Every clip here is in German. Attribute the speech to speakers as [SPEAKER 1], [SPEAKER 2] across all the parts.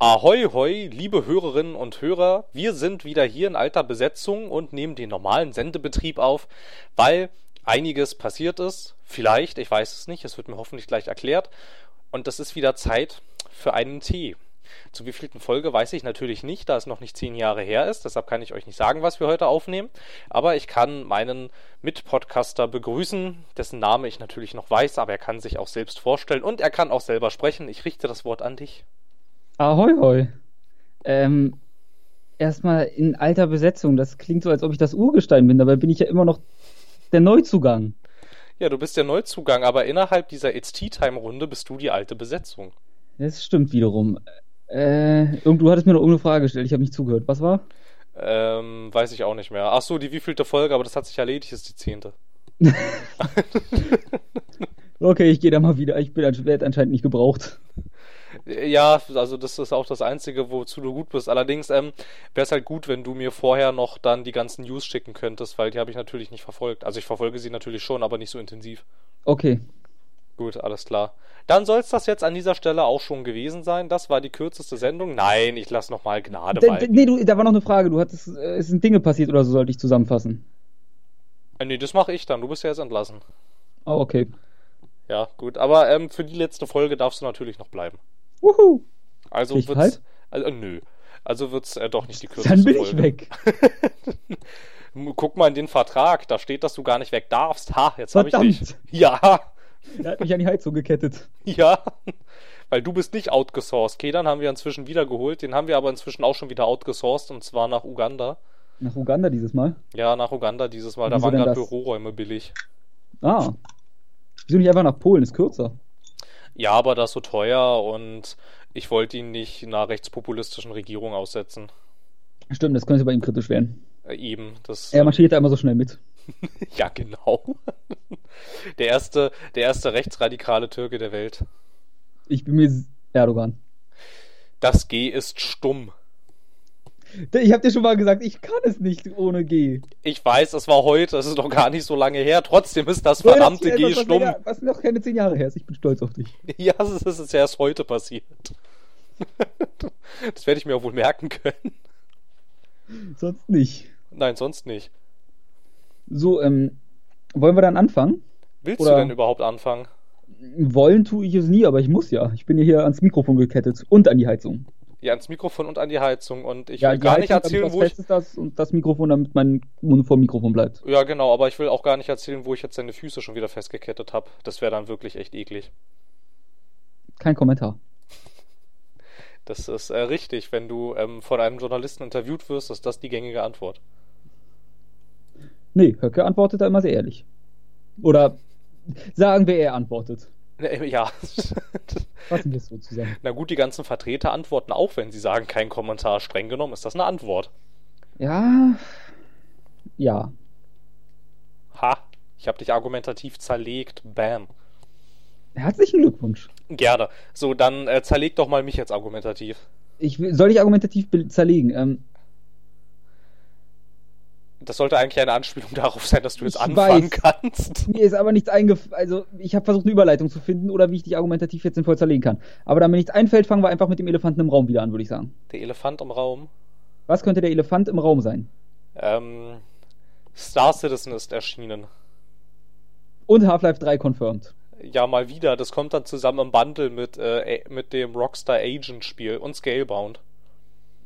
[SPEAKER 1] Ahoi, hoi, liebe Hörerinnen und Hörer, wir sind wieder hier in alter Besetzung und nehmen den normalen Sendebetrieb auf, weil einiges passiert ist. Vielleicht, ich weiß es nicht, es wird mir hoffentlich gleich erklärt. Und es ist wieder Zeit für einen Tee. Zu wievielten Folge weiß ich natürlich nicht, da es noch nicht zehn Jahre her ist. Deshalb kann ich euch nicht sagen, was wir heute aufnehmen. Aber ich kann meinen Mitpodcaster begrüßen, dessen Name ich natürlich noch weiß, aber er kann sich auch selbst vorstellen und er kann auch selber sprechen. Ich richte das Wort an dich.
[SPEAKER 2] Ahoi, hoi. Ähm, erstmal in alter Besetzung. Das klingt so, als ob ich das Urgestein bin. Dabei bin ich ja immer noch der Neuzugang.
[SPEAKER 1] Ja, du bist der Neuzugang, aber innerhalb dieser It's Tea Time Runde bist du die alte Besetzung.
[SPEAKER 2] Das stimmt wiederum. Äh, du hattest mir noch irgendeine Frage gestellt. Ich habe nicht zugehört. Was war?
[SPEAKER 1] Ähm, weiß ich auch nicht mehr. Ach so, die wievielte Folge, aber das hat sich erledigt, ist die zehnte.
[SPEAKER 2] okay, ich gehe da mal wieder. Ich bin anscheinend nicht gebraucht.
[SPEAKER 1] Ja, also das ist auch das Einzige, wozu du gut bist. Allerdings ähm, wäre es halt gut, wenn du mir vorher noch dann die ganzen News schicken könntest, weil die habe ich natürlich nicht verfolgt. Also ich verfolge sie natürlich schon, aber nicht so intensiv.
[SPEAKER 2] Okay.
[SPEAKER 1] Gut, alles klar. Dann soll es das jetzt an dieser Stelle auch schon gewesen sein. Das war die kürzeste Sendung. Nein, ich lasse nochmal Gnade
[SPEAKER 2] bei. Nee, du, da war noch eine Frage. Du hattest, äh, es sind Dinge passiert oder so, sollte ich zusammenfassen.
[SPEAKER 1] Äh, nee, das mache ich dann. Du bist ja jetzt entlassen.
[SPEAKER 2] Oh, okay.
[SPEAKER 1] Ja, gut. Aber ähm, für die letzte Folge darfst du natürlich noch bleiben.
[SPEAKER 2] Wuhu.
[SPEAKER 1] Also
[SPEAKER 2] ich
[SPEAKER 1] wird's.
[SPEAKER 2] Halt?
[SPEAKER 1] Also, nö. Also wird's äh, doch nicht die kürzeste
[SPEAKER 2] Dann bin
[SPEAKER 1] Folge.
[SPEAKER 2] ich weg.
[SPEAKER 1] Guck mal in den Vertrag, da steht, dass du gar nicht weg darfst. Ha, jetzt habe ich dich. Ja,
[SPEAKER 2] Er hat mich an die Heizung gekettet.
[SPEAKER 1] ja. Weil du bist nicht outgesourced. Kedan haben wir inzwischen wiedergeholt. Den haben wir aber inzwischen auch schon wieder outgesourced und zwar nach Uganda.
[SPEAKER 2] Nach Uganda dieses Mal.
[SPEAKER 1] Ja, nach Uganda dieses Mal. Da waren gerade? Büroräume billig.
[SPEAKER 2] Ah. Wieso nicht einfach nach Polen? Ist kürzer.
[SPEAKER 1] Ja, aber das ist so teuer und ich wollte ihn nicht einer rechtspopulistischen Regierung aussetzen.
[SPEAKER 2] Stimmt, das könnte bei ihm kritisch werden.
[SPEAKER 1] Äh, eben, das.
[SPEAKER 2] Er marschiert da immer so schnell mit.
[SPEAKER 1] ja, genau. der erste, der erste rechtsradikale Türke der Welt.
[SPEAKER 2] Ich bin mir Erdogan.
[SPEAKER 1] Das G ist stumm.
[SPEAKER 2] Ich hab dir schon mal gesagt, ich kann es nicht ohne G.
[SPEAKER 1] Ich weiß, es war heute, es ist noch gar nicht so lange her. Trotzdem ist das verdammte
[SPEAKER 2] das
[SPEAKER 1] G
[SPEAKER 2] etwas,
[SPEAKER 1] stumm.
[SPEAKER 2] Was noch keine zehn Jahre her ist. Ich bin stolz auf dich.
[SPEAKER 1] Ja, es ist, es ist erst heute passiert. das werde ich mir auch wohl merken können.
[SPEAKER 2] Sonst nicht.
[SPEAKER 1] Nein, sonst nicht.
[SPEAKER 2] So, ähm, wollen wir dann anfangen?
[SPEAKER 1] Willst
[SPEAKER 2] Oder-
[SPEAKER 1] du denn überhaupt anfangen?
[SPEAKER 2] Wollen tue ich es nie, aber ich muss ja. Ich bin ja hier ans Mikrofon gekettet und an die Heizung.
[SPEAKER 1] Ja, ans Mikrofon und an die Heizung. Und ich
[SPEAKER 2] ja,
[SPEAKER 1] will gar nicht
[SPEAKER 2] Heizung, damit
[SPEAKER 1] erzählen,
[SPEAKER 2] was
[SPEAKER 1] wo ich.
[SPEAKER 2] Das und das Mikrofon, damit mein Mund vor dem Mikrofon bleibt.
[SPEAKER 1] Ja, genau, aber ich will auch gar nicht erzählen, wo ich jetzt deine Füße schon wieder festgekettet habe. Das wäre dann wirklich echt eklig.
[SPEAKER 2] Kein Kommentar.
[SPEAKER 1] Das ist äh, richtig, wenn du ähm, von einem Journalisten interviewt wirst, ist das die gängige Antwort.
[SPEAKER 2] Nee, Höcke antwortet da immer sehr ehrlich. Oder sagen wir, er antwortet.
[SPEAKER 1] Ja.
[SPEAKER 2] Fassen wir es so zusammen.
[SPEAKER 1] Na gut, die ganzen Vertreter antworten auch, wenn sie sagen, kein Kommentar. Streng genommen ist das eine Antwort.
[SPEAKER 2] Ja. Ja.
[SPEAKER 1] Ha, ich habe dich argumentativ zerlegt. Bam.
[SPEAKER 2] Herzlichen Glückwunsch.
[SPEAKER 1] Gerne. So, dann äh, zerleg doch mal mich jetzt argumentativ.
[SPEAKER 2] Ich soll ich argumentativ zerlegen? Ähm,
[SPEAKER 1] Das sollte eigentlich eine Anspielung darauf sein, dass du jetzt
[SPEAKER 2] Ich
[SPEAKER 1] anfangen
[SPEAKER 2] weiß.
[SPEAKER 1] kannst.
[SPEAKER 2] mir ist aber nichts eingefallen. Also, ich habe versucht, eine Überleitung zu finden oder wie ich dich argumentativ jetzt sinnvoll zerlegen kann. Aber da mir nichts einfällt, fangen wir einfach mit dem Elefanten im Raum wieder an, würde ich sagen.
[SPEAKER 1] Der Elefant im Raum.
[SPEAKER 2] Was könnte der Elefant im Raum sein?
[SPEAKER 1] Ähm, Star Citizen ist erschienen.
[SPEAKER 2] Und Half-Life 3 confirmed.
[SPEAKER 1] Ja, mal wieder. Das kommt dann zusammen im Bundle mit, äh, mit dem Rockstar Agent Spiel und Scalebound.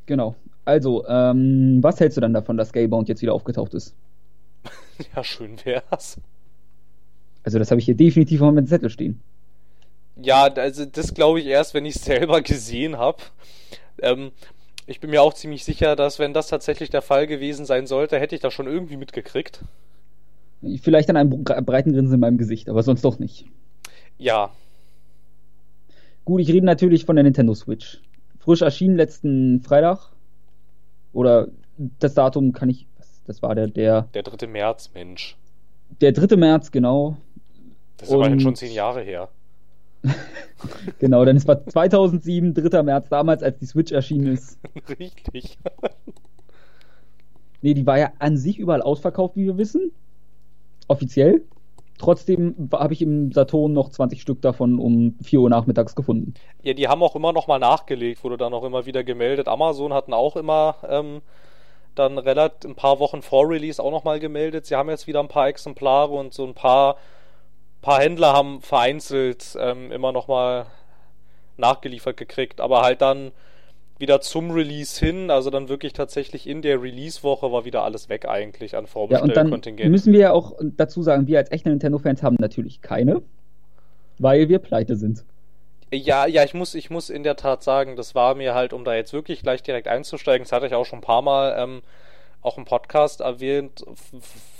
[SPEAKER 2] Genau. Also, ähm, was hältst du dann davon, dass Scalebound jetzt wieder aufgetaucht ist?
[SPEAKER 1] Ja, schön wär's.
[SPEAKER 2] Also, das habe ich hier definitiv auf meinem Zettel stehen.
[SPEAKER 1] Ja, also das glaube ich erst, wenn ich es selber gesehen habe. Ähm, ich bin mir auch ziemlich sicher, dass wenn das tatsächlich der Fall gewesen sein sollte, hätte ich das schon irgendwie mitgekriegt.
[SPEAKER 2] Vielleicht an einem bre- breiten Grinsen in meinem Gesicht, aber sonst doch nicht.
[SPEAKER 1] Ja,
[SPEAKER 2] Gut, ich rede natürlich von der Nintendo Switch. Frisch erschienen letzten Freitag. Oder das Datum kann ich. Das war der, der.
[SPEAKER 1] der 3. März, Mensch.
[SPEAKER 2] Der 3. März, genau.
[SPEAKER 1] Das ist immerhin
[SPEAKER 2] Und-
[SPEAKER 1] schon zehn Jahre her.
[SPEAKER 2] Genau, denn es war 2007, 3. März, damals, als die Switch erschienen ist.
[SPEAKER 1] Richtig.
[SPEAKER 2] Nee, die war ja an sich überall ausverkauft, wie wir wissen. Offiziell. Trotzdem habe ich im Saturn noch 20 Stück davon um 4 Uhr nachmittags gefunden.
[SPEAKER 1] Ja, die haben auch immer noch mal nachgelegt, wurde dann auch immer wieder gemeldet. Amazon hatten auch immer ähm, dann relativ ein paar Wochen vor Release auch noch mal gemeldet. Sie haben jetzt wieder ein paar Exemplare und so ein paar, paar Händler haben vereinzelt ähm, immer noch mal nachgeliefert gekriegt, aber halt dann wieder zum Release hin, also dann wirklich tatsächlich in der Release-Woche war wieder alles weg eigentlich an
[SPEAKER 2] Vorbestellkontingent. Ja, und dann müssen wir ja auch dazu sagen, wir als echte Nintendo-Fans haben natürlich keine, weil wir pleite sind.
[SPEAKER 1] Ja, ja, ich muss, ich muss in der Tat sagen, das war mir halt, um da jetzt wirklich gleich direkt einzusteigen, das hatte ich auch schon ein paar Mal ähm, auch im Podcast erwähnt,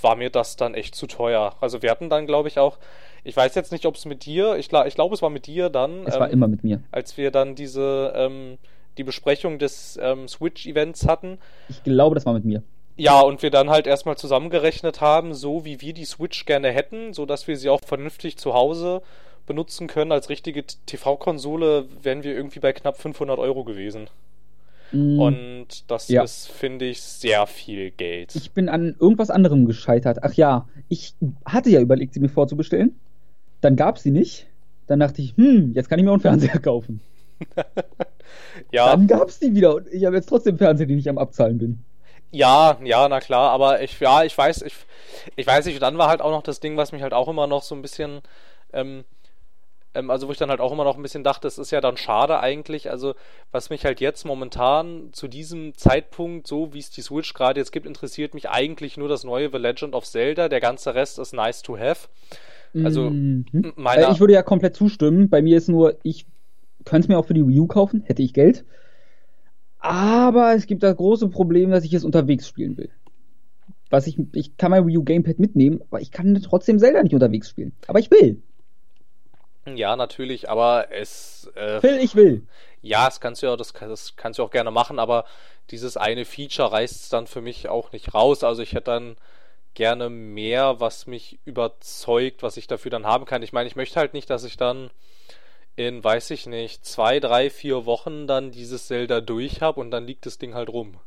[SPEAKER 1] war mir das dann echt zu teuer. Also wir hatten dann, glaube ich, auch, ich weiß jetzt nicht, ob es mit dir, ich, ich glaube, es war mit dir dann.
[SPEAKER 2] Es ähm, war immer mit mir.
[SPEAKER 1] Als wir dann diese ähm, die Besprechung des ähm, Switch-Events hatten.
[SPEAKER 2] Ich glaube, das war mit mir.
[SPEAKER 1] Ja, und wir dann halt erstmal zusammengerechnet haben, so wie wir die Switch gerne hätten, so dass wir sie auch vernünftig zu Hause benutzen können. Als richtige TV-Konsole wären wir irgendwie bei knapp 500 Euro gewesen. Mm. Und das ja. ist, finde ich, sehr viel Geld.
[SPEAKER 2] Ich bin an irgendwas anderem gescheitert. Ach ja, ich hatte ja überlegt, sie mir vorzubestellen. Dann gab sie nicht. Dann dachte ich, hm, jetzt kann ich mir auch einen Fernseher kaufen. ja. Dann gab es die wieder und ich habe jetzt trotzdem Fernseher, den ich am Abzahlen bin.
[SPEAKER 1] Ja, ja, na klar, aber ich, ja, ich weiß, ich, ich weiß nicht, dann war halt auch noch das Ding, was mich halt auch immer noch so ein bisschen, ähm, ähm, also wo ich dann halt auch immer noch ein bisschen dachte, es ist ja dann schade eigentlich, also was mich halt jetzt momentan zu diesem Zeitpunkt, so wie es die Switch gerade jetzt gibt, interessiert mich eigentlich nur das neue The Legend of Zelda, der ganze Rest ist nice to have.
[SPEAKER 2] Also, mhm. Äh, ich würde ja komplett zustimmen. Bei mir ist nur, ich könnte es mir auch für die Wii U kaufen, hätte ich Geld. Aber es gibt das große Problem, dass ich es unterwegs spielen will. Was ich, ich kann mein Wii U Gamepad mitnehmen, aber ich kann trotzdem Zelda nicht unterwegs spielen. Aber ich will.
[SPEAKER 1] Ja, natürlich, aber es.
[SPEAKER 2] Äh, Phil, ich will.
[SPEAKER 1] Ja, das kannst du ja, das, das kannst du auch gerne machen, aber dieses eine Feature reißt es dann für mich auch nicht raus. Also ich hätte dann gerne mehr, was mich überzeugt, was ich dafür dann haben kann. Ich meine, ich möchte halt nicht, dass ich dann in, weiß ich nicht, zwei, drei, vier Wochen dann dieses Zelda durch habe und dann liegt das Ding halt rum.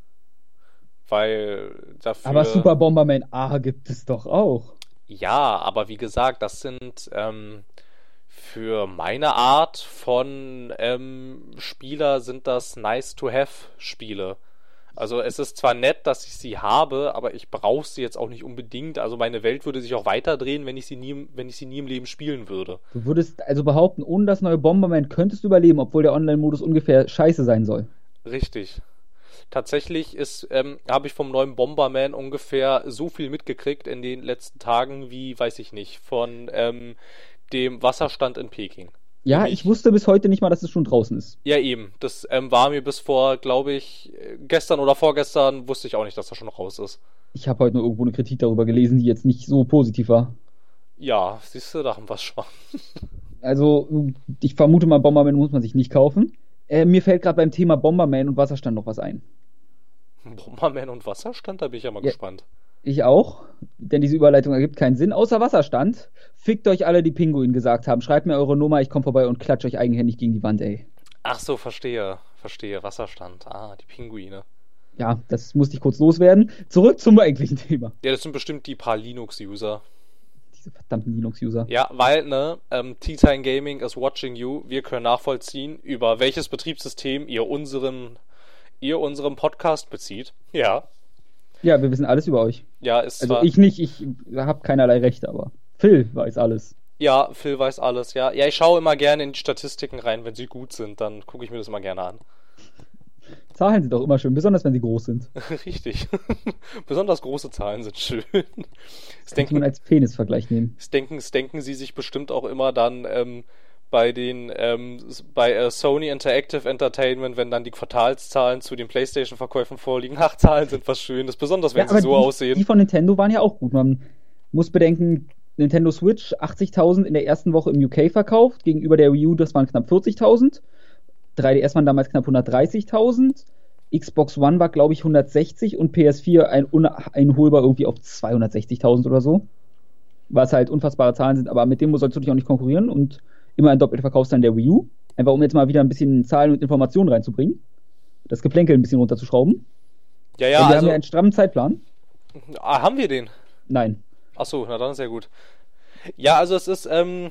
[SPEAKER 1] Weil dafür.
[SPEAKER 2] Aber Super Bomberman A gibt es doch auch.
[SPEAKER 1] Ja, aber wie gesagt, das sind ähm, für meine Art von ähm, Spieler sind das nice to have Spiele. Also es ist zwar nett, dass ich sie habe, aber ich brauche sie jetzt auch nicht unbedingt. Also meine Welt würde sich auch weiterdrehen, wenn ich sie nie, wenn ich sie nie im Leben spielen würde.
[SPEAKER 2] Du würdest also behaupten, ohne das neue Bomberman könntest du überleben, obwohl der Online-Modus ungefähr scheiße sein soll.
[SPEAKER 1] Richtig. Tatsächlich ist, ähm, habe ich vom neuen Bomberman ungefähr so viel mitgekriegt in den letzten Tagen wie, weiß ich nicht, von ähm, dem Wasserstand in Peking.
[SPEAKER 2] Ja, ich wusste bis heute nicht mal, dass es schon draußen ist.
[SPEAKER 1] Ja, eben. Das ähm, war mir bis vor, glaube ich, gestern oder vorgestern wusste ich auch nicht, dass das schon raus ist.
[SPEAKER 2] Ich habe heute nur irgendwo eine Kritik darüber gelesen, die jetzt nicht so positiv war.
[SPEAKER 1] Ja, siehst du, da haben wir schon.
[SPEAKER 2] also, ich vermute mal, Bomberman muss man sich nicht kaufen. Äh, mir fällt gerade beim Thema Bomberman und Wasserstand noch was ein.
[SPEAKER 1] Bomberman und Wasserstand? Da bin ich ja mal ja, gespannt.
[SPEAKER 2] Ich auch, denn diese Überleitung ergibt keinen Sinn. Außer Wasserstand. Fickt euch alle, die Pinguin gesagt haben. Schreibt mir eure Nummer, ich komme vorbei und klatsche euch eigenhändig gegen die Wand, ey.
[SPEAKER 1] Ach so, verstehe. Verstehe. Wasserstand. Ah, die Pinguine.
[SPEAKER 2] Ja, das musste ich kurz loswerden. Zurück zum eigentlichen Thema.
[SPEAKER 1] Ja, das sind bestimmt die paar Linux-User.
[SPEAKER 2] Diese verdammten Linux-User.
[SPEAKER 1] Ja, weil, ne, ähm, T-Time Gaming is watching you. Wir können nachvollziehen, über welches Betriebssystem ihr unseren, ihr unseren Podcast bezieht. Ja.
[SPEAKER 2] Ja, wir wissen alles über euch.
[SPEAKER 1] Ja, ist
[SPEAKER 2] Also ich nicht, ich habe keinerlei Rechte, aber Phil weiß alles.
[SPEAKER 1] Ja, Phil weiß alles, ja. Ja, ich schaue immer gerne in die Statistiken rein, wenn sie gut sind, dann gucke ich mir das immer gerne an.
[SPEAKER 2] Zahlen sind doch immer schön, besonders wenn sie groß sind.
[SPEAKER 1] Richtig. besonders große Zahlen sind schön.
[SPEAKER 2] Das denken, man als Penisvergleich nehmen.
[SPEAKER 1] Das denken, das denken sie sich bestimmt auch immer dann, ähm, bei den ähm, bei äh, Sony Interactive Entertainment, wenn dann die Quartalszahlen zu den PlayStation-Verkäufen vorliegen. Ach, Zahlen sind was Schönes, besonders wenn ja, sie so
[SPEAKER 2] die,
[SPEAKER 1] aussehen.
[SPEAKER 2] Die von Nintendo waren ja auch gut. Man muss bedenken, Nintendo Switch 80.000 in der ersten Woche im UK verkauft, gegenüber der Wii U, das waren knapp 40.000. 3DS waren damals knapp 130.000. Xbox One war, glaube ich, 160 und PS4 ein uneinholbar irgendwie auf 260.000 oder so. Was halt unfassbare Zahlen sind, aber mit dem sollst du dich auch nicht konkurrieren und immer ein doppelter Verkaufsteil der Wii U. Einfach um jetzt mal wieder ein bisschen Zahlen und Informationen reinzubringen. Das Geplänkel ein bisschen runterzuschrauben.
[SPEAKER 1] Ja, ja,
[SPEAKER 2] Denn wir also, haben ja einen strammen Zeitplan.
[SPEAKER 1] Ah, haben wir den?
[SPEAKER 2] Nein.
[SPEAKER 1] Ach so, na dann ist ja gut. Ja, also es ist, ähm,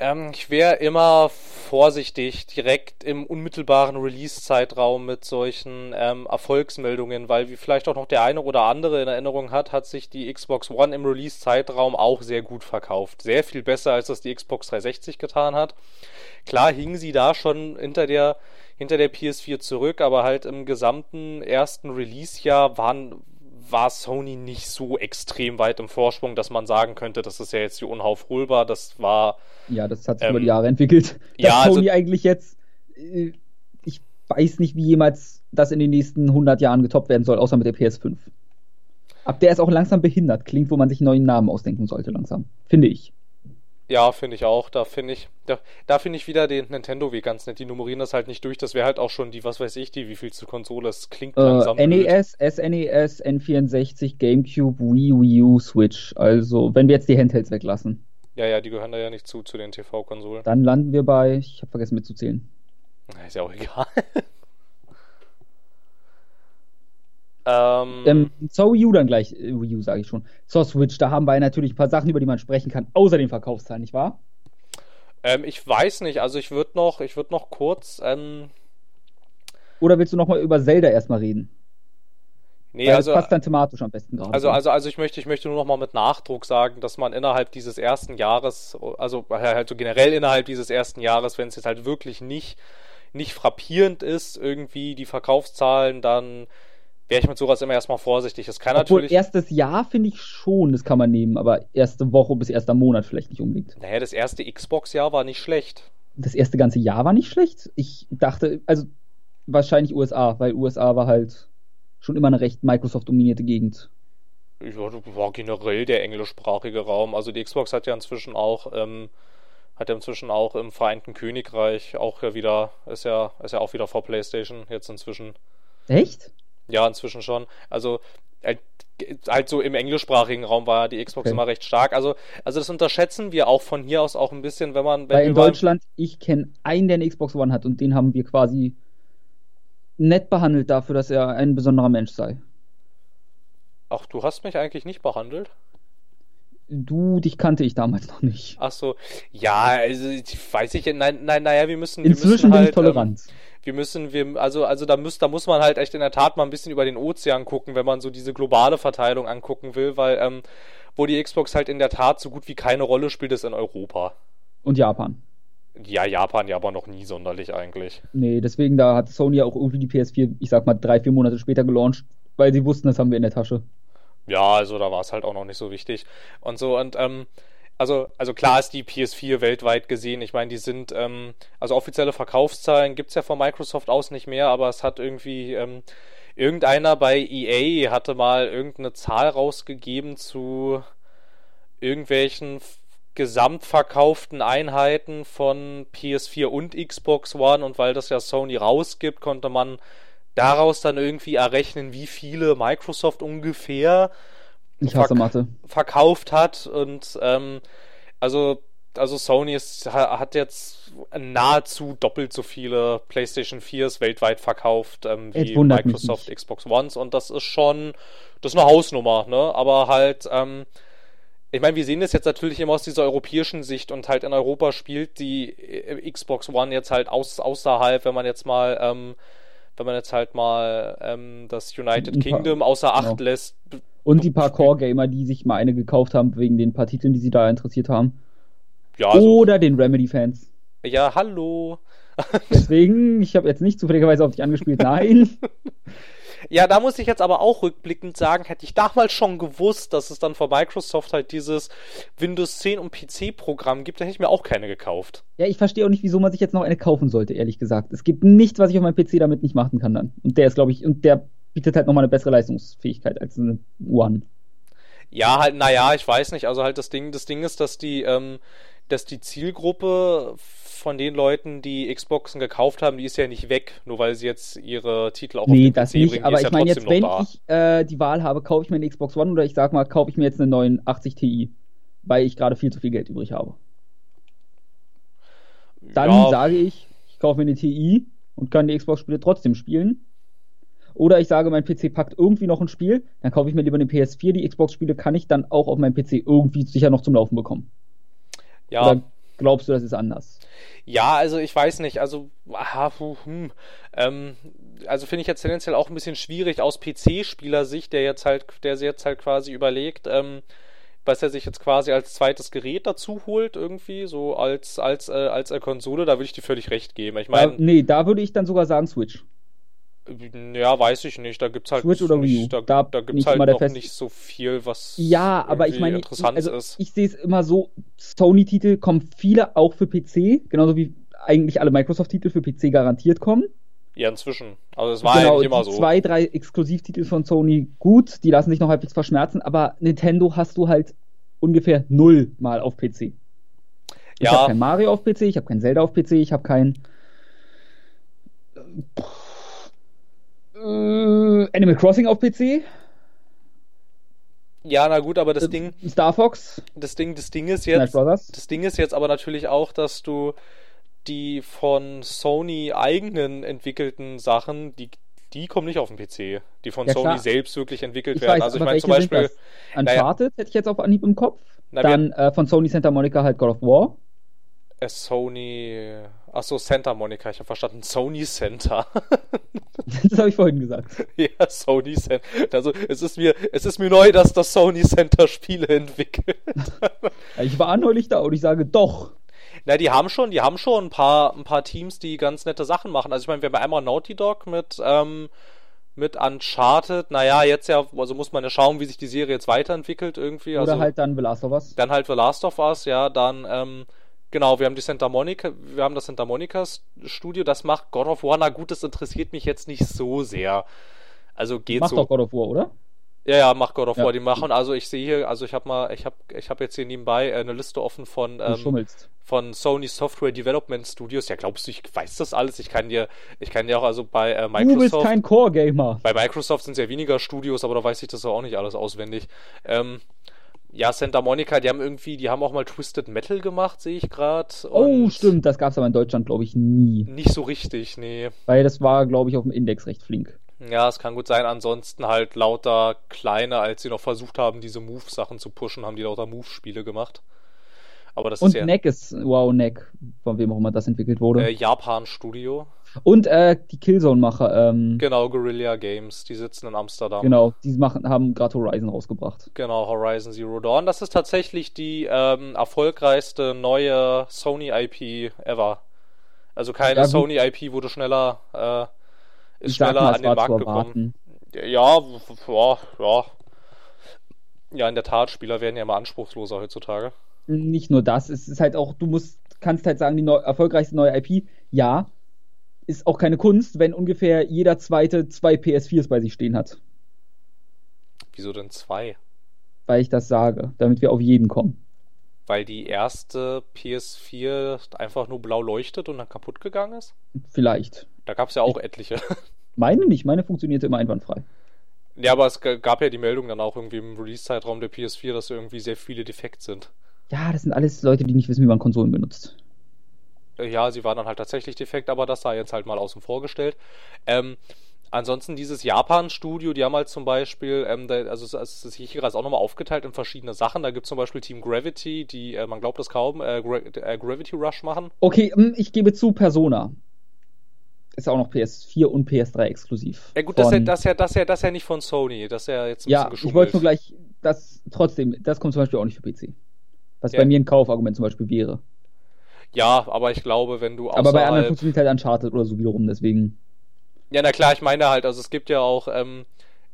[SPEAKER 1] ähm, ich wäre immer vorsichtig, direkt im unmittelbaren Release-Zeitraum mit solchen ähm, Erfolgsmeldungen, weil wie vielleicht auch noch der eine oder andere in Erinnerung hat, hat sich die Xbox One im Release-Zeitraum auch sehr gut verkauft. Sehr viel besser, als das die Xbox 360 getan hat. Klar hingen sie da schon hinter der hinter der PS4 zurück, aber halt im gesamten ersten Release-Jahr waren war Sony nicht so extrem weit im Vorsprung, dass man sagen könnte, das ist ja jetzt hier unaufholbar. Das war.
[SPEAKER 2] Ja, das hat sich ähm, über die Jahre entwickelt. Dass
[SPEAKER 1] ja,
[SPEAKER 2] also Sony also, eigentlich jetzt. Äh, ich weiß nicht, wie jemals das in den nächsten 100 Jahren getoppt werden soll, außer mit der PS5. Ab der ist auch langsam behindert. Klingt, wo man sich einen neuen Namen ausdenken sollte, langsam. Finde ich.
[SPEAKER 1] Ja, finde ich auch. Da finde ich, da, da finde ich wieder den Nintendo Weg ganz nett. Die nummerieren das halt nicht durch. Das wäre halt auch schon die, was weiß ich, die, wie viel zu Konsole. Das klingt
[SPEAKER 2] äh, langsam. NES, SNES, N64, GameCube, Wii, Wii U, Switch. Also, wenn wir jetzt die Handhelds weglassen.
[SPEAKER 1] Ja, ja, die gehören da ja nicht zu, zu den TV-Konsolen.
[SPEAKER 2] Dann landen wir bei, ich habe vergessen mitzuzählen.
[SPEAKER 1] Ist ja auch egal.
[SPEAKER 2] Ähm, ähm, zur Wii U dann gleich, äh, Wii U sage ich schon. Zur Switch, da haben wir natürlich ein paar Sachen, über die man sprechen kann, außer den Verkaufszahlen, nicht wahr?
[SPEAKER 1] Ähm, ich weiß nicht, also ich würde noch, ich würde noch kurz. Ähm...
[SPEAKER 2] Oder willst du noch mal über Zelda erstmal reden?
[SPEAKER 1] Nee, Weil also,
[SPEAKER 2] das passt dann thematisch am besten
[SPEAKER 1] gerade. Also, also, also ich möchte, ich möchte nur noch mal mit Nachdruck sagen, dass man innerhalb dieses ersten Jahres, also halt so generell innerhalb dieses ersten Jahres, wenn es jetzt halt wirklich nicht, nicht frappierend ist, irgendwie die Verkaufszahlen, dann wäre ich mit sowas immer erstmal vorsichtig. Es kann Obwohl natürlich.
[SPEAKER 2] Erstes Jahr finde ich schon, das kann man nehmen, aber erste Woche bis erster Monat vielleicht nicht unbedingt.
[SPEAKER 1] Naja, das erste Xbox-Jahr war nicht schlecht.
[SPEAKER 2] Das erste ganze Jahr war nicht schlecht. Ich dachte, also wahrscheinlich USA, weil USA war halt schon immer eine recht Microsoft-dominierte Gegend.
[SPEAKER 1] Ja, war generell der englischsprachige Raum. Also die Xbox hat ja inzwischen auch, ähm, hat ja inzwischen auch im Vereinten Königreich auch ja wieder, ist ja, ist ja auch wieder vor PlayStation jetzt inzwischen.
[SPEAKER 2] Echt?
[SPEAKER 1] Ja, inzwischen schon. Also halt, halt so im englischsprachigen Raum war die Xbox okay. immer recht stark. Also, also das unterschätzen wir auch von hier aus auch ein bisschen, wenn man. Wenn
[SPEAKER 2] Weil in Deutschland, ich kenne einen, der eine Xbox One hat und den haben wir quasi nett behandelt dafür, dass er ein besonderer Mensch sei.
[SPEAKER 1] Ach, du hast mich eigentlich nicht behandelt?
[SPEAKER 2] Du, dich kannte ich damals noch nicht.
[SPEAKER 1] Ach so, ja, also weiß ich, nein, nein, naja, wir müssen.
[SPEAKER 2] Inzwischen
[SPEAKER 1] wir müssen
[SPEAKER 2] bin halt, ich tolerant.
[SPEAKER 1] Ähm, wir müssen, wir, also, also da muss, da muss man halt echt in der Tat mal ein bisschen über den Ozean gucken, wenn man so diese globale Verteilung angucken will, weil, ähm, wo die Xbox halt in der Tat so gut wie keine Rolle spielt, ist in Europa.
[SPEAKER 2] Und Japan.
[SPEAKER 1] Ja, Japan ja aber noch nie sonderlich eigentlich.
[SPEAKER 2] Nee, deswegen da hat Sony ja auch irgendwie die PS4, ich sag mal, drei, vier Monate später gelauncht, weil sie wussten, das haben wir in der Tasche.
[SPEAKER 1] Ja, also da war es halt auch noch nicht so wichtig. Und so, und ähm, also, also klar ist die PS4 weltweit gesehen. Ich meine, die sind, ähm, also offizielle Verkaufszahlen gibt es ja von Microsoft aus nicht mehr, aber es hat irgendwie, ähm, irgendeiner bei EA hatte mal irgendeine Zahl rausgegeben zu irgendwelchen gesamtverkauften Einheiten von PS4 und Xbox One und weil das ja Sony rausgibt, konnte man daraus dann irgendwie errechnen, wie viele Microsoft ungefähr
[SPEAKER 2] ich hasse Mathe.
[SPEAKER 1] verkauft hat und ähm, also also Sony ist, hat jetzt nahezu doppelt so viele PlayStation 4s weltweit verkauft ähm, wie Microsoft Xbox Ones und das ist schon das ist eine Hausnummer, ne? Aber halt ähm, ich meine, wir sehen das jetzt natürlich immer aus dieser europäischen Sicht und halt in Europa spielt die äh, Xbox One jetzt halt aus, außerhalb, wenn man jetzt mal ähm, wenn man jetzt halt mal ähm, das United Kingdom außer Acht genau. lässt,
[SPEAKER 2] und die paar Core-Gamer, die sich mal eine gekauft haben wegen den paar Titeln, die sie da interessiert haben.
[SPEAKER 1] Ja, also,
[SPEAKER 2] Oder den Remedy-Fans.
[SPEAKER 1] Ja, hallo.
[SPEAKER 2] Deswegen, ich habe jetzt nicht zufälligerweise auf dich angespielt, nein.
[SPEAKER 1] Ja, da muss ich jetzt aber auch rückblickend sagen, hätte ich damals schon gewusst, dass es dann von Microsoft halt dieses Windows 10 und PC-Programm gibt, dann hätte ich mir auch keine gekauft.
[SPEAKER 2] Ja, ich verstehe auch nicht, wieso man sich jetzt noch eine kaufen sollte, ehrlich gesagt. Es gibt nichts, was ich auf meinem PC damit nicht machen kann dann. Und der ist, glaube ich, und der bietet halt nochmal eine bessere Leistungsfähigkeit als eine One.
[SPEAKER 1] Ja, halt, naja, ich weiß nicht. Also halt das Ding, das Ding ist, dass die, ähm, dass die Zielgruppe von den Leuten, die Xboxen gekauft haben, die ist ja nicht weg, nur weil sie jetzt ihre Titel auch
[SPEAKER 2] nee, auf den das PC nicht, bringen. Aber ich ja meine jetzt, wenn da. ich äh, die Wahl habe, kaufe ich mir eine Xbox One oder ich sag mal, kaufe ich mir jetzt eine 89 Ti, weil ich gerade viel zu viel Geld übrig habe. Dann ja. sage ich, ich kaufe mir eine TI und kann die Xbox-Spiele trotzdem spielen Oder ich sage, mein PC packt irgendwie noch ein Spiel, dann kaufe ich mir lieber eine PS4. Die Xbox-Spiele kann ich dann auch auf meinem PC irgendwie sicher noch zum Laufen bekommen.
[SPEAKER 1] Ja.
[SPEAKER 2] Oder glaubst du, das ist anders?
[SPEAKER 1] Ja, also ich weiß nicht, also, aha, hm, ähm, also finde ich jetzt tendenziell auch ein bisschen schwierig aus PC-Spielersicht, der jetzt halt, der sich jetzt halt quasi überlegt, ähm, was er sich jetzt quasi als zweites Gerät dazu holt, irgendwie, so als, als, äh, als äh, Konsole, da würde ich dir völlig recht geben. Ich meine.
[SPEAKER 2] nee, da würde ich dann sogar sagen Switch.
[SPEAKER 1] Ja, weiß ich nicht. Da gibt's halt
[SPEAKER 2] Switch oder Wii U.
[SPEAKER 1] Da, da, da gibt's halt noch Fest nicht so viel, was
[SPEAKER 2] ja, aber ich meine,
[SPEAKER 1] interessant
[SPEAKER 2] also
[SPEAKER 1] ist.
[SPEAKER 2] Ich sehe es immer so: Sony-Titel kommen viele auch für PC, genauso wie eigentlich alle Microsoft-Titel für PC garantiert kommen.
[SPEAKER 1] Ja, inzwischen. Also es war
[SPEAKER 2] genau,
[SPEAKER 1] eigentlich immer so.
[SPEAKER 2] Zwei, drei Exklusivtitel von Sony gut, die lassen sich noch halbwegs verschmerzen, aber Nintendo hast du halt ungefähr null mal auf PC. Ich
[SPEAKER 1] Ja.
[SPEAKER 2] habe kein Mario auf PC, ich habe kein Zelda auf PC, ich habe kein äh, Animal Crossing auf PC,
[SPEAKER 1] Ja, na gut, aber das
[SPEAKER 2] äh,
[SPEAKER 1] Ding,
[SPEAKER 2] Star Fox,
[SPEAKER 1] das Ding, das Ding ist jetzt, das Ding ist jetzt aber natürlich auch, dass du die von Sony eigenen entwickelten Sachen, die, die kommen nicht auf den PC, die von
[SPEAKER 2] Ja,
[SPEAKER 1] Sony
[SPEAKER 2] klar.
[SPEAKER 1] selbst wirklich entwickelt
[SPEAKER 2] Ich
[SPEAKER 1] werden.
[SPEAKER 2] weiß,
[SPEAKER 1] also ich meine zum Beispiel?
[SPEAKER 2] Uncharted hätte ich jetzt auf Anhieb im Kopf.
[SPEAKER 1] Na,
[SPEAKER 2] Dann äh, von Sony Santa Monica halt God of War.
[SPEAKER 1] Äh, Sony, achso, Santa Monica, ich habe verstanden, Sony Center.
[SPEAKER 2] das habe ich vorhin gesagt.
[SPEAKER 1] ja, Sony Center. Also es ist mir, es ist mir neu, dass das Sony Center Spiele entwickelt.
[SPEAKER 2] Ich war neulich da und ich sage doch.
[SPEAKER 1] Na, die haben schon, die haben schon ein paar, ein paar Teams, die ganz nette Sachen machen. Also ich meine, wir haben einmal Naughty Dog mit, ähm, mit Uncharted. Naja, jetzt ja, also muss man ja schauen, wie sich die Serie jetzt weiterentwickelt irgendwie.
[SPEAKER 2] Oder
[SPEAKER 1] Also
[SPEAKER 2] halt dann The Last of Us.
[SPEAKER 1] dann halt The Last of Us, ja, dann, ähm, genau, wir haben die Santa Monica, wir haben das Santa Monica Studio, das macht God of War. Na gut, das interessiert mich jetzt nicht so sehr. Also geht
[SPEAKER 2] Macht
[SPEAKER 1] so.
[SPEAKER 2] doch God of War, oder?
[SPEAKER 1] Ja, ja, macht God of
[SPEAKER 2] Ja.
[SPEAKER 1] War. Die machen, also ich sehe hier, also ich habe mal, ich habe, ich habe jetzt hier nebenbei äh, eine Liste offen von ähm, von Sony Software Development Studios. Ja, glaubst du, ich weiß das alles? Ich kann dir, ich kann dir auch also bei äh,
[SPEAKER 2] Du bist
[SPEAKER 1] Microsoft,
[SPEAKER 2] kein Core-Gamer.
[SPEAKER 1] bei Microsoft sind es ja weniger Studios, aber da weiß ich das auch nicht alles auswendig. Ähm, ja, Santa Monica, die haben irgendwie, die haben auch mal Twisted Metal gemacht, sehe ich gerade.
[SPEAKER 2] Oh, stimmt. Das gab es aber in Deutschland, glaube ich, nie.
[SPEAKER 1] Nicht so richtig, nee.
[SPEAKER 2] Weil das war, glaube ich, auf dem Index recht flink.
[SPEAKER 1] Ja, es kann gut sein. Ansonsten halt lauter kleine, als sie noch versucht haben, diese Move-Sachen zu pushen, haben die lauter Move-Spiele gemacht. Aber das
[SPEAKER 2] Und
[SPEAKER 1] ist ja
[SPEAKER 2] Neck ist, wow, Neck, von wem auch immer das entwickelt wurde.
[SPEAKER 1] äh, Japan-Studio.
[SPEAKER 2] Und äh, die Killzone-Macher, ähm,
[SPEAKER 1] Genau, Guerilla Games. Die sitzen in Amsterdam.
[SPEAKER 2] genau, die machen, haben gerade Horizon rausgebracht.
[SPEAKER 1] Genau, Horizon Zero Dawn. Das ist tatsächlich die ähm, erfolgreichste neue Sony-IP ever. Also keine
[SPEAKER 2] Ja.
[SPEAKER 1] Sony-IP wurde schneller, äh, ist schneller
[SPEAKER 2] mal,
[SPEAKER 1] an den Markt gekommen. Ja, ja, ja. Ja, in der Tat, Spieler werden ja immer anspruchsloser heutzutage.
[SPEAKER 2] Nicht nur das, es ist halt auch, du musst, kannst halt sagen, die neu, erfolgreichste neue IP, ja, ist auch keine Kunst, wenn ungefähr jeder zweite zwei PS4s bei sich stehen hat.
[SPEAKER 1] Wieso denn zwei?
[SPEAKER 2] Weil ich das sage, damit wir auf jeden kommen.
[SPEAKER 1] Weil die erste PS4 einfach nur blau leuchtet und dann kaputt gegangen ist?
[SPEAKER 2] Vielleicht.
[SPEAKER 1] Da gab es ja auch etliche.
[SPEAKER 2] Meine nicht, meine funktionierte immer einwandfrei.
[SPEAKER 1] Ja, aber es gab ja die Meldung dann auch irgendwie im Release-Zeitraum der PS4, dass irgendwie sehr viele defekt sind.
[SPEAKER 2] Ja, das sind alles Leute, die nicht wissen, wie man Konsolen benutzt.
[SPEAKER 1] Ja, sie waren dann halt tatsächlich defekt, aber das sei jetzt halt mal außen vor gestellt. Ähm, ansonsten dieses Japan-Studio, die haben halt zum Beispiel, ähm, da, also es- ist hier ist auch nochmal aufgeteilt in verschiedene Sachen. Da gibt es zum Beispiel Team Gravity, die, äh, man glaubt es kaum, äh, Gra äh, Gravity Rush machen.
[SPEAKER 2] Okay, mm, ich gebe zu, Persona. Ist auch noch PS4 und PS3 exklusiv.
[SPEAKER 1] Ja gut, das ist ja,
[SPEAKER 2] Von-
[SPEAKER 1] das, ist ja, das, ja, das ja nicht von Sony, das ist ja jetzt ein
[SPEAKER 2] Ja,
[SPEAKER 1] bisschen
[SPEAKER 2] ich wollte nur
[SPEAKER 1] geschummelt.
[SPEAKER 2] gleich, das trotzdem, das kommt zum Beispiel auch nicht für PC. Was
[SPEAKER 1] Ja.
[SPEAKER 2] bei mir ein Kaufargument zum Beispiel wäre.
[SPEAKER 1] Ja, aber ich glaube, wenn du
[SPEAKER 2] Aber bei anderen funktioniert halt Uncharted oder so wiederum, deswegen.
[SPEAKER 1] Ja, na klar, ich meine halt, also es gibt ja auch, ähm,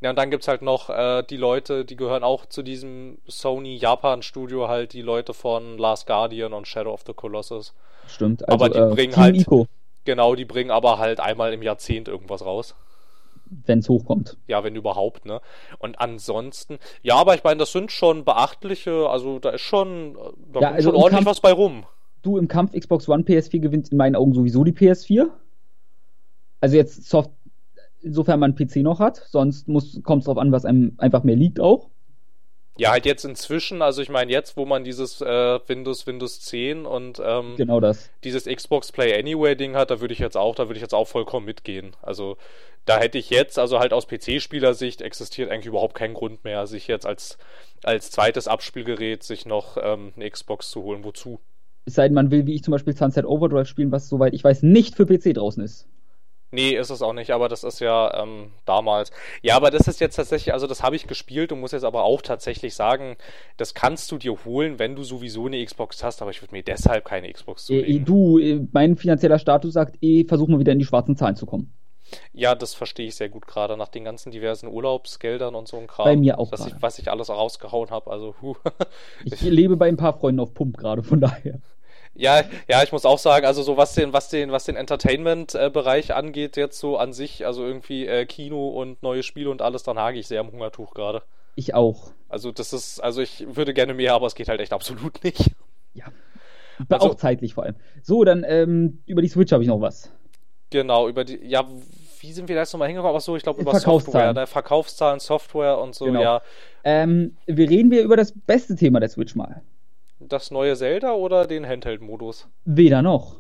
[SPEAKER 1] ja, und dann gibt's halt noch äh, die Leute, die gehören auch zu diesem Sony Japan Studio halt, die Leute von Last Guardian und Shadow of the Colossus.
[SPEAKER 2] Stimmt. Also,
[SPEAKER 1] Aber die
[SPEAKER 2] äh,
[SPEAKER 1] bringen
[SPEAKER 2] Team
[SPEAKER 1] halt-
[SPEAKER 2] Ico,
[SPEAKER 1] Genau, die bringen aber halt einmal im Jahrzehnt irgendwas raus.
[SPEAKER 2] wenn es hochkommt.
[SPEAKER 1] Ja, wenn überhaupt, ne? Und ansonsten, ja, aber ich meine, das sind schon beachtliche, also da ist schon, da
[SPEAKER 2] Ja,
[SPEAKER 1] kommt
[SPEAKER 2] also
[SPEAKER 1] schon ordentlich was bei rum.
[SPEAKER 2] Du im Kampf Xbox One PS4 gewinnt in meinen Augen sowieso die PS4. Also jetzt Soft, insofern man einen PC noch hat, sonst kommt es drauf an, was einem einfach mehr liegt auch.
[SPEAKER 1] Ja, halt jetzt inzwischen, also ich meine jetzt, wo man dieses äh, Windows, Windows 10 und ähm,
[SPEAKER 2] Genau das.
[SPEAKER 1] dieses Xbox Play Anywhere Ding hat, da würde ich jetzt auch, da würde ich jetzt auch vollkommen mitgehen. Also da hätte ich jetzt, also halt aus PC-Spielersicht, existiert eigentlich überhaupt kein Grund mehr, sich jetzt als, als zweites Abspielgerät sich noch ähm, eine Xbox zu holen. Wozu?
[SPEAKER 2] Es sei denn, man will, wie ich zum Beispiel Sunset Overdrive spielen, was soweit ich weiß, nicht für PC draußen ist.
[SPEAKER 1] Nee, ist es auch nicht, aber das ist ja ähm, damals. Ja, aber das ist jetzt tatsächlich, also das habe ich gespielt und muss jetzt aber auch tatsächlich sagen, das kannst du dir holen, wenn du sowieso eine Xbox hast, aber ich würde mir deshalb keine Xbox
[SPEAKER 2] Äh,
[SPEAKER 1] zulegen.
[SPEAKER 2] du, äh, mein finanzieller Status sagt eh, versuch mal wieder in die schwarzen Zahlen zu kommen.
[SPEAKER 1] Ja, das verstehe ich sehr gut gerade nach den ganzen diversen Urlaubsgeldern und so ein Kram.
[SPEAKER 2] Bei mir auch
[SPEAKER 1] dass ich,
[SPEAKER 2] gerade.
[SPEAKER 1] Was ich alles rausgehauen habe, also huh.
[SPEAKER 2] Ich lebe bei ein paar Freunden auf Pump gerade, von daher.
[SPEAKER 1] Ja, ja, ich muss auch sagen, also so was den, was den, was den Entertainment-Bereich angeht, jetzt so an sich, also irgendwie äh, Kino und neue Spiele und alles, dann hage ich sehr am Hungertuch gerade.
[SPEAKER 2] Ich auch.
[SPEAKER 1] Also das ist, also ich würde gerne mehr, aber es geht halt echt absolut nicht.
[SPEAKER 2] Ja.
[SPEAKER 1] Also-
[SPEAKER 2] auch zeitlich vor allem. So, dann ähm, über die Switch habe ich noch was.
[SPEAKER 1] Genau, über die, ja, wie sind wir da jetzt nochmal hingekommen? Ach so, ich glaube über
[SPEAKER 2] Verkaufszahlen.
[SPEAKER 1] Software, ne? Verkaufszahlen, Software und so,
[SPEAKER 2] Genau.
[SPEAKER 1] ja.
[SPEAKER 2] Ähm, wir reden wir über das beste Thema der Switch mal.
[SPEAKER 1] Das neue Zelda oder den Handheld-Modus?
[SPEAKER 2] Weder noch.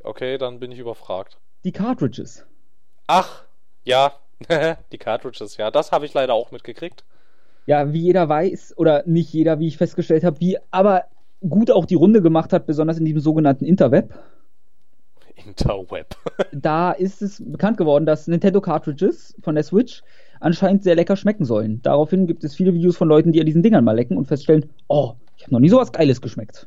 [SPEAKER 1] Okay, dann bin ich überfragt.
[SPEAKER 2] Die Cartridges.
[SPEAKER 1] Ach, ja, die Cartridges, ja, das habe ich leider auch mitgekriegt.
[SPEAKER 2] Ja, wie jeder weiß, oder nicht jeder, wie ich festgestellt habe, wie aber gut auch die Runde gemacht hat, besonders in diesem sogenannten Interweb.
[SPEAKER 1] Interweb.
[SPEAKER 2] Da ist es bekannt geworden, dass Nintendo Cartridges von der Switch anscheinend sehr lecker schmecken sollen. Daraufhin gibt es viele Videos von Leuten, die an diesen Dingern mal lecken und feststellen, oh, ich habe noch nie sowas Geiles geschmeckt.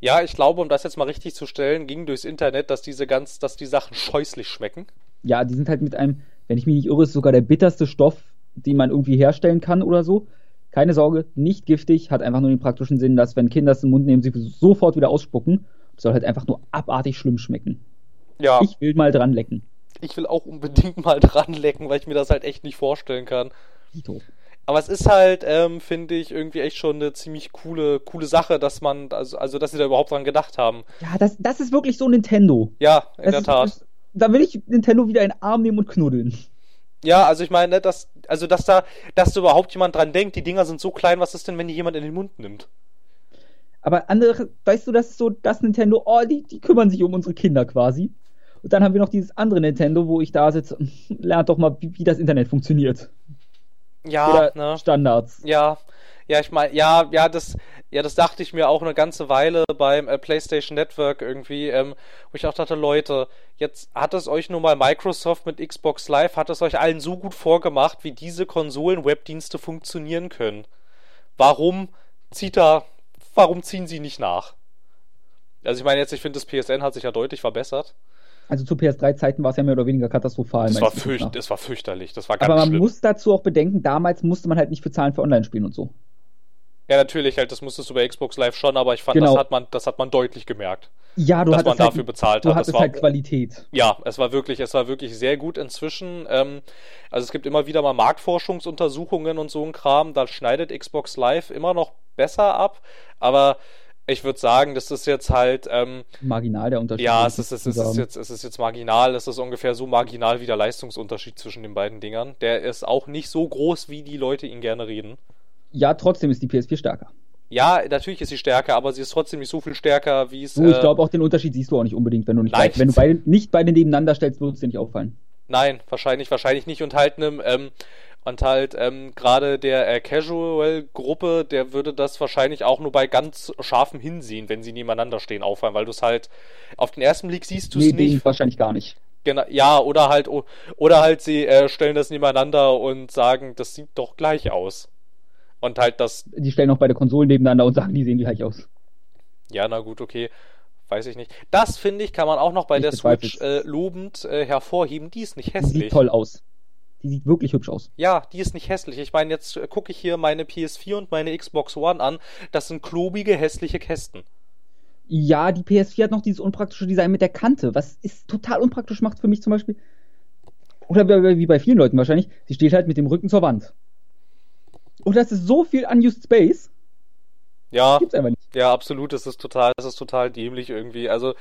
[SPEAKER 1] Ja, ich glaube, um das jetzt mal richtig zu stellen, ging durchs Internet, dass diese ganz, dass die Sachen scheußlich schmecken.
[SPEAKER 2] Ja, die sind halt mit einem, wenn ich mich nicht irre, ist sogar der bitterste Stoff, den man irgendwie herstellen kann oder so. Keine Sorge, nicht giftig, hat einfach nur den praktischen Sinn, dass wenn Kinder es im Mund nehmen, sie sofort wieder ausspucken. Soll halt einfach nur abartig schlimm schmecken.
[SPEAKER 1] Ja, ich,
[SPEAKER 2] Ich will mal dran lecken.
[SPEAKER 1] Will auch unbedingt mal dran lecken, weil ich mir das halt echt nicht vorstellen kann. Aber es ist halt, ähm, finde ich, irgendwie echt schon eine ziemlich coole, coole Sache, dass man, also, also dass sie da überhaupt dran gedacht haben.
[SPEAKER 2] Ja, das, das ist wirklich so Nintendo.
[SPEAKER 1] Ja, in
[SPEAKER 2] Das
[SPEAKER 1] der
[SPEAKER 2] ist,
[SPEAKER 1] Tat.
[SPEAKER 2] Da will ich Nintendo wieder in den Arm nehmen und knuddeln.
[SPEAKER 1] Ja, also ich meine, dass, also dass da, dass da überhaupt jemand dran denkt, die Dinger sind so klein, was ist denn, wenn die jemand in den Mund nimmt?
[SPEAKER 2] Aber andere, weißt du, das ist so das Nintendo, oh, die, die kümmern sich um unsere Kinder quasi. Und dann haben wir noch dieses andere Nintendo, wo ich da sitze, lernt doch mal, wie, wie das Internet funktioniert.
[SPEAKER 1] Ja,
[SPEAKER 2] Oder
[SPEAKER 1] ne?
[SPEAKER 2] Standards.
[SPEAKER 1] Ja, ja, ich meine, ja, ja, das, ja, das dachte ich mir auch eine ganze Weile beim äh, PlayStation Network irgendwie, ähm, wo ich auch dachte, Leute, jetzt hat es euch nun mal Microsoft mit Xbox Live, hat es euch allen so gut vorgemacht, wie diese Konsolen-Webdienste funktionieren können. Warum zieht da, warum ziehen sie nicht nach? Also ich meine jetzt, ich finde, das PSN hat sich ja deutlich verbessert.
[SPEAKER 2] Also zu PS3-Zeiten war es ja mehr oder weniger katastrophal.
[SPEAKER 1] Das war, fürcht, das war fürchterlich, das war ganz
[SPEAKER 2] Aber man
[SPEAKER 1] schlimm.
[SPEAKER 2] muss dazu auch bedenken, damals musste man halt nicht für Zahlen für Online-Spielen und so.
[SPEAKER 1] ja, natürlich, halt, das musstest du bei Xbox Live schon, aber ich fand,
[SPEAKER 2] Genau.
[SPEAKER 1] das hat man, das hat man deutlich gemerkt.
[SPEAKER 2] Ja, du
[SPEAKER 1] Dass man
[SPEAKER 2] halt,
[SPEAKER 1] dafür bezahlt
[SPEAKER 2] du
[SPEAKER 1] hat. Das war-
[SPEAKER 2] halt Qualität.
[SPEAKER 1] Ja, es war wirklich, es war wirklich sehr gut inzwischen. Ähm, also es gibt immer wieder mal Marktforschungsuntersuchungen und so ein Kram. Da schneidet Xbox Live immer noch besser ab. Aber ich würde sagen, das ist jetzt halt, ähm,
[SPEAKER 2] Marginal der Unterschied.
[SPEAKER 1] ja,
[SPEAKER 2] würde
[SPEAKER 1] es ist, es, ist, es, ist jetzt, es ist jetzt marginal. Es ist ungefähr so marginal wie der Leistungsunterschied zwischen den beiden Dingern. Der ist auch nicht so groß, wie die Leute ihn gerne reden.
[SPEAKER 2] Ja, trotzdem ist die PS4 stärker.
[SPEAKER 1] Ja, natürlich ist sie stärker, aber sie ist trotzdem nicht so viel stärker, wie es.
[SPEAKER 2] Du, ich
[SPEAKER 1] äh,
[SPEAKER 2] glaube auch den Unterschied siehst du auch nicht unbedingt, wenn du nicht beide, wenn du beide nicht beide nebeneinander stellst, wird es dir nicht auffallen.
[SPEAKER 1] Nein, wahrscheinlich, wahrscheinlich nicht. Und halt einem, ähm, und halt ähm, gerade der äh, Casual-Gruppe, der würde das wahrscheinlich auch nur bei ganz scharfem Hinsehen, wenn sie nebeneinander stehen, auffallen, weil du es halt auf den ersten Blick siehst du es
[SPEAKER 2] Nee,
[SPEAKER 1] nicht.
[SPEAKER 2] den wahrscheinlich gar nicht.
[SPEAKER 1] Genau, ja, oder halt, oder halt sie äh, stellen das nebeneinander und sagen, das sieht doch gleich aus. Und halt das,
[SPEAKER 2] Die stellen auch beide Konsolen nebeneinander und sagen, die sehen gleich aus.
[SPEAKER 1] ja, na gut, okay. Weiß ich nicht. Das finde ich, kann man auch noch bei
[SPEAKER 2] Ich
[SPEAKER 1] der Switch äh, lobend äh, hervorheben. Die ist nicht
[SPEAKER 2] Die
[SPEAKER 1] hässlich.
[SPEAKER 2] sieht toll aus. Die sieht wirklich hübsch aus.
[SPEAKER 1] Ja, die ist nicht hässlich. Ich meine, jetzt äh, gucke ich hier meine PS4 und meine Xbox One an. Das sind klobige, hässliche Kästen.
[SPEAKER 2] Ja, die PS4 hat noch dieses unpraktische Design mit der Kante, was ist total unpraktisch macht für mich zum Beispiel. Oder wie bei vielen Leuten wahrscheinlich, sie steht halt mit dem Rücken zur Wand. Und das ist so viel unused space,
[SPEAKER 1] Ja,
[SPEAKER 2] gibt's einfach nicht.
[SPEAKER 1] ja, absolut. Das ist total, das ist total dämlich irgendwie. Also,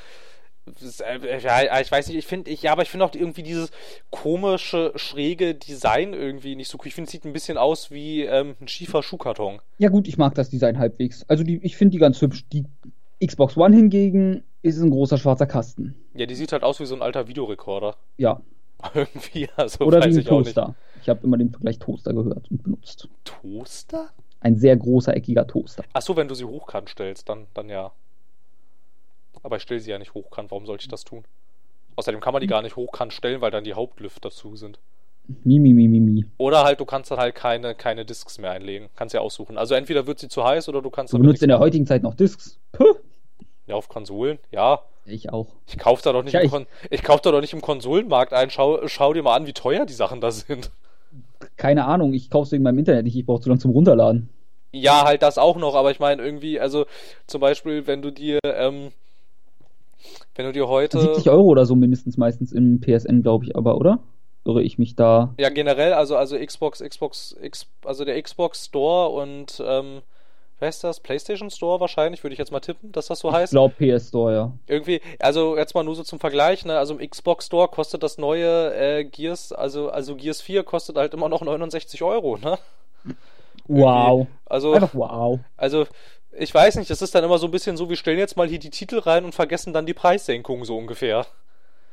[SPEAKER 1] ja, ich weiß nicht, ich finde, ich, ja, aber ich finde auch irgendwie dieses komische, schräge Design irgendwie nicht so cool. Ich finde, es sieht ein bisschen aus wie ähm, ein schiefer Schuhkarton.
[SPEAKER 2] Ja gut, ich mag das Design halbwegs. Also die, ich finde die ganz hübsch. Die Xbox One hingegen ist ein großer schwarzer Kasten.
[SPEAKER 1] Ja, die sieht halt aus wie so ein alter Videorekorder.
[SPEAKER 2] Ja.
[SPEAKER 1] Irgendwie, also
[SPEAKER 2] Oder
[SPEAKER 1] weiß
[SPEAKER 2] wie ein
[SPEAKER 1] ich auch nicht.
[SPEAKER 2] Toaster. Ich habe immer den Vergleich Toaster gehört und benutzt.
[SPEAKER 1] Toaster?
[SPEAKER 2] Ein sehr großer, eckiger Toaster.
[SPEAKER 1] Ach so, wenn du sie hochkant stellst, dann, dann ja. Aber ich stelle sie ja nicht hochkant, warum sollte ich das tun? Außerdem kann man die gar nicht hochkant stellen, weil dann die Hauptlüfter zu sind.
[SPEAKER 2] Mi, mi, mi, mi, mi.
[SPEAKER 1] Oder halt, du kannst dann halt keine, keine Discs mehr einlegen. Kannst ja aussuchen. Also entweder wird sie zu heiß oder du kannst
[SPEAKER 2] Du benutzt in der heutigen Zeit noch Discs. Puh.
[SPEAKER 1] Ja, auf Konsolen, ja.
[SPEAKER 2] Ich auch.
[SPEAKER 1] Ich kauf da doch nicht,
[SPEAKER 2] Ja,
[SPEAKER 1] im,
[SPEAKER 2] ich-
[SPEAKER 1] Kon ich kauf da doch nicht im Konsolenmarkt ein. Schau, schau dir mal an, wie teuer die Sachen da sind.
[SPEAKER 2] Keine Ahnung, ich kaufe es wegen meinem Internet nicht. Ich brauche zu lange zum Runterladen.
[SPEAKER 1] Ja, halt das auch noch, aber ich meine irgendwie, also zum Beispiel, wenn du dir, ähm, wenn du dir heute.
[SPEAKER 2] 70 Euro oder so mindestens meistens im PSN, glaube ich, aber, oder? Irre ich mich da?
[SPEAKER 1] Ja, generell, also, also Xbox, Xbox, X, also der Xbox Store und, ähm, wer ist das? PlayStation Store wahrscheinlich, würde ich jetzt mal tippen, dass das so
[SPEAKER 2] Ich
[SPEAKER 1] heißt.
[SPEAKER 2] glaube PS Store, ja.
[SPEAKER 1] Irgendwie, also jetzt mal nur so zum Vergleich, ne? Also im Xbox Store kostet das neue äh, Gears, also, also Gears 4 kostet halt immer noch 69 Euro, ne?
[SPEAKER 2] Wow.
[SPEAKER 1] Also,
[SPEAKER 2] Einfach wow.
[SPEAKER 1] also, ich weiß nicht, das ist dann immer so ein bisschen so, wir stellen jetzt mal hier die Titel rein und vergessen dann die Preissenkung so ungefähr.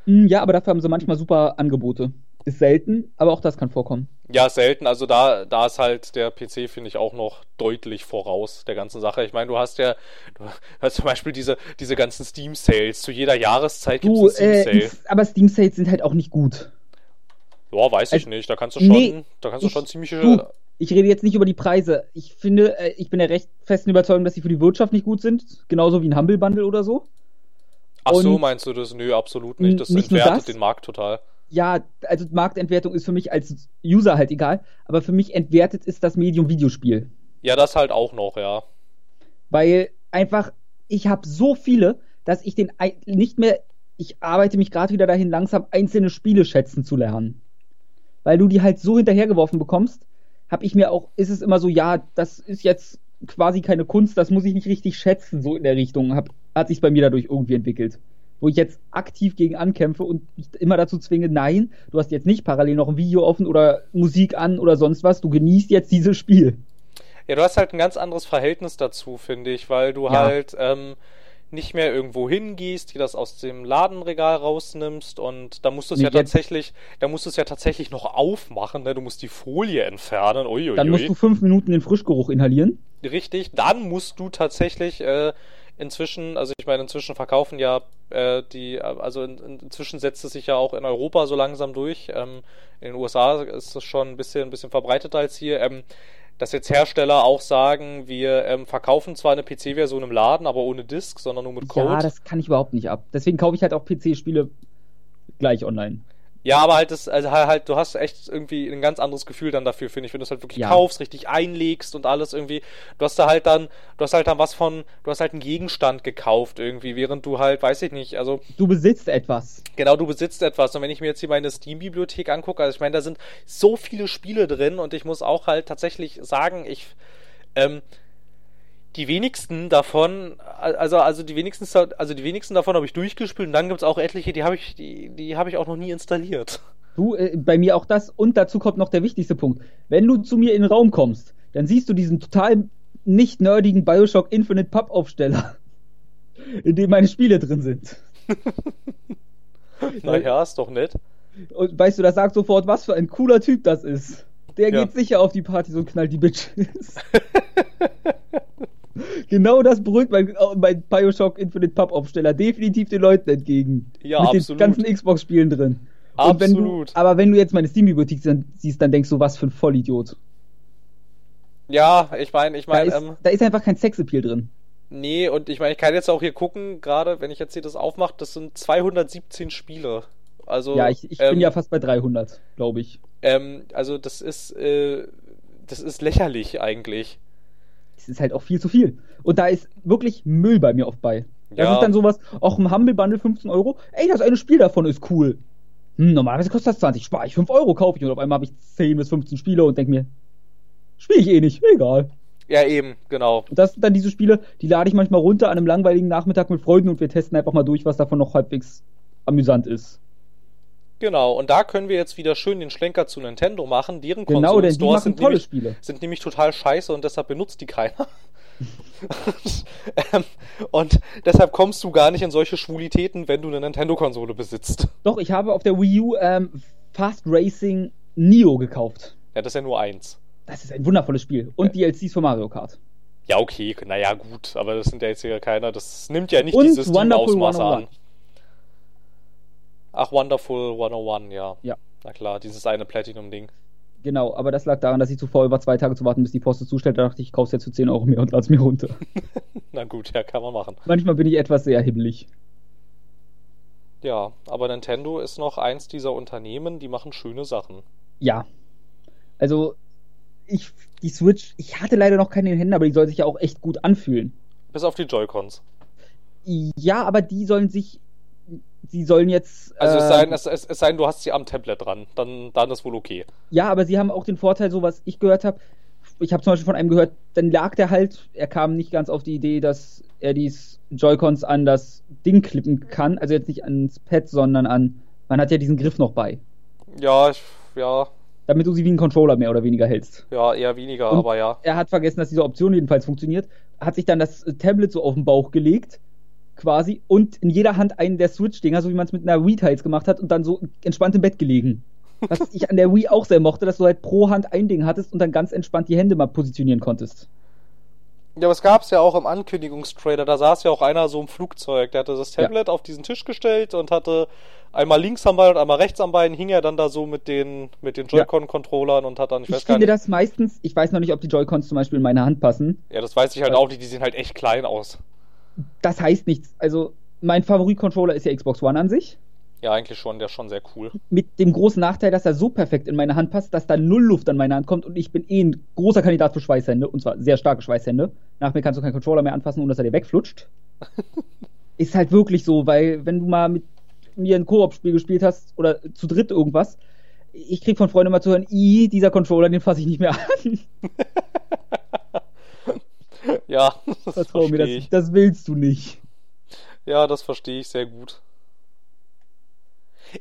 [SPEAKER 2] Hm, Ja, aber dafür haben sie manchmal super Angebote. Ist selten, aber auch das kann vorkommen.
[SPEAKER 1] Ja, selten. Also da, da ist halt der PC, finde ich, auch noch deutlich voraus der ganzen Sache. Ich meine, du hast ja, du hast zum Beispiel diese, diese ganzen Steam Sales. Zu jeder Jahreszeit gibt es
[SPEAKER 2] äh,
[SPEAKER 1] Steam Sale.
[SPEAKER 2] aber Steam Sales sind halt auch nicht gut.
[SPEAKER 1] Ja, weiß ich
[SPEAKER 2] also,
[SPEAKER 1] nicht. Da kannst du schon,
[SPEAKER 2] nee,
[SPEAKER 1] da kannst du
[SPEAKER 2] ich-
[SPEAKER 1] schon ziemliche.
[SPEAKER 2] Du, ich rede jetzt nicht über die Preise. Ich finde, äh, ich bin der recht festen Überzeugung, dass sie für die Wirtschaft nicht gut sind. Genauso wie ein Humble Bundle oder so.
[SPEAKER 1] Ach so,
[SPEAKER 2] und-
[SPEAKER 1] meinst du das? Nö, absolut nicht. Das
[SPEAKER 2] Nicht nur
[SPEAKER 1] entwertet
[SPEAKER 2] das.
[SPEAKER 1] den Markt total.
[SPEAKER 2] Ja, also Marktentwertung ist für mich als User halt egal. Aber für mich entwertet ist das Medium Videospiel.
[SPEAKER 1] Ja, das halt auch noch, ja.
[SPEAKER 2] Weil einfach, ich habe so viele, dass ich den nicht mehr, ich arbeite mich gerade wieder dahin, langsam einzelne Spiele schätzen zu lernen. Weil du die halt so hinterhergeworfen bekommst, habe ich mir auch, ist es immer so, ja, das ist jetzt quasi keine Kunst, das muss ich nicht richtig schätzen, so in der Richtung, hab, hat sich bei mir dadurch irgendwie entwickelt. Wo ich jetzt aktiv gegen ankämpfe und mich immer dazu zwinge, nein, du hast jetzt nicht parallel noch ein Video offen oder Musik an oder sonst was, du genießt jetzt dieses Spiel.
[SPEAKER 1] Ja, du hast halt ein ganz anderes Verhältnis dazu, finde ich, weil du
[SPEAKER 2] Ja.
[SPEAKER 1] halt ähm, nicht mehr irgendwo hingehst, dir das aus dem Ladenregal rausnimmst und da musst du es ja tatsächlich, da musst du es ja tatsächlich noch aufmachen, ne? Du musst die Folie entfernen. Uiuiui.
[SPEAKER 2] Dann musst du fünf Minuten den Frischgeruch inhalieren.
[SPEAKER 1] Richtig, dann musst du tatsächlich äh, inzwischen, also ich meine, inzwischen verkaufen ja äh, die, also in, in, inzwischen setzt es sich ja auch in Europa so langsam durch. Ähm, in den USA ist das schon ein bisschen, ein bisschen verbreiteter als hier. Ähm, dass jetzt Hersteller auch sagen, wir ähm, verkaufen zwar eine PC-Version im Laden, aber ohne Disk, sondern nur mit Code.
[SPEAKER 2] Ja, das kann ich überhaupt nicht ab. Deswegen kaufe ich halt auch PC-Spiele gleich online.
[SPEAKER 1] Ja, aber halt das, also halt, du hast echt irgendwie ein ganz anderes Gefühl dann dafür, finde ich, wenn du es halt wirklich
[SPEAKER 2] Ja.
[SPEAKER 1] kaufst, richtig einlegst und alles irgendwie. Du hast da halt dann, du hast halt dann was von, du hast halt einen Gegenstand gekauft irgendwie, während du halt, weiß ich nicht, also
[SPEAKER 2] Du besitzt etwas.
[SPEAKER 1] genau, du besitzt etwas. Und wenn ich mir jetzt hier meine Steam-Bibliothek angucke, also ich meine, da sind so viele Spiele drin und ich muss auch halt tatsächlich sagen, ich, ähm, die wenigsten davon, also, also die wenigsten, also die wenigsten davon habe ich durchgespielt und dann gibt es auch etliche, die habe ich, die, die habe ich auch noch nie installiert.
[SPEAKER 2] Du, äh, bei mir auch das. Und dazu kommt noch der wichtigste Punkt. Wenn du zu mir in den Raum kommst, dann siehst du diesen total nicht nerdigen Bioshock Infinite Pappaufsteller, in dem meine Spiele drin sind.
[SPEAKER 1] Naja, ist doch nett.
[SPEAKER 2] Und weißt du, das sagt sofort, was für ein cooler Typ das ist. Der
[SPEAKER 1] Ja.
[SPEAKER 2] geht sicher auf die Partys und knallt die Bitches. genau das beruhigt mein, mein Bioshock Infinite Pappaufsteller definitiv den Leuten entgegen.
[SPEAKER 1] Ja,
[SPEAKER 2] Mit
[SPEAKER 1] absolut.
[SPEAKER 2] den ganzen Xbox-Spielen drin. Und wenn du,
[SPEAKER 1] Absolut.
[SPEAKER 2] aber wenn du jetzt meine Steam-Bibliothek siehst, dann denkst du, was für ein Vollidiot.
[SPEAKER 1] Ja, ich meine, ich
[SPEAKER 2] Da,
[SPEAKER 1] meine,
[SPEAKER 2] ist,
[SPEAKER 1] ähm,
[SPEAKER 2] da ist einfach kein Sexappeal drin.
[SPEAKER 1] nee, und ich meine, ich kann jetzt auch hier gucken, gerade wenn ich jetzt hier das aufmache, das sind 217 Spiele. Also,
[SPEAKER 2] ja, ich, ich
[SPEAKER 1] ähm,
[SPEAKER 2] bin ja fast bei 300, glaube ich.
[SPEAKER 1] ähm, also das ist, äh, das ist lächerlich eigentlich.
[SPEAKER 2] Es ist halt auch viel zu viel. Und da ist wirklich Müll bei mir oft bei. Das
[SPEAKER 1] Ja.
[SPEAKER 2] ist dann sowas, auch im Humble Bundle 15 Euro. Ey, das eine Spiel davon ist cool. Hm, normalerweise kostet das 20, spare ich 5 Euro, kaufe ich. Und auf einmal habe ich 10 bis 15 Spiele und denke mir, spiele ich eh nicht, egal.
[SPEAKER 1] Ja, eben, genau.
[SPEAKER 2] Und das sind dann diese Spiele, die lade ich manchmal runter an einem langweiligen Nachmittag mit Freunden und wir testen einfach mal durch, was davon noch halbwegs amüsant ist.
[SPEAKER 1] Genau, und da können wir jetzt wieder schön den Schlenker zu Nintendo machen. Deren
[SPEAKER 2] Genau,
[SPEAKER 1] Konsolenstores sind nämlich, sind nämlich total scheiße und deshalb benutzt die keiner. ähm, und deshalb kommst du gar nicht in solche Schwulitäten, wenn du eine Nintendo-Konsole besitzt.
[SPEAKER 2] Doch, ich habe auf der Wii U ähm, Fast Racing Neo gekauft.
[SPEAKER 1] Ja, das ist ja nur eins.
[SPEAKER 2] Das ist ein wundervolles Spiel. Und DLCs für Mario Kart.
[SPEAKER 1] Ja, okay, naja, gut, aber das sind ja jetzt hier keiner, das nimmt ja nicht
[SPEAKER 2] Und
[SPEAKER 1] dieses
[SPEAKER 2] Wonderful
[SPEAKER 1] Ausmaß
[SPEAKER 2] 101.
[SPEAKER 1] an. Ach, Wonderful 101, ja.
[SPEAKER 2] Ja.
[SPEAKER 1] Na klar, dieses eine Platinum-Ding.
[SPEAKER 2] Genau, aber das lag daran, dass ich zuvor über zwei Tage zu warten, bis die Post es zustellt. Da dachte ich, ich kauf's jetzt für 10 Euro mehr und lass mir runter.
[SPEAKER 1] Na gut, ja, kann man machen.
[SPEAKER 2] Manchmal bin ich etwas sehr hibbelig.
[SPEAKER 1] Ja, aber Nintendo ist noch eins dieser Unternehmen, die machen schöne Sachen.
[SPEAKER 2] Ja. Also, ich, die Switch, ich hatte leider noch keine in den Händen, aber die soll sich ja auch echt gut anfühlen.
[SPEAKER 1] Bis auf die Joy-Cons.
[SPEAKER 2] Ja, aber die sollen sich, die sollen jetzt.
[SPEAKER 1] Also es
[SPEAKER 2] äh,
[SPEAKER 1] sei denn, es, es, es sei denn, du hast sie am Tablet dran, dann, dann ist wohl okay.
[SPEAKER 2] Ja, aber sie haben auch den Vorteil, so was ich gehört habe. Ich habe zum Beispiel von einem gehört, dann lag der halt, er kam nicht ganz auf die Idee, dass er die Joy-Cons an das Ding klippen kann. Also jetzt nicht ans Pad, sondern an. Man hat ja diesen Griff noch bei.
[SPEAKER 1] Ja, ich, ja,
[SPEAKER 2] Damit du sie wie einen Controller mehr oder weniger hältst.
[SPEAKER 1] ja, eher weniger,
[SPEAKER 2] Und-
[SPEAKER 1] aber ja.
[SPEAKER 2] Er hat vergessen, dass diese Option jedenfalls funktioniert. Hat sich dann das Tablet so auf den Bauch gelegt, quasi, und in jeder Hand einen der Switch-Dinger, so wie man es mit einer Wii-Teils gemacht hat, und dann so entspannt im Bett gelegen. Was ich an der Wii auch sehr mochte, dass du halt pro Hand ein Ding hattest und dann ganz entspannt die Hände mal positionieren konntest.
[SPEAKER 1] Ja, aber es gab's ja auch im Ankündigungstrailer, da saß ja auch einer so im Flugzeug, der hatte das Tablet auf diesen Tisch gestellt und hatte einmal links am Bein und einmal rechts am Bein, hing er dann da so mit den, mit den Joy-Con-Controllern und hat dann, ich,
[SPEAKER 2] Ich,
[SPEAKER 1] weiß gar
[SPEAKER 2] finde
[SPEAKER 1] nicht.
[SPEAKER 2] das meistens, ich weiß noch nicht, ob die Joy-Cons zum Beispiel in meine Hand passen.
[SPEAKER 1] Ja, das weiß ich halt auch nicht, die sehen halt echt klein aus.
[SPEAKER 2] Das heißt nichts. Also, mein Favorit-Controller ist ja Xbox One an sich.
[SPEAKER 1] Ja, eigentlich schon, der ist schon sehr cool.
[SPEAKER 2] mit dem großen Nachteil, dass er so perfekt in meine Hand passt, dass da null Luft an meine Hand kommt und ich bin eh ein großer Kandidat für Schweißhände und zwar sehr starke Schweißhände. Nach mir kannst du keinen Controller mehr anfassen, ohne dass er dir wegflutscht. Ist halt wirklich so, weil wenn du mal mit mir ein Koop-Spiel gespielt hast oder zu dritt irgendwas, ich krieg von Freunden immer zu hören, i, dieser Controller, den fasse ich nicht mehr an.
[SPEAKER 1] Ja, das
[SPEAKER 2] Vertrau mir, das, das willst du nicht.
[SPEAKER 1] Ja, das verstehe ich sehr gut.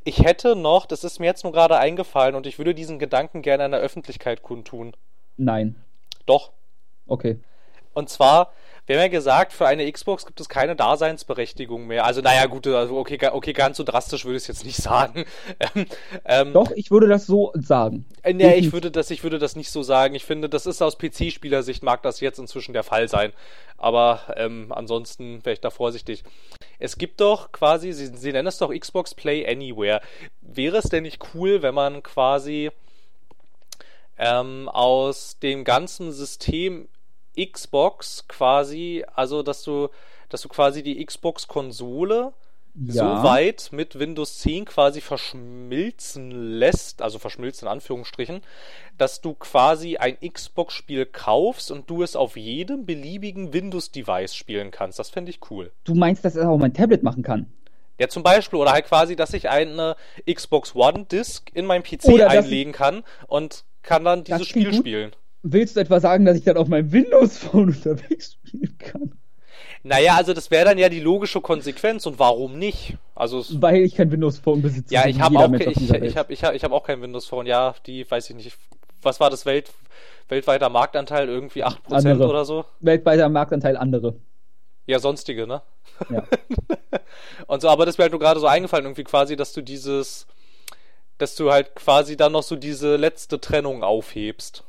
[SPEAKER 1] Ich hätte noch, das ist mir jetzt nur gerade eingefallen und ich würde diesen Gedanken gerne an der Öffentlichkeit kundtun.
[SPEAKER 2] Nein.
[SPEAKER 1] Doch.
[SPEAKER 2] Okay.
[SPEAKER 1] Und zwar, wir haben ja gesagt, für eine Xbox gibt es keine Daseinsberechtigung mehr. Also, naja, gut, also okay, okay, ganz so drastisch würde ich es jetzt nicht sagen. Ähm, ähm,
[SPEAKER 2] Doch, ich würde das so sagen.
[SPEAKER 1] Äh, Nee, ich würde das, ich würde das nicht so sagen. Ich finde, das ist aus PC-Spielersicht mag das jetzt inzwischen der Fall sein. Aber ähm, ansonsten wäre ich da vorsichtig. Es gibt doch quasi, Sie, Sie nennen es doch Xbox Play Anywhere. Wäre es denn nicht cool, wenn man quasi ähm, aus dem ganzen System Xbox quasi, also dass du, dass du quasi die Xbox-Konsole so weit mit Windows 10 quasi verschmilzen lässt, also verschmilzen in Anführungsstrichen, dass du quasi ein Xbox-Spiel kaufst und du es auf jedem beliebigen Windows-Device spielen kannst. Das fände ich cool.
[SPEAKER 2] Du meinst, dass er auch mein Tablet machen kann?
[SPEAKER 1] Ja, zum Beispiel, oder halt quasi, dass ich eine Xbox One-Disc in mein PC
[SPEAKER 2] Oder
[SPEAKER 1] einlegen kann und kann dann dieses Spiel
[SPEAKER 2] gut.
[SPEAKER 1] spielen.
[SPEAKER 2] Willst du etwa sagen, dass ich dann auf meinem Windows-Phone unterwegs spielen kann?
[SPEAKER 1] Naja, also das wäre dann ja die logische Konsequenz und warum nicht? Also
[SPEAKER 2] Weil ich kein Windows-Phone besitze.
[SPEAKER 1] Ja, ich habe auch, ich, ich
[SPEAKER 2] Welt.
[SPEAKER 1] habe ich hab, ich hab auch kein Windows Phone. Ja, die, weiß ich nicht. Was war das Welt, weltweiter Marktanteil? Irgendwie 8%
[SPEAKER 2] Andere.
[SPEAKER 1] oder so?
[SPEAKER 2] Weltweiter Marktanteil andere.
[SPEAKER 1] Ja, sonstige, ne?
[SPEAKER 2] Ja.
[SPEAKER 1] Und so, aber das wäre halt nur gerade so eingefallen, irgendwie quasi, dass du dieses, dass du halt quasi dann noch so diese letzte Trennung aufhebst.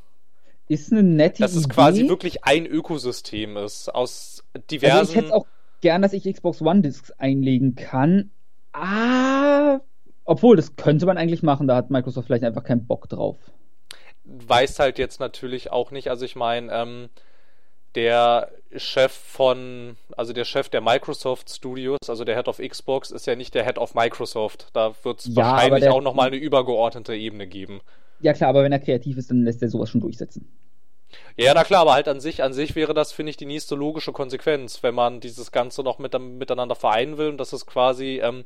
[SPEAKER 2] Ist eine nette
[SPEAKER 1] Dass
[SPEAKER 2] Idee.
[SPEAKER 1] es quasi wirklich ein Ökosystem ist, aus diversen.
[SPEAKER 2] Also ich hätte auch gern, dass ich Xbox One Discs einlegen kann. Ah, obwohl, das könnte man eigentlich machen. Da hat Microsoft vielleicht einfach keinen Bock drauf.
[SPEAKER 1] weiß halt jetzt natürlich auch nicht. Also ich meine, ähm, der Chef von, also der Chef der Microsoft Studios, also der Head of Xbox, ist ja nicht der Head of Microsoft. Da wird es
[SPEAKER 2] Ja, aber
[SPEAKER 1] wahrscheinlich
[SPEAKER 2] der-
[SPEAKER 1] auch nochmal eine übergeordnete Ebene geben.
[SPEAKER 2] Ja klar, aber wenn er kreativ ist, dann lässt er sowas schon durchsetzen.
[SPEAKER 1] Ja, na klar, aber halt an sich, an sich wäre das, finde ich, die nächste logische Konsequenz, wenn man dieses Ganze noch mit, miteinander vereinen will und dass es quasi, ähm,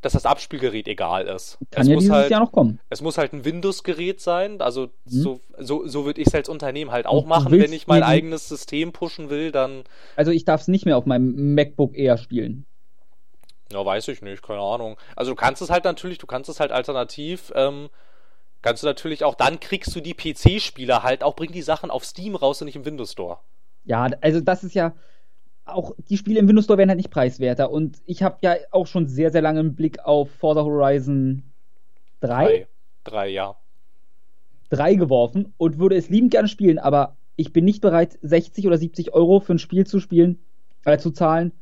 [SPEAKER 1] dass das Abspielgerät egal ist.
[SPEAKER 2] Kann
[SPEAKER 1] es
[SPEAKER 2] ja
[SPEAKER 1] muss
[SPEAKER 2] dieses
[SPEAKER 1] halt,
[SPEAKER 2] Jahr noch kommen.
[SPEAKER 1] Es muss halt ein Windows-Gerät sein. Also
[SPEAKER 2] Mhm.
[SPEAKER 1] so, so, so würde ich es als Unternehmen halt auch machen. Wenn ich mein eigenes System pushen will, dann,
[SPEAKER 2] Also ich darf es nicht mehr auf meinem MacBook Air spielen.
[SPEAKER 1] ja, weiß ich nicht, keine Ahnung. Also du kannst es halt natürlich, du kannst es halt alternativ, ähm, kannst du natürlich auch, dann kriegst du die PC-Spieler halt auch, bring die Sachen auf Steam raus und nicht im Windows Store.
[SPEAKER 2] Ja, also das ist ja auch die Spiele im Windows Store werden halt nicht preiswerter und ich habe ja auch schon sehr sehr lange einen Blick auf Forza Horizon 3.
[SPEAKER 1] Drei, ja.
[SPEAKER 2] Drei geworfen und würde es liebend gerne spielen, aber ich bin nicht bereit, 60 oder 70 Euro für ein Spiel zu spielen, äh, zu zahlen,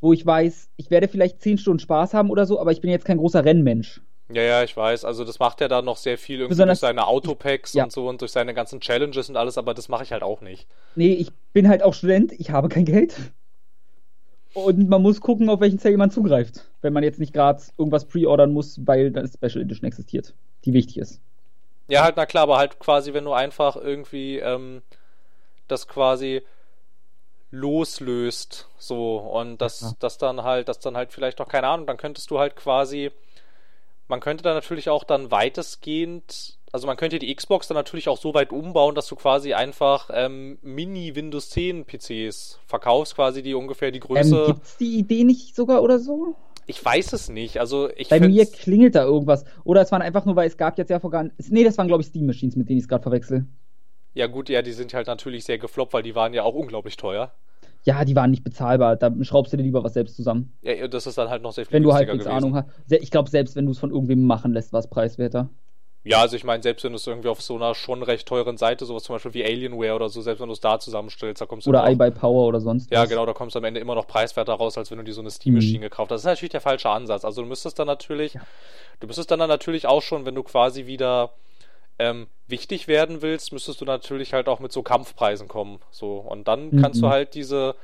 [SPEAKER 2] wo ich weiß, ich werde vielleicht 10 Stunden Spaß haben oder so, aber ich bin jetzt kein großer Rennmensch.
[SPEAKER 1] Ja, ja, ich weiß. Also das macht er dann noch sehr viel irgendwie
[SPEAKER 2] Besonders-
[SPEAKER 1] durch seine Autopacks
[SPEAKER 2] Ja.
[SPEAKER 1] und so und durch seine ganzen Challenges und alles, aber das mache ich halt auch nicht.
[SPEAKER 2] Nee, ich bin halt auch Student, ich habe kein Geld. Und man muss gucken, auf welchen Sale man zugreift. Wenn man jetzt nicht gerade irgendwas pre-ordern muss, weil dann Special Edition existiert, die wichtig ist.
[SPEAKER 1] Ja, halt, na klar, aber halt quasi, wenn du einfach irgendwie ähm, das quasi loslöst, so, und das,
[SPEAKER 2] Ja.
[SPEAKER 1] das dann halt, das dann halt vielleicht noch, keine Ahnung, dann könntest du halt quasi, man könnte dann natürlich auch dann weitestgehend, also man könnte die Xbox dann natürlich auch so weit umbauen, dass du quasi einfach ähm, Mini-Windows 10 PCs verkaufst, quasi die ungefähr die Größe.
[SPEAKER 2] Ähm, gibt's die Idee nicht sogar oder so?
[SPEAKER 1] ich weiß es nicht, also ich
[SPEAKER 2] Bei mir klingelt da irgendwas. Oder es waren einfach nur, weil es gab jetzt ja vor gar Nee, das waren, glaube ich, Steam Machines, mit denen ich es gerade verwechsel.
[SPEAKER 1] Ja gut, ja, die sind halt natürlich sehr gefloppt, weil die waren ja auch unglaublich teuer.
[SPEAKER 2] Ja, die waren nicht bezahlbar. Da schraubst du dir lieber was selbst zusammen.
[SPEAKER 1] Ja, das ist dann halt noch sehr viel
[SPEAKER 2] Wenn du halbwegs
[SPEAKER 1] gewesen.
[SPEAKER 2] Ahnung hast. Ich glaube, selbst wenn du es von irgendwem machen lässt, war es preiswerter.
[SPEAKER 1] Ja, also ich meine, selbst wenn du es irgendwie auf so einer schon recht teuren Seite, sowas zum Beispiel wie Alienware oder so, selbst wenn du es da zusammenstellst, da kommst du
[SPEAKER 2] Oder iBuyPower oder sonst
[SPEAKER 1] Ja,
[SPEAKER 2] was.
[SPEAKER 1] genau, da kommst du am Ende immer noch preiswerter raus, als wenn du dir so eine Steam-Maschine
[SPEAKER 2] Mhm.
[SPEAKER 1] gekauft hast. Das ist natürlich der falsche Ansatz. Also du müsstest dann natürlich,
[SPEAKER 2] Ja.
[SPEAKER 1] du müsstest dann, dann natürlich auch schon, wenn du quasi wieder ähm, wichtig werden willst, müsstest du natürlich halt auch mit so Kampfpreisen kommen. So, und dann
[SPEAKER 2] Mhm.
[SPEAKER 1] kannst du halt diese.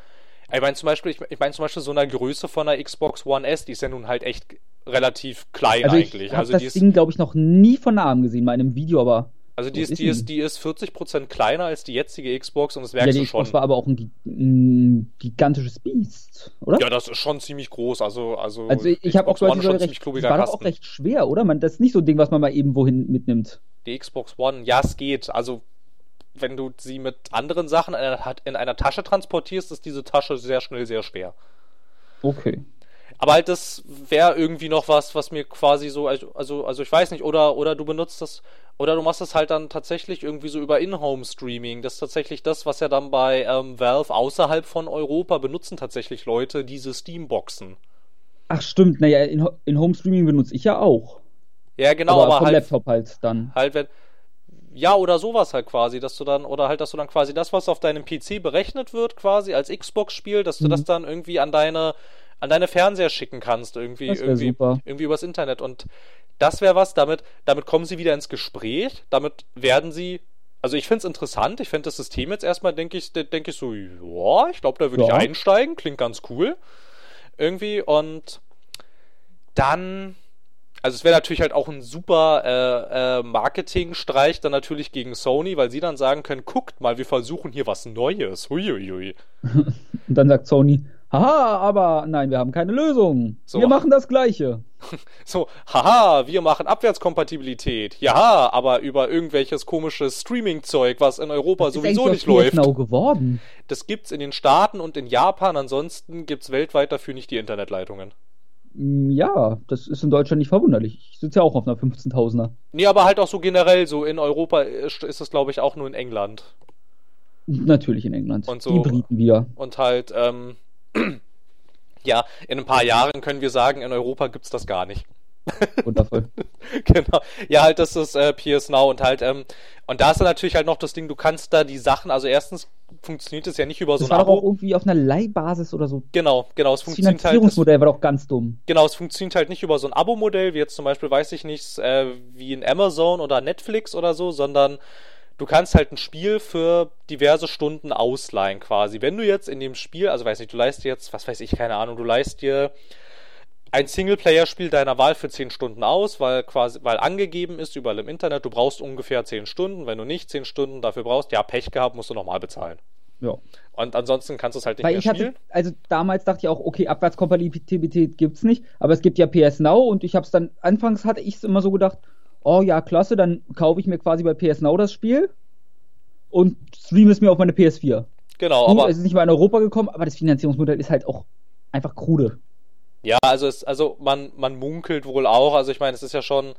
[SPEAKER 1] Ich meine zum Beispiel, ich, ich meine zum Beispiel so einer Größe von einer Xbox One S, die ist ja nun halt echt relativ klein
[SPEAKER 2] Also ich
[SPEAKER 1] eigentlich.
[SPEAKER 2] habe
[SPEAKER 1] Also
[SPEAKER 2] das
[SPEAKER 1] die
[SPEAKER 2] Ding, glaube ich, noch nie von Namen gesehen, in einem Video, aber
[SPEAKER 1] also die ist,
[SPEAKER 2] ist
[SPEAKER 1] die ist, die ist 40% kleiner als die jetzige Xbox und das
[SPEAKER 2] ja,
[SPEAKER 1] merkst
[SPEAKER 2] die
[SPEAKER 1] du schon.
[SPEAKER 2] Xbox war aber auch ein, ein gigantisches Biest, oder?
[SPEAKER 1] Ja, das ist schon ziemlich groß. Also, also,
[SPEAKER 2] also ich, habe auch die
[SPEAKER 1] schon
[SPEAKER 2] recht, das war doch auch recht schwer, oder? Man, das ist nicht so ein Ding, was man mal eben wohin mitnimmt.
[SPEAKER 1] Die Xbox One, ja, es geht. Also, wenn du sie mit anderen Sachen in einer, in einer Tasche transportierst, ist diese Tasche sehr schnell sehr schwer.
[SPEAKER 2] Okay.
[SPEAKER 1] Aber halt, das wäre irgendwie noch was, was mir quasi so, also, also, also ich weiß nicht, oder, oder du benutzt das, oder du machst das halt dann tatsächlich irgendwie so über In-Home-Streaming. Das ist tatsächlich das, was ja dann bei ähm, Valve außerhalb von Europa benutzen tatsächlich Leute diese Steam-Boxen.
[SPEAKER 2] Ach stimmt, naja, in, Ho- in Home Streaming benutze ich ja auch.
[SPEAKER 1] Ja, genau,
[SPEAKER 2] aber,
[SPEAKER 1] aber,
[SPEAKER 2] vom
[SPEAKER 1] halt.
[SPEAKER 2] Laptop halt dann.
[SPEAKER 1] Halt, wenn. Ja, oder sowas halt quasi, dass du dann, oder halt, dass du dann quasi das, was auf deinem PC berechnet wird, quasi als Xbox-Spiel, dass du
[SPEAKER 2] Mhm.
[SPEAKER 1] das dann irgendwie an deine, an deine Fernseher schicken kannst, irgendwie, irgendwie,
[SPEAKER 2] super.
[SPEAKER 1] irgendwie übers Internet. Und das wäre was, damit, damit kommen sie wieder ins Gespräch, damit werden sie. Also ich finde es interessant, ich finde das System jetzt erstmal, denke ich, denke ich so, ja, ich glaube, da würde
[SPEAKER 2] Ja.
[SPEAKER 1] ich einsteigen, klingt ganz cool. Irgendwie und dann also es wäre natürlich halt auch ein super äh, äh, Marketingstreich dann natürlich gegen Sony, weil sie dann sagen können, guckt mal, wir versuchen hier was Neues. Huiuiui.
[SPEAKER 2] Und dann sagt Sony, haha, aber nein, wir haben keine Lösung.
[SPEAKER 1] So.
[SPEAKER 2] Wir machen das Gleiche.
[SPEAKER 1] So, haha, wir machen Abwärtskompatibilität. Ja, aber über irgendwelches komisches Streaming-Zeug, was in Europa
[SPEAKER 2] ist
[SPEAKER 1] sowieso nicht läuft.
[SPEAKER 2] Now geworden.
[SPEAKER 1] Das gibt's in den Staaten und in Japan, ansonsten gibt's weltweit dafür nicht die Internetleitungen.
[SPEAKER 2] Mm, Ja, das ist in Deutschland nicht verwunderlich. Ich sitze ja auch auf einer 15.000er.
[SPEAKER 1] Nee, aber halt auch so generell, so in Europa ist ist es, glaube ich, auch nur in England.
[SPEAKER 2] Natürlich in England.
[SPEAKER 1] Und so-
[SPEAKER 2] Die Briten wieder.
[SPEAKER 1] Und halt, ähm, ja, in ein paar Jahren können wir sagen, in Europa gibt's das gar nicht.
[SPEAKER 2] Wundervoll.
[SPEAKER 1] genau. Ja, halt, das ist äh, PS Now und halt, ähm, und da ist dann natürlich halt noch das Ding, du kannst da die Sachen, also erstens funktioniert es ja nicht über so
[SPEAKER 2] Das
[SPEAKER 1] ein
[SPEAKER 2] war doch auch
[SPEAKER 1] Abo.
[SPEAKER 2] irgendwie auf einer Leihbasis oder so.
[SPEAKER 1] Genau, genau, es
[SPEAKER 2] Das
[SPEAKER 1] funktioniert halt.
[SPEAKER 2] Finanzierungsmodell war doch ganz dumm.
[SPEAKER 1] genau, es funktioniert halt nicht über so ein Abo-Modell, wie jetzt zum Beispiel, weiß ich nicht, äh, wie in Amazon oder Netflix oder so, sondern du kannst halt ein Spiel für diverse Stunden ausleihen quasi. Wenn du jetzt in dem Spiel, also weiß nicht, du leist dir jetzt, was weiß ich, keine Ahnung, du leist dir ein Singleplayer-Spiel deiner Wahl für 10 Stunden aus, weil quasi, weil angegeben ist überall im Internet, du brauchst ungefähr 10 Stunden. Wenn du nicht 10 Stunden dafür brauchst, ja, Pech gehabt, musst du nochmal bezahlen.
[SPEAKER 2] Ja.
[SPEAKER 1] Und ansonsten kannst du es halt nicht
[SPEAKER 2] Weil
[SPEAKER 1] mehr
[SPEAKER 2] ich hatte,
[SPEAKER 1] spielen.
[SPEAKER 2] also damals dachte ich auch, okay, Abwärtskompatibilität gibt's nicht, aber es gibt ja PS Now und ich habe es dann, anfangs hatte ich es immer so gedacht, oh ja, klasse, dann kaufe ich mir quasi bei PS Now das Spiel und streame es mir auf meine PS4.
[SPEAKER 1] Genau,
[SPEAKER 2] Gut,
[SPEAKER 1] aber
[SPEAKER 2] es ist nicht mal in Europa gekommen, aber das Finanzierungsmodell ist halt auch einfach krude.
[SPEAKER 1] Ja, also es, also man, man munkelt wohl auch, also ich meine, es ist ja schon,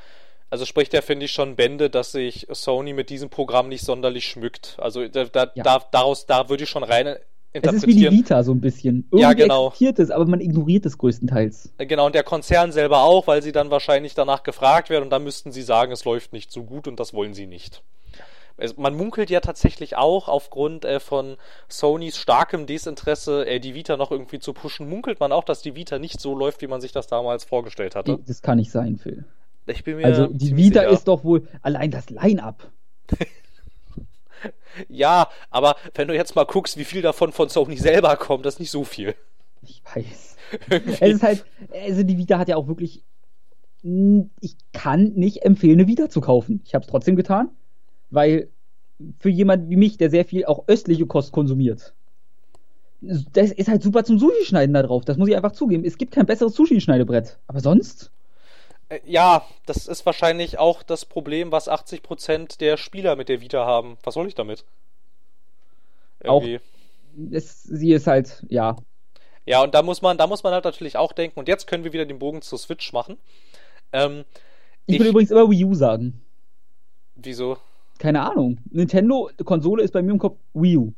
[SPEAKER 1] also spricht ja, finde ich, schon Bände, dass sich Sony mit diesem Programm nicht sonderlich schmückt. Also da, da,
[SPEAKER 2] Ja.
[SPEAKER 1] da, daraus, da würde ich schon rein
[SPEAKER 2] Es ist wie die Vita so ein bisschen.
[SPEAKER 1] Irgendwie ja, genau.
[SPEAKER 2] existiert es, aber man ignoriert es größtenteils.
[SPEAKER 1] Äh, genau, und der Konzern selber auch, weil sie dann wahrscheinlich danach gefragt werden und dann müssten sie sagen, es läuft nicht so gut und das wollen sie nicht. Man munkelt ja tatsächlich auch aufgrund äh, von Sonys starkem Desinteresse, äh, die Vita noch irgendwie zu pushen, munkelt man auch, dass die Vita nicht so läuft, wie man sich das damals vorgestellt hatte.
[SPEAKER 2] Das kann nicht sein, Phil.
[SPEAKER 1] Ich bin mir
[SPEAKER 2] also die Vita sicher. ist doch wohl allein das Line-up.
[SPEAKER 1] ja, aber wenn du jetzt mal guckst, wie viel davon von Sony selber kommt, das ist nicht so viel.
[SPEAKER 2] Ich weiß. es ist halt, also die Vita hat ja auch wirklich. Ich kann nicht empfehlen, eine Vita zu kaufen. Ich habe es trotzdem getan, weil für jemand wie mich, der sehr viel auch östliche Kost konsumiert, das ist halt super zum Sushi-Schneiden da drauf. Das muss ich einfach zugeben. Es gibt kein besseres Sushi-Schneidebrett. Aber sonst?
[SPEAKER 1] Äh, ja, das ist wahrscheinlich auch das Problem, was 80% der Spieler mit der Vita haben. Was soll ich damit?
[SPEAKER 2] Irgendwie. Auch, es, sie ist halt, ja.
[SPEAKER 1] Ja, und da muss man, da muss man halt natürlich auch denken, und jetzt können wir wieder den Bogen zur Switch machen. Ähm,
[SPEAKER 2] ich, ich will übrigens immer Wii U sagen.
[SPEAKER 1] Wieso?
[SPEAKER 2] Keine Ahnung. Nintendo-Konsole ist bei mir im Kopf Wii U.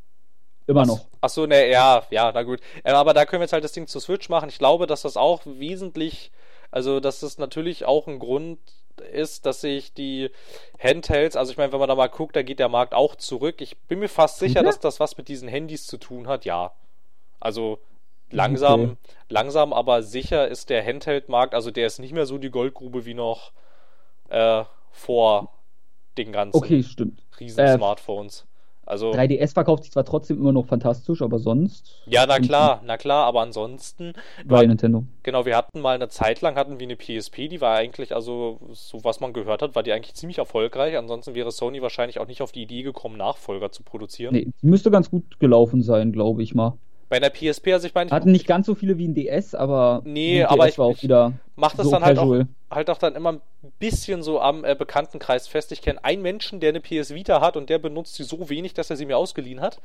[SPEAKER 2] Immer noch.
[SPEAKER 1] Achso, ne, ja, ja, na gut. Äh, aber da können wir jetzt halt das Ding zur Switch machen. Ich glaube, dass das auch wesentlich also, dass das natürlich auch ein Grund ist, dass sich die Handhelds, also ich meine, wenn man da mal guckt, da geht der Markt auch zurück. Ich bin mir fast sicher, mhm. dass das was mit diesen Handys zu tun hat, ja. Also langsam, okay. langsam, aber sicher ist der Handheld-Markt, also der ist nicht mehr so die Goldgrube wie noch äh, vor den ganzen
[SPEAKER 2] okay,
[SPEAKER 1] riesen äh, Smartphones. Also
[SPEAKER 2] 3DS verkauft sich zwar trotzdem immer noch fantastisch, aber sonst.
[SPEAKER 1] Ja, na klar, na klar, aber ansonsten.
[SPEAKER 2] Bei Nintendo.
[SPEAKER 1] Genau, wir hatten mal eine Zeit lang hatten wir eine PSP, die war eigentlich, also so was man gehört hat, war die eigentlich ziemlich erfolgreich. Ansonsten wäre Sony wahrscheinlich auch nicht auf die Idee gekommen, Nachfolger zu produzieren.
[SPEAKER 2] Nee, müsste ganz gut gelaufen sein, glaube ich mal.
[SPEAKER 1] Bei der PSP, also ich meine.
[SPEAKER 2] Hatten nicht ganz so viele wie ein DS, aber.
[SPEAKER 1] Nee, aber DS
[SPEAKER 2] ich, war auch wieder.
[SPEAKER 1] Macht das so dann halt auch, halt auch dann immer ein bisschen so am äh, Bekanntenkreis fest. Ich kenne einen Menschen, der eine PS Vita hat und der benutzt sie so wenig, dass er sie mir ausgeliehen hat.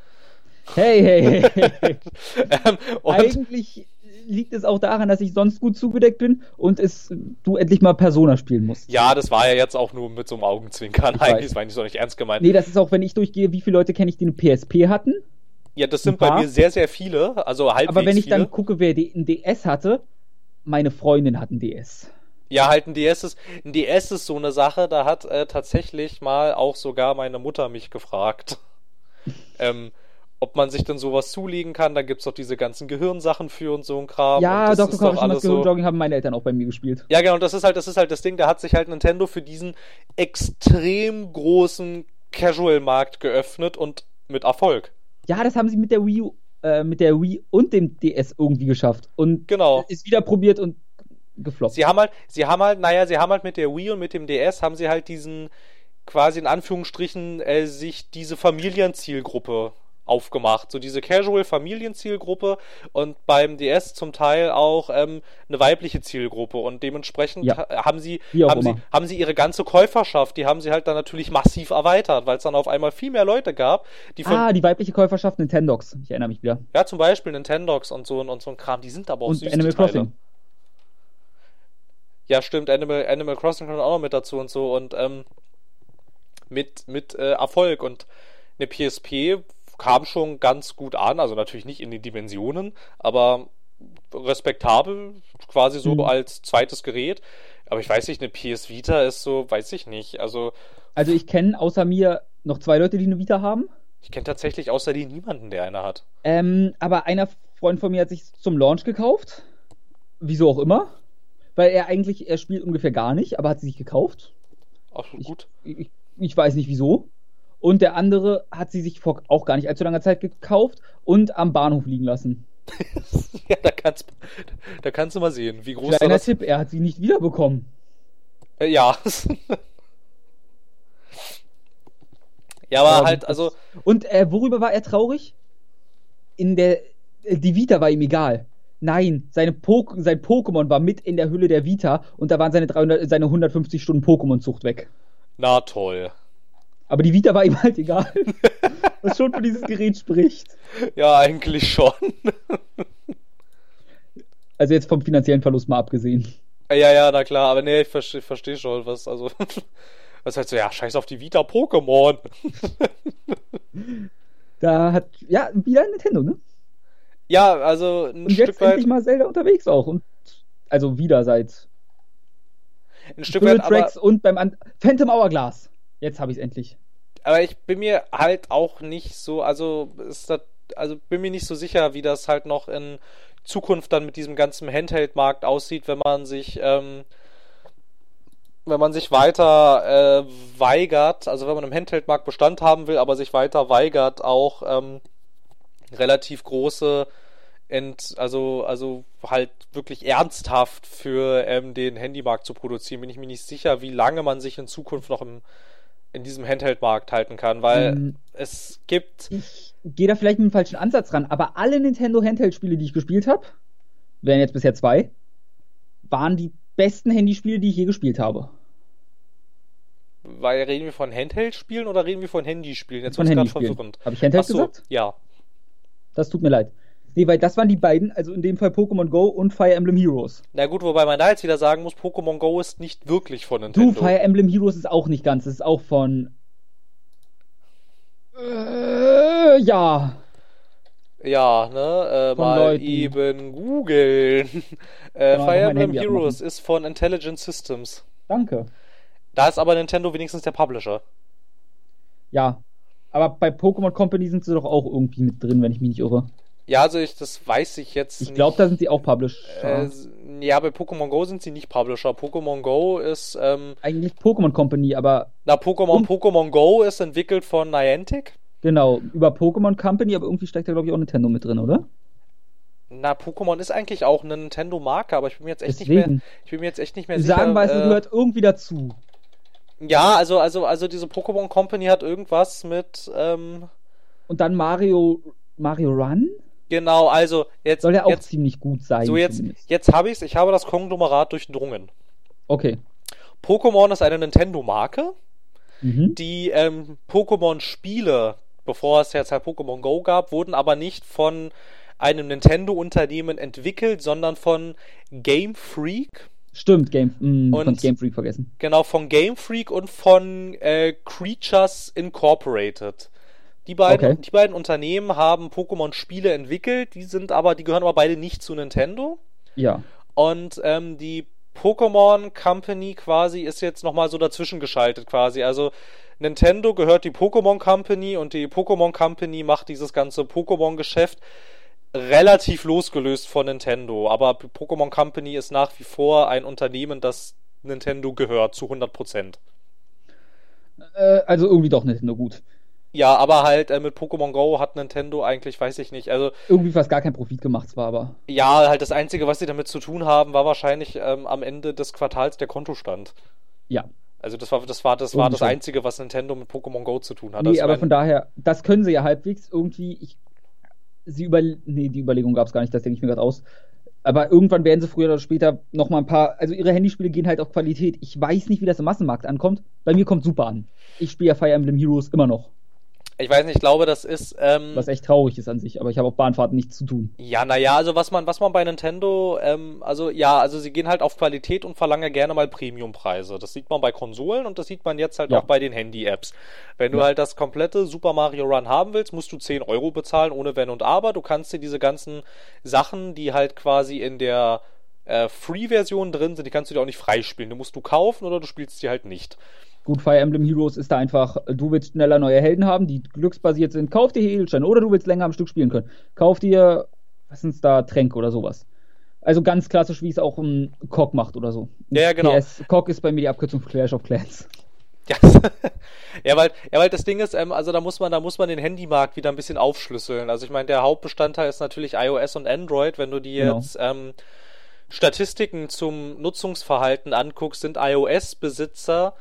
[SPEAKER 2] Hey, hey, hey. ähm, Eigentlich liegt es auch daran, dass ich sonst gut zugedeckt bin und es du endlich mal Persona spielen musst.
[SPEAKER 1] Ja, das war ja jetzt auch nur mit so einem Augenzwinkern. Ich Eigentlich, weiß. das war nicht so nicht ernst gemeint.
[SPEAKER 2] Nee, das ist auch, wenn ich durchgehe, wie viele Leute kenne ich, die eine PSP hatten
[SPEAKER 1] ja, das sind bei mir sehr, sehr viele. Also halbwegs
[SPEAKER 2] Aber wenn ich
[SPEAKER 1] viele.
[SPEAKER 2] dann gucke, wer ein DS hatte, meine Freundin hat ein DS.
[SPEAKER 1] Ja, halt ein DS ist, ein DS ist so eine Sache, da hat äh, tatsächlich mal auch sogar meine Mutter mich gefragt, ähm, ob man sich denn sowas zulegen kann. Da gibt es doch diese ganzen Gehirnsachen für und so ein Kram.
[SPEAKER 2] Ja, Dr. Kawashimas Gehirnjogging so. haben meine Eltern auch bei mir gespielt.
[SPEAKER 1] Ja, genau, das ist halt, das ist halt das Ding, da hat sich halt Nintendo für diesen extrem großen Casual-Markt geöffnet und mit Erfolg.
[SPEAKER 2] Ja, das haben sie mit der Wii U, äh, mit der Wii und dem DS irgendwie geschafft. Und
[SPEAKER 1] genau.
[SPEAKER 2] ist wieder probiert und gefloppt.
[SPEAKER 1] Sie haben halt, sie haben halt, naja, sie haben halt mit der Wii und mit dem DS haben sie halt diesen quasi in Anführungsstrichen äh, sich diese Familienzielgruppe aufgemacht. So diese Casual-Familienzielgruppe und beim DS zum Teil auch ähm, eine weibliche Zielgruppe. Und dementsprechend ja. haben sie haben sie, haben sie ihre ganze Käuferschaft, die haben sie halt dann natürlich massiv erweitert, weil es dann auf einmal viel mehr Leute gab,
[SPEAKER 2] die von. Ah, die weibliche Käuferschaft Nintendox. Ich erinnere mich wieder.
[SPEAKER 1] Ja, zum Beispiel Nintendox und so und so ein Kram. Die sind aber auch
[SPEAKER 2] und süß. Animal Crossing.
[SPEAKER 1] Ja, stimmt. Animal, Animal Crossing kommt auch noch mit dazu und so und ähm, mit, mit äh, Erfolg und eine PSP kam schon ganz gut an, also natürlich nicht in den Dimensionen, aber respektabel, quasi so mhm. als zweites Gerät. Aber ich weiß nicht, eine PS Vita ist so, weiß ich nicht. Also,
[SPEAKER 2] also ich kenne außer mir noch zwei Leute, die eine Vita haben.
[SPEAKER 1] Ich kenne tatsächlich außer dir niemanden, der eine hat.
[SPEAKER 2] Ähm, aber einer Freund von mir hat sich zum Launch gekauft. Wieso auch immer. Weil er eigentlich, er spielt ungefähr gar nicht, aber hat sie sich gekauft.
[SPEAKER 1] Ach, gut.
[SPEAKER 2] Ich, ich, ich weiß nicht wieso. Und der andere hat sie sich vor auch gar nicht allzu langer Zeit gekauft und am Bahnhof liegen lassen.
[SPEAKER 1] ja, da kannst, da kannst du mal sehen, wie groß
[SPEAKER 2] Kleiner das... Tipp, er hat sie nicht wiederbekommen.
[SPEAKER 1] Äh, ja. ja, aber ja, halt, also.
[SPEAKER 2] Und äh, worüber war er traurig? In der. Äh, die Vita war ihm egal. Nein, po sein Pokémon war mit in der Hülle der Vita und da waren seine, 300, seine 150 Stunden Pokémon-Zucht weg.
[SPEAKER 1] Na toll.
[SPEAKER 2] Aber die Vita war ihm halt egal. was schon für dieses Gerät spricht.
[SPEAKER 1] Ja, eigentlich schon.
[SPEAKER 2] also jetzt vom finanziellen Verlust mal abgesehen.
[SPEAKER 1] Ja, ja, na klar, aber nee, ich verstehe versteh schon, was, also, was heißt so, ja, scheiß auf die Vita Pokémon.
[SPEAKER 2] da hat, ja, wieder Nintendo, ne?
[SPEAKER 1] Ja, also ein
[SPEAKER 2] Und
[SPEAKER 1] Stück
[SPEAKER 2] jetzt
[SPEAKER 1] weit.
[SPEAKER 2] endlich mal Zelda unterwegs auch. Und also wieder seit
[SPEAKER 1] Ein Stück
[SPEAKER 2] Spirit
[SPEAKER 1] weit, aber,
[SPEAKER 2] Tracks und beim An Phantom Hourglass. Jetzt habe ich es endlich.
[SPEAKER 1] aber ich bin mir halt auch nicht so, also ist das, also bin mir nicht so sicher, wie das halt noch in Zukunft dann mit diesem ganzen Handheld-Markt aussieht, wenn man sich, ähm, wenn man sich weiter äh, weigert, also wenn man im Handheld-Markt Bestand haben will, aber sich weiter weigert, auch ähm, relativ große Ent, also, also halt wirklich ernsthaft für ähm, den Handymarkt zu produzieren, bin ich mir nicht sicher, wie lange man sich in Zukunft noch im, in diesem Handheld-Markt halten kann, weil
[SPEAKER 2] Ähm,
[SPEAKER 1] es gibt.
[SPEAKER 2] Ich gehe da vielleicht mit dem falschen Ansatz ran, aber alle Nintendo Handheld-Spiele, die ich gespielt habe, wären jetzt bisher zwei, waren die besten Handyspiele, die ich je gespielt habe.
[SPEAKER 1] Weil reden wir von Handheld-Spielen oder reden wir von Handyspielen? Jetzt
[SPEAKER 2] Von
[SPEAKER 1] wird's grad
[SPEAKER 2] Handyspielen.
[SPEAKER 1] verwirrend.
[SPEAKER 2] Habe ich Handheld
[SPEAKER 1] so,
[SPEAKER 2] gesagt?
[SPEAKER 1] ja.
[SPEAKER 2] Das tut mir leid. Nee, weil das waren die beiden, also in dem Fall Pokémon Go und Fire Emblem Heroes.
[SPEAKER 1] Na gut, wobei man da jetzt wieder sagen muss, Pokémon Go ist nicht wirklich von Nintendo.
[SPEAKER 2] Du, Fire Emblem Heroes ist auch nicht ganz, das ist auch von. Äh, ja.
[SPEAKER 1] Ja, ne? Äh,
[SPEAKER 2] Von
[SPEAKER 1] mal
[SPEAKER 2] Leuten.
[SPEAKER 1] eben googeln. äh,
[SPEAKER 2] Genau,
[SPEAKER 1] Fire Emblem Heroes ist von Intelligent Systems.
[SPEAKER 2] Danke.
[SPEAKER 1] Da ist aber Nintendo wenigstens der Publisher.
[SPEAKER 2] Ja. Aber bei Pokémon Company sind sie doch auch irgendwie mit drin, wenn ich mich nicht irre.
[SPEAKER 1] Ja, also ich, das weiß ich jetzt
[SPEAKER 2] Ich glaube, da sind sie auch Publisher.
[SPEAKER 1] Äh, ja, bei Pokémon Go sind sie nicht Publisher. Pokémon Go ist, ähm,
[SPEAKER 2] Eigentlich Pokémon Company, aber
[SPEAKER 1] na, Pokémon, Pokémon Go ist entwickelt von Niantic.
[SPEAKER 2] genau, über Pokémon Company, aber irgendwie steckt da, glaube ich, auch Nintendo mit drin, oder?
[SPEAKER 1] Na, Pokémon ist eigentlich auch eine Nintendo-Marke, aber ich bin mir jetzt echt nicht mehr,
[SPEAKER 2] Deswegen.
[SPEAKER 1] ich bin mir jetzt echt nicht mehr sicher.
[SPEAKER 2] Sagen wir, es
[SPEAKER 1] äh,
[SPEAKER 2] gehört irgendwie dazu.
[SPEAKER 1] ja, also, also, also diese Pokémon Company hat irgendwas mit, ähm,
[SPEAKER 2] Und dann Mario, Mario Run?
[SPEAKER 1] Genau, also jetzt,
[SPEAKER 2] Soll ja auch
[SPEAKER 1] jetzt,
[SPEAKER 2] ziemlich gut sein.
[SPEAKER 1] so jetzt,
[SPEAKER 2] zumindest.
[SPEAKER 1] jetzt habe ich's, ich habe das Konglomerat durchdrungen.
[SPEAKER 2] Okay.
[SPEAKER 1] Pokémon ist eine Nintendo-Marke.
[SPEAKER 2] Mhm.
[SPEAKER 1] Die ähm, Pokémon-Spiele, bevor es jetzt halt Pokémon Go gab, wurden aber nicht von einem Nintendo-Unternehmen entwickelt, sondern von Game Freak.
[SPEAKER 2] Stimmt, Game, mh,
[SPEAKER 1] Und-
[SPEAKER 2] von Game Freak vergessen.
[SPEAKER 1] Genau, von Game Freak und von äh, Creatures Incorporated. Die beiden,
[SPEAKER 2] Okay.
[SPEAKER 1] die beiden Unternehmen haben Pokémon-Spiele entwickelt, die sind aber, die gehören aber beide nicht zu Nintendo.
[SPEAKER 2] Ja.
[SPEAKER 1] Und ähm, die Pokémon Company quasi ist jetzt nochmal so dazwischen geschaltet quasi. Also Nintendo gehört die Pokémon Company und die Pokémon Company macht dieses ganze Pokémon-Geschäft relativ losgelöst von Nintendo. Aber Pokémon Company ist nach wie vor ein Unternehmen, das Nintendo gehört zu 100%.
[SPEAKER 2] Äh, also irgendwie doch Nintendo gut.
[SPEAKER 1] Ja, aber halt äh, mit Pokémon Go hat Nintendo eigentlich, weiß ich nicht, also
[SPEAKER 2] Irgendwie fast gar kein Profit gemacht zwar, aber.
[SPEAKER 1] ja, halt das Einzige, was sie damit zu tun haben, war wahrscheinlich ähm, am Ende des Quartals der Kontostand.
[SPEAKER 2] Ja.
[SPEAKER 1] Also das war das war das war das
[SPEAKER 2] schon.
[SPEAKER 1] Einzige, was Nintendo mit Pokémon Go zu tun hat.
[SPEAKER 2] Nee,
[SPEAKER 1] Also,
[SPEAKER 2] aber
[SPEAKER 1] ich
[SPEAKER 2] von
[SPEAKER 1] mein,
[SPEAKER 2] daher, das können sie ja halbwegs irgendwie. Ich, sie über, nee, die Überlegung gab es gar nicht, das denke ich mir gerade aus. Aber irgendwann werden sie früher oder später noch mal ein paar. Also ihre Handyspiele gehen halt auf Qualität. Ich weiß nicht, wie das im Massenmarkt ankommt. Bei mir kommt super an. Ich spiele ja Fire Emblem Heroes immer noch.
[SPEAKER 1] Ich weiß nicht, ich glaube, das ist ähm,
[SPEAKER 2] Was echt traurig ist an sich, aber ich habe auf Bahnfahrten nichts zu tun.
[SPEAKER 1] ja, naja, also was man was man bei Nintendo ähm, also ja, also sie gehen halt auf Qualität und verlangen gerne mal Premiumpreise. Das sieht man bei Konsolen und das sieht man jetzt halt
[SPEAKER 2] Ja.
[SPEAKER 1] auch bei den Handy-Apps. Wenn du
[SPEAKER 2] Ja.
[SPEAKER 1] halt das komplette Super Mario Run haben willst, musst du 10 Euro bezahlen ohne Wenn und Aber. Du kannst dir diese ganzen Sachen, die halt quasi in der äh, Free-Version drin sind, die kannst du dir auch nicht freispielen. Du musst du kaufen oder du spielst sie halt nicht.
[SPEAKER 2] Gut, Fire Emblem Heroes ist da einfach, du willst schneller neue Helden haben, die glücksbasiert sind. Kauf dir Edelsteine oder du willst länger am Stück spielen können. Kauf dir, was sind's da, Tränke oder sowas. Also ganz klassisch, wie es auch ein Cock macht oder so.
[SPEAKER 1] Ja, genau.
[SPEAKER 2] PS, Cock ist bei mir die Abkürzung für Clash of Clans.
[SPEAKER 1] Ja, ja, weil, ja, weil das Ding ist, ähm, also da muss man, da muss man den Handymarkt wieder ein bisschen aufschlüsseln. Also ich meine, der Hauptbestandteil ist natürlich iOS und Android. Wenn du dir
[SPEAKER 2] Genau.
[SPEAKER 1] jetzt ähm, Statistiken zum Nutzungsverhalten anguckst, sind iOS-Besitzer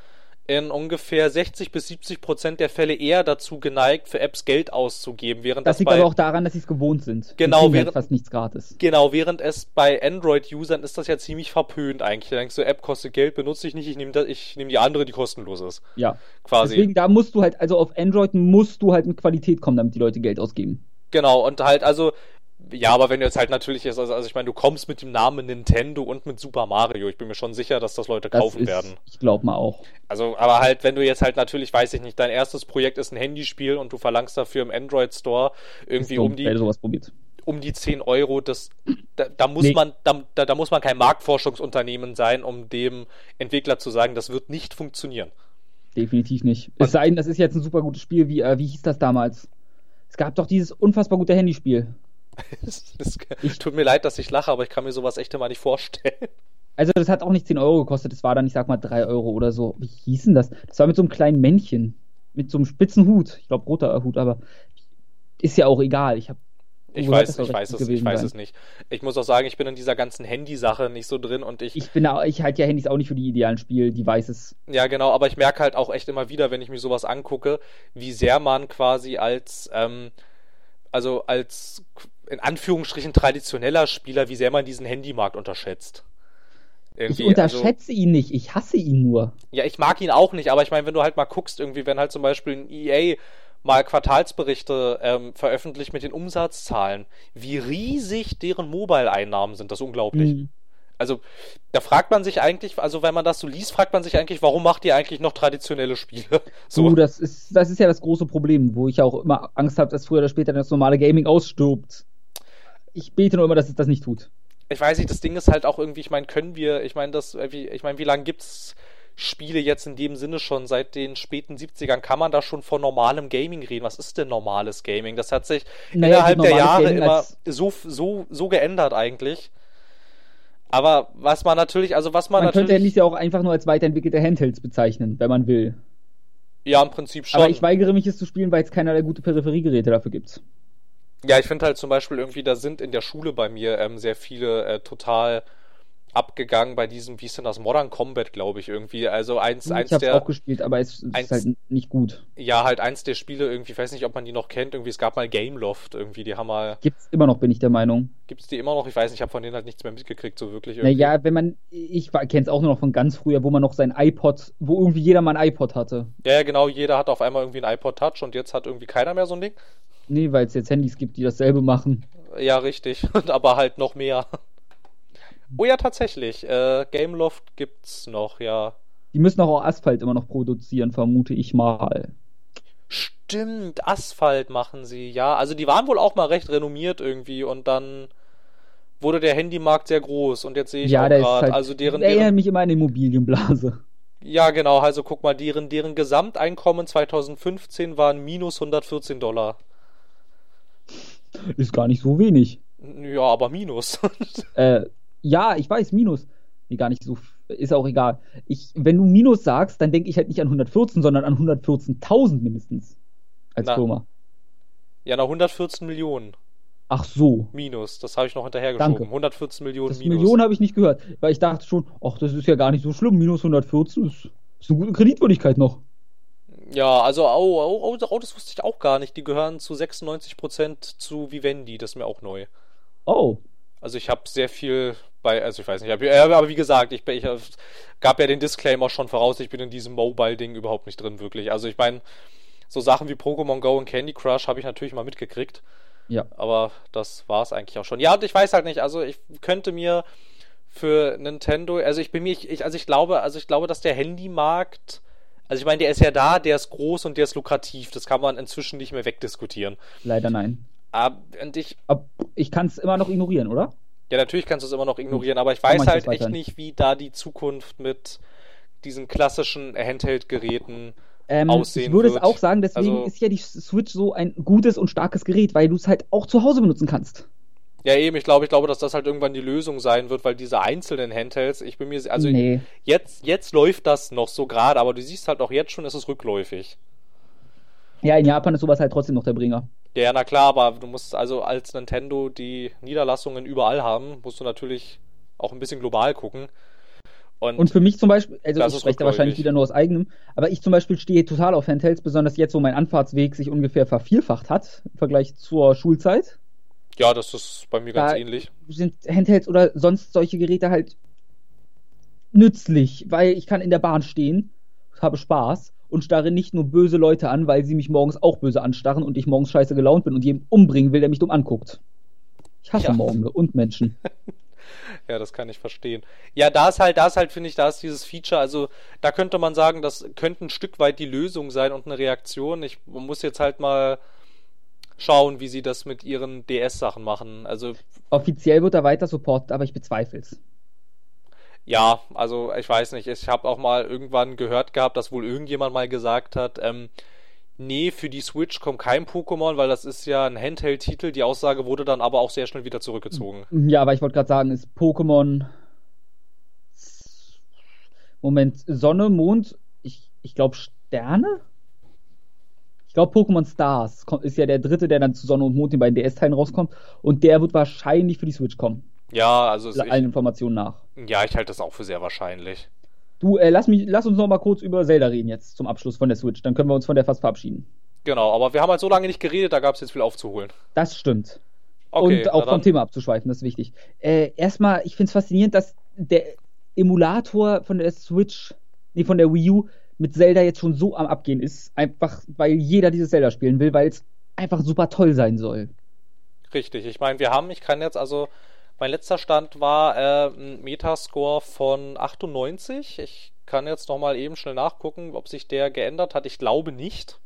[SPEAKER 1] in ungefähr 60 bis 70 Prozent der Fälle eher dazu geneigt, für Apps Geld auszugeben, während
[SPEAKER 2] Das
[SPEAKER 1] das,
[SPEAKER 2] liegt
[SPEAKER 1] bei
[SPEAKER 2] aber auch daran, dass sie es gewohnt sind.
[SPEAKER 1] Genau,
[SPEAKER 2] halt
[SPEAKER 1] während-
[SPEAKER 2] fast nichts gratis.
[SPEAKER 1] Genau, während es bei Android-Usern ist das ja ziemlich verpönt eigentlich. Da denkst du, App kostet Geld, benutze ich nicht, ich nehme nehme die andere, die kostenlos ist.
[SPEAKER 2] Ja.
[SPEAKER 1] Quasi.
[SPEAKER 2] Deswegen, da musst du halt, also auf Android musst du halt mit Qualität kommen, damit die Leute Geld ausgeben.
[SPEAKER 1] Genau, und halt, also, ja, aber wenn du jetzt halt natürlich ist, also, also ich meine, du kommst mit dem Namen Nintendo und mit Super Mario. Ich bin mir schon sicher, dass das Leute
[SPEAKER 2] Das
[SPEAKER 1] kaufen
[SPEAKER 2] ist,
[SPEAKER 1] werden.
[SPEAKER 2] ich glaube mal auch.
[SPEAKER 1] Also, aber halt, wenn du jetzt halt natürlich, weiß ich nicht, dein erstes Projekt ist ein Handyspiel und du verlangst dafür im Android Store irgendwie
[SPEAKER 2] dumm,
[SPEAKER 1] um die,
[SPEAKER 2] sowas probiert.
[SPEAKER 1] um die 10 Euro, das, da, da muss
[SPEAKER 2] Nee.
[SPEAKER 1] man, da, da, da muss man kein Marktforschungsunternehmen sein, um dem Entwickler zu sagen, das wird nicht funktionieren.
[SPEAKER 2] Definitiv nicht. Es sei denn, das ist jetzt ein super gutes Spiel, wie, äh, wie hieß das damals? Es gab doch dieses unfassbar gute Handyspiel.
[SPEAKER 1] Es, tut mir leid, dass ich lache, aber ich kann mir sowas echt immer nicht vorstellen.
[SPEAKER 2] Also das hat auch nicht 10 Euro gekostet, das war dann, ich sag mal, 3 Euro oder so. Wie hieß denn das? Das war mit so einem kleinen Männchen. Mit so einem spitzen Hut. Ich glaube, roter Hut, aber ist ja auch egal. Ich hab,
[SPEAKER 1] Ich weiß, ich weiß es, ich weiß
[SPEAKER 2] sein?
[SPEAKER 1] es nicht. Ich muss auch sagen, ich bin in dieser ganzen Handy-Sache nicht so drin und ich,
[SPEAKER 2] ich bin ich halte ja Handys auch nicht für die idealen Spiel-Devices.
[SPEAKER 1] ja genau, aber ich merke halt auch echt immer wieder, wenn ich mir sowas angucke, wie sehr man quasi als, ähm, also als in Anführungsstrichen traditioneller Spieler, wie sehr man diesen Handymarkt unterschätzt.
[SPEAKER 2] Ich
[SPEAKER 1] Irgendwie, also-
[SPEAKER 2] unterschätze ihn nicht, ich hasse ihn nur.
[SPEAKER 1] Ja, ich mag ihn auch nicht, aber ich meine, wenn du halt mal guckst, irgendwie, wenn halt zum Beispiel ein EA mal Quartalsberichte ähm, veröffentlicht mit den Umsatzzahlen, wie riesig deren Mobile-Einnahmen sind, das ist unglaublich.
[SPEAKER 2] Mhm.
[SPEAKER 1] Also, da fragt man sich eigentlich, also wenn man das so liest, fragt man sich eigentlich, warum macht ihr eigentlich noch traditionelle Spiele? So,
[SPEAKER 2] Du, das ist, das ist ja das große Problem, wo ich auch immer Angst habe, dass früher oder später das normale Gaming ausstirbt. Ich bete nur immer, dass es das nicht tut.
[SPEAKER 1] ich weiß nicht, das Ding ist halt auch irgendwie, ich meine, können wir, ich meine, das, wie, ich meine, wie lange gibt's Spiele jetzt in dem Sinne schon? Seit den späten 70ern kann man da schon von normalem Gaming reden. Was ist denn normales Gaming? Das hat sich
[SPEAKER 2] Naja,
[SPEAKER 1] innerhalb der Jahre
[SPEAKER 2] Gaming
[SPEAKER 1] immer so, so, so geändert eigentlich. Aber was man natürlich, also was man,
[SPEAKER 2] Man könnte
[SPEAKER 1] natürlich,
[SPEAKER 2] Handys ja auch einfach nur als weiterentwickelte Handhelds bezeichnen, wenn man will.
[SPEAKER 1] ja, im Prinzip schon.
[SPEAKER 2] Aber ich weigere mich, es zu spielen, weil es keinerlei gute Peripheriegeräte dafür gibt.
[SPEAKER 1] Ja, ich finde halt zum Beispiel irgendwie, da sind in der Schule bei mir ähm, sehr viele äh, total abgegangen bei diesem, wie ist denn das, Modern Combat, glaube ich, irgendwie. Also eins, eins
[SPEAKER 2] ich habe
[SPEAKER 1] der,
[SPEAKER 2] auch gespielt, aber es ist
[SPEAKER 1] eins-
[SPEAKER 2] halt nicht gut.
[SPEAKER 1] ja, halt eins der Spiele irgendwie, ich weiß nicht, ob man die noch kennt, irgendwie, es gab mal Gameloft, irgendwie, die haben mal,
[SPEAKER 2] Gibt's immer noch, bin ich der Meinung.
[SPEAKER 1] gibt's die immer noch? Ich weiß nicht, ich habe von denen halt nichts mehr mitgekriegt, so wirklich irgendwie.
[SPEAKER 2] Naja, wenn man, ich kenne es auch nur noch von ganz früher, wo man noch sein iPod, wo irgendwie jeder mal ein iPod hatte.
[SPEAKER 1] Ja, ja, genau, jeder hat auf einmal irgendwie ein iPod Touch und jetzt hat irgendwie keiner mehr so ein Ding.
[SPEAKER 2] Nee, weil es jetzt Handys gibt, die dasselbe machen.
[SPEAKER 1] Ja, richtig, aber halt noch mehr. Oh ja, tatsächlich, äh, Gameloft gibt's noch, ja.
[SPEAKER 2] Die müssen auch Asphalt immer noch produzieren, vermute ich mal.
[SPEAKER 1] Stimmt, Asphalt machen sie, ja. Also die waren wohl auch mal recht renommiert irgendwie und dann wurde der Handymarkt sehr groß und jetzt sehe ich
[SPEAKER 2] ja,
[SPEAKER 1] auch
[SPEAKER 2] der ist
[SPEAKER 1] gerade,
[SPEAKER 2] halt,
[SPEAKER 1] also deren,
[SPEAKER 2] der erinnert mich immer an die Immobilienblase.
[SPEAKER 1] ja genau, also guck mal, deren, deren Gesamteinkommen 2015 waren minus 114 Dollar.
[SPEAKER 2] Ist gar nicht so wenig.
[SPEAKER 1] Ja, aber minus.
[SPEAKER 2] Äh, ja, ich weiß, Minus. Nee, gar nicht so. Ist auch egal. Ich, wenn du Minus sagst, dann denke ich halt nicht an 114, sondern an 114.000 mindestens. Als
[SPEAKER 1] Na,
[SPEAKER 2] Firma.
[SPEAKER 1] ja, na 114 Millionen
[SPEAKER 2] Ach so.
[SPEAKER 1] minus, das habe ich noch hinterhergeschoben.
[SPEAKER 2] Danke.
[SPEAKER 1] 114 Millionen
[SPEAKER 2] Das
[SPEAKER 1] minus.
[SPEAKER 2] Million habe ich nicht gehört, weil ich dachte schon, ach, das ist ja gar nicht so schlimm. Minus 114 ist, ist eine gute Kreditwürdigkeit noch.
[SPEAKER 1] Ja, also, oh, oh, oh, das wusste ich auch gar nicht. Die gehören zu 96% zu Vivendi, das ist mir auch neu.
[SPEAKER 2] Oh.
[SPEAKER 1] Also ich habe sehr viel bei, also ich weiß nicht, hab, aber wie gesagt, ich, ich gab ja den Disclaimer schon voraus, ich bin in diesem Mobile-Ding überhaupt nicht drin, wirklich. Also ich meine, so Sachen wie Pokémon Go und Candy Crush habe ich natürlich mal mitgekriegt,
[SPEAKER 2] Ja.
[SPEAKER 1] aber das war es eigentlich auch schon. Ja, und ich weiß halt nicht, also ich könnte mir für Nintendo, also ich bin mir, ich, also ich glaube, also ich glaube, dass der Handymarkt, also ich meine, der ist ja da, der ist groß und der ist lukrativ, das kann man inzwischen nicht mehr wegdiskutieren.
[SPEAKER 2] Leider nein.
[SPEAKER 1] Aber, und ich,
[SPEAKER 2] ich kann es immer noch ignorieren, oder?
[SPEAKER 1] Ja, natürlich kannst du es immer noch ignorieren, aber ich weiß halt echt nicht, wie da die Zukunft mit diesen klassischen Handheld-Geräten.
[SPEAKER 2] Ähm,
[SPEAKER 1] aussehen
[SPEAKER 2] ich würde
[SPEAKER 1] wird.
[SPEAKER 2] es auch sagen, deswegen
[SPEAKER 1] Also-
[SPEAKER 2] ist ja die Switch so ein gutes und starkes Gerät, weil du es halt auch zu Hause benutzen kannst.
[SPEAKER 1] Ja, eben, ich glaube, ich glaube, dass das halt irgendwann die Lösung sein wird, weil diese einzelnen Handhelds, ich bin mir, also
[SPEAKER 2] nee.
[SPEAKER 1] jetzt, jetzt läuft das noch so gerade, aber du siehst halt auch jetzt schon, ist es rückläufig.
[SPEAKER 2] Ja, in Japan ist sowas halt trotzdem noch der Bringer.
[SPEAKER 1] Ja, na klar, aber du musst also als Nintendo die Niederlassungen überall haben, musst du natürlich auch ein bisschen global gucken. Und,
[SPEAKER 2] Und für mich zum Beispiel, also
[SPEAKER 1] Das
[SPEAKER 2] ich
[SPEAKER 1] ist
[SPEAKER 2] spreche da wahrscheinlich wieder nur aus eigenem, aber ich zum Beispiel stehe total auf Handhelds, besonders jetzt, wo mein Anfahrtsweg sich ungefähr vervierfacht hat im Vergleich zur Schulzeit.
[SPEAKER 1] Ja, das ist bei mir ganz ähnlich.
[SPEAKER 2] Sind Handhelds oder sonst solche Geräte halt nützlich, weil ich kann in der Bahn stehen, habe Spaß und starre nicht nur böse Leute an, weil sie mich morgens auch böse anstarren und ich morgens scheiße gelaunt bin und jeden umbringen will, der mich dumm anguckt. Ich hasse
[SPEAKER 1] Ja.
[SPEAKER 2] Morgende und Menschen.
[SPEAKER 1] Ja, das kann ich verstehen. Ja, da ist halt, da ist halt, finde ich, da ist dieses Feature, also da könnte man sagen, das könnte ein Stück weit die Lösung sein und eine Reaktion. Ich muss jetzt halt mal schauen, wie sie das mit ihren DS-Sachen machen. Also
[SPEAKER 2] Offiziell wird er weiter supportet, aber ich bezweifle es.
[SPEAKER 1] ja, also ich weiß nicht. Ich habe auch mal irgendwann gehört gehabt, dass wohl irgendjemand mal gesagt hat, ähm, nee, für die Switch kommt kein Pokémon, weil das ist ja ein Handheld-Titel. Die Aussage wurde dann aber auch sehr schnell wieder zurückgezogen.
[SPEAKER 2] Ja, aber ich wollte gerade sagen, ist Pokémon. Moment, Sonne, Mond, ich, ich glaube Sterne? Ich glaube Pokémon Stars ist ja der dritte, der dann zu Sonne und Mond in beiden DS-Teilen rauskommt. Und der wird wahrscheinlich für die Switch kommen.
[SPEAKER 1] Ja, also es-
[SPEAKER 2] Allen Informationen nach.
[SPEAKER 1] ich, ja, ich halte das auch für sehr wahrscheinlich.
[SPEAKER 2] Du, äh, lass, mich, lass uns noch mal kurz über Zelda reden jetzt zum Abschluss von der Switch. Dann können wir uns von der fast verabschieden.
[SPEAKER 1] Genau, aber wir haben halt so lange nicht geredet, da gab es jetzt viel aufzuholen.
[SPEAKER 2] Das stimmt.
[SPEAKER 1] Okay,
[SPEAKER 2] und auch vom. Thema abzuschweifen, das ist wichtig. Äh, erstmal, ich finde es faszinierend, dass der Emulator von der Switch, nee, von der Wii U mit Zelda jetzt schon so am Abgehen ist. Einfach, weil jeder dieses Zelda spielen will, weil es einfach super toll sein soll.
[SPEAKER 1] Richtig, ich meine, wir haben, ich kann jetzt also, mein letzter Stand war äh, ein Metascore von 98. Ich kann jetzt nochmal eben schnell nachgucken, ob sich der geändert hat. Ich glaube nicht.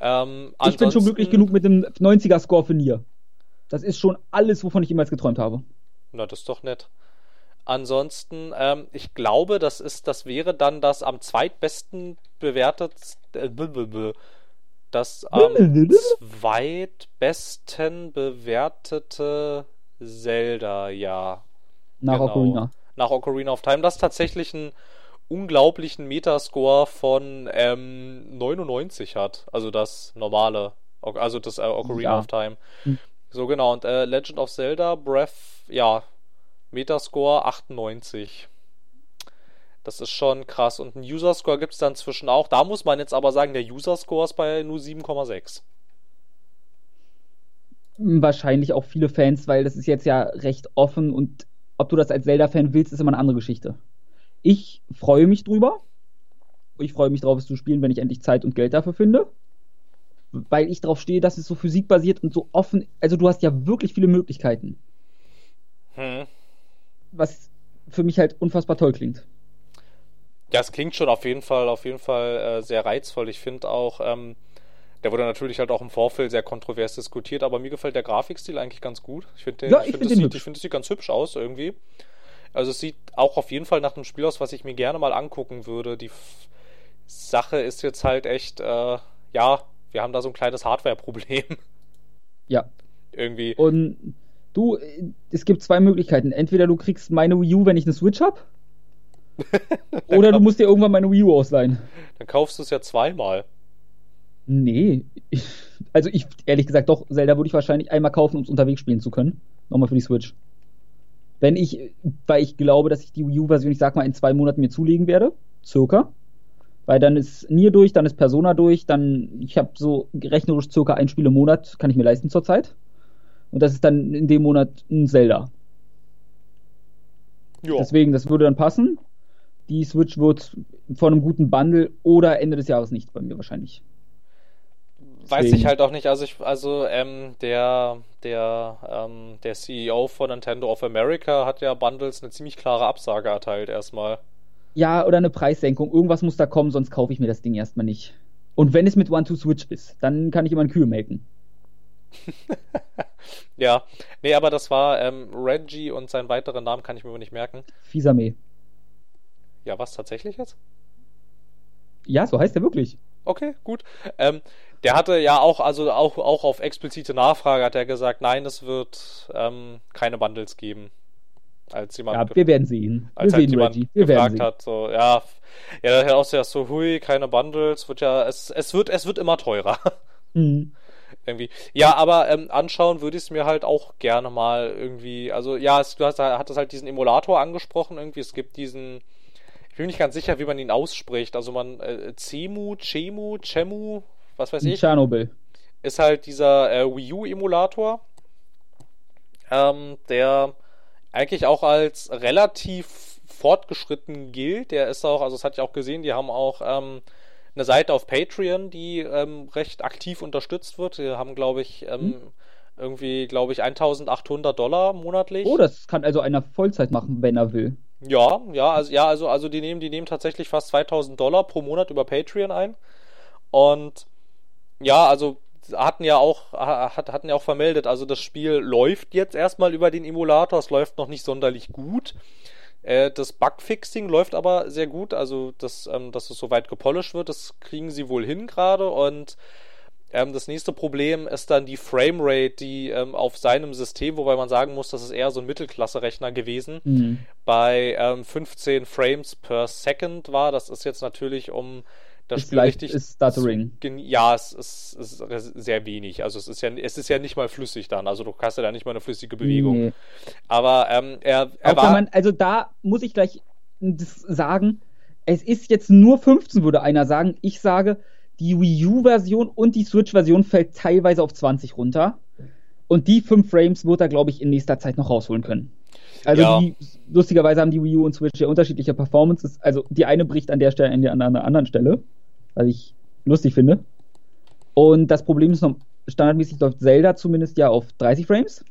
[SPEAKER 1] Ähm,
[SPEAKER 2] Ich bin schon glücklich genug mit dem 90er-Score für Nier. Das ist schon alles, wovon ich jemals geträumt habe.
[SPEAKER 1] Na, das ist doch nett. Ansonsten, ähm, ich glaube, das ist, das wäre dann das am zweitbesten bewertet, äh, das am zweitbesten bewertete Zelda, ja.
[SPEAKER 2] Nach
[SPEAKER 1] Genau.
[SPEAKER 2] Ocarina.
[SPEAKER 1] Nach Ocarina of Time. Das ist tatsächlich einen unglaublichen Metascore von ähm, 99 hat. Also das normale, also das äh, Ocarina
[SPEAKER 2] Ja.
[SPEAKER 1] of Time.
[SPEAKER 2] Hm.
[SPEAKER 1] So genau. Und äh, Legend of Zelda Breath, ja, Metascore 98. Das ist schon krass. Und einen User-Score gibt es dann zwischen auch. Da muss man jetzt aber sagen, der User-Score ist bei nur 7,6.
[SPEAKER 2] Wahrscheinlich auch viele Fans, weil das ist jetzt ja recht offen und ob du das als Zelda-Fan willst, ist immer eine andere Geschichte. Ich freue mich drüber. Ich freue mich drauf, es zu spielen, wenn ich endlich Zeit und Geld dafür finde. Weil ich drauf stehe, dass es so physikbasiert und so offen, also du hast ja wirklich viele Möglichkeiten,
[SPEAKER 1] Hm.
[SPEAKER 2] Was für mich halt unfassbar toll klingt.
[SPEAKER 1] Ja, es klingt schon auf jeden Fall, auf jeden Fall äh, sehr reizvoll. Ich finde auch, ähm, der wurde natürlich halt auch im Vorfeld sehr kontrovers diskutiert, aber mir gefällt der Grafikstil eigentlich ganz gut. Ich finde,
[SPEAKER 2] Ja, ich
[SPEAKER 1] find,
[SPEAKER 2] find
[SPEAKER 1] es finde, es sieht ganz hübsch aus irgendwie. Also es sieht auch auf jeden Fall nach einem Spiel aus, was ich mir gerne mal angucken würde. Die F Sache ist jetzt halt echt, äh, ja, wir haben da so ein kleines Hardware-Problem
[SPEAKER 2] Ja.
[SPEAKER 1] irgendwie.
[SPEAKER 2] Und du, äh, es gibt zwei Möglichkeiten. Entweder du kriegst meine Wii U, wenn ich eine Switch hab, oder du musst dir irgendwann meine Wii U ausleihen.
[SPEAKER 1] Dann kaufst du es ja zweimal.
[SPEAKER 2] Nee. Ich, also ich, ehrlich gesagt, doch, Zelda würde ich wahrscheinlich einmal kaufen, um es unterwegs spielen zu können. Nochmal für die Switch. Wenn ich, weil ich glaube, dass ich die Wii U-Version, ich sag mal, in zwei Monaten mir zulegen werde. Circa. Weil dann ist Nier durch, dann ist Persona durch, dann, ich habe so rechnerisch circa ein Spiel im Monat, kann ich mir leisten zurzeit. Und das ist dann in dem Monat ein Zelda.
[SPEAKER 1] Ja.
[SPEAKER 2] Deswegen, das würde dann passen. Die Switch wird von einem guten Bundle oder Ende des Jahres nicht bei mir wahrscheinlich.
[SPEAKER 1] Weiß
[SPEAKER 2] Deswegen.
[SPEAKER 1] ich halt auch nicht. Also ich, also ähm, der der ähm, der CEO von Nintendo of America hat ja Bundles eine ziemlich klare Absage erteilt erstmal.
[SPEAKER 2] Ja, oder eine Preissenkung. Irgendwas muss da kommen, sonst kaufe ich mir das Ding erstmal nicht. Und wenn es mit One-to-Switch ist, dann kann ich immer einen Kühe melken.
[SPEAKER 1] Ja, nee, aber das war ähm, Reggie und seinen weiteren Namen kann ich mir aber nicht merken.
[SPEAKER 2] Fisame.
[SPEAKER 1] Ja, was tatsächlich jetzt?
[SPEAKER 2] Ja, so heißt er wirklich.
[SPEAKER 1] Okay, gut. Ähm, der hatte ja auch, also auch, auch auf explizite Nachfrage hat er gesagt, nein, es wird ähm, keine Bundles geben. Als jemand
[SPEAKER 2] Ja, wir werden sehen. Wir
[SPEAKER 1] als halt
[SPEAKER 2] sehen,
[SPEAKER 1] jemand
[SPEAKER 2] Reggie. Wir
[SPEAKER 1] gefragt hat, so, ja, ja, der hat auch so, hui, keine Bundles, wird ja, es, es wird, es wird immer teurer.
[SPEAKER 2] Mhm.
[SPEAKER 1] irgendwie. Ja, aber ähm, anschauen würde ich es mir halt auch gerne mal irgendwie, also ja, es, du hast, hattest halt diesen Emulator angesprochen, irgendwie, es gibt diesen, ich bin mir nicht ganz sicher, wie man ihn ausspricht, also man, äh, Cemu, Chemu, Chemu, was weiß ich,
[SPEAKER 2] Tschernobyl.
[SPEAKER 1] ist halt dieser äh, Wii U Emulator, ähm, der eigentlich auch als relativ fortgeschritten gilt. Der ist auch, also das hatte ich auch gesehen, die haben auch ähm, eine Seite auf Patreon, die ähm, recht aktiv unterstützt wird. Die haben, glaube ich, ähm,
[SPEAKER 2] Hm.
[SPEAKER 1] irgendwie, glaube ich, 1800 Dollar monatlich.
[SPEAKER 2] Oh, das kann also einer Vollzeit machen, wenn er will.
[SPEAKER 1] Ja, ja, also ja, also also die nehmen, die nehmen tatsächlich fast 2000 Dollar pro Monat über Patreon ein. Und ja, also hatten ja auch, hat, hatten ja auch vermeldet, also das Spiel läuft jetzt erstmal über den Emulator, es läuft noch nicht sonderlich gut. Äh, das Bugfixing läuft aber sehr gut, also das, ähm, dass es soweit gepolished wird, das kriegen sie wohl hin gerade und ähm, das nächste Problem ist dann die Framerate, die ähm, auf seinem System, wobei man sagen muss, das ist eher so ein Mittelklasse-Rechner gewesen, mhm. bei ähm, 15 Frames per Second war. Das ist jetzt natürlich um das
[SPEAKER 2] ist Spiel leicht, richtig. Ist Stuttering.
[SPEAKER 1] Ja, es ist, es ist, sehr wenig. Also es ist ja, es ist ja nicht mal flüssig dann. Also du hast ja da nicht mal eine flüssige Bewegung. Nee. Aber ähm, er, er
[SPEAKER 2] war. Man, also da muss ich gleich sagen, es ist jetzt nur 15, würde einer sagen. Ich sage, die Wii U-Version und die Switch-Version fällt teilweise auf 20 runter. Und die 5 Frames wird er, glaube ich, in nächster Zeit noch rausholen können. Also ja. die, lustigerweise haben die Wii U und Switch ja unterschiedliche Performances. Also die eine bricht an der Stelle, an der, anderen Stelle, was ich lustig finde. Und das Problem ist noch, standardmäßig läuft Zelda zumindest ja auf 30 Frames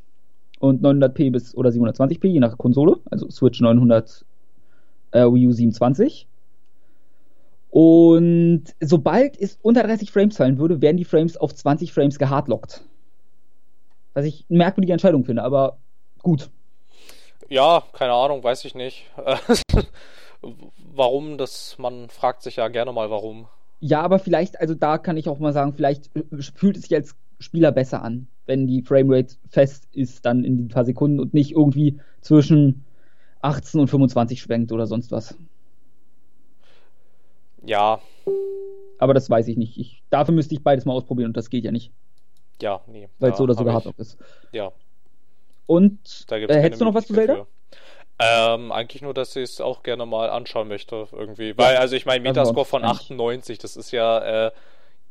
[SPEAKER 2] und 900p bis oder 720p, je nach Konsole. Also Switch 900, äh, Wii U 720. Und sobald es unter 30 Frames fallen würde, werden die Frames auf 20 Frames gehardlockt. Was ich eine merkwürdige Entscheidung finde, aber gut.
[SPEAKER 1] Ja, keine Ahnung, weiß ich nicht. warum, das, man fragt sich ja gerne mal warum.
[SPEAKER 2] Ja, aber vielleicht, also da kann ich auch mal sagen, vielleicht fühlt es sich als Spieler besser an, wenn die Framerate fest ist, dann in den paar Sekunden und nicht irgendwie zwischen 18 und 25 schwenkt oder sonst was.
[SPEAKER 1] Ja.
[SPEAKER 2] Aber das weiß ich nicht. Ich, dafür müsste ich beides mal ausprobieren und das geht ja nicht.
[SPEAKER 1] Ja, nee.
[SPEAKER 2] Weil es so oder so hart ist.
[SPEAKER 1] Ja.
[SPEAKER 2] Und äh, hättest du noch was zu Zelda?
[SPEAKER 1] Ähm, eigentlich nur, dass ich es auch gerne mal anschauen möchte, irgendwie. Weil, also ich meine, Metascore von 98, das ist ja äh,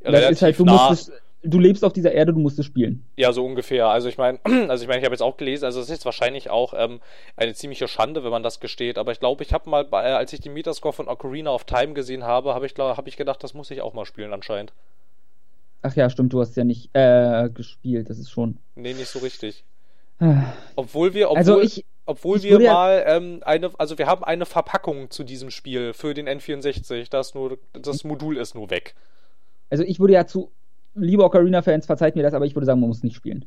[SPEAKER 2] das ist halt, du nah. musst du lebst auf dieser Erde, du musst es spielen.
[SPEAKER 1] Ja, so ungefähr. Also ich meine, also ich meine, ich habe jetzt auch gelesen, also es ist wahrscheinlich auch ähm, eine ziemliche Schande, wenn man das gesteht. Aber ich glaube, ich habe mal, bei, als ich die Metascore von Ocarina of Time gesehen habe, habe ich, hab ich gedacht, das muss ich auch mal spielen anscheinend.
[SPEAKER 2] Ach ja, stimmt, du hast ja nicht äh, gespielt, das ist schon.
[SPEAKER 1] Nee, nicht so richtig. Obwohl wir, obwohl, also ich, obwohl ich wir mal ähm, eine, also wir haben eine Verpackung zu diesem Spiel für den N64. Das nur, das Modul ist nur weg.
[SPEAKER 2] Also ich würde ja zu liebe Ocarina-Fans, verzeiht mir das, aber ich würde sagen, man muss nicht spielen.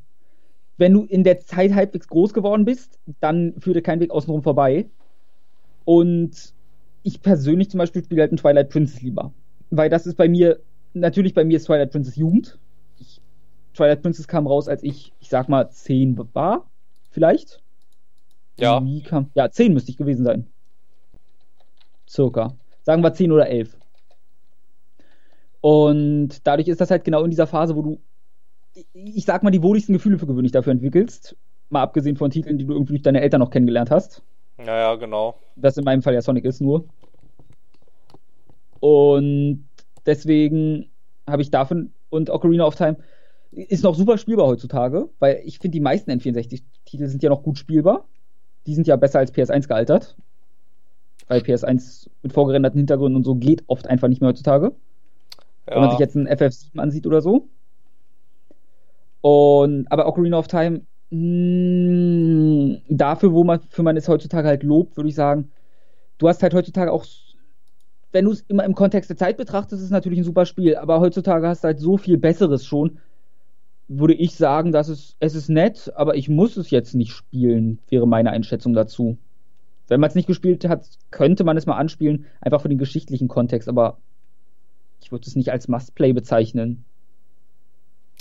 [SPEAKER 2] Wenn du in der Zeit halbwegs groß geworden bist, dann führt dir kein Weg außenrum vorbei. Und ich persönlich zum Beispiel spiele halt ein Twilight Princess lieber. Weil das ist bei mir, natürlich bei mir ist Twilight Princess Jugend. Twilight Princess kam raus, als ich, ich sag mal, 10 war. Vielleicht.
[SPEAKER 1] Ja.
[SPEAKER 2] Kam, ja, 10 müsste ich gewesen sein. Circa. Sagen wir 10 oder 11. Und dadurch ist das halt genau in dieser Phase, wo du, ich sag mal, die wohligsten Gefühle für gewöhnlich dafür entwickelst. Mal abgesehen von Titeln, die du irgendwie durch deine Eltern noch kennengelernt hast.
[SPEAKER 1] Ja, ja, genau.
[SPEAKER 2] Das in meinem Fall ja Sonic ist nur. Und deswegen habe ich davon und Ocarina of Time ist noch super spielbar heutzutage, weil ich finde, die meisten N64-Titel sind ja noch gut spielbar. Die sind ja besser als PS1 gealtert. Weil PS1 mit vorgerenderten Hintergründen und so geht oft einfach nicht mehr heutzutage. Ja. Wenn man sich jetzt einen FF7 ansieht oder so. Und, aber Ocarina of Time, mh, hm, dafür, wo man, für man es heutzutage halt lobt, würde ich sagen, du hast halt heutzutage auch, wenn du es immer im Kontext der Zeit betrachtest, ist es natürlich ein super Spiel, aber heutzutage hast du halt so viel Besseres schon, würde ich sagen, dass es, es ist nett, aber ich muss es jetzt nicht spielen, wäre meine Einschätzung dazu. Wenn man es nicht gespielt hat, könnte man es mal anspielen, einfach für den geschichtlichen Kontext, aber ich würde es nicht als Must-Play bezeichnen.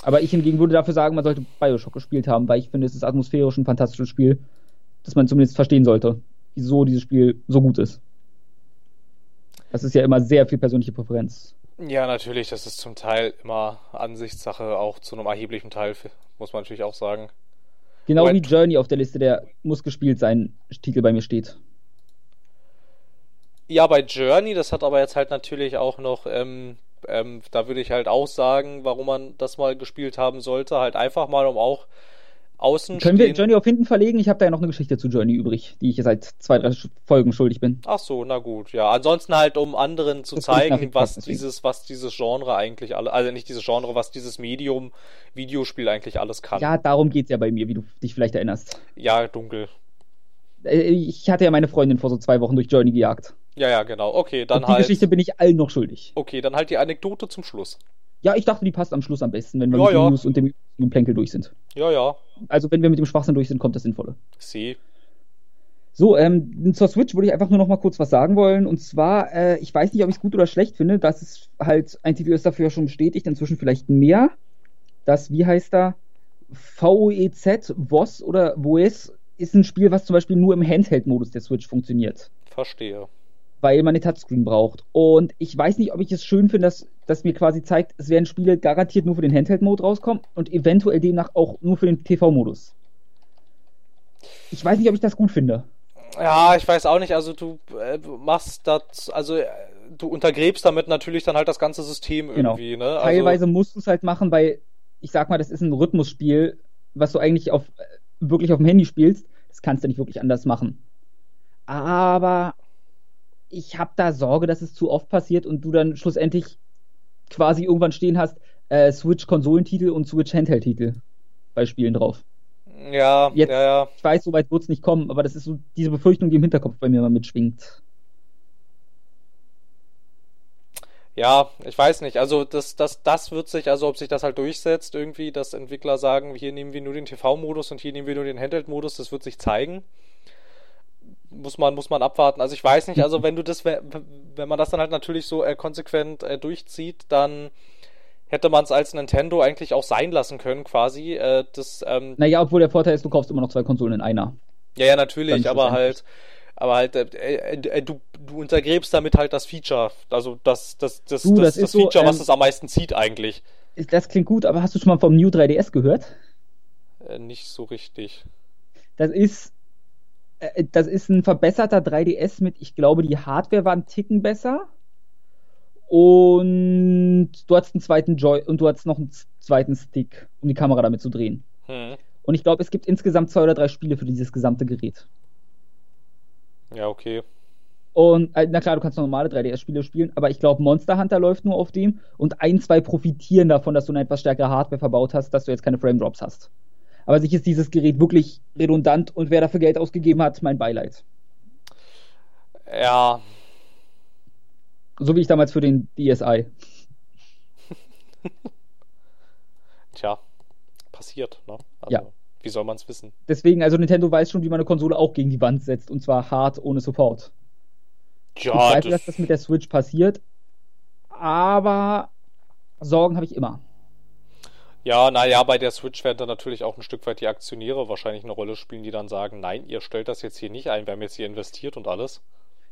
[SPEAKER 2] Aber ich hingegen würde dafür sagen, man sollte Bioshock gespielt haben, weil ich finde, es ist atmosphärisch ein fantastisches Spiel, das man zumindest verstehen sollte, wieso dieses Spiel so gut ist. Das ist ja immer sehr viel persönliche Präferenz.
[SPEAKER 1] Ja, natürlich, das ist zum Teil immer Ansichtssache, auch zu einem erheblichen Teil, muss man natürlich auch sagen.
[SPEAKER 2] Genau Wobei, wie Journey auf der Liste der muss gespielt sein Titel bei mir steht.
[SPEAKER 1] Ja, bei Journey, das hat aber jetzt halt natürlich auch noch, ähm, ähm, da würde ich halt auch sagen, warum man das mal gespielt haben sollte. Halt einfach mal, um auch außen
[SPEAKER 2] Können wir Journey auf hinten verlegen? Ich habe da ja noch eine Geschichte zu Journey übrig, die ich seit zwei, drei Folgen schuldig bin.
[SPEAKER 1] Ach so, na gut, ja. Ansonsten halt, um anderen zu das zeigen, was dieses, was dieses Genre eigentlich alle, also nicht dieses Genre, was dieses Medium Videospiel eigentlich alles kann.
[SPEAKER 2] Ja, darum geht's ja bei mir, wie du dich vielleicht erinnerst.
[SPEAKER 1] Ja, dunkel.
[SPEAKER 2] Äh, ich hatte ja meine Freundin vor so zwei Wochen durch Journey gejagt.
[SPEAKER 1] Ja, ja, genau. Okay, dann
[SPEAKER 2] die
[SPEAKER 1] halt.
[SPEAKER 2] Geschichte bin ich allen noch schuldig.
[SPEAKER 1] Okay, dann halt die Anekdote zum Schluss.
[SPEAKER 2] Ja, ich dachte, die passt am Schluss am besten, wenn wir
[SPEAKER 1] Ja,
[SPEAKER 2] mit
[SPEAKER 1] ja.
[SPEAKER 2] News und dem, dem Plänkel durch sind.
[SPEAKER 1] Ja, ja.
[SPEAKER 2] Also wenn wir mit dem Schwachsinn durch sind, kommt das Sinnvolle.
[SPEAKER 1] Sie.
[SPEAKER 2] So, ähm, zur Switch würde ich einfach nur noch mal kurz was sagen wollen. Und zwar, äh, ich weiß nicht, ob ich es gut oder schlecht finde, dass es halt, ein TVO ist dafür schon bestätigt, inzwischen vielleicht mehr. Das, wie heißt da? VOEZ, VOS oder VOS ist ein Spiel, was zum Beispiel nur im Handheld-Modus der Switch funktioniert.
[SPEAKER 1] Verstehe.
[SPEAKER 2] Weil man eine Touchscreen braucht. Und ich weiß nicht, ob ich es schön finde, dass das mir quasi zeigt, es werden Spiele garantiert nur für den Handheld-Mode rauskommen und eventuell demnach auch nur für den TV-Modus. Ich weiß nicht, ob ich das gut finde.
[SPEAKER 1] Ja, ich weiß auch nicht, also du äh, machst das, also äh, du untergräbst damit natürlich dann halt das ganze System
[SPEAKER 2] Genau.
[SPEAKER 1] irgendwie, ne? Also,
[SPEAKER 2] Teilweise musst du es halt machen, weil ich sag mal, das ist ein Rhythmusspiel, was du eigentlich auf äh, wirklich auf dem Handy spielst. Das kannst du nicht wirklich anders machen. Aber ich habe da Sorge, dass es zu oft passiert und du dann schlussendlich quasi irgendwann stehen hast, äh, Switch Konsolentitel und Switch Handheld-Titel bei Spielen drauf.
[SPEAKER 1] Ja,
[SPEAKER 2] Jetzt-
[SPEAKER 1] ja, ja.
[SPEAKER 2] Ich weiß, so weit wird es nicht kommen, aber das ist so diese Befürchtung, die im Hinterkopf bei mir immer mitschwingt.
[SPEAKER 1] Ja, ich weiß nicht. Also das, das, das wird sich, also ob sich das halt durchsetzt, irgendwie, dass Entwickler sagen, hier nehmen wir nur den TV-Modus und hier nehmen wir nur den Handheld-Modus, das wird sich zeigen. Muss man, muss man abwarten. Also ich weiß nicht, also wenn du das, wenn man das dann halt natürlich so äh, konsequent äh, durchzieht, dann hätte man es als Nintendo eigentlich auch sein lassen können, quasi. Äh, das, ähm,
[SPEAKER 2] Naja, obwohl der Vorteil ist, du kaufst immer noch zwei Konsolen in einer.
[SPEAKER 1] ja, ja, natürlich,
[SPEAKER 2] Dann
[SPEAKER 1] aber halt, aber halt, äh, äh, äh, du, du untergräbst damit halt das Feature, also das, das, das,
[SPEAKER 2] Du,
[SPEAKER 1] das,
[SPEAKER 2] das
[SPEAKER 1] das,
[SPEAKER 2] ist so,
[SPEAKER 1] Feature, was
[SPEAKER 2] ähm,
[SPEAKER 1] es am meisten zieht eigentlich.
[SPEAKER 2] Das klingt gut, aber hast du schon mal vom New 3DS gehört?
[SPEAKER 1] Äh, nicht so richtig.
[SPEAKER 2] Das ist, äh, das ist ein verbesserter 3DS mit, ich glaube, die Hardware war ein Ticken besser. Und du hattest einen zweiten Joy und du hattest noch einen zweiten Stick, um die Kamera damit zu drehen.
[SPEAKER 1] Hm.
[SPEAKER 2] Und ich glaube, es gibt insgesamt zwei oder drei Spiele für dieses gesamte Gerät.
[SPEAKER 1] Ja, okay.
[SPEAKER 2] Und äh, na klar, du kannst noch normale 3DS-Spiele spielen, aber ich glaube, Monster Hunter läuft nur auf dem und ein, zwei profitieren davon, dass du eine etwas stärkere Hardware verbaut hast, dass du jetzt keine Frame Drops hast. Aber sich ist dieses Gerät wirklich redundant und wer dafür Geld ausgegeben hat, mein Beileid.
[SPEAKER 1] Ja,
[SPEAKER 2] So wie ich damals für den DSi.
[SPEAKER 1] tja, passiert, ne? Also,
[SPEAKER 2] Ja.
[SPEAKER 1] wie soll man es wissen?
[SPEAKER 2] Deswegen, also Nintendo weiß schon, wie man eine Konsole auch gegen die Wand setzt und zwar hart ohne Support. Ich
[SPEAKER 1] Ja,
[SPEAKER 2] bezweifle,
[SPEAKER 1] das,
[SPEAKER 2] dass das mit der Switch passiert, aber Sorgen habe ich immer.
[SPEAKER 1] Ja, naja, bei der Switch werden dann natürlich auch ein Stück weit die Aktionäre wahrscheinlich eine Rolle spielen, die dann sagen, nein, ihr stellt das jetzt hier nicht ein, wir haben jetzt hier investiert und alles.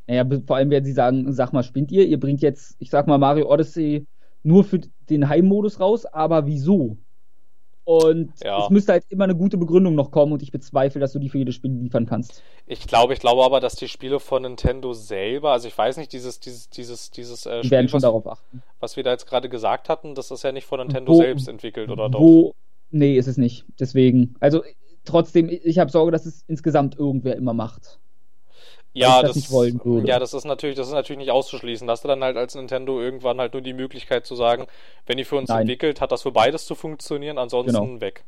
[SPEAKER 2] Naja, vor allem werden sie sagen, sag mal, spinnt ihr? Ihr bringt jetzt, ich sag mal, Mario Odyssey nur für den Heimmodus raus, aber wieso? Und
[SPEAKER 1] Ja.
[SPEAKER 2] es müsste halt immer eine gute Begründung noch kommen und ich bezweifle, dass du die für jedes Spiel liefern kannst.
[SPEAKER 1] Ich glaube, ich glaube aber, dass die Spiele von Nintendo selber, also ich weiß nicht, dieses, dieses, dieses, dieses äh, Spiel,
[SPEAKER 2] schon
[SPEAKER 1] was,
[SPEAKER 2] darauf achten.
[SPEAKER 1] was wir da jetzt gerade gesagt hatten, das ist ja nicht von Nintendo
[SPEAKER 2] Wo-
[SPEAKER 1] selbst entwickelt, oder doch?
[SPEAKER 2] Wo, nee, ist es nicht. Deswegen, also trotzdem, ich habe Sorge, dass es insgesamt irgendwer immer macht.
[SPEAKER 1] Ja,
[SPEAKER 2] das
[SPEAKER 1] das, ja, das ist natürlich, das ist natürlich nicht auszuschließen. Da hast du dann halt als Nintendo irgendwann halt nur die Möglichkeit zu sagen, wenn die für uns
[SPEAKER 2] Nein.
[SPEAKER 1] entwickelt, hat das für beides zu funktionieren, ansonsten
[SPEAKER 2] Genau.
[SPEAKER 1] weg.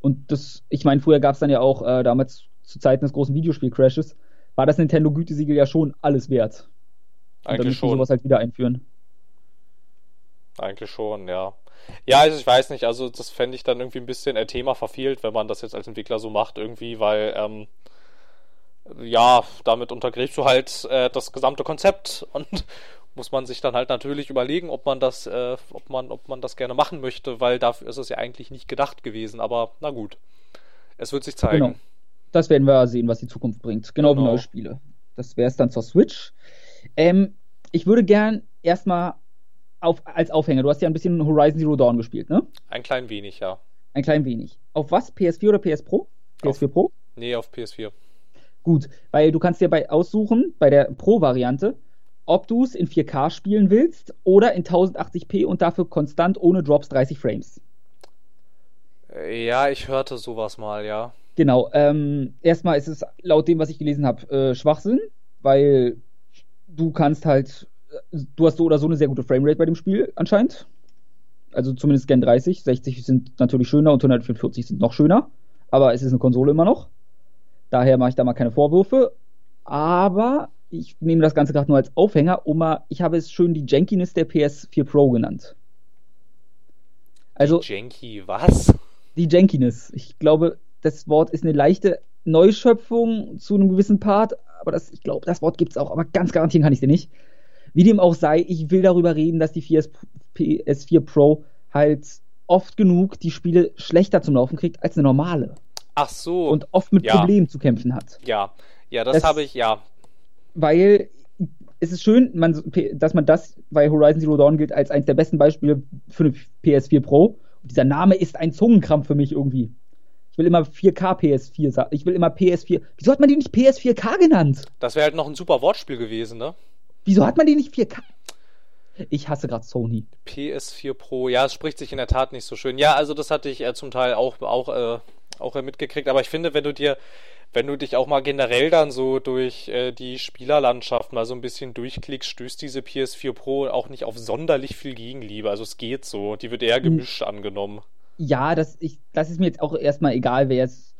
[SPEAKER 2] Und das, ich meine, früher gab es dann ja auch, äh, damals zu Zeiten des großen Videospiel-Crashes, war das Nintendo-Gütesiegel ja schon alles wert. Und
[SPEAKER 1] Eigentlich schon.
[SPEAKER 2] sowas halt wieder einführen.
[SPEAKER 1] Eigentlich schon, ja. Ja, also ich weiß nicht, also das fände ich dann irgendwie ein bisschen äh, Thema verfehlt, wenn man das jetzt als Entwickler so macht, irgendwie, weil, ähm, ja, damit untergräbst du halt äh, das gesamte Konzept und muss man sich dann halt natürlich überlegen, ob man das, äh, ob man, ob man das gerne machen möchte, weil dafür ist es ja eigentlich nicht gedacht gewesen, aber na gut. Es wird sich zeigen.
[SPEAKER 2] Genau. Das werden wir sehen, was die Zukunft bringt. Genau, wie
[SPEAKER 1] Genau.
[SPEAKER 2] neue Spiele. Das wäre es dann zur Switch. Ähm, ich würde gern erstmal auf, als Aufhänger, du hast ja ein bisschen Horizon Zero Dawn gespielt, ne?
[SPEAKER 1] Ein klein wenig, ja.
[SPEAKER 2] Ein klein wenig. Auf was? PS4 oder PS Pro? PS4 Pro?
[SPEAKER 1] Nee, auf PS4.
[SPEAKER 2] Gut, weil du kannst dir bei aussuchen, bei der Pro-Variante, ob du es in 4K spielen willst oder in 1080p und dafür konstant ohne Drops 30 Frames.
[SPEAKER 1] Ja, ich hörte sowas mal, ja.
[SPEAKER 2] Genau, ähm, erstmal ist es laut dem, was ich gelesen habe, äh, Schwachsinn, weil du kannst halt, du hast so oder so eine sehr gute Framerate bei dem Spiel anscheinend. Also zumindest Gen 30, 60 sind natürlich schöner und 144 sind noch schöner, aber es ist eine Konsole immer noch. Daher mache ich da mal keine Vorwürfe. Aber ich nehme das Ganze gerade nur als Aufhänger, um mal, ich habe es schön die Jankiness der PS4 Pro genannt. Also,
[SPEAKER 1] die Janky, was?
[SPEAKER 2] Die Jankiness. Ich glaube, das Wort ist eine leichte Neuschöpfung zu einem gewissen Part, aber das, ich glaube, das Wort gibt es auch, aber ganz garantieren kann ich dir nicht. Wie dem auch sei, ich will darüber reden, dass die PS4 Pro halt oft genug die Spiele schlechter zum Laufen kriegt als eine normale.
[SPEAKER 1] Ach so.
[SPEAKER 2] Und oft mit ja. Problemen zu kämpfen hat.
[SPEAKER 1] Ja, ja, das, das habe ich, ja.
[SPEAKER 2] Weil es ist schön, man, dass man das, weil Horizon Zero Dawn gilt als eines der besten Beispiele für eine PS4 Pro. Und dieser Name ist ein Zungenkrampf für mich irgendwie. Ich will immer 4K PS4 sagen. Ich will immer PS4. Wieso hat man die nicht PS4K genannt?
[SPEAKER 1] Das wäre halt noch ein super Wortspiel gewesen, ne?
[SPEAKER 2] Wieso hat man die nicht 4K? Ich hasse gerade Sony.
[SPEAKER 1] PS4 Pro, ja, es spricht sich in der Tat nicht so schön. Ja, also das hatte ich äh, zum Teil auch, auch, äh, auch mitgekriegt. Aber ich finde, wenn du dir wenn du dich auch mal generell dann so durch äh, die Spielerlandschaft mal so ein bisschen durchklickst, stößt diese PS4 Pro auch nicht auf sonderlich viel Gegenliebe. Also es geht so. Die wird eher hm. gemischt mhm. angenommen.
[SPEAKER 2] Ja, das, ich, das ist mir jetzt auch erstmal egal, wer es,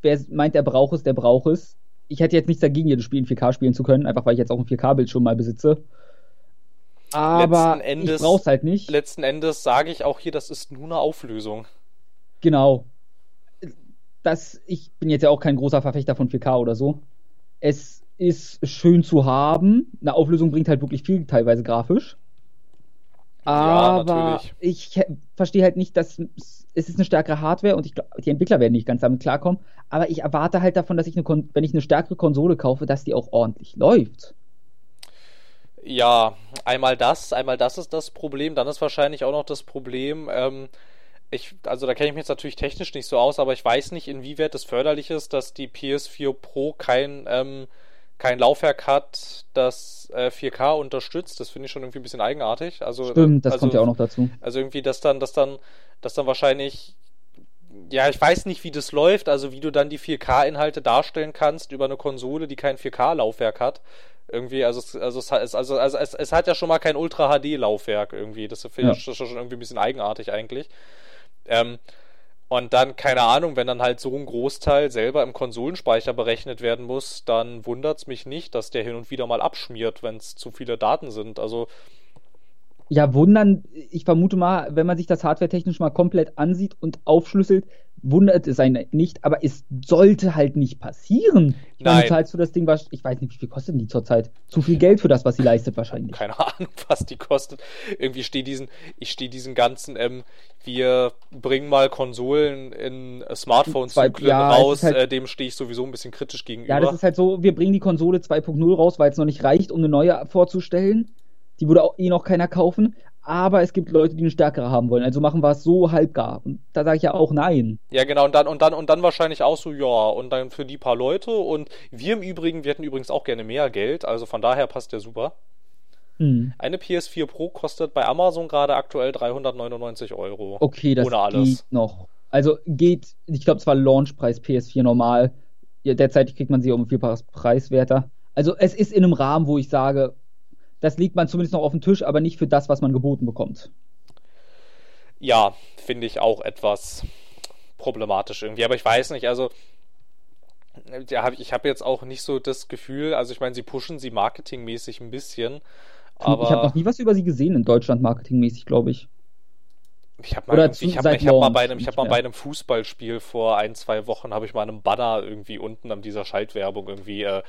[SPEAKER 2] wer meint, der braucht es, der braucht es. Ich hätte jetzt nichts dagegen, jedes Spiel in 4K spielen zu können, einfach weil ich jetzt auch einen 4K-Bildschirm mal besitze. Aber Endes, ich brauch's halt nicht.
[SPEAKER 1] Letzten Endes sage ich auch hier, das ist nur eine Auflösung.
[SPEAKER 2] Genau dass ich bin jetzt ja auch kein großer Verfechter von 4K oder so. Es ist schön zu haben. Eine Auflösung bringt halt wirklich viel, teilweise grafisch. Aber ja, ich verstehe halt nicht, dass es ist eine stärkere Hardware und ich die Entwickler werden nicht ganz damit klarkommen. Aber ich erwarte halt davon, dass ich eine, wenn ich eine stärkere Konsole kaufe, dass die auch ordentlich läuft.
[SPEAKER 1] Ja, einmal das, einmal das ist das Problem. Dann ist wahrscheinlich auch noch das Problem, ähm, ich, also da kenne ich mich jetzt natürlich technisch nicht so aus, aber ich weiß nicht, inwieweit es förderlich ist, dass die PS4 Pro kein, ähm, kein Laufwerk hat, das äh, 4K unterstützt. Das finde ich schon irgendwie ein bisschen eigenartig. Also,
[SPEAKER 2] Stimmt, das
[SPEAKER 1] also,
[SPEAKER 2] kommt ja auch noch dazu.
[SPEAKER 1] Also irgendwie, dass dann, dass dann, dass dann wahrscheinlich ja, ich weiß nicht, wie das läuft, also wie du dann die 4K-Inhalte darstellen kannst über eine Konsole, die kein 4K-Laufwerk hat. Irgendwie, also, also, es, also, also es, es, hat ja schon mal kein Ultra-HD-Laufwerk irgendwie. Das finde ich ja. schon irgendwie ein bisschen eigenartig eigentlich. Ähm, und dann, keine Ahnung, wenn dann halt so ein Großteil selber im Konsolenspeicher berechnet werden muss, dann wundert es mich nicht, dass der hin und wieder mal abschmiert, wenn es zu viele Daten sind. Also.
[SPEAKER 2] Ja, wundern, ich vermute mal, wenn man sich das hardware-technisch mal komplett ansieht und aufschlüsselt, wundert es einen nicht, aber es sollte halt nicht passieren. Meine, zahlst du das Ding, ich weiß nicht, wie viel kostet die zurzeit? Zu viel Geld für das, was sie leistet wahrscheinlich.
[SPEAKER 1] Keine Ahnung, was die kostet. Irgendwie stehe diesen, ich stehe diesen ganzen, ähm, wir bringen mal Konsolen in Smartphone-Zyklen ja, raus, halt, äh, dem stehe ich sowieso ein bisschen kritisch gegenüber.
[SPEAKER 2] Ja, das ist halt so, wir bringen die Konsole 2.0 raus, weil es noch nicht reicht, um eine neue vorzustellen. Die würde auch eh noch keiner kaufen aber es gibt Leute, die eine stärkere haben wollen. Also machen wir es so halbgar. Und da sage ich ja auch nein.
[SPEAKER 1] Ja, genau. Und dann, und dann, und dann wahrscheinlich auch so, ja, und dann für die paar Leute. Und wir im Übrigen, wir hätten übrigens auch gerne mehr Geld. Also von daher passt der super. Hm. Eine PS4 Pro kostet bei Amazon gerade aktuell 399 Euro.
[SPEAKER 2] Okay, das ohne alles. geht noch. Also geht, ich glaube, es war Launchpreis PS4 normal. Ja, derzeit kriegt man sie um ein Vielfaches preiswerter. Also es ist in einem Rahmen, wo ich sage, das liegt man zumindest noch auf dem Tisch, aber nicht für das, was man geboten bekommt.
[SPEAKER 1] Ja, finde ich auch etwas problematisch irgendwie. Aber ich weiß nicht, also ja, ich habe jetzt auch nicht so das Gefühl, also ich meine, sie pushen sie marketingmäßig ein bisschen. Aber
[SPEAKER 2] ich habe noch nie was über sie gesehen in Deutschland marketingmäßig, glaube ich.
[SPEAKER 1] Ich habe mal, ich hab, ich hab mal bei einem, ich hab mal bei einem Fußballspiel vor ein, zwei Wochen habe ich mal einen Banner irgendwie unten an dieser Schaltwerbung irgendwie äh,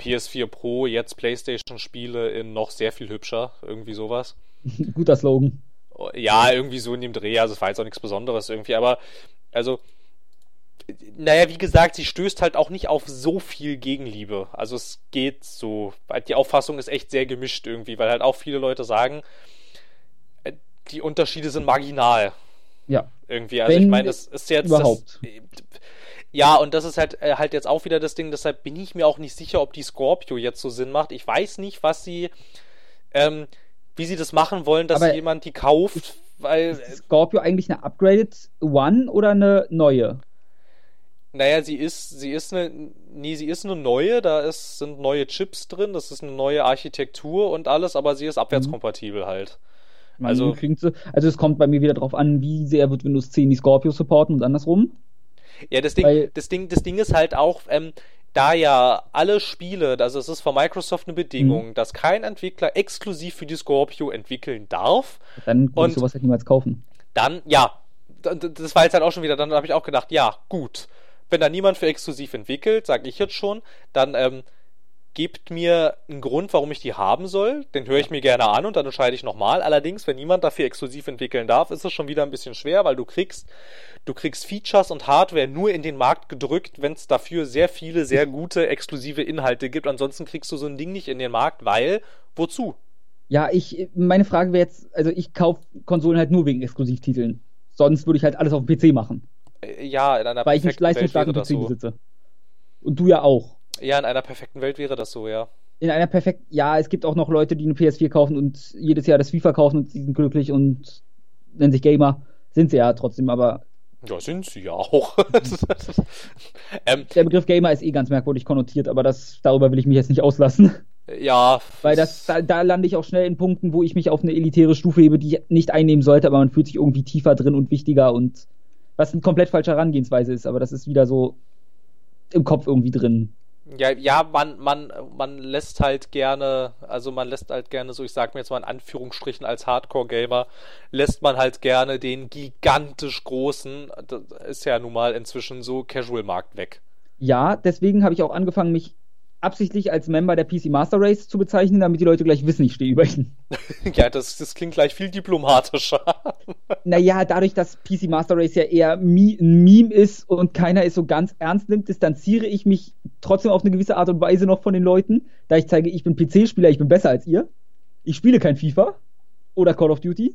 [SPEAKER 1] PS4 Pro, jetzt Playstation Spiele in noch sehr viel hübscher, irgendwie sowas.
[SPEAKER 2] Guter Slogan.
[SPEAKER 1] Ja, irgendwie so in dem Dreh, also es war jetzt auch nichts Besonderes irgendwie, aber also naja, wie gesagt, sie stößt halt auch nicht auf so viel Gegenliebe. Also es geht so. Die Auffassung ist echt sehr gemischt irgendwie, weil halt auch viele Leute sagen, die Unterschiede sind marginal.
[SPEAKER 2] Ja.
[SPEAKER 1] Irgendwie. Also Wenn ich meine, das ist jetzt.
[SPEAKER 2] Überhaupt.
[SPEAKER 1] Das, ja, und das ist halt, äh, halt jetzt auch wieder das Ding, deshalb bin ich mir auch nicht sicher, ob die Scorpio jetzt so Sinn macht. Ich weiß nicht, was sie, ähm, wie sie das machen wollen, dass Aber jemand die kauft, weil.
[SPEAKER 2] Ist Scorpio eigentlich eine Upgraded One oder eine neue?
[SPEAKER 1] Naja, sie ist, sie ist eine, nee, sie ist eine neue, da ist, sind neue Chips drin, das ist eine neue Architektur und alles, aber sie ist abwärtskompatibel mhm. halt.
[SPEAKER 2] Also, sie, also es kommt bei mir wieder darauf an, wie sehr wird Windows 10 die Scorpio supporten und andersrum.
[SPEAKER 1] Ja, das Ding, Weil, das Ding, das Ding ist halt auch, ähm, da ja alle Spiele, also es ist von Microsoft eine Bedingung, mhm. dass kein Entwickler exklusiv für die Scorpio entwickeln darf.
[SPEAKER 2] Dann würde ich sowas halt niemals kaufen.
[SPEAKER 1] Dann, ja, das war jetzt halt auch schon wieder, dann habe ich auch gedacht, ja, gut. Wenn da niemand für exklusiv entwickelt, sage ich jetzt schon, dann ähm, gebt mir einen Grund, warum ich die haben soll. Den höre ich mir gerne an und dann entscheide ich nochmal. Allerdings, wenn niemand dafür exklusiv entwickeln darf, ist es schon wieder ein bisschen schwer, weil du kriegst, du kriegst Features und Hardware nur in den Markt gedrückt, wenn es dafür sehr viele, sehr gute exklusive Inhalte gibt. Ansonsten kriegst du so ein Ding nicht in den Markt, weil, wozu?
[SPEAKER 2] Ja, ich, meine Frage wäre jetzt, also ich kaufe Konsolen halt nur wegen Exklusivtiteln. Sonst würde ich halt alles auf dem PC machen.
[SPEAKER 1] Äh, ja, in einer
[SPEAKER 2] Weil ich einen leistungsstarken PC so. besitze. Und du ja auch.
[SPEAKER 1] Ja, in einer perfekten Welt wäre das so, ja.
[SPEAKER 2] In einer perfekten, ja, es gibt auch noch Leute, die eine PS4 kaufen und jedes Jahr das FIFA kaufen und sie sind glücklich und nennen sich Gamer. Sind sie ja trotzdem, aber.
[SPEAKER 1] Ja, sind sie ja auch.
[SPEAKER 2] ähm, Der Begriff Gamer ist eh ganz merkwürdig konnotiert, aber das, darüber will ich mich jetzt nicht auslassen.
[SPEAKER 1] Ja.
[SPEAKER 2] Weil das, da, da lande ich auch schnell in Punkten, wo ich mich auf eine elitäre Stufe hebe, die ich nicht einnehmen sollte, aber man fühlt sich irgendwie tiefer drin und wichtiger und was eine komplett falsche Herangehensweise ist, aber das ist wieder so im Kopf irgendwie drin.
[SPEAKER 1] Ja, ja, man, man, man lässt halt gerne, also man lässt halt gerne, so ich sag mir jetzt mal in Anführungsstrichen als Hardcore-Gamer, lässt man halt gerne den gigantisch großen, das ist ja nun mal inzwischen so Casual-Markt weg.
[SPEAKER 2] Ja, deswegen habe ich auch angefangen, mich absichtlich als Member der PC Master Race zu bezeichnen, damit die Leute gleich wissen, ich stehe über ihnen.
[SPEAKER 1] ja, das, das klingt gleich viel diplomatischer.
[SPEAKER 2] naja, dadurch, dass PC Master Race ja eher ein Meme ist und keiner es so ganz ernst nimmt, distanziere ich mich trotzdem auf eine gewisse Art und Weise noch von den Leuten, da ich zeige, ich bin PC-Spieler, ich bin besser als ihr. Ich spiele kein FIFA oder Call of Duty.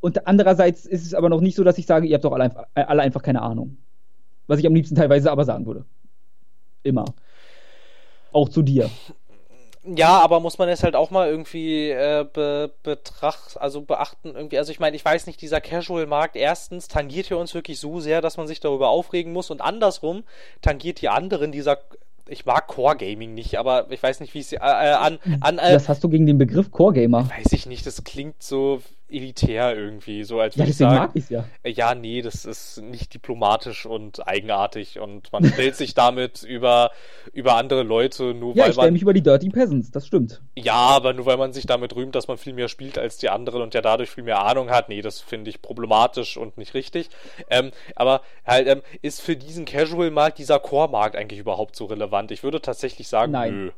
[SPEAKER 2] Und andererseits ist es aber noch nicht so, dass ich sage, ihr habt doch alle, alle einfach keine Ahnung. Was ich am liebsten teilweise aber sagen würde. Immer. Auch zu dir.
[SPEAKER 1] Ja, aber muss man es halt auch mal irgendwie äh, be, betracht, also beachten irgendwie. Also ich meine, ich weiß nicht, dieser Casual-Markt erstens tangiert ja uns wirklich so sehr, dass man sich darüber aufregen muss und andersrum tangiert die anderen dieser ich mag Core Gaming nicht, aber ich weiß nicht, wie es äh, an, an
[SPEAKER 2] äh, Was hast du gegen den Begriff Core Gamer?
[SPEAKER 1] Weiß ich nicht, das klingt so elitär irgendwie, so als
[SPEAKER 2] ja, deswegen ich sagen, mag ich's ja.
[SPEAKER 1] Äh, ja, nee, das ist nicht diplomatisch und eigenartig und man stellt sich damit über, über andere Leute nur
[SPEAKER 2] ja,
[SPEAKER 1] weil
[SPEAKER 2] ich stelle mich über die Dirty Peasants, das stimmt.
[SPEAKER 1] Ja, aber nur weil man sich damit rühmt, dass man viel mehr spielt als die anderen und ja dadurch viel mehr Ahnung hat, nee, das finde ich problematisch und nicht richtig. Ähm, aber halt, ähm, ist für diesen Casual-Markt dieser Core-Markt eigentlich überhaupt so relevant? Ich würde tatsächlich sagen,
[SPEAKER 2] Nein.
[SPEAKER 1] nö.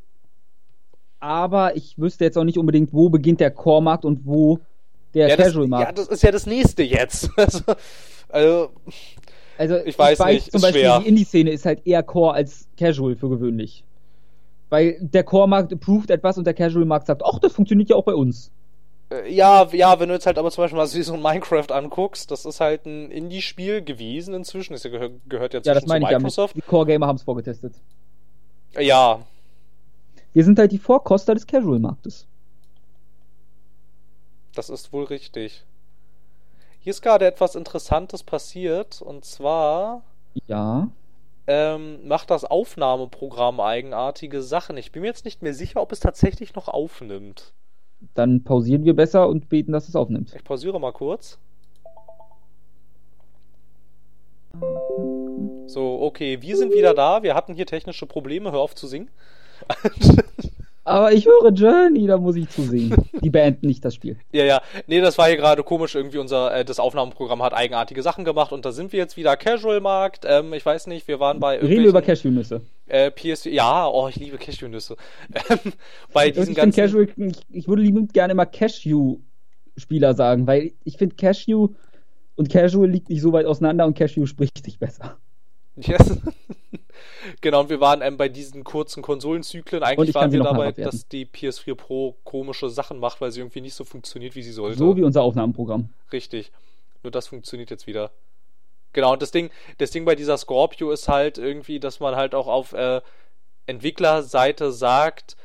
[SPEAKER 2] Aber ich wüsste jetzt auch nicht unbedingt, wo beginnt der Core-Markt und wo der
[SPEAKER 1] ja,
[SPEAKER 2] Casual-Markt.
[SPEAKER 1] Ja, das ist ja das nächste jetzt. also, also,
[SPEAKER 2] also ich weiß, ich weiß nicht, zum Beispiel schwer. die Indie-Szene ist halt eher Core als Casual für gewöhnlich. Weil der Core-Markt approved etwas und der Casual-Markt sagt, ach, das funktioniert ja auch bei uns.
[SPEAKER 1] Äh, ja, ja, wenn du jetzt halt aber zum Beispiel mal so ein Minecraft anguckst, das ist halt ein Indie-Spiel gewesen inzwischen. Das gehört, gehört ja,
[SPEAKER 2] ja das meine zu Microsoft. Ja, die Core-Gamer haben es vorgetestet.
[SPEAKER 1] Ja.
[SPEAKER 2] Wir sind halt die Vorkoster des Casual-Marktes.
[SPEAKER 1] Das ist wohl richtig. Hier ist gerade etwas Interessantes passiert und zwar.
[SPEAKER 2] Ja.
[SPEAKER 1] Ähm, macht das Aufnahmeprogramm eigenartige Sachen. Ich bin mir jetzt nicht mehr sicher, ob es tatsächlich noch aufnimmt.
[SPEAKER 2] Dann pausieren wir besser und beten, dass es aufnimmt.
[SPEAKER 1] Ich pausiere mal kurz. So, okay, wir sind wieder da. Wir hatten hier technische Probleme. Hör auf zu singen.
[SPEAKER 2] Aber ich höre Journey, da muss ich zusehen. Die beenden nicht das Spiel.
[SPEAKER 1] Ja, ja. Nee, das war hier gerade komisch. Irgendwie unser, äh, das Aufnahmeprogramm hat eigenartige Sachen gemacht und da sind wir jetzt wieder Casual-Markt. Ähm, ich weiß nicht, wir waren bei
[SPEAKER 2] Reden wir über Cashewnüsse.
[SPEAKER 1] Äh, PS ja, oh, ich liebe Cashewnüsse. Ähm, bei diesen
[SPEAKER 2] ich
[SPEAKER 1] ganzen...
[SPEAKER 2] Casual, ich, ich würde liebend gerne mal Cashew-Spieler sagen, weil ich finde Cashew und Casual liegt nicht so weit auseinander und Cashew spricht sich besser.
[SPEAKER 1] Yes. genau, und wir waren ähm, bei diesen kurzen Konsolenzyklen. Eigentlich waren wir dabei, dass die PS4 Pro komische Sachen macht, weil sie irgendwie nicht so funktioniert, wie sie sollte.
[SPEAKER 2] So wie unser Aufnahmeprogramm.
[SPEAKER 1] Richtig. Nur das funktioniert jetzt wieder. Genau, und das Ding, das Ding bei dieser Scorpio ist halt irgendwie, dass man halt auch auf äh, Entwicklerseite sagt,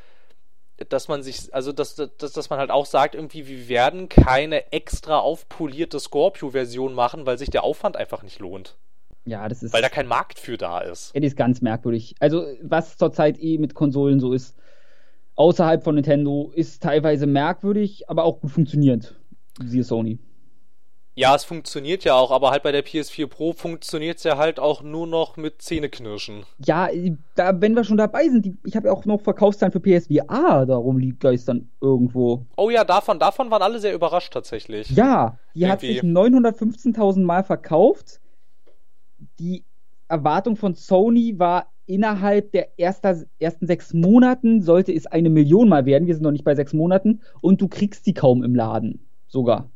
[SPEAKER 1] dass man sich, also dass, dass, dass man halt auch sagt, irgendwie, wir werden keine extra aufpolierte Scorpio-Version machen, weil sich der Aufwand einfach nicht lohnt.
[SPEAKER 2] Ja, das ist.
[SPEAKER 1] Weil da kein Markt für da ist.
[SPEAKER 2] Ja, das ist ganz merkwürdig. Also, was zurzeit eh mit Konsolen so ist, außerhalb von Nintendo, ist teilweise merkwürdig, aber auch gut funktioniert. Siehe Sony.
[SPEAKER 1] Ja, es funktioniert ja auch, aber halt bei der PS4 Pro funktioniert es ja halt auch nur noch mit Zähneknirschen.
[SPEAKER 2] Ja, da, wenn wir schon dabei sind, die, ich habe ja auch noch Verkaufszahlen für PSVR darum liegt geistern irgendwo.
[SPEAKER 1] Oh ja, davon, davon waren alle sehr überrascht tatsächlich.
[SPEAKER 2] Ja, die Irgendwie. hat sich 915.000 Mal verkauft. Die Erwartung von Sony war innerhalb der erster, ersten sechs Monaten sollte es eine Million Mal werden. Wir sind noch nicht bei sechs Monaten und du kriegst die kaum im Laden. Sogar.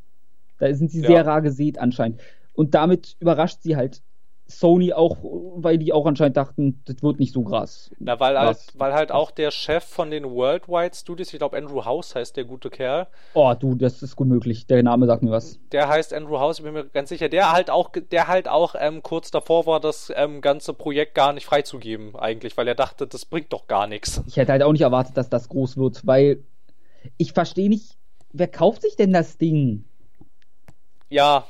[SPEAKER 2] Da sind sie ja. sehr rar gesät anscheinend. Und damit überrascht sie halt Sony auch, weil die auch anscheinend dachten, das wird nicht so krass.
[SPEAKER 1] Na, weil halt, weil halt auch der Chef von den Worldwide Studios, ich glaube Andrew House heißt der gute Kerl.
[SPEAKER 2] Oh, du, das ist gut möglich. Der Name sagt mir was.
[SPEAKER 1] Der heißt Andrew House, ich bin mir ganz sicher. Der halt auch, der halt auch ähm, kurz davor war, das ähm, ganze Projekt gar nicht freizugeben, eigentlich, weil er dachte, das bringt doch gar nichts.
[SPEAKER 2] Ich hätte halt auch nicht erwartet, dass das groß wird, weil ich verstehe nicht, wer kauft sich denn das Ding?
[SPEAKER 1] Ja.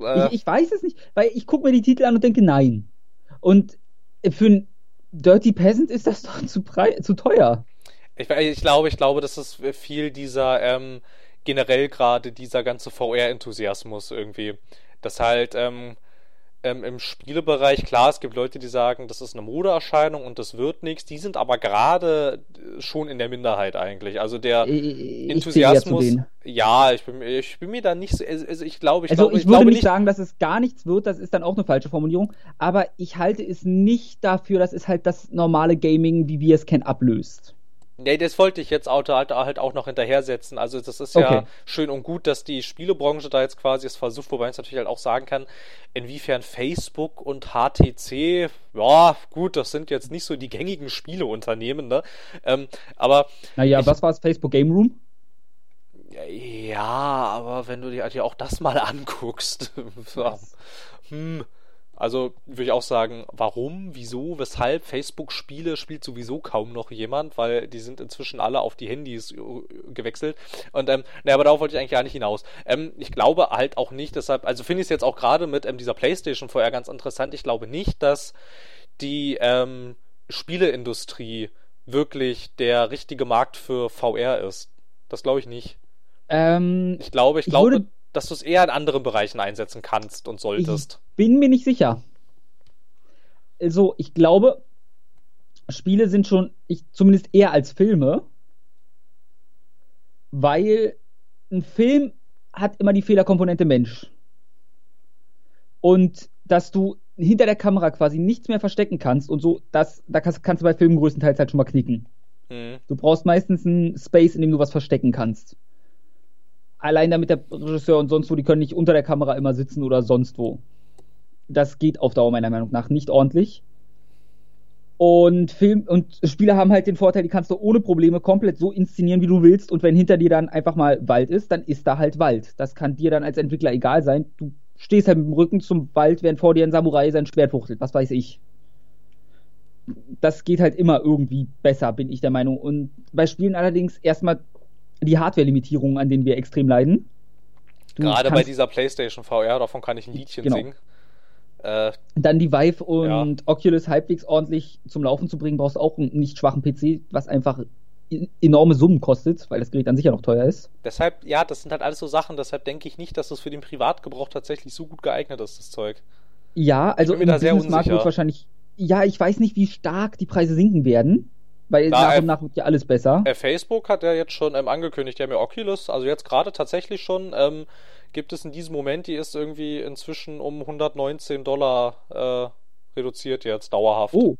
[SPEAKER 2] Äh, ich, ich, weiß es nicht, weil ich gucke mir die Titel an und denke, nein. Und für ein Dirty Peasant ist das doch zu, zu teuer.
[SPEAKER 1] Ich, ich, glaube, ich glaube, das ist viel dieser, ähm, generell gerade dieser ganze VR-Enthusiasmus irgendwie. Das halt, ähm, ähm, im Spielebereich, klar, es gibt Leute, die sagen, das ist eine Modeerscheinung und das wird nichts. Die sind aber gerade schon in der Minderheit eigentlich. Also der ich, Enthusiasmus. Ich ja, ich bin, ich bin mir da nicht so. Also ich glaube, ich
[SPEAKER 2] also
[SPEAKER 1] glaube,
[SPEAKER 2] ich,
[SPEAKER 1] ich
[SPEAKER 2] würde
[SPEAKER 1] glaube
[SPEAKER 2] nicht sagen, dass es gar nichts wird. Das ist dann auch eine falsche Formulierung. Aber ich halte es nicht dafür, dass es halt das normale Gaming, wie wir es kennen, ablöst.
[SPEAKER 1] Nee, das wollte ich jetzt halt, halt auch noch hinterhersetzen. Also das ist ja okay. schön und gut, dass die Spielebranche da jetzt quasi es versucht, wobei ich natürlich halt auch sagen kann, inwiefern Facebook und HTC, ja gut, das sind jetzt nicht so die gängigen Spieleunternehmen, ne? Ähm, aber
[SPEAKER 2] naja, ich, was war es Facebook Game Room?
[SPEAKER 1] Ja, aber wenn du dir halt auch das mal anguckst, hm, also würde ich auch sagen, warum, wieso, weshalb? Facebook-Spiele spielt sowieso kaum noch jemand, weil die sind inzwischen alle auf die Handys äh, gewechselt. Und ähm, naja, aber darauf wollte ich eigentlich gar nicht hinaus. Ähm, ich glaube halt auch nicht, deshalb, also finde ich es jetzt auch gerade mit ähm, dieser PlayStation vorher ganz interessant. Ich glaube nicht, dass die ähm, Spieleindustrie wirklich der richtige Markt für VR ist. Das glaube ich nicht.
[SPEAKER 2] Ähm,
[SPEAKER 1] ich glaube, ich, ich glaube, dass du es eher in anderen Bereichen einsetzen kannst und solltest.
[SPEAKER 2] Ich bin mir nicht sicher. Also, ich glaube, Spiele sind schon, ich, zumindest eher als Filme, weil ein Film hat immer die Fehlerkomponente Mensch. Und dass du hinter der Kamera quasi nichts mehr verstecken kannst und so, das, da kannst, kannst du bei Filmen größtenteils halt schon mal knicken. Mhm. Du brauchst meistens einen Space, in dem du was verstecken kannst allein damit der Regisseur und sonst wo, die können nicht unter der Kamera immer sitzen oder sonst wo. Das geht auf Dauer meiner Meinung nach nicht ordentlich. Und Film und Spiele haben halt den Vorteil, die kannst du ohne Probleme komplett so inszenieren, wie du willst. Und wenn hinter dir dann einfach mal Wald ist, dann ist da halt Wald. Das kann dir dann als Entwickler egal sein. Du stehst halt mit dem Rücken zum Wald, während vor dir ein Samurai sein Schwert fuchtelt. Was weiß ich. Das geht halt immer irgendwie besser, bin ich der Meinung. Und bei Spielen allerdings erstmal die Hardware-Limitierungen, an denen wir extrem leiden.
[SPEAKER 1] Du Gerade bei dieser PlayStation VR, davon kann ich ein Liedchen genau. singen.
[SPEAKER 2] Äh, Dann die Vive und ja. Oculus halbwegs ordentlich zum Laufen zu bringen, brauchst du auch einen nicht schwachen PC, was einfach enorme Summen kostet, weil das Gerät an sich ja noch teuer ist.
[SPEAKER 1] Deshalb, ja, das sind halt alles so Sachen, deshalb denke ich nicht, dass das für den Privatgebrauch tatsächlich so gut geeignet ist, das Zeug.
[SPEAKER 2] Ja, also im Businessmarkt wird wahrscheinlich, ja, ich weiß nicht, wie stark die Preise sinken werden. Weil Na, nach und nach wird ja alles besser.
[SPEAKER 1] Facebook hat ja jetzt schon ähm, angekündigt, die haben ja Oculus, also jetzt gerade tatsächlich schon, ähm, gibt es in diesem Moment, die ist irgendwie inzwischen um 119 Dollar äh, reduziert jetzt, dauerhaft.
[SPEAKER 2] Oh.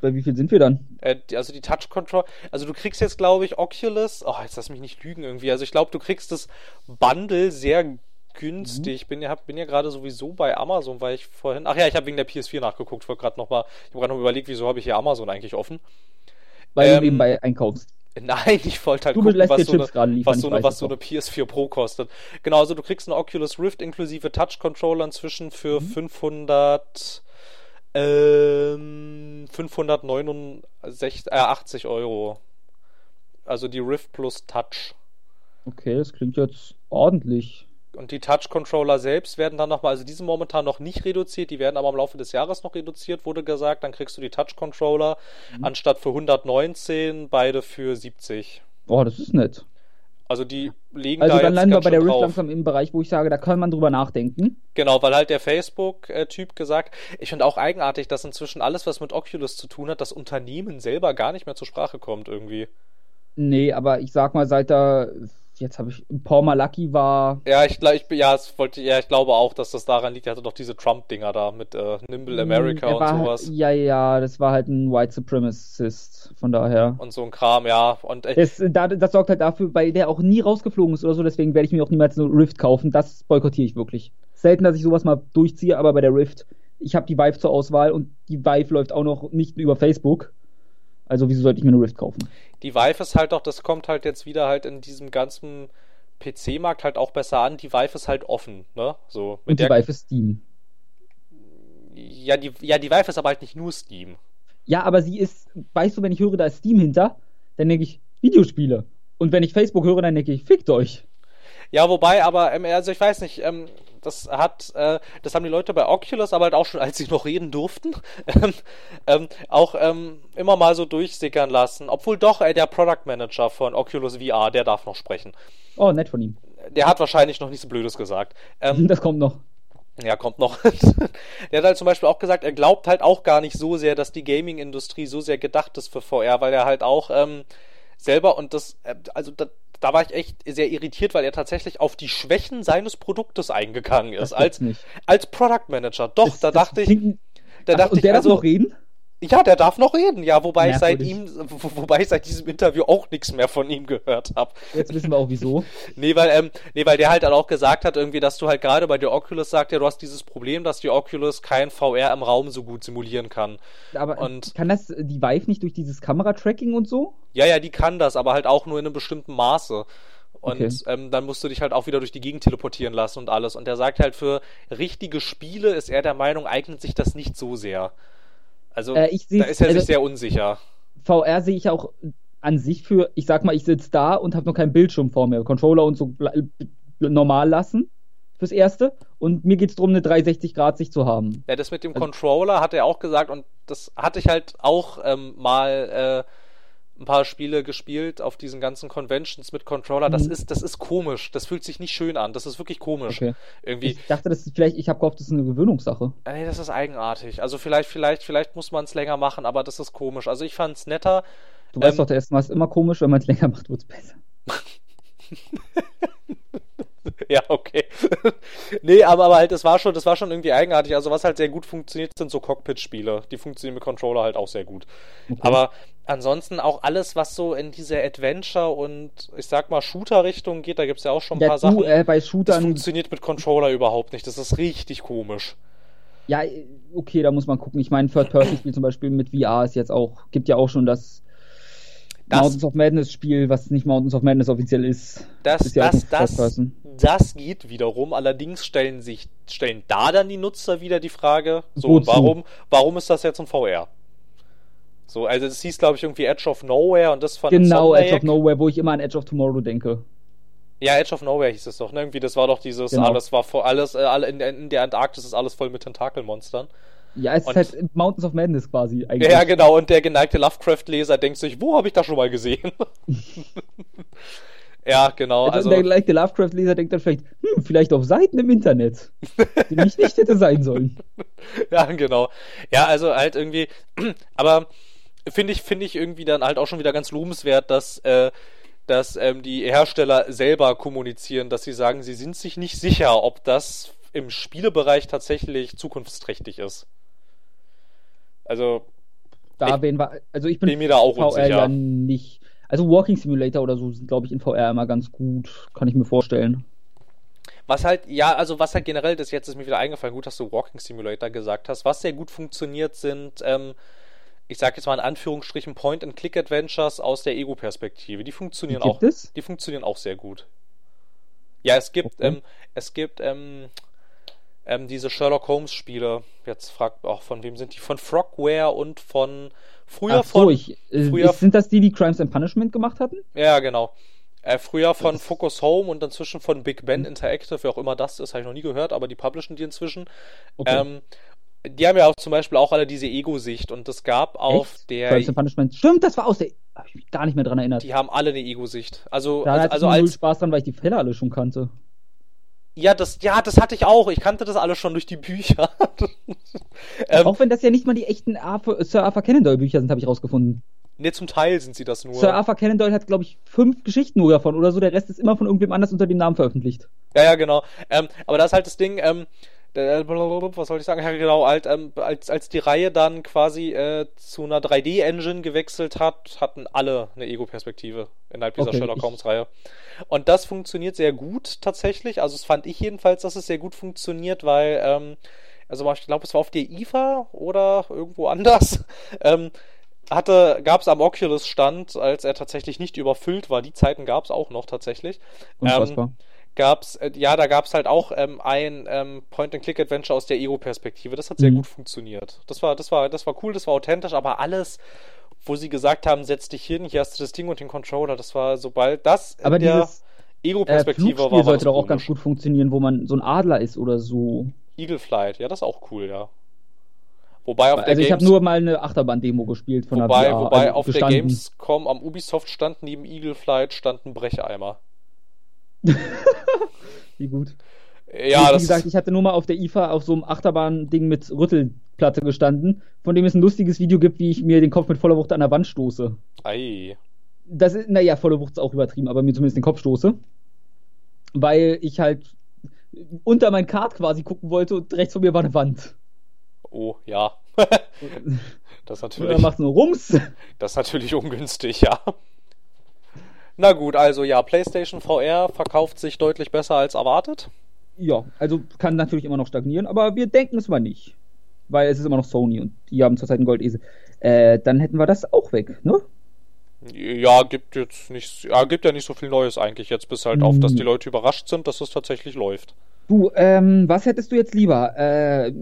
[SPEAKER 2] Bei wie viel sind wir dann?
[SPEAKER 1] Äh, also die Touch Control, also du kriegst jetzt glaube ich Oculus, oh, jetzt lass mich nicht lügen irgendwie, also ich glaube du kriegst das Bundle sehr günstig. Mhm. Bin ja, bin ja gerade sowieso bei Amazon, weil ich vorhin. Ach ja, ich habe wegen der PS4 nachgeguckt. Ich wollte gerade nochmal. Ich habe gerade noch überlegt, wieso habe ich hier Amazon eigentlich offen.
[SPEAKER 2] Weil ähm, du nebenbei einkaufst.
[SPEAKER 1] Nein, ich wollte halt
[SPEAKER 2] du gucken, was, so eine,
[SPEAKER 1] was, so eine, was so eine PS4 Pro kostet. Genau, also du kriegst eine Oculus Rift inklusive Touch-Controller inzwischen für mhm. 500 ähm, 589 äh, 80 Euro. Also die Rift plus Touch.
[SPEAKER 2] Okay, das klingt jetzt ordentlich.
[SPEAKER 1] Und die Touch-Controller selbst werden dann nochmal, also die sind momentan noch nicht reduziert, die werden aber im Laufe des Jahres noch reduziert, wurde gesagt. Dann kriegst du die Touch-Controller mhm. anstatt für 119, beide für 70.
[SPEAKER 2] Oh, das ist nett.
[SPEAKER 1] Also die legen
[SPEAKER 2] Also
[SPEAKER 1] da
[SPEAKER 2] dann
[SPEAKER 1] jetzt
[SPEAKER 2] landen wir bei der Rift
[SPEAKER 1] drauf.
[SPEAKER 2] langsam im Bereich, wo ich sage, da kann man drüber nachdenken.
[SPEAKER 1] Genau, weil halt der Facebook-Typ gesagt, ich finde auch eigenartig, dass inzwischen alles, was mit Oculus zu tun hat, das Unternehmen selber gar nicht mehr zur Sprache kommt irgendwie.
[SPEAKER 2] Nee, aber ich sag mal, seit da, jetzt habe ich, Paul Malaki war,
[SPEAKER 1] Ja, ich, ich, ja, es wollte, ja, ich glaube auch, dass das daran liegt. Er hatte doch diese Trump-Dinger da mit äh, Nimble America
[SPEAKER 2] er
[SPEAKER 1] und
[SPEAKER 2] war,
[SPEAKER 1] sowas.
[SPEAKER 2] Ja, ja, das war halt ein White Supremacist, von daher.
[SPEAKER 1] Und so ein Kram, ja. Und
[SPEAKER 2] Das, da, das sorgt halt dafür, weil der auch nie rausgeflogen ist oder so, deswegen werde ich mir auch niemals eine Rift kaufen. Das boykottiere ich wirklich. Selten, dass ich sowas mal durchziehe, aber bei der Rift, ich habe die Vive zur Auswahl und die Vive läuft auch noch nicht über Facebook. Also wieso sollte ich mir eine Rift kaufen?
[SPEAKER 1] die Vive ist halt doch, das kommt halt jetzt wieder halt in diesem ganzen PC-Markt halt auch besser an. Die Vive ist halt offen, ne? So, mit
[SPEAKER 2] Und die
[SPEAKER 1] der,
[SPEAKER 2] Vive ist Steam.
[SPEAKER 1] ja, die, ja, die Vive ist aber halt nicht nur Steam.
[SPEAKER 2] Ja, aber sie ist, weißt du, wenn ich höre, da ist Steam hinter, dann denke ich Videospiele. Und wenn ich Facebook höre, dann denke ich, fickt euch.
[SPEAKER 1] Ja, wobei, aber, ähm, also ich weiß nicht, ähm, das hat, äh, das haben die Leute bei Oculus, aber halt auch schon, als sie noch reden durften, ähm, ähm, auch ähm, immer mal so durchsickern lassen. Obwohl doch, ey, der Product Manager von Oculus VR, der darf noch sprechen.
[SPEAKER 2] Oh, nett von ihm.
[SPEAKER 1] Der hat wahrscheinlich noch nichts Blödes gesagt. Ähm,
[SPEAKER 2] Das kommt noch.
[SPEAKER 1] ja, kommt noch. der hat halt zum Beispiel auch gesagt, er glaubt halt auch gar nicht so sehr, dass die Gaming-Industrie so sehr gedacht ist für VR, weil er halt auch ähm, selber und das, äh, also da, da war ich echt sehr irritiert, weil er tatsächlich auf die Schwächen seines Produktes eingegangen ist. Als,
[SPEAKER 2] nicht.
[SPEAKER 1] als Product Manager. Doch,
[SPEAKER 2] Das-
[SPEAKER 1] da dachte ich, da
[SPEAKER 2] Ach,
[SPEAKER 1] dachte
[SPEAKER 2] und
[SPEAKER 1] ich
[SPEAKER 2] der
[SPEAKER 1] also,
[SPEAKER 2] darf noch reden?
[SPEAKER 1] Ja, der darf noch reden, ja, wobei ich seit ihm, wo- wobei ich seit diesem Interview auch nichts mehr von ihm gehört habe.
[SPEAKER 2] Jetzt wissen wir auch wieso.
[SPEAKER 1] Nee, weil, ähm, nee, weil der halt dann auch gesagt hat, irgendwie, dass du halt gerade bei der Oculus sagt, ja, du hast dieses Problem, dass die Oculus kein VR im Raum so gut simulieren kann.
[SPEAKER 2] Aber
[SPEAKER 1] Und-
[SPEAKER 2] kann das äh, die Vive nicht durch dieses Kameratracking und so?
[SPEAKER 1] Ja, ja, die kann das, aber halt auch nur in einem bestimmten Maße. Und
[SPEAKER 2] Okay.
[SPEAKER 1] ähm, dann musst du dich halt auch wieder durch die Gegend teleportieren lassen und alles. Und der sagt halt, für richtige Spiele ist er der Meinung, eignet sich das nicht so sehr. Also,
[SPEAKER 2] Äh,
[SPEAKER 1] da ist er
[SPEAKER 2] also-
[SPEAKER 1] sich sehr unsicher.
[SPEAKER 2] VR sehe ich auch an sich für, ich sag mal, ich sitze da und habe noch keinen Bildschirm vor mir. Controller und so normal lassen fürs Erste. Und mir geht es darum, eine 360-Grad-Sicht zu haben.
[SPEAKER 1] Ja, das mit dem
[SPEAKER 2] Also-
[SPEAKER 1] Controller hat er auch gesagt und das hatte ich halt auch ähm, mal äh, ein paar Spiele gespielt auf diesen ganzen Conventions mit Controller. Das
[SPEAKER 2] Mhm.
[SPEAKER 1] ist, das ist komisch. Das fühlt sich nicht schön an. Das ist wirklich komisch.
[SPEAKER 2] Okay.
[SPEAKER 1] Irgendwie.
[SPEAKER 2] Ich dachte, das ist vielleicht, ich habe gehofft, das ist eine Gewöhnungssache.
[SPEAKER 1] Nee, das ist eigenartig. Also vielleicht, vielleicht, vielleicht muss man es länger machen, aber das ist komisch. Also ich fand's netter.
[SPEAKER 2] Du weißt
[SPEAKER 1] Ähm,
[SPEAKER 2] doch, der erste Mal ist immer komisch, wenn man es länger macht, wird es besser.
[SPEAKER 1] ja, okay. nee, aber, aber halt, das war schon, das war schon irgendwie eigenartig. Also was halt sehr gut funktioniert, sind so Cockpit-Spiele. Die funktionieren mit Controller halt auch sehr gut.
[SPEAKER 2] Okay.
[SPEAKER 1] Aber ansonsten auch alles, was so in diese Adventure und ich sag mal Shooter-Richtung geht, da gibt's ja auch schon ein
[SPEAKER 2] ja,
[SPEAKER 1] paar
[SPEAKER 2] du,
[SPEAKER 1] Sachen.
[SPEAKER 2] äh, bei
[SPEAKER 1] das
[SPEAKER 2] Shootern,
[SPEAKER 1] funktioniert mit Controller überhaupt nicht. Das ist richtig komisch.
[SPEAKER 2] ja, äh, okay, da muss man gucken. Ich meine, Third-Person-Spiel zum Beispiel mit VR ist jetzt auch, gibt ja auch schon das,
[SPEAKER 1] Das-
[SPEAKER 2] Mountains of Madness-Spiel, was nicht Mountains of Madness offiziell ist.
[SPEAKER 1] Das,
[SPEAKER 2] ist ja
[SPEAKER 1] das, das, das geht wiederum. Allerdings stellen sich, stellen da dann die Nutzer wieder die Frage, so,
[SPEAKER 2] Wozu?
[SPEAKER 1] und warum, warum ist das jetzt ein VR? So, also das hieß, glaube ich, irgendwie Edge of Nowhere und das von
[SPEAKER 2] Genau. Edge of Nowhere, wo ich immer an Edge of Tomorrow denke.
[SPEAKER 1] Ja, Edge of Nowhere hieß es doch, ne? Irgendwie, das war doch dieses,
[SPEAKER 2] Genau.
[SPEAKER 1] alles war voll, alles, äh, in, der- in der Antarktis ist alles voll mit Tentakelmonstern.
[SPEAKER 2] Ja, es
[SPEAKER 1] Und-
[SPEAKER 2] ist halt Mountains of Madness quasi eigentlich.
[SPEAKER 1] Ja, genau, und der geneigte Lovecraft-Leser denkt sich, wo habe ich das schon mal gesehen? ja, genau,
[SPEAKER 2] Also,
[SPEAKER 1] also.
[SPEAKER 2] der leichte Lovecraft-Leser denkt dann vielleicht, hm, vielleicht auf Seiten im Internet, die nicht hätte sein sollen.
[SPEAKER 1] Ja, genau. Ja, also halt irgendwie, aber finde ich, finde ich irgendwie dann halt auch schon wieder ganz lobenswert, dass, äh, dass ähm, die Hersteller selber kommunizieren, dass sie sagen, sie sind sich nicht sicher, ob das im Spielebereich tatsächlich zukunftsträchtig ist. Also,
[SPEAKER 2] Da
[SPEAKER 1] Ich
[SPEAKER 2] wir, also ich bin,
[SPEAKER 1] bin mir da auch
[SPEAKER 2] VR
[SPEAKER 1] unsicher.
[SPEAKER 2] ja nicht. Also Walking Simulator oder so sind, glaube ich, in VR immer ganz gut, kann ich mir vorstellen.
[SPEAKER 1] Was halt, ja, also was halt generell, das jetzt ist mir wieder eingefallen, gut, dass du Walking Simulator gesagt hast, was sehr gut funktioniert sind, ähm, ich sag jetzt mal in Anführungsstrichen Point-and-Click-Adventures aus der Ego-Perspektive. Die funktionieren
[SPEAKER 2] Die
[SPEAKER 1] auch.
[SPEAKER 2] es?
[SPEAKER 1] Die funktionieren auch sehr gut. Ja, es gibt,
[SPEAKER 2] Okay.
[SPEAKER 1] ähm, es gibt, ähm, ähm, diese Sherlock Holmes Spiele. Jetzt fragt auch, von wem sind die? Von Frogware und von früher
[SPEAKER 2] Ach so,
[SPEAKER 1] von.
[SPEAKER 2] ich, äh,
[SPEAKER 1] früher-
[SPEAKER 2] sind das die, die Crimes and Punishment gemacht hatten?
[SPEAKER 1] Ja, genau. Äh, früher von
[SPEAKER 2] Das-
[SPEAKER 1] Focus Home und inzwischen von Big Ben
[SPEAKER 2] Mhm.
[SPEAKER 1] Interactive, wer auch immer das ist, habe ich noch nie gehört, aber die publishen die inzwischen.
[SPEAKER 2] Okay.
[SPEAKER 1] Ähm, die haben ja auch zum Beispiel auch alle diese Ego-Sicht und es gab auf
[SPEAKER 2] Echt?
[SPEAKER 1] der.
[SPEAKER 2] Crimes and Punishment. Stimmt, das war aus der habe ich mich gar nicht mehr dran erinnert.
[SPEAKER 1] Die haben alle eine Ego-Sicht. Also,
[SPEAKER 2] da
[SPEAKER 1] also,
[SPEAKER 2] hatte
[SPEAKER 1] also
[SPEAKER 2] ich null
[SPEAKER 1] als.
[SPEAKER 2] Spaß dran, weil ich die Fälle alle schon kannte.
[SPEAKER 1] Ja, das, ja, das hatte ich auch. Ich kannte das alles schon durch die Bücher. ähm,
[SPEAKER 2] Auch wenn das ja nicht mal die echten Arthur, Sir Arthur Conan Doyle Bücher sind, habe ich rausgefunden.
[SPEAKER 1] ne, zum Teil sind sie das nur.
[SPEAKER 2] Sir Arthur Conan Doyle hat, glaube ich, fünf Geschichten nur davon oder so. Der Rest ist immer von irgendwem anders unter dem Namen veröffentlicht.
[SPEAKER 1] Ja, ja, genau. Ähm, aber das ist halt das Ding, ähm, was soll ich sagen? Ja, genau, halt, ähm, als, als die Reihe dann quasi äh, zu einer 3D-Engine gewechselt hat, hatten alle eine Ego-Perspektive innerhalb dieser
[SPEAKER 2] Okay,
[SPEAKER 1] Sherlock Holmes-Reihe. Und das funktioniert sehr gut tatsächlich. Also, es fand ich jedenfalls, dass es sehr gut funktioniert, weil, ähm, also ich glaube, es war auf der IFA oder irgendwo anders. Ähm, hatte, gab es am Oculus-Stand, als er tatsächlich nicht überfüllt war, die Zeiten gab es auch noch tatsächlich.
[SPEAKER 2] Unfassbar.
[SPEAKER 1] Ähm, gab's, äh, ja, da gab's halt auch ähm, ein ähm, Point-and-Click-Adventure aus der Ego-Perspektive. Das hat sehr
[SPEAKER 2] Mhm.
[SPEAKER 1] gut funktioniert. Das war, das war, das war cool, das war authentisch, aber alles, wo sie gesagt haben, setz dich hin, hier hast du das Ding und den Controller, das war sobald das in
[SPEAKER 2] aber
[SPEAKER 1] der
[SPEAKER 2] dieses äh,
[SPEAKER 1] Ego-Perspektive war,
[SPEAKER 2] sollte doch auch ganz gut funktionieren, wo man so ein Adler ist oder so.
[SPEAKER 1] Eagle Flight, ja, das ist auch cool, ja. Wobei auf der
[SPEAKER 2] Also ich habe nur mal eine Achterbahn-Demo gespielt von
[SPEAKER 1] wobei,
[SPEAKER 2] der VR,
[SPEAKER 1] wobei
[SPEAKER 2] also
[SPEAKER 1] auf der
[SPEAKER 2] gestanden.
[SPEAKER 1] Gamescom am Ubisoft-Stand neben Eagle Flight stand ein Brecheimer.
[SPEAKER 2] Wie gut.
[SPEAKER 1] Ja,
[SPEAKER 2] Wie
[SPEAKER 1] das
[SPEAKER 2] gesagt, ich hatte nur mal auf der IFA auf so einem Achterbahn-Ding mit Rüttelplatte gestanden, von dem es ein lustiges Video gibt, wie ich mir den Kopf mit voller Wucht an der Wand stoße.
[SPEAKER 1] Ei.
[SPEAKER 2] Das ist, naja, volle Wucht ist auch übertrieben, aber mir zumindest den Kopf stoße. Weil ich halt unter mein Kart quasi gucken wollte und rechts von mir war eine Wand.
[SPEAKER 1] Oh, ja. Das
[SPEAKER 2] Und
[SPEAKER 1] natürlich.
[SPEAKER 2] dann macht's nur Rums.
[SPEAKER 1] Das ist natürlich ungünstig, ja. Na gut, also ja, PlayStation VR verkauft sich deutlich besser als erwartet.
[SPEAKER 2] Ja, also kann natürlich immer noch stagnieren, aber wir denken es mal nicht. Weil es ist immer noch Sony und die haben zurzeit einen Goldesel. Äh, dann hätten wir das auch weg, ne?
[SPEAKER 1] Ja, gibt jetzt nicht, ja, gibt ja nicht so viel Neues eigentlich jetzt, bis halt auf, dass
[SPEAKER 2] Mhm.
[SPEAKER 1] die Leute überrascht sind, dass es tatsächlich läuft.
[SPEAKER 2] Du, ähm, was hättest du jetzt lieber? Äh,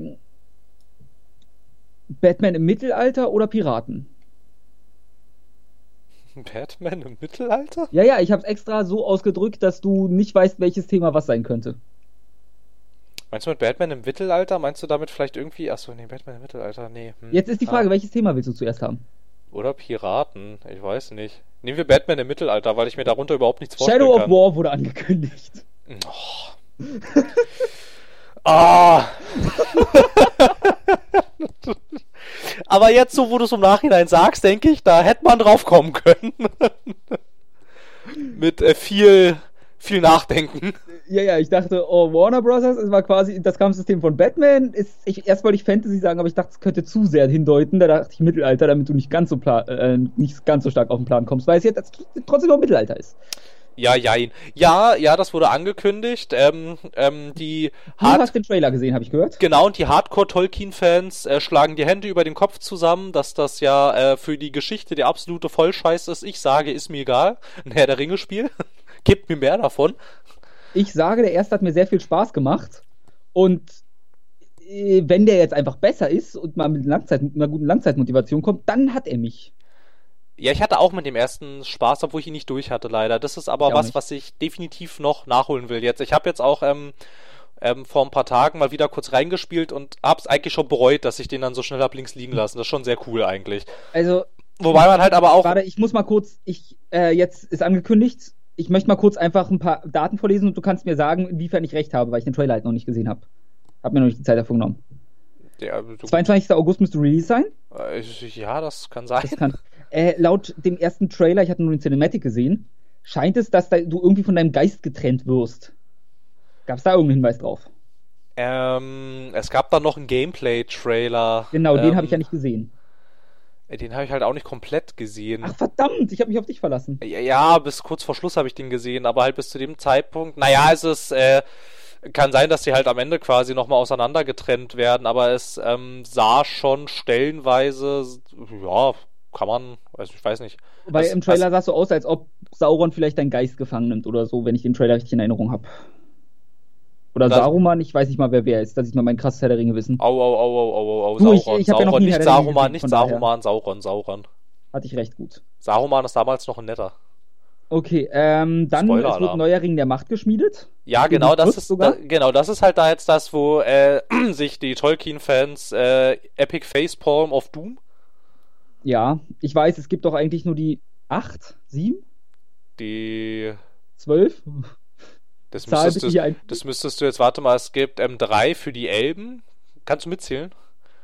[SPEAKER 2] Batman im Mittelalter oder Piraten?
[SPEAKER 1] Batman im Mittelalter?
[SPEAKER 2] Ja, ja, ich hab's extra so ausgedrückt, dass du nicht weißt, welches Thema was sein könnte.
[SPEAKER 1] Meinst du mit Batman im Mittelalter? Meinst du damit vielleicht irgendwie, achso, nee, Batman im Mittelalter, nee. hm.
[SPEAKER 2] Jetzt ist die Frage,
[SPEAKER 1] Ah.
[SPEAKER 2] welches Thema willst du zuerst haben?
[SPEAKER 1] Oder Piraten, ich weiß nicht. Nehmen wir Batman im Mittelalter, weil ich mir darunter überhaupt nichts vorstellen
[SPEAKER 2] Shadow of
[SPEAKER 1] kann.
[SPEAKER 2] War wurde angekündigt.
[SPEAKER 1] Oh. ah. Aber jetzt, so wo du es im Nachhinein sagst, denke ich, da hätte man drauf kommen können. Mit äh, viel, viel Nachdenken.
[SPEAKER 2] Ja, ja, ich dachte, oh, Warner Bros. es war quasi das Kampfsystem von Batman. Ist, ich, erst wollte ich Fantasy sagen, aber ich dachte, es könnte zu sehr hindeuten. Da dachte ich Mittelalter, damit du nicht ganz so, äh, nicht ganz so stark auf den Plan kommst, weil es jetzt trotzdem noch Mittelalter ist.
[SPEAKER 1] Ja, jein. Ja, ja, das wurde angekündigt. Ähm, ähm, die
[SPEAKER 2] Du
[SPEAKER 1] Hard
[SPEAKER 2] hast den Trailer gesehen, habe ich gehört.
[SPEAKER 1] Genau, und die Hardcore-Tolkien-Fans äh, schlagen die Hände über den Kopf zusammen, dass das ja äh, für die Geschichte der absolute Vollscheiß ist. Ich sage, ist mir egal. Ein Herr der Ringe-Spiel. Gebt mir mehr davon.
[SPEAKER 2] Ich sage, der erste hat mir sehr viel Spaß gemacht. Und äh, wenn der jetzt einfach besser ist und mal mit Langzeit, einer guten Langzeitmotivation kommt, dann hat er mich.
[SPEAKER 1] Ja, ich hatte auch mit dem ersten Spaß, obwohl ich ihn nicht durch hatte, leider. Das ist aber
[SPEAKER 2] Ich
[SPEAKER 1] was, was ich definitiv noch nachholen will jetzt. Ich habe jetzt auch ähm, ähm, vor ein paar Tagen mal wieder kurz reingespielt und hab's eigentlich schon bereut, dass ich den dann so schnell hab links liegen lassen. Das ist schon sehr cool eigentlich.
[SPEAKER 2] Also,
[SPEAKER 1] Wobei man halt aber auch.
[SPEAKER 2] Warte, ich muss mal kurz, ich, äh, jetzt ist angekündigt, ich möchte mal kurz einfach ein paar Daten vorlesen und du kannst mir sagen, inwiefern ich recht habe, weil ich den Trailer halt noch nicht gesehen habe. Hab mir noch nicht die Zeit dafür genommen.
[SPEAKER 1] Ja, du,
[SPEAKER 2] 22. August müsste Release sein.
[SPEAKER 1] äh, ja, das kann sein.
[SPEAKER 2] Das kann, äh, laut dem ersten Trailer, ich hatte nur den Cinematic gesehen, scheint es, dass da, du irgendwie von deinem Geist getrennt wirst. Gab es da irgendeinen Hinweis drauf?
[SPEAKER 1] Ähm, es gab dann noch einen Gameplay-Trailer.
[SPEAKER 2] Genau, den
[SPEAKER 1] ähm,
[SPEAKER 2] habe ich ja nicht gesehen.
[SPEAKER 1] Den habe ich halt auch nicht komplett gesehen.
[SPEAKER 2] Ach verdammt, ich habe mich auf dich verlassen.
[SPEAKER 1] Ja, ja, bis kurz vor Schluss habe ich den gesehen, aber halt bis zu dem Zeitpunkt. Naja, es ist, äh, kann sein, dass die halt am Ende quasi nochmal auseinander getrennt werden, aber es ähm, sah schon stellenweise, ja, kann man, also ich weiß nicht.
[SPEAKER 2] Weil
[SPEAKER 1] Was-
[SPEAKER 2] im Trailer sah es so aus, als ob Sauron vielleicht deinen Geist gefangen nimmt oder so, wenn ich den Trailer richtig in Erinnerung habe. Oder
[SPEAKER 1] Das-
[SPEAKER 2] Saruman, ich weiß nicht mal, wer wer ist. Das ist mal mein krasses Herr der Ringe wissen.
[SPEAKER 1] Au, au, au, au, au, au,
[SPEAKER 2] Du, ich-
[SPEAKER 1] Sauron,
[SPEAKER 2] ich ja noch
[SPEAKER 1] Sauron,
[SPEAKER 2] nie
[SPEAKER 1] nicht Saruman, nicht. Saruman, Sauron, Sauron.
[SPEAKER 2] Hatte ich recht gut.
[SPEAKER 1] Saruman ist damals noch ein netter.
[SPEAKER 2] Okay, ähm, dann es wird ein neuer Ring der Macht geschmiedet.
[SPEAKER 1] Ja, genau, das ist
[SPEAKER 2] sogar?
[SPEAKER 1] da, genau, das ist halt da jetzt das, wo äh, sich die Tolkien-Fans äh, Epic Facepalm of Doom
[SPEAKER 2] Ja, ich weiß, es gibt doch eigentlich nur die Acht? Sieben?
[SPEAKER 1] Die.
[SPEAKER 2] Zwölf?
[SPEAKER 1] Das
[SPEAKER 2] Zahl
[SPEAKER 1] müsstest, du, das müsstest du jetzt, warte mal, es gibt ähm, drei für die Elben. Kannst du mitzählen?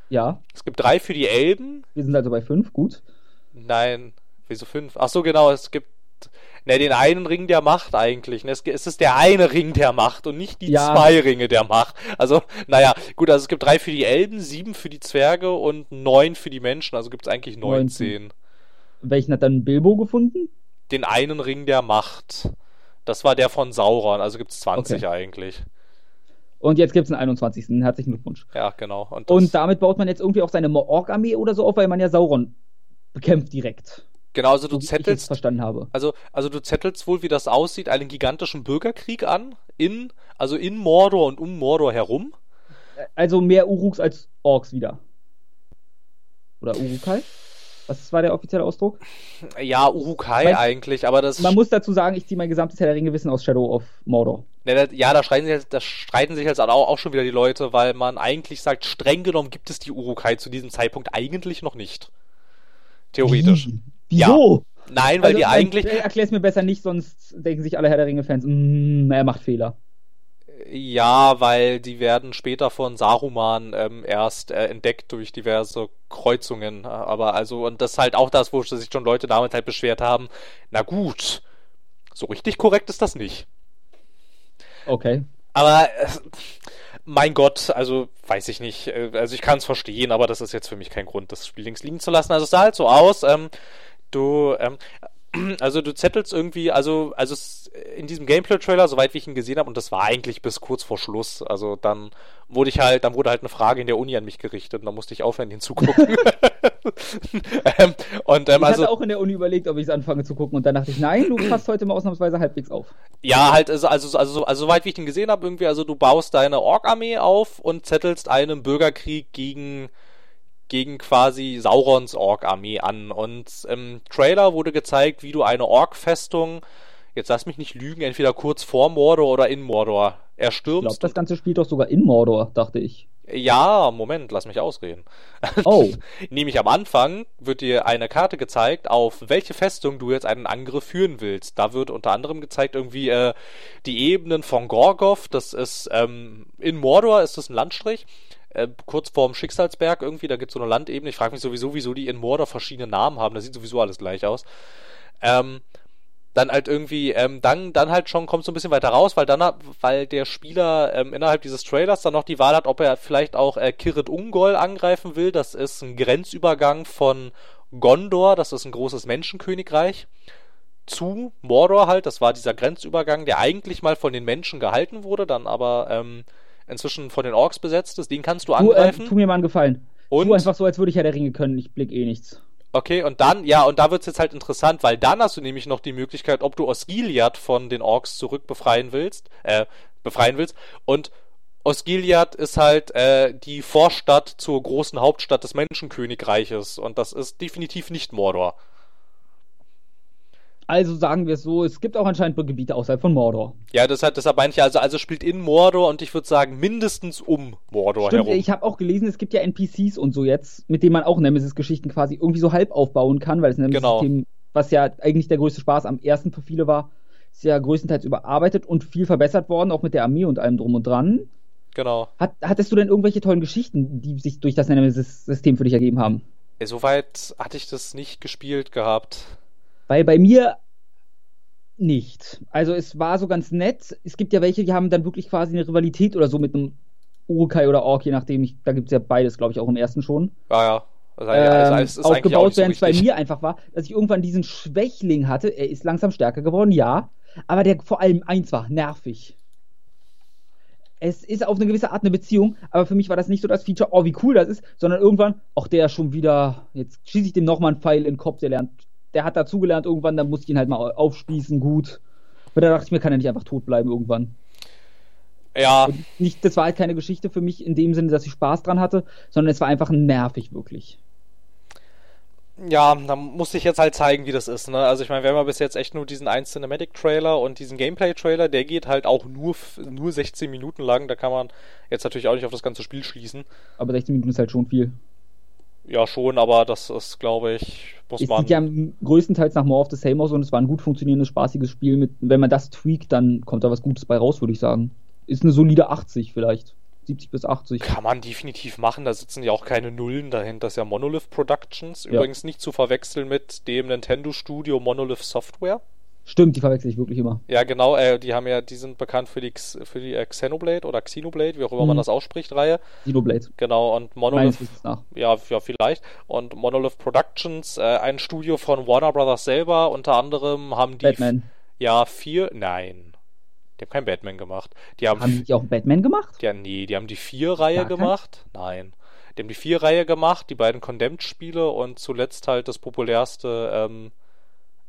[SPEAKER 2] Ja,
[SPEAKER 1] Es gibt drei für die Elben.
[SPEAKER 2] wir sind also bei fünf, gut.
[SPEAKER 1] Nein, wieso fünf? Ach so, genau, es gibt ne, den einen Ring der Macht eigentlich. Ne? Es, ist der eine Ring der Macht und nicht die
[SPEAKER 2] Ja.
[SPEAKER 1] zwei Ringe der Macht. Also, naja, gut, also es gibt drei für die Elben, sieben für die Zwerge und neun für die Menschen. Also gibt es eigentlich 19.
[SPEAKER 2] Welchen hat dann Bilbo gefunden?
[SPEAKER 1] Den einen Ring der Macht. Das war der von Sauron, also gibt es 20
[SPEAKER 2] Okay.
[SPEAKER 1] eigentlich.
[SPEAKER 2] Und jetzt gibt es einen 21. Herzlichen Glückwunsch.
[SPEAKER 1] Ja, genau. Und,
[SPEAKER 2] Und damit baut man jetzt irgendwie auch seine Ork-Armee oder so auf, weil man ja Sauron bekämpft direkt.
[SPEAKER 1] Genau, also du
[SPEAKER 2] so
[SPEAKER 1] zettelst
[SPEAKER 2] verstanden habe.
[SPEAKER 1] Also, also du zettelst wohl, wie das aussieht, einen gigantischen Bürgerkrieg an, in, also in Mordor und um Mordor herum.
[SPEAKER 2] Also mehr Uruks als Orks wieder. Oder Urukai? Was war der offizielle Ausdruck?
[SPEAKER 1] Ja, Urukai
[SPEAKER 2] Weil-
[SPEAKER 1] eigentlich, aber das.
[SPEAKER 2] Man muss dazu sagen, ich ziehe mein gesamtes Herr der Ringe-Wissen aus Shadow of Mordor.
[SPEAKER 1] Ja, da streiten, sich, jetzt- da streiten sich jetzt auch, auch schon wieder die Leute, weil man eigentlich sagt, streng genommen gibt es die Urukai zu diesem Zeitpunkt eigentlich noch nicht. Theoretisch.
[SPEAKER 2] Wie? Wieso?
[SPEAKER 1] Nein, weil die
[SPEAKER 2] nein,
[SPEAKER 1] eigentlich.
[SPEAKER 2] Erklär's mir besser nicht, sonst denken sich alle Herr der Ringe-Fans, mm, er macht Fehler.
[SPEAKER 1] Ja, weil die werden später von Saruman ähm, erst äh, entdeckt durch diverse Kreuzungen. Aber also, und das ist halt auch das, wo sich schon Leute damals halt beschwert haben. Na gut, so richtig korrekt ist das nicht.
[SPEAKER 2] Okay.
[SPEAKER 1] Aber äh, mein Gott, also weiß ich nicht. Äh, Also ich kann es verstehen, aber das ist jetzt für mich kein Grund, das Spiel links liegen zu lassen. Also es sah halt so aus, ähm, du, ähm, also du zettelst irgendwie, also, also in diesem Gameplay-Trailer, soweit wie ich ihn gesehen habe, und das war eigentlich bis kurz vor Schluss, also dann wurde ich halt, dann wurde halt eine Frage in der Uni an mich gerichtet und dann musste ich aufhören hinzugucken. ähm, und ähm,
[SPEAKER 2] ich
[SPEAKER 1] also
[SPEAKER 2] hatte auch in der Uni überlegt, ob ich es anfange zu gucken und dann dachte ich, nein, du passt heute mal ausnahmsweise halbwegs auf.
[SPEAKER 1] Ja, halt, also, also, also, also soweit wie ich den gesehen habe, irgendwie, also du baust deine Ork-Armee auf und zettelst einen Bürgerkrieg gegen, gegen quasi Saurons Ork-Armee an. Und im Trailer wurde gezeigt, wie du eine Ork-Festung, jetzt lass mich nicht lügen, entweder kurz vor Mordor oder in Mordor
[SPEAKER 2] Ich glaube,
[SPEAKER 1] erstürmst.
[SPEAKER 2] das Ganze spielt doch sogar in Mordor, dachte ich.
[SPEAKER 1] ja, Moment, lass mich ausreden.
[SPEAKER 2] Oh,
[SPEAKER 1] Nämlich am Anfang wird dir eine Karte gezeigt, auf welche Festung du jetzt einen Angriff führen willst. Da wird unter anderem gezeigt irgendwie äh, die Ebenen von Gorgov. Das ist ähm, in Mordor ist das ein Landstrich. Äh, kurz vorm Schicksalsberg irgendwie, da gibt es so eine Landebene. Ich frage mich sowieso, wieso die in Mordor verschiedene Namen haben. Das sieht sowieso alles gleich aus. Ähm, dann halt irgendwie, ähm, dann, dann halt schon kommt so ein bisschen weiter raus, weil dann, weil der Spieler ähm, innerhalb dieses Trailers dann noch die Wahl hat, ob er vielleicht auch äh, Kirit Ungol angreifen will. Das ist ein Grenzübergang von Gondor, das ist ein großes Menschenkönigreich, zu Mordor halt. Das war dieser Grenzübergang, der eigentlich mal von den Menschen gehalten wurde, dann aber ähm, inzwischen von den Orks besetzt ist. Den kannst du
[SPEAKER 2] du, äh,
[SPEAKER 1] angreifen.
[SPEAKER 2] tu mir mal einen Gefallen.
[SPEAKER 1] und
[SPEAKER 2] Tu einfach so, als würde ich Herr der Ringe können. Ich blick eh nichts.
[SPEAKER 1] Okay, und dann, ja, und da wird's jetzt halt interessant, weil dann hast du nämlich noch die Möglichkeit, ob du Osgiliath von den Orks zurück befreien willst, äh, befreien willst. Und Osgiliath ist halt äh, die Vorstadt zur großen Hauptstadt des Menschenkönigreiches und das ist definitiv nicht Mordor.
[SPEAKER 2] Also sagen wir es so, es gibt auch anscheinend Gebiete außerhalb von Mordor.
[SPEAKER 1] Ja, deshalb, deshalb meine ich ja, also, also spielt in Mordor und ich würde sagen mindestens um Mordor
[SPEAKER 2] Stimmt,
[SPEAKER 1] herum.
[SPEAKER 2] ich habe auch gelesen, es gibt ja NPCs und so jetzt, mit denen man auch Nemesis-Geschichten quasi irgendwie so halb aufbauen kann, weil das
[SPEAKER 1] Genau.
[SPEAKER 2] Nemesis-System, was ja eigentlich der größte Spaß am ersten für viele war, ist ja größtenteils überarbeitet und viel verbessert worden, auch mit der Armee und allem drum und dran.
[SPEAKER 1] Genau.
[SPEAKER 2] Hat, hattest du denn irgendwelche tollen Geschichten, die sich durch das Nemesis-System für dich ergeben haben?
[SPEAKER 1] Soweit hatte ich das nicht gespielt gehabt.
[SPEAKER 2] Weil bei mir nicht. Also es war so ganz nett. Es gibt ja welche, die haben dann wirklich quasi eine Rivalität oder so mit einem Urukai oder Ork, je nachdem. Ich, da gibt es ja beides, glaube ich, auch im ersten schon.
[SPEAKER 1] Ja, ja. Also,
[SPEAKER 2] Ähm,
[SPEAKER 1] also, es ist eigentlich auch
[SPEAKER 2] aufgebaut,
[SPEAKER 1] so
[SPEAKER 2] während es bei
[SPEAKER 1] richtig.
[SPEAKER 2] mir einfach war, dass ich irgendwann diesen Schwächling hatte. Er ist langsam stärker geworden, ja. Aber der vor allem eins war, nervig. Es ist auf eine gewisse Art eine Beziehung, aber für mich war das nicht so das Feature, oh, wie cool das ist, sondern irgendwann, ach, der schon wieder, jetzt schieße ich dem nochmal einen Pfeil in den Kopf, der lernt, der hat dazugelernt irgendwann, dann muss ich ihn halt mal aufspießen, gut. Und da dachte ich mir, kann er nicht einfach tot bleiben irgendwann.
[SPEAKER 1] Ja,
[SPEAKER 2] Und nicht, das war halt keine Geschichte für mich in dem Sinne, dass ich Spaß dran hatte, sondern es war einfach nervig, wirklich.
[SPEAKER 1] Ja, da muss ich jetzt halt zeigen, wie das ist. Ne? Also ich meine, wir haben ja bis jetzt echt nur diesen einen Cinematic-Trailer und diesen Gameplay-Trailer, der geht halt auch nur, nur 16 Minuten lang. Da kann man jetzt natürlich auch nicht auf das ganze Spiel schließen.
[SPEAKER 2] Aber 16 Minuten ist halt schon viel.
[SPEAKER 1] Ja, schon, aber das ist, glaube ich, muss
[SPEAKER 2] Es
[SPEAKER 1] man.
[SPEAKER 2] sieht ja größtenteils nach More of the Same aus und es war ein gut funktionierendes, spaßiges Spiel. Mit, wenn man das tweakt, dann kommt da was Gutes bei raus, würde ich sagen. Ist eine solide 80 vielleicht. 70 bis 80.
[SPEAKER 1] Kann man definitiv machen, da sitzen ja auch keine Nullen dahinter. Das ist ja Monolith Productions.
[SPEAKER 2] Ja.
[SPEAKER 1] Übrigens nicht zu verwechseln mit dem Nintendo Studio Monolith Software.
[SPEAKER 2] Stimmt, die verwechsel ich wirklich immer.
[SPEAKER 1] Ja, genau, äh, die haben ja, die sind bekannt für die, X- für die äh, Xenoblade oder Xenoblade, wie auch immer man
[SPEAKER 2] Mhm.
[SPEAKER 1] das ausspricht, Reihe.
[SPEAKER 2] Xenoblade.
[SPEAKER 1] Genau, und Monolith, ja, ja, vielleicht. Und Monolith Productions, äh, ein Studio von Warner Brothers selber, unter anderem haben die.
[SPEAKER 2] Batman.
[SPEAKER 1] Ja, vier, nein. Die haben kein Batman gemacht. Die haben,
[SPEAKER 2] Haben die auch Batman gemacht?
[SPEAKER 1] ja, nee, die haben die vier-Reihe gemacht. Nein. Die haben die vier-Reihe gemacht, die beiden Condemned-Spiele und zuletzt halt das populärste, ähm,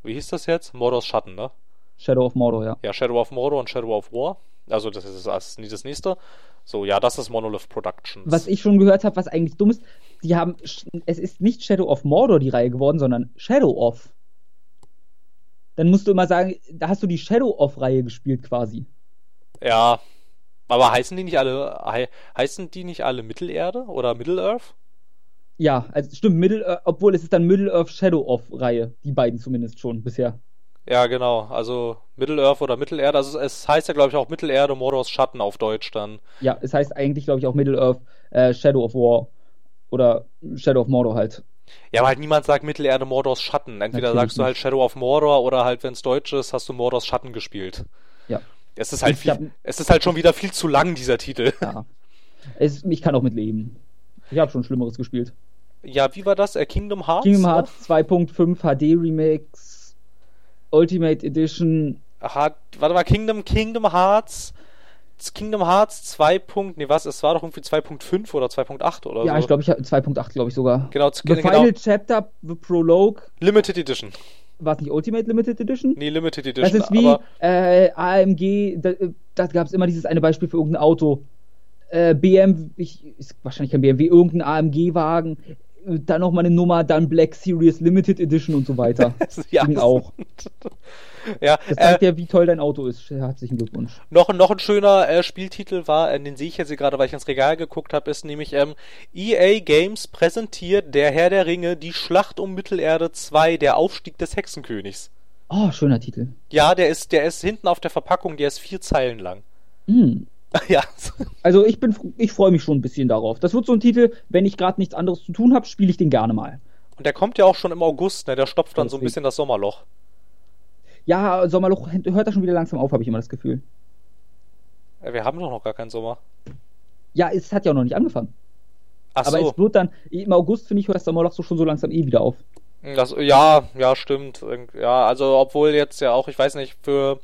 [SPEAKER 1] wie hieß das jetzt? Mordors Schatten, ne?
[SPEAKER 2] Shadow of Mordor, ja.
[SPEAKER 1] Ja, Shadow of Mordor und Shadow of War. Also das ist das, das nächste. So, ja, das ist Monolith Productions.
[SPEAKER 2] Was ich schon gehört habe, was eigentlich dumm ist, die haben, es ist nicht Shadow of Mordor die Reihe geworden, sondern Shadow of. Dann musst du immer sagen, da hast du die Shadow of Reihe gespielt quasi.
[SPEAKER 1] Ja, aber heißen die nicht alle, hei, heißen die nicht alle Mittelerde oder Middle-earth?
[SPEAKER 2] Ja, also stimmt, Middle, Earth- obwohl es ist dann Middle Earth Shadow of Reihe, die beiden zumindest schon bisher.
[SPEAKER 1] Ja, genau. Also Middle-earth oder Mittelerde. Also es heißt ja, glaube ich, auch Mittelerde, Mordors Schatten auf Deutsch dann.
[SPEAKER 2] Ja, es heißt eigentlich, glaube ich, auch Middle Earth äh, Shadow of War oder Shadow of Mordor halt.
[SPEAKER 1] Ja, aber halt niemand sagt Mittelerde, Mordors Schatten. Entweder
[SPEAKER 2] Natürlich
[SPEAKER 1] sagst du halt. Shadow of Mordor oder halt, wenn es Deutsch ist, hast du Mordors Schatten gespielt.
[SPEAKER 2] Ja.
[SPEAKER 1] Es ist halt viel,
[SPEAKER 2] hab-
[SPEAKER 1] es ist halt schon wieder viel zu lang, dieser Titel.
[SPEAKER 2] Ja. Es, ich kann auch mit leben. Ich habe schon Schlimmeres gespielt.
[SPEAKER 1] Ja, wie war das? Äh, Kingdom Hearts?
[SPEAKER 2] Kingdom
[SPEAKER 1] ne?
[SPEAKER 2] Hearts 2.5 HD Remix Ultimate Edition.
[SPEAKER 1] Aha, warte mal, Kingdom, Kingdom Hearts, Kingdom Hearts 2. Punkt- Nee, was? Es war doch irgendwie 2.5 oder 2.8 oder
[SPEAKER 2] Ja,
[SPEAKER 1] so.
[SPEAKER 2] ich glaube, ich hab 2.8, glaube ich sogar.
[SPEAKER 1] Genau,
[SPEAKER 2] The
[SPEAKER 1] genau.
[SPEAKER 2] Final Chapter, The Prologue,
[SPEAKER 1] Limited Edition.
[SPEAKER 2] war es nicht Ultimate Limited Edition?
[SPEAKER 1] Nee, Limited
[SPEAKER 2] Das
[SPEAKER 1] Edition.
[SPEAKER 2] ist wie äh, AMG, da, da gab es immer dieses eine Beispiel für irgendein Auto. Äh, BMW, ich, ist wahrscheinlich kein BMW, irgendein AMG-Wagen, äh, dann nochmal eine Nummer, dann Black Series Limited Edition und so weiter.
[SPEAKER 1] ja,
[SPEAKER 2] Ging auch.
[SPEAKER 1] ja,
[SPEAKER 2] Das
[SPEAKER 1] äh,
[SPEAKER 2] zeigt ja, wie toll dein Auto ist. Herzlichen Glückwunsch.
[SPEAKER 1] noch, noch ein schöner äh, Spieltitel war, äh, den sehe ich jetzt hier gerade, weil ich ins Regal geguckt habe, ist nämlich ähm, EA Games präsentiert Der Herr der Ringe, die Schlacht um Mittelerde 2, der Aufstieg des Hexenkönigs.
[SPEAKER 2] Oh, schöner Titel.
[SPEAKER 1] Ja, der ist, der ist hinten auf der Verpackung, der ist vier Zeilen lang.
[SPEAKER 2] Hm.
[SPEAKER 1] ja,
[SPEAKER 2] Also ich bin, ich freue mich schon ein bisschen darauf. Das wird so ein Titel, wenn ich gerade nichts anderes zu tun habe, spiele ich den gerne mal.
[SPEAKER 1] und der kommt ja auch schon im August, ne? Der stopft dann so ein
[SPEAKER 2] Deswegen.
[SPEAKER 1] bisschen das Sommerloch.
[SPEAKER 2] Ja, Sommerloch hört da schon wieder langsam auf, habe ich immer das Gefühl.
[SPEAKER 1] Wir haben doch noch gar keinen Sommer.
[SPEAKER 2] Ja, es hat ja auch noch nicht angefangen.
[SPEAKER 1] Ach
[SPEAKER 2] Aber
[SPEAKER 1] so.
[SPEAKER 2] es wird dann, im August finde ich, hört das Sommerloch so schon so langsam eh wieder auf.
[SPEAKER 1] Das, ja, ja, stimmt. Ja, also obwohl jetzt ja auch, ich weiß nicht, für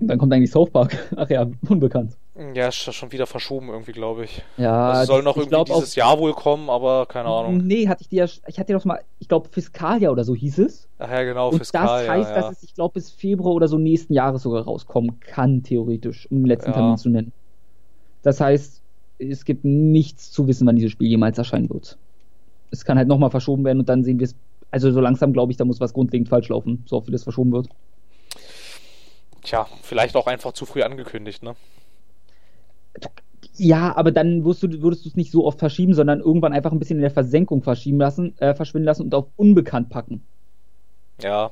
[SPEAKER 2] dann kommt eigentlich South Park. Ach ja, unbekannt.
[SPEAKER 1] ja, ist schon wieder verschoben irgendwie, glaube ich.
[SPEAKER 2] Ja,
[SPEAKER 1] Das soll noch irgendwie dieses Jahr wohl kommen, aber keine Ahnung.
[SPEAKER 2] Nee, hatte ich dir ja, ich hatte dir doch mal, ich glaube Fiskaljahr oder so hieß es.
[SPEAKER 1] Ach ja, genau,
[SPEAKER 2] Und
[SPEAKER 1] Fiskal,
[SPEAKER 2] das heißt,
[SPEAKER 1] ja.
[SPEAKER 2] dass es, ich glaube, bis Februar oder so nächsten Jahres sogar rauskommen kann, theoretisch, um den letzten
[SPEAKER 1] Ja.
[SPEAKER 2] Termin zu nennen. Das heißt, es gibt nichts zu wissen, wann dieses Spiel jemals erscheinen wird. Es kann halt nochmal verschoben werden und dann sehen wir es. Also so langsam glaube ich, da muss was grundlegend falsch laufen, so oft wie das verschoben wird.
[SPEAKER 1] Tja, vielleicht auch einfach zu früh angekündigt, ne?
[SPEAKER 2] Ja, aber dann wirst du, würdest du es nicht so oft verschieben, sondern irgendwann einfach ein bisschen in der Versenkung verschieben lassen, äh, verschwinden lassen und auf unbekannt packen.
[SPEAKER 1] Ja.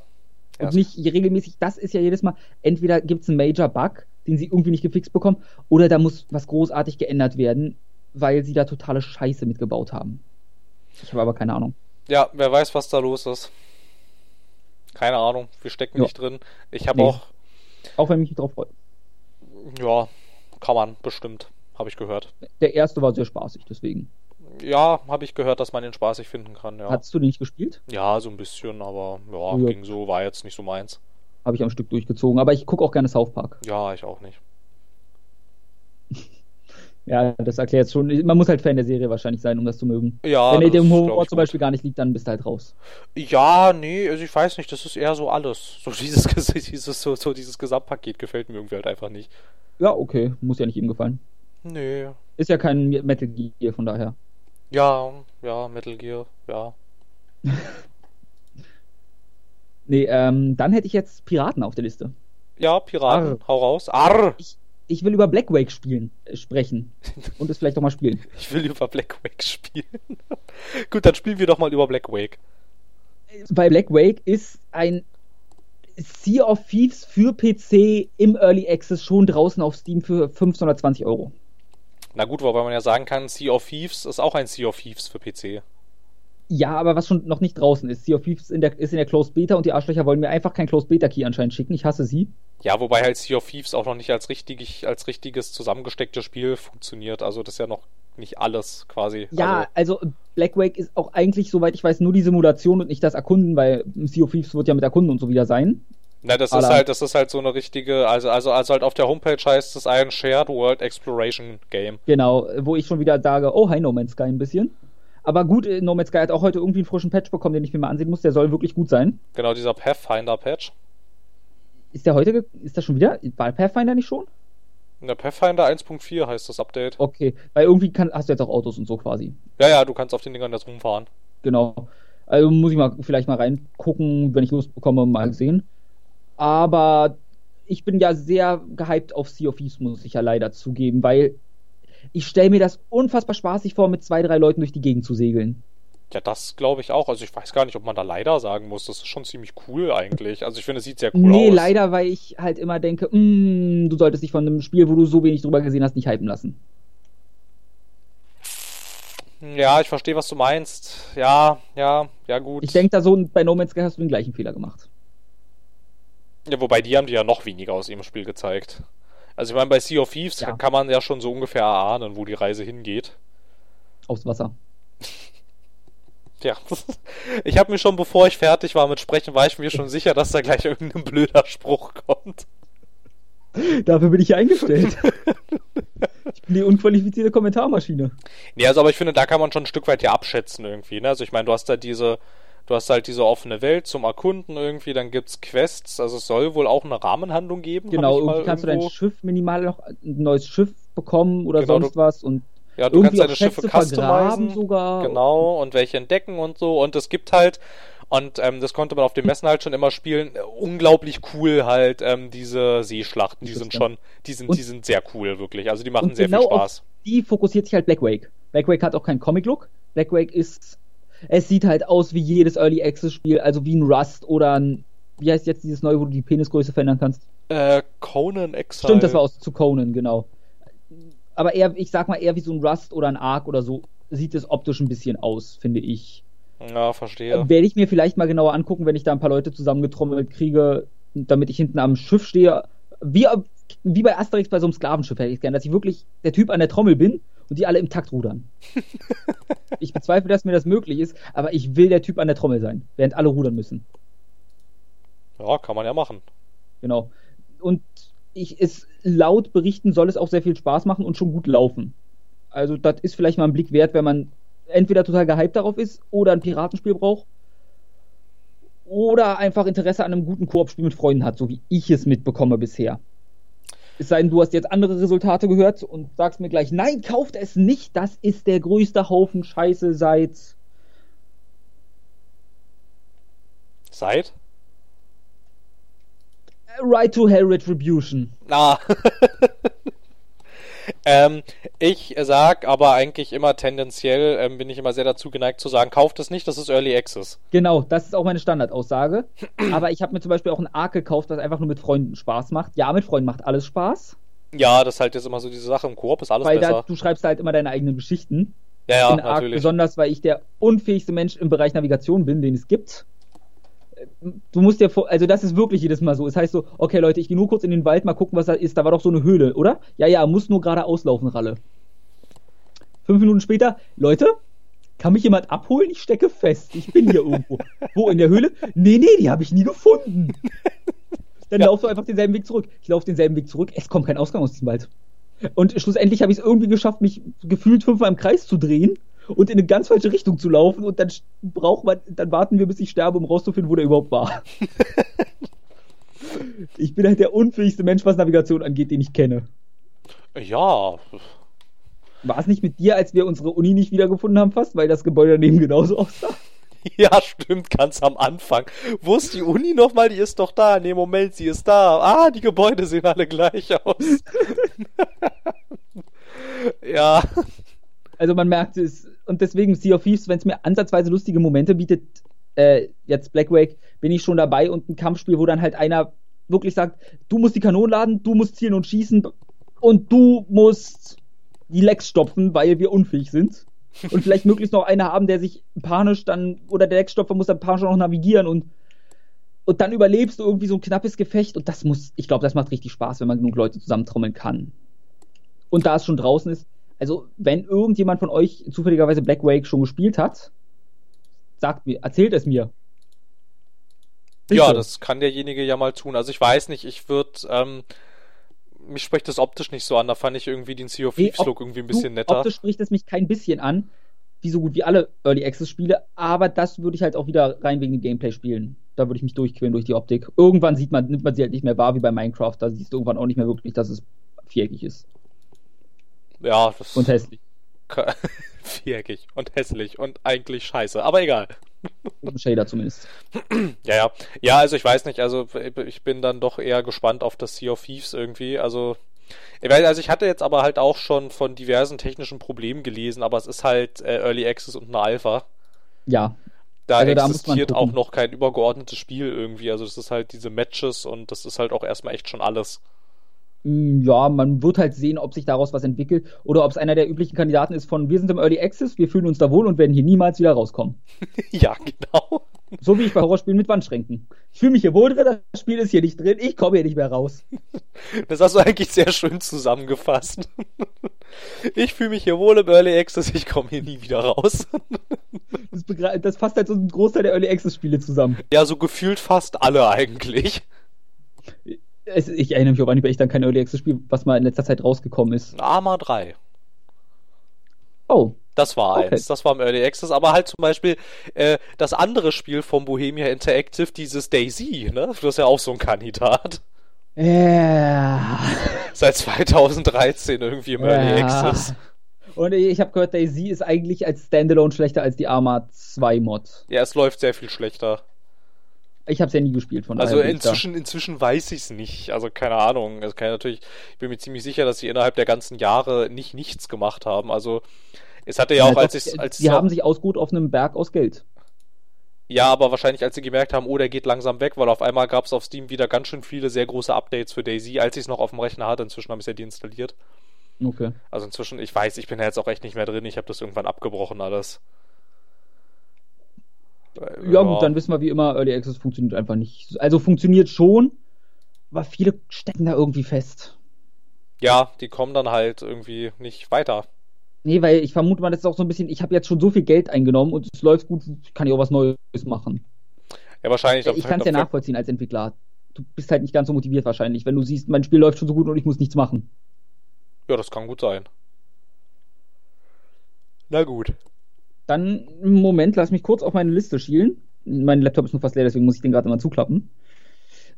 [SPEAKER 1] Ja,
[SPEAKER 2] Und nicht regelmäßig, das ist ja jedes Mal, entweder gibt es einen Major-Bug, den sie irgendwie nicht gefixt bekommen, oder da muss was großartig geändert werden, weil sie da totale Scheiße mitgebaut haben. Ich habe aber keine Ahnung.
[SPEAKER 1] ja, wer weiß, was da los ist. Keine Ahnung, wir stecken
[SPEAKER 2] Ja.
[SPEAKER 1] nicht drin. Ich habe
[SPEAKER 2] Nee.
[SPEAKER 1] auch,
[SPEAKER 2] Auch wenn ich mich drauf freue.
[SPEAKER 1] ja, kann man, bestimmt, habe ich gehört.
[SPEAKER 2] Der erste war sehr spaßig, deswegen.
[SPEAKER 1] Ja, habe ich gehört, dass man den spaßig finden kann, ja.
[SPEAKER 2] Hattest du den nicht gespielt?
[SPEAKER 1] Ja, so ein bisschen, aber ja,
[SPEAKER 2] Ja.
[SPEAKER 1] ging so, war jetzt nicht so meins.
[SPEAKER 2] Habe ich am Stück durchgezogen, aber ich gucke auch gerne South Park.
[SPEAKER 1] Ja, ich auch nicht.
[SPEAKER 2] Ja, das erklärt schon. Man muss halt Fan der Serie wahrscheinlich sein, um das zu mögen.
[SPEAKER 1] Ja,
[SPEAKER 2] Wenn dir
[SPEAKER 1] das
[SPEAKER 2] dem Humor zum
[SPEAKER 1] gut.
[SPEAKER 2] Beispiel gar nicht liegt, dann bist du halt raus.
[SPEAKER 1] Ja, nee, also ich weiß nicht, das ist eher so alles. So dieses, dieses, so, so dieses Gesamtpaket gefällt mir irgendwie halt einfach nicht.
[SPEAKER 2] Ja, okay, muss ja nicht ihm gefallen.
[SPEAKER 1] Nee.
[SPEAKER 2] Ist ja kein Metal Gear, von daher.
[SPEAKER 1] Ja, ja, Metal Gear, ja.
[SPEAKER 2] Nee, ähm, dann hätte ich jetzt Piraten auf der Liste.
[SPEAKER 1] Ja, Piraten,
[SPEAKER 2] Arr.
[SPEAKER 1] hau raus. Arr!
[SPEAKER 2] ich will über Black Wake spielen, äh, sprechen. Und es vielleicht auch mal spielen.
[SPEAKER 1] Ich will über Black Wake spielen. Gut, dann spielen wir doch mal über Black Wake.
[SPEAKER 2] Bei Black Wake ist ein Sea of Thieves für PC im Early Access schon draußen auf Steam für 520 Euro.
[SPEAKER 1] Na gut, wobei man ja sagen kann, Sea of Thieves ist auch ein Sea of Thieves für PC.
[SPEAKER 2] Ja, aber was schon noch nicht draußen ist. Sea of Thieves in der, ist in der Closed Beta und die Arschlöcher wollen mir einfach keinen Closed Beta Key anscheinend schicken. Ich hasse sie.
[SPEAKER 1] Ja, wobei halt Sea of Thieves auch noch nicht als, richtig, als richtiges zusammengestecktes Spiel funktioniert. Also das ist ja noch nicht alles quasi.
[SPEAKER 2] Ja, also, also Black Wake ist auch eigentlich, soweit ich weiß, nur die Simulation und nicht das Erkunden, weil Sea of Thieves wird ja mit Erkunden und so wieder sein.
[SPEAKER 1] Na, das ist halt, das ist halt so eine richtige, also, also, also halt auf der Homepage heißt es ein Shared World Exploration Game.
[SPEAKER 2] Genau, wo ich schon wieder sage, oh, hi No Man's Sky ein bisschen. Aber gut, äh, No Man's Sky hat auch heute irgendwie einen frischen Patch bekommen, den ich mir mal ansehen muss. Der soll wirklich gut sein.
[SPEAKER 1] Genau, dieser Pathfinder-Patch.
[SPEAKER 2] Ist der heute, ist das schon wieder? War Pathfinder nicht schon?
[SPEAKER 1] Der Pathfinder 1.4 heißt das Update.
[SPEAKER 2] Okay, weil irgendwie kann, hast du jetzt auch Autos und so quasi.
[SPEAKER 1] Ja, ja, du kannst auf den Dingern jetzt rumfahren.
[SPEAKER 2] Genau. Also muss ich mal vielleicht mal reingucken, wenn ich Lust bekomme, mal sehen. Aber ich bin ja sehr gehypt auf Sea of Thieves, muss ich ja leider zugeben, weil ich stelle mir das unfassbar spaßig vor, mit zwei, drei Leuten durch die Gegend zu segeln.
[SPEAKER 1] Ja, das glaube ich auch. Also ich weiß gar nicht, ob man da leider sagen muss. Das ist schon ziemlich cool eigentlich. Also ich finde, es sieht sehr cool nee, aus.
[SPEAKER 2] Nee, leider, weil ich halt immer denke, mm, du solltest dich von einem Spiel, wo du so wenig drüber gesehen hast, nicht hypen lassen.
[SPEAKER 1] Ja, ich verstehe, was du meinst. Ja, ja, ja gut.
[SPEAKER 2] Ich denke da so, bei No Man's Sky hast du den gleichen Fehler gemacht.
[SPEAKER 1] Ja, wobei die haben die ja noch weniger aus ihrem Spiel gezeigt. Also ich meine, bei Sea of Thieves ja. kann man ja schon so ungefähr erahnen, wo die Reise hingeht.
[SPEAKER 2] Aufs Wasser.
[SPEAKER 1] ja. Ich habe mir schon, bevor ich fertig war mit Sprechen, war ich mir schon sicher, dass da gleich irgendein blöder Spruch kommt.
[SPEAKER 2] Dafür bin ich hier eingestellt. ich bin die unqualifizierte Kommentarmaschine.
[SPEAKER 1] Nee, also aber ich finde, da kann man schon ein Stück weit ja abschätzen irgendwie. Ne? Also ich meine, du hast da diese Du hast halt diese offene Welt zum Erkunden irgendwie, dann gibt's Quests, also es soll wohl auch eine Rahmenhandlung geben.
[SPEAKER 2] Genau, irgendwie kannst irgendwo... du dein Schiff minimal noch ein neues Schiff bekommen oder genau, sonst was und
[SPEAKER 1] ja, du kannst deine Schiffe customizen sogar. Genau, und welche entdecken und so. Und es gibt halt, und ähm, das konnte man auf den Messen halt schon immer spielen, unglaublich cool halt, ähm, diese Seeschlachten, die sind schon, die sind, und, die sind sehr cool, wirklich. Also die machen sehr genau viel Spaß.
[SPEAKER 2] die fokussiert sich halt Black Wake. Black Wake hat auch keinen Comic-Look. Black Wake ist es sieht halt aus wie jedes Early Access Spiel, also wie ein Rust oder ein, wie heißt jetzt dieses neue, wo du die Penisgröße verändern kannst?
[SPEAKER 1] Äh, Conan Exile.
[SPEAKER 2] Stimmt, das war aus zu Conan, genau. Aber eher, ich sag mal, eher wie so ein Rust oder ein Ark oder so sieht es optisch ein bisschen aus, finde ich.
[SPEAKER 1] Ja, verstehe.
[SPEAKER 2] Äh, werde ich mir vielleicht mal genauer angucken, wenn ich da ein paar Leute zusammengetrommelt kriege, damit ich hinten am Schiff stehe. Wie, wie bei Asterix bei so einem Sklavenschiff hätte ich gerne, dass ich wirklich der Typ an der Trommel bin und die alle im Takt rudern. ich bezweifle, dass mir das möglich ist, aber ich will der Typ an der Trommel sein, während alle rudern müssen.
[SPEAKER 1] Ja, kann man ja machen.
[SPEAKER 2] Genau. Und ich es laut berichten soll es auch sehr viel Spaß machen und schon gut laufen. Also das ist vielleicht mal ein Blick wert, wenn man entweder total gehypt darauf ist oder ein Piratenspiel braucht oder einfach Interesse an einem guten Koop-Spiel mit Freunden hat, so wie ich es mitbekomme bisher. Es sei denn, du hast jetzt andere Resultate gehört und sagst mir gleich, nein, kauft es nicht, das ist der größte Haufen Scheiße seit.
[SPEAKER 1] Seit?
[SPEAKER 2] Right to Hell Retribution.
[SPEAKER 1] Ah. Ähm, ich sag aber eigentlich immer tendenziell, ähm, bin ich immer sehr dazu geneigt zu sagen, kauft es nicht, das ist Early Access.
[SPEAKER 2] Genau, das ist auch meine Standardaussage. aber ich habe mir zum Beispiel auch ein Arc gekauft, was einfach nur mit Freunden Spaß macht. Ja, mit Freunden macht alles Spaß.
[SPEAKER 1] Ja, das ist halt jetzt immer so diese Sache. Im Koop ist alles
[SPEAKER 2] Weil
[SPEAKER 1] besser.
[SPEAKER 2] Da, du schreibst halt immer deine eigenen Geschichten.
[SPEAKER 1] Ja, ja, in Arc, natürlich.
[SPEAKER 2] Besonders, weil ich der unfähigste Mensch im Bereich Navigation bin, den es gibt du musst dir vor, also das ist wirklich jedes Mal so. Es heißt so, okay Leute, ich gehe nur kurz in den Wald, mal gucken, was da ist. Da war doch so eine Höhle, oder? Ja, ja, muss nur gerade auslaufen, Ralle. Fünf Minuten später, Leute, kann mich jemand abholen? Ich stecke fest. Ich bin hier irgendwo. Wo, in der Höhle? Nee, nee, die habe ich nie gefunden. Dann ja. laufst du einfach denselben Weg zurück. Ich laufe denselben Weg zurück. Es kommt kein Ausgang aus diesem Wald. Und schlussendlich habe ich es irgendwie geschafft, mich gefühlt fünfmal im Kreis zu drehen und in eine ganz falsche Richtung zu laufen und dann braucht man, dann warten wir, bis ich sterbe, um rauszufinden, wo der überhaupt war. ich bin halt der unfähigste Mensch, was Navigation angeht, den ich kenne.
[SPEAKER 1] Ja.
[SPEAKER 2] War es nicht mit dir, als wir unsere Uni nicht wiedergefunden haben, fast, weil das Gebäude daneben genauso aussah?
[SPEAKER 1] Ja, stimmt, ganz am Anfang. Wo ist die Uni nochmal? Die ist doch da. Nee, Moment, sie ist da. Ah, die Gebäude sehen alle gleich aus. ja.
[SPEAKER 2] Also man merkt es, und deswegen Sea of Thieves, wenn es mir ansatzweise lustige Momente bietet, äh, jetzt Black Wake, bin ich schon dabei und ein Kampfspiel, wo dann halt einer wirklich sagt, du musst die Kanonen laden, du musst zielen und schießen und du musst die Lecks stopfen, weil wir unfähig sind. Und vielleicht möglichst noch einer haben, der sich panisch dann, oder der Leckstopfer muss dann panisch noch navigieren und, und dann überlebst du irgendwie so ein knappes Gefecht und das muss, ich glaube, das macht richtig Spaß, wenn man genug Leute zusammentrommeln kann. Und da es schon draußen ist, also wenn irgendjemand von euch zufälligerweise Black Wake schon gespielt hat, sagt mir, erzählt es mir.
[SPEAKER 1] Bitte. Ja, das kann derjenige ja mal tun. Also ich weiß nicht, ich würde, ähm, mich spricht das optisch nicht so an. Da fand ich irgendwie den Sea of Thieves Look irgendwie ein bisschen netter.
[SPEAKER 2] Optisch spricht es mich kein bisschen an, wie so gut wie alle Early Access Spiele, aber das würde ich halt auch wieder rein wegen dem Gameplay spielen. Da würde ich mich durchqueren durch die Optik. Irgendwann sieht man, nimmt man sie halt nicht mehr wahr wie bei Minecraft. Da siehst du irgendwann auch nicht mehr wirklich, dass es viereckig ist.
[SPEAKER 1] Ja, das.
[SPEAKER 2] Und hässlich.
[SPEAKER 1] viereckig und hässlich und eigentlich scheiße, aber egal.
[SPEAKER 2] Shader zumindest.
[SPEAKER 1] Ja, ja. Ja, also ich weiß nicht, also ich bin dann doch eher gespannt auf das Sea of Thieves irgendwie. Also, ich weiß, also ich hatte jetzt aber halt auch schon von diversen technischen Problemen gelesen, aber es ist halt äh, Early Access und eine Alpha.
[SPEAKER 2] Ja.
[SPEAKER 1] Da also existiert da auch noch kein übergeordnetes Spiel irgendwie. Also das ist halt diese Matches und das ist halt auch erstmal echt schon alles.
[SPEAKER 2] Mm, ja, man wird halt sehen, ob sich daraus was entwickelt oder ob es einer der üblichen Kandidaten ist von wir sind im Early Access, wir fühlen uns da wohl und werden hier niemals wieder rauskommen.
[SPEAKER 1] ja, genau.
[SPEAKER 2] So wie ich bei Horrorspielen mit Wandschränken. Ich fühle mich hier wohl drin, das Spiel ist hier nicht drin, ich komme hier nicht mehr raus.
[SPEAKER 1] Das hast du eigentlich sehr schön zusammengefasst. Ich fühle mich hier wohl im Early Access, ich komme hier nie wieder raus.
[SPEAKER 2] Das, das fasst halt so einen Großteil der Early Access Spiele zusammen.
[SPEAKER 1] Ja, so gefühlt fast alle eigentlich
[SPEAKER 2] es, ich erinnere mich auch an echt an kein Early Access Spiel, was mal in letzter Zeit rausgekommen ist.
[SPEAKER 1] Arma 3.
[SPEAKER 2] Oh.
[SPEAKER 1] Das war okay. eins, das war im Early Access, aber halt zum Beispiel äh, das andere Spiel vom Bohemia Interactive, dieses Daisy, ne? Das ist ja auch so ein Kandidat.
[SPEAKER 2] Ja. Yeah.
[SPEAKER 1] Seit 2013 irgendwie im yeah. Early Access.
[SPEAKER 2] Und ich habe gehört, Daisy ist eigentlich als Standalone schlechter als die Arma 2 Mod.
[SPEAKER 1] Ja, es läuft sehr viel schlechter.
[SPEAKER 2] Ich habe es ja nie gespielt von
[SPEAKER 1] Also inzwischen, inzwischen weiß ich es nicht. Also keine Ahnung. Es kann natürlich, ich bin mir ziemlich sicher, dass sie innerhalb der ganzen Jahre nicht nichts gemacht haben. Also es hatte ja, ja auch, als ich als
[SPEAKER 2] Sie haben sich ausgeruht auf einem Berg aus Geld.
[SPEAKER 1] Ja, aber wahrscheinlich, als sie gemerkt haben, oh, der geht langsam weg, weil auf einmal gab es auf Steam wieder ganz schön viele sehr große Updates für Daisy, als ich es noch auf dem Rechner hatte. Inzwischen habe ich es ja deinstalliert.
[SPEAKER 2] Okay.
[SPEAKER 1] Also inzwischen, ich weiß, ich bin ja jetzt auch echt nicht mehr drin. Ich habe das irgendwann abgebrochen alles.
[SPEAKER 2] Ja, ja, gut, dann wissen wir wie immer, Early Access funktioniert einfach nicht. Also funktioniert schon, aber viele stecken da irgendwie fest.
[SPEAKER 1] Ja, die kommen dann halt irgendwie nicht weiter.
[SPEAKER 2] Nee, weil ich vermute mal, das ist auch so ein bisschen, ich habe jetzt schon so viel Geld eingenommen und es läuft gut, kann ich auch was Neues machen.
[SPEAKER 1] Ja, wahrscheinlich.
[SPEAKER 2] Ich kann es ja nachvollziehen als Entwickler. Du bist halt nicht ganz so motiviert wahrscheinlich, wenn du siehst, mein Spiel läuft schon so gut und ich muss nichts machen.
[SPEAKER 1] Ja, das kann gut sein. Na gut.
[SPEAKER 2] Dann, Moment, lass mich kurz auf meine Liste schielen. Mein Laptop ist nur fast leer, deswegen muss ich den gerade mal zuklappen.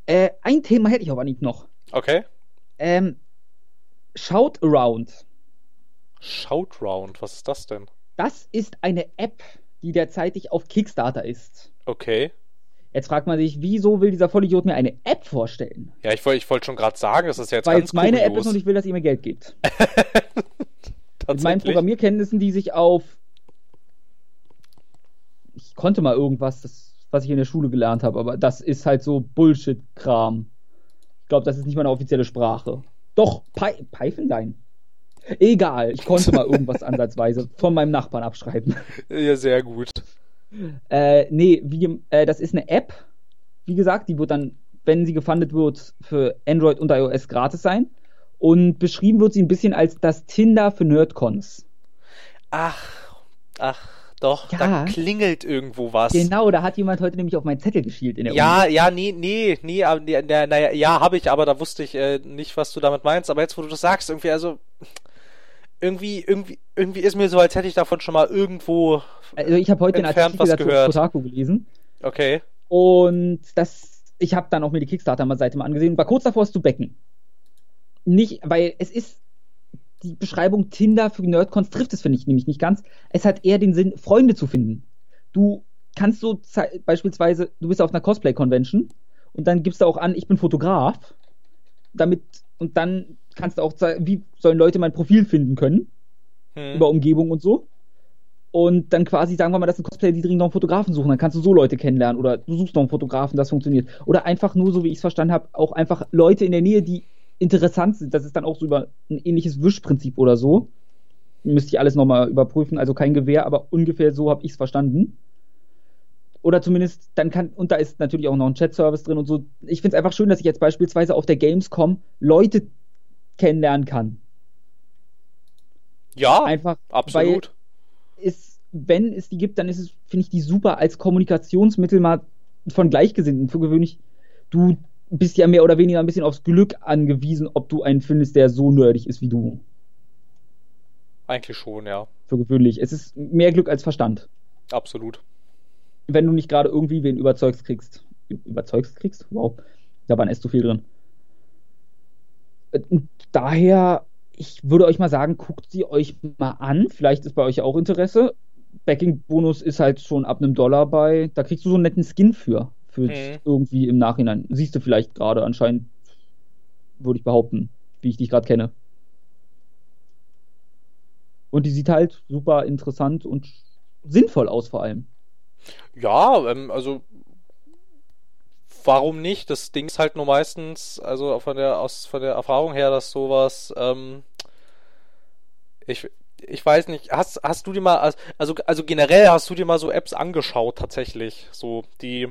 [SPEAKER 2] Äh, ein Thema hätte ich auf Anhieb noch.
[SPEAKER 1] Okay.
[SPEAKER 2] Ähm, Shout Around.
[SPEAKER 1] Shout Round, was ist das denn?
[SPEAKER 2] Das ist eine App, die derzeitig auf Kickstarter ist.
[SPEAKER 1] Okay.
[SPEAKER 2] Jetzt fragt man sich, wieso will dieser Vollidiot mir eine App vorstellen?
[SPEAKER 1] Ja, ich wollte ich wollt schon gerade sagen, das ist jetzt
[SPEAKER 2] Weil
[SPEAKER 1] ganz
[SPEAKER 2] es meine kurios. App ist und ich will, dass ihr mir Geld gibt. Mit meinen Programmierkenntnissen, die sich auf konnte mal irgendwas, das, was ich in der Schule gelernt habe, aber das ist halt so Bullshit-Kram. Ich glaube, das ist nicht meine offizielle Sprache. Doch, Py Python? Nein. Egal, ich konnte mal irgendwas ansatzweise von meinem Nachbarn abschreiben.
[SPEAKER 1] Ja, sehr gut.
[SPEAKER 2] Äh, nee, wie, äh, das ist eine App. Wie gesagt, die wird dann, wenn sie gefundet wird, für Android und iOS gratis sein. Und beschrieben wird sie ein bisschen als das Tinder für Nerdcons.
[SPEAKER 1] Ach, ach. Doch, ja. da klingelt irgendwo was.
[SPEAKER 2] Genau, da hat jemand heute nämlich auf meinen Zettel geschielt in der
[SPEAKER 1] Ja, Uni. ja, nee, nee, nee, aber, nee, naja, ja, habe ich, aber da wusste ich äh, nicht, was du damit meinst. Aber jetzt, wo du das sagst, irgendwie, also, irgendwie, irgendwie, irgendwie ist mir so, als hätte ich davon schon mal irgendwo.
[SPEAKER 2] Also ich habe heute den Artikel
[SPEAKER 1] gehört.
[SPEAKER 2] Kotaku gelesen.
[SPEAKER 1] Okay.
[SPEAKER 2] Und das, ich habe dann auch mir die Kickstarter-Seite mal angesehen war kurz davor, es zu becken. Nicht, weil es ist die Beschreibung Tinder für Nerdcons trifft es, finde ich, nämlich nicht ganz. Es hat eher den Sinn, Freunde zu finden. Du kannst du beispielsweise, du bist auf einer Cosplay-Convention und dann gibst du auch an, ich bin Fotograf, damit, und dann kannst du auch sagen, wie sollen Leute mein Profil finden können, hm. über Umgebung und so. Und dann quasi sagen wir mal, das sind Cosplayer, die dringend noch einen Fotografen suchen. Dann kannst du so Leute kennenlernen oder du suchst noch einen Fotografen, das funktioniert. Oder einfach nur, so wie ich es verstanden habe, auch einfach Leute in der Nähe, die interessant sind. Das ist dann auch so über ein ähnliches Wischprinzip oder so. Müsste ich alles nochmal überprüfen. Also kein Gewehr, aber ungefähr so habe ich es verstanden. Oder zumindest, dann kann, und da ist natürlich auch noch ein Chat-Service drin und so. Ich finde es einfach schön, dass ich jetzt beispielsweise auf der Gamescom Leute kennenlernen kann.
[SPEAKER 1] Ja, einfach, absolut.
[SPEAKER 2] Ist, wenn es die gibt, dann ist es, finde ich, die super als Kommunikationsmittel mal von Gleichgesinnten. Für gewöhnlich, du bist ja mehr oder weniger ein bisschen aufs Glück angewiesen, ob du einen findest, der so nerdig ist wie du.
[SPEAKER 1] Eigentlich schon, ja.
[SPEAKER 2] Für gewöhnlich. Es ist mehr Glück als Verstand.
[SPEAKER 1] Absolut.
[SPEAKER 2] Wenn du nicht gerade irgendwie wen überzeugst kriegst. Überzeugst kriegst? Wow. Da war ein S zu viel drin. Äh, daher ich würde euch mal sagen, guckt sie euch mal an. Vielleicht ist bei euch auch Interesse. Backing-Bonus ist halt schon ab einem Dollar bei. Da kriegst du so einen netten Skin für. Für mhm. irgendwie im Nachhinein. Siehst du vielleicht gerade anscheinend, würde ich behaupten, wie ich dich gerade kenne. Und die sieht halt super interessant und sinnvoll aus, vor allem.
[SPEAKER 1] Ja, ähm, also warum nicht? Das Ding ist halt nur meistens, also von der, aus, von der Erfahrung her, dass sowas, ähm, ich, ich weiß nicht, hast, hast du dir mal, also, also generell hast du dir mal so Apps angeschaut tatsächlich, so, die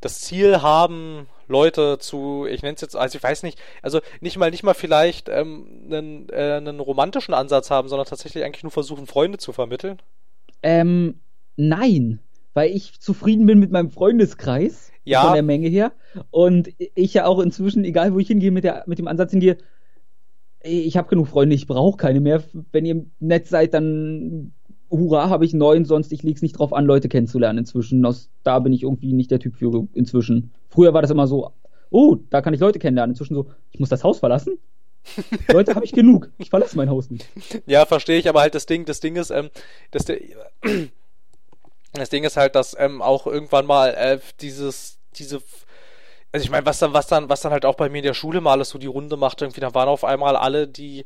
[SPEAKER 1] das Ziel haben, Leute zu, ich nenne es jetzt, also ich weiß nicht, also nicht mal, nicht mal vielleicht ähm, einen, äh, einen romantischen Ansatz haben, sondern tatsächlich eigentlich nur versuchen, Freunde zu vermitteln?
[SPEAKER 2] Ähm, nein, weil ich zufrieden bin mit meinem Freundeskreis ja. von der Menge her. Und ich ja auch inzwischen, egal wo ich hingehe, mit, der, mit dem Ansatz hingehe, ich habe genug Freunde, ich brauche keine mehr. Wenn ihr nett seid, dann hurra, habe ich neun, sonst ich leg's nicht drauf an, Leute kennenzulernen inzwischen. Aus, da bin ich irgendwie nicht der Typ für inzwischen. Früher war das immer so, oh, da kann ich Leute kennenlernen. Inzwischen so, ich muss das Haus verlassen. Leute habe ich genug. Ich verlasse mein Haus nicht.
[SPEAKER 1] Ja, verstehe ich, aber halt das Ding, das Ding ist, ähm, das, das Ding ist halt, dass ähm, auch irgendwann mal äh, dieses, diese, also ich meine, was dann, was dann, was dann halt auch bei mir in der Schule mal alles so die Runde macht, irgendwie, da waren auf einmal alle, die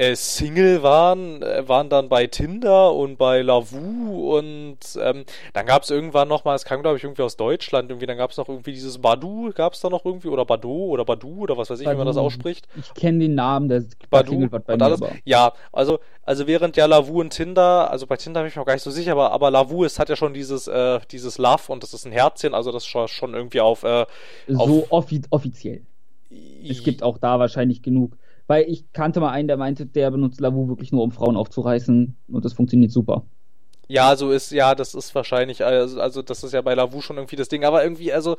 [SPEAKER 1] äh, Single waren, äh, waren dann bei Tinder und bei Lavu und ähm, dann gab es irgendwann noch mal, es kam glaube ich irgendwie aus Deutschland, irgendwie, dann gab es noch irgendwie dieses Badu, gab es da noch irgendwie, oder Badu oder Badu oder was weiß ich, Badu. wie man das ausspricht.
[SPEAKER 2] Ich kenne den Namen, der
[SPEAKER 1] Badu bei und alles. Ja, also, also während ja Lavu und Tinder, also bei Tinder bin ich mir auch gar nicht so sicher, aber, aber Lavu ist, hat ja schon dieses, äh, dieses Love und das ist ein Herzchen, also das ist schon irgendwie auf, äh,
[SPEAKER 2] auf so offi offiziell. Es gibt auch da wahrscheinlich genug. Weil ich kannte mal einen, der meinte, der benutzt Lavu wirklich nur, um Frauen aufzureißen und das funktioniert super.
[SPEAKER 1] Ja, so ist, ja, das ist wahrscheinlich, also, also das ist ja bei Lavu schon irgendwie das Ding, aber irgendwie, also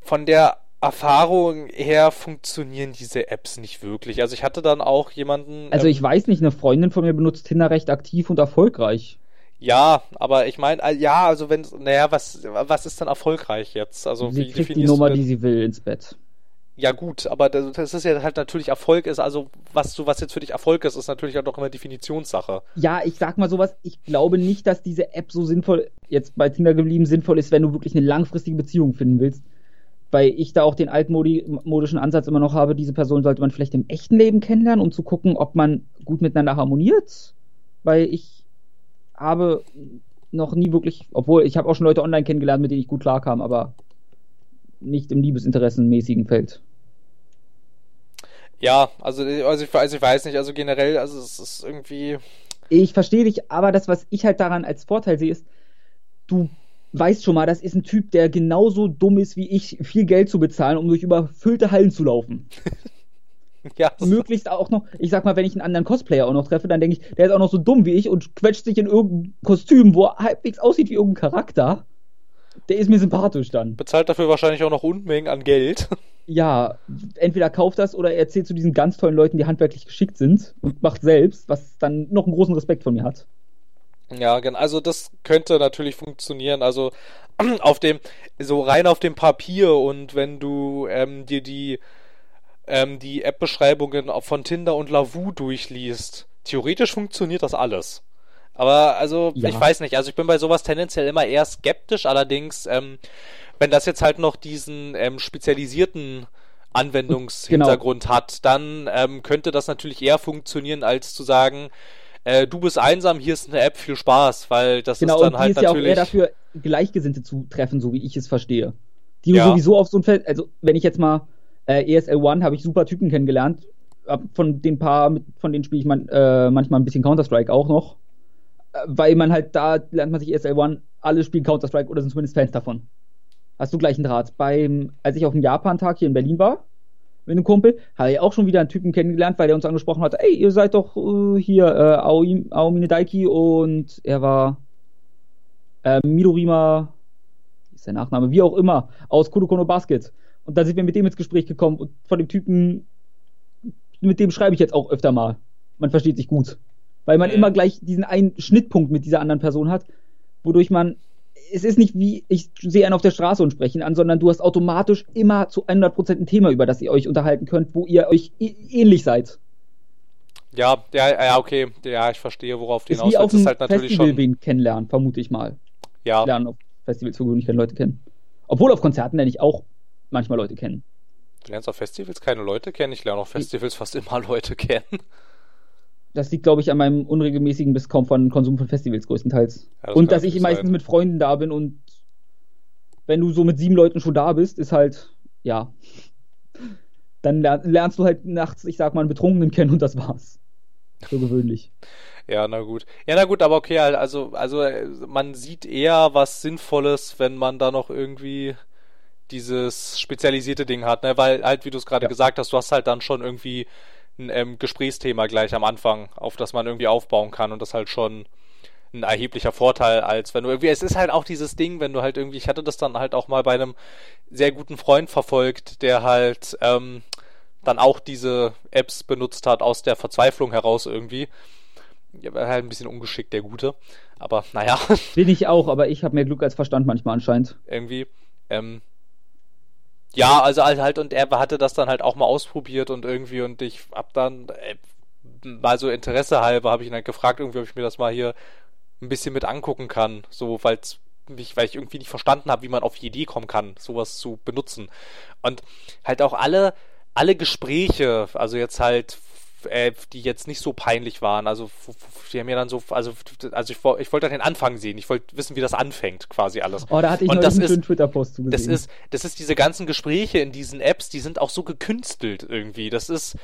[SPEAKER 1] von der Erfahrung her funktionieren diese Apps nicht wirklich. Also ich hatte dann auch jemanden.
[SPEAKER 2] Also ich ähm, weiß nicht, eine Freundin von mir benutzt Tinder recht aktiv und erfolgreich.
[SPEAKER 1] Ja, aber ich meine, ja, also wenn, naja, was, was ist denn erfolgreich jetzt? Also
[SPEAKER 2] sie wie kriegt die Nummer, die sie will, ins Bett.
[SPEAKER 1] Ja gut, aber das ist ja halt natürlich Erfolg ist, also was du, was jetzt für dich Erfolg ist, ist natürlich auch immer Definitionssache.
[SPEAKER 2] Ja, ich sag mal sowas, ich glaube nicht, dass diese App so sinnvoll, jetzt bei Tinder geblieben, sinnvoll ist, wenn du wirklich eine langfristige Beziehung finden willst. Weil ich da auch den altmodischen Ansatz immer noch habe, diese Person sollte man vielleicht im echten Leben kennenlernen, um zu gucken, ob man gut miteinander harmoniert. Weil ich habe noch nie wirklich, obwohl ich habe auch schon Leute online kennengelernt, mit denen ich gut klarkam, aber nicht im liebesinteressenmäßigen Feld.
[SPEAKER 1] Ja, also, also, ich, also ich weiß nicht, also generell, also es ist irgendwie.
[SPEAKER 2] Ich verstehe dich, aber das, was ich halt daran als Vorteil sehe, ist, du weißt schon mal, das ist ein Typ, der genauso dumm ist wie ich, viel Geld zu bezahlen, um durch überfüllte Hallen zu laufen. ja. Möglichst auch noch, ich sag mal, wenn ich einen anderen Cosplayer auch noch treffe, dann denke ich, der ist auch noch so dumm wie ich und quetscht sich in irgendein Kostüm, wo er halbwegs aussieht wie irgendein Charakter. Der ist mir sympathisch dann.
[SPEAKER 1] Bezahlt dafür wahrscheinlich auch noch Unmengen an Geld.
[SPEAKER 2] Ja, entweder kauft das oder er erzählt zu diesen ganz tollen Leuten, die handwerklich geschickt sind und macht selbst, was dann noch einen großen Respekt von mir hat.
[SPEAKER 1] Ja, genau. Also das könnte natürlich funktionieren. Also auf dem, so rein auf dem Papier und wenn du ähm, dir die, ähm, die App-Beschreibungen von Tinder und Lavu durchliest, theoretisch funktioniert das alles. Aber also,
[SPEAKER 2] Ja.
[SPEAKER 1] ich weiß nicht, also ich bin bei sowas tendenziell immer eher skeptisch, allerdings, ähm, wenn das jetzt halt noch diesen ähm, spezialisierten Anwendungshintergrund hat, dann ähm, könnte das natürlich eher funktionieren, als zu sagen, äh, du bist einsam, hier ist eine App, viel Spaß, weil das
[SPEAKER 2] Genau,
[SPEAKER 1] ist dann
[SPEAKER 2] und
[SPEAKER 1] halt
[SPEAKER 2] ist ja auch
[SPEAKER 1] natürlich.
[SPEAKER 2] eher dafür, Gleichgesinnte zu treffen, so wie ich es verstehe. Die
[SPEAKER 1] Ja.
[SPEAKER 2] sowieso auf so ein Feld, also wenn ich jetzt mal äh, ESL One habe ich super Typen kennengelernt. Von den paar, von denen spiele ich man, äh, manchmal ein bisschen Counter-Strike auch noch. Äh, Weil man halt da lernt man sich ESL One, alle spielen Counter-Strike oder sind zumindest Fans davon. Hast du gleichen Draht. Beim, als ich auf dem Japan-Tag hier in Berlin war, mit einem Kumpel, habe ich auch schon wieder einen Typen kennengelernt, weil der uns angesprochen hat, ey, ihr seid doch äh, hier äh, Aomine Daiki und er war äh, Midorima, wie ist der Nachname, wie auch immer, aus Kudokono Basket. Und da sind wir mit dem ins Gespräch gekommen und von dem Typen, mit dem schreibe ich jetzt auch öfter mal. Man versteht sich gut. Weil man immer gleich diesen einen Schnittpunkt mit dieser anderen Person hat, wodurch man, es ist nicht wie, ich sehe einen auf der Straße und spreche ihn an, sondern du hast automatisch immer zu 100% ein Thema, über das ihr euch unterhalten könnt, wo ihr euch ähnlich seid.
[SPEAKER 1] ja, ja, ja, okay, ja, ich verstehe, worauf du
[SPEAKER 2] Ist
[SPEAKER 1] hinaus willst.
[SPEAKER 2] einem
[SPEAKER 1] ist halt natürlich
[SPEAKER 2] Festival
[SPEAKER 1] schon.
[SPEAKER 2] wen kennenlernen, vermute ich mal.
[SPEAKER 1] Ja,
[SPEAKER 2] Lernen auf Festivals für gewöhnlich keine Leute kennen. Obwohl auf Konzerten lerne ich auch manchmal Leute kennen.
[SPEAKER 1] du lernst auf Festivals keine Leute kennen, ich lerne auf Festivals fast immer Leute kennen.
[SPEAKER 2] Das liegt, glaube ich, an meinem unregelmäßigen bis kaum von Konsum von Festivals größtenteils.
[SPEAKER 1] Ja, das
[SPEAKER 2] und dass ich meistens
[SPEAKER 1] sein.
[SPEAKER 2] mit Freunden da bin und wenn du so mit sieben Leuten schon da bist, ist halt, ja. Dann ler lernst du halt nachts, ich sag mal, einen Betrunkenen kennen und das war's. So gewöhnlich.
[SPEAKER 1] Ja, na gut. Ja, na gut, aber okay, also, also äh, man sieht eher was Sinnvolles, wenn man da noch irgendwie dieses spezialisierte Ding hat, ne? Weil halt, wie du es gerade
[SPEAKER 2] Ja.
[SPEAKER 1] gesagt hast, du hast halt dann schon irgendwie ein ähm, Gesprächsthema gleich am Anfang, auf das man irgendwie aufbauen kann und das halt schon ein erheblicher Vorteil, als wenn du irgendwie, es ist halt auch dieses Ding, wenn du halt irgendwie, ich hatte das dann halt auch mal bei einem sehr guten Freund verfolgt, der halt ähm, dann auch diese Apps benutzt hat aus der Verzweiflung heraus irgendwie. Ja, war halt ein bisschen ungeschickt, der Gute. Aber naja,
[SPEAKER 2] Bin ich auch, aber ich habe mehr Glück als Verstand manchmal anscheinend.
[SPEAKER 1] irgendwie. Ähm, ja, also halt, halt, und er hatte das dann halt auch mal ausprobiert und irgendwie, und ich hab dann äh, mal so Interesse halber, habe ich ihn halt gefragt, irgendwie, ob ich mir das mal hier ein bisschen mit angucken kann. So, weil's mich, weil ich irgendwie nicht verstanden habe, wie man auf die Idee kommen kann, sowas zu benutzen. Und halt auch alle, alle Gespräche, also jetzt halt, äh, die jetzt nicht so peinlich waren, also die haben mir dann so, also, also ich, ich wollte dann den Anfang sehen, ich wollte wissen, wie das anfängt, quasi alles.
[SPEAKER 2] Oh, da hatte ich
[SPEAKER 1] Und
[SPEAKER 2] noch
[SPEAKER 1] das
[SPEAKER 2] einen
[SPEAKER 1] ist-
[SPEAKER 2] Twitter-Post zu
[SPEAKER 1] Das ist, das ist diese ganzen Gespräche in diesen Apps, die sind auch so gekünstelt irgendwie. Das ist,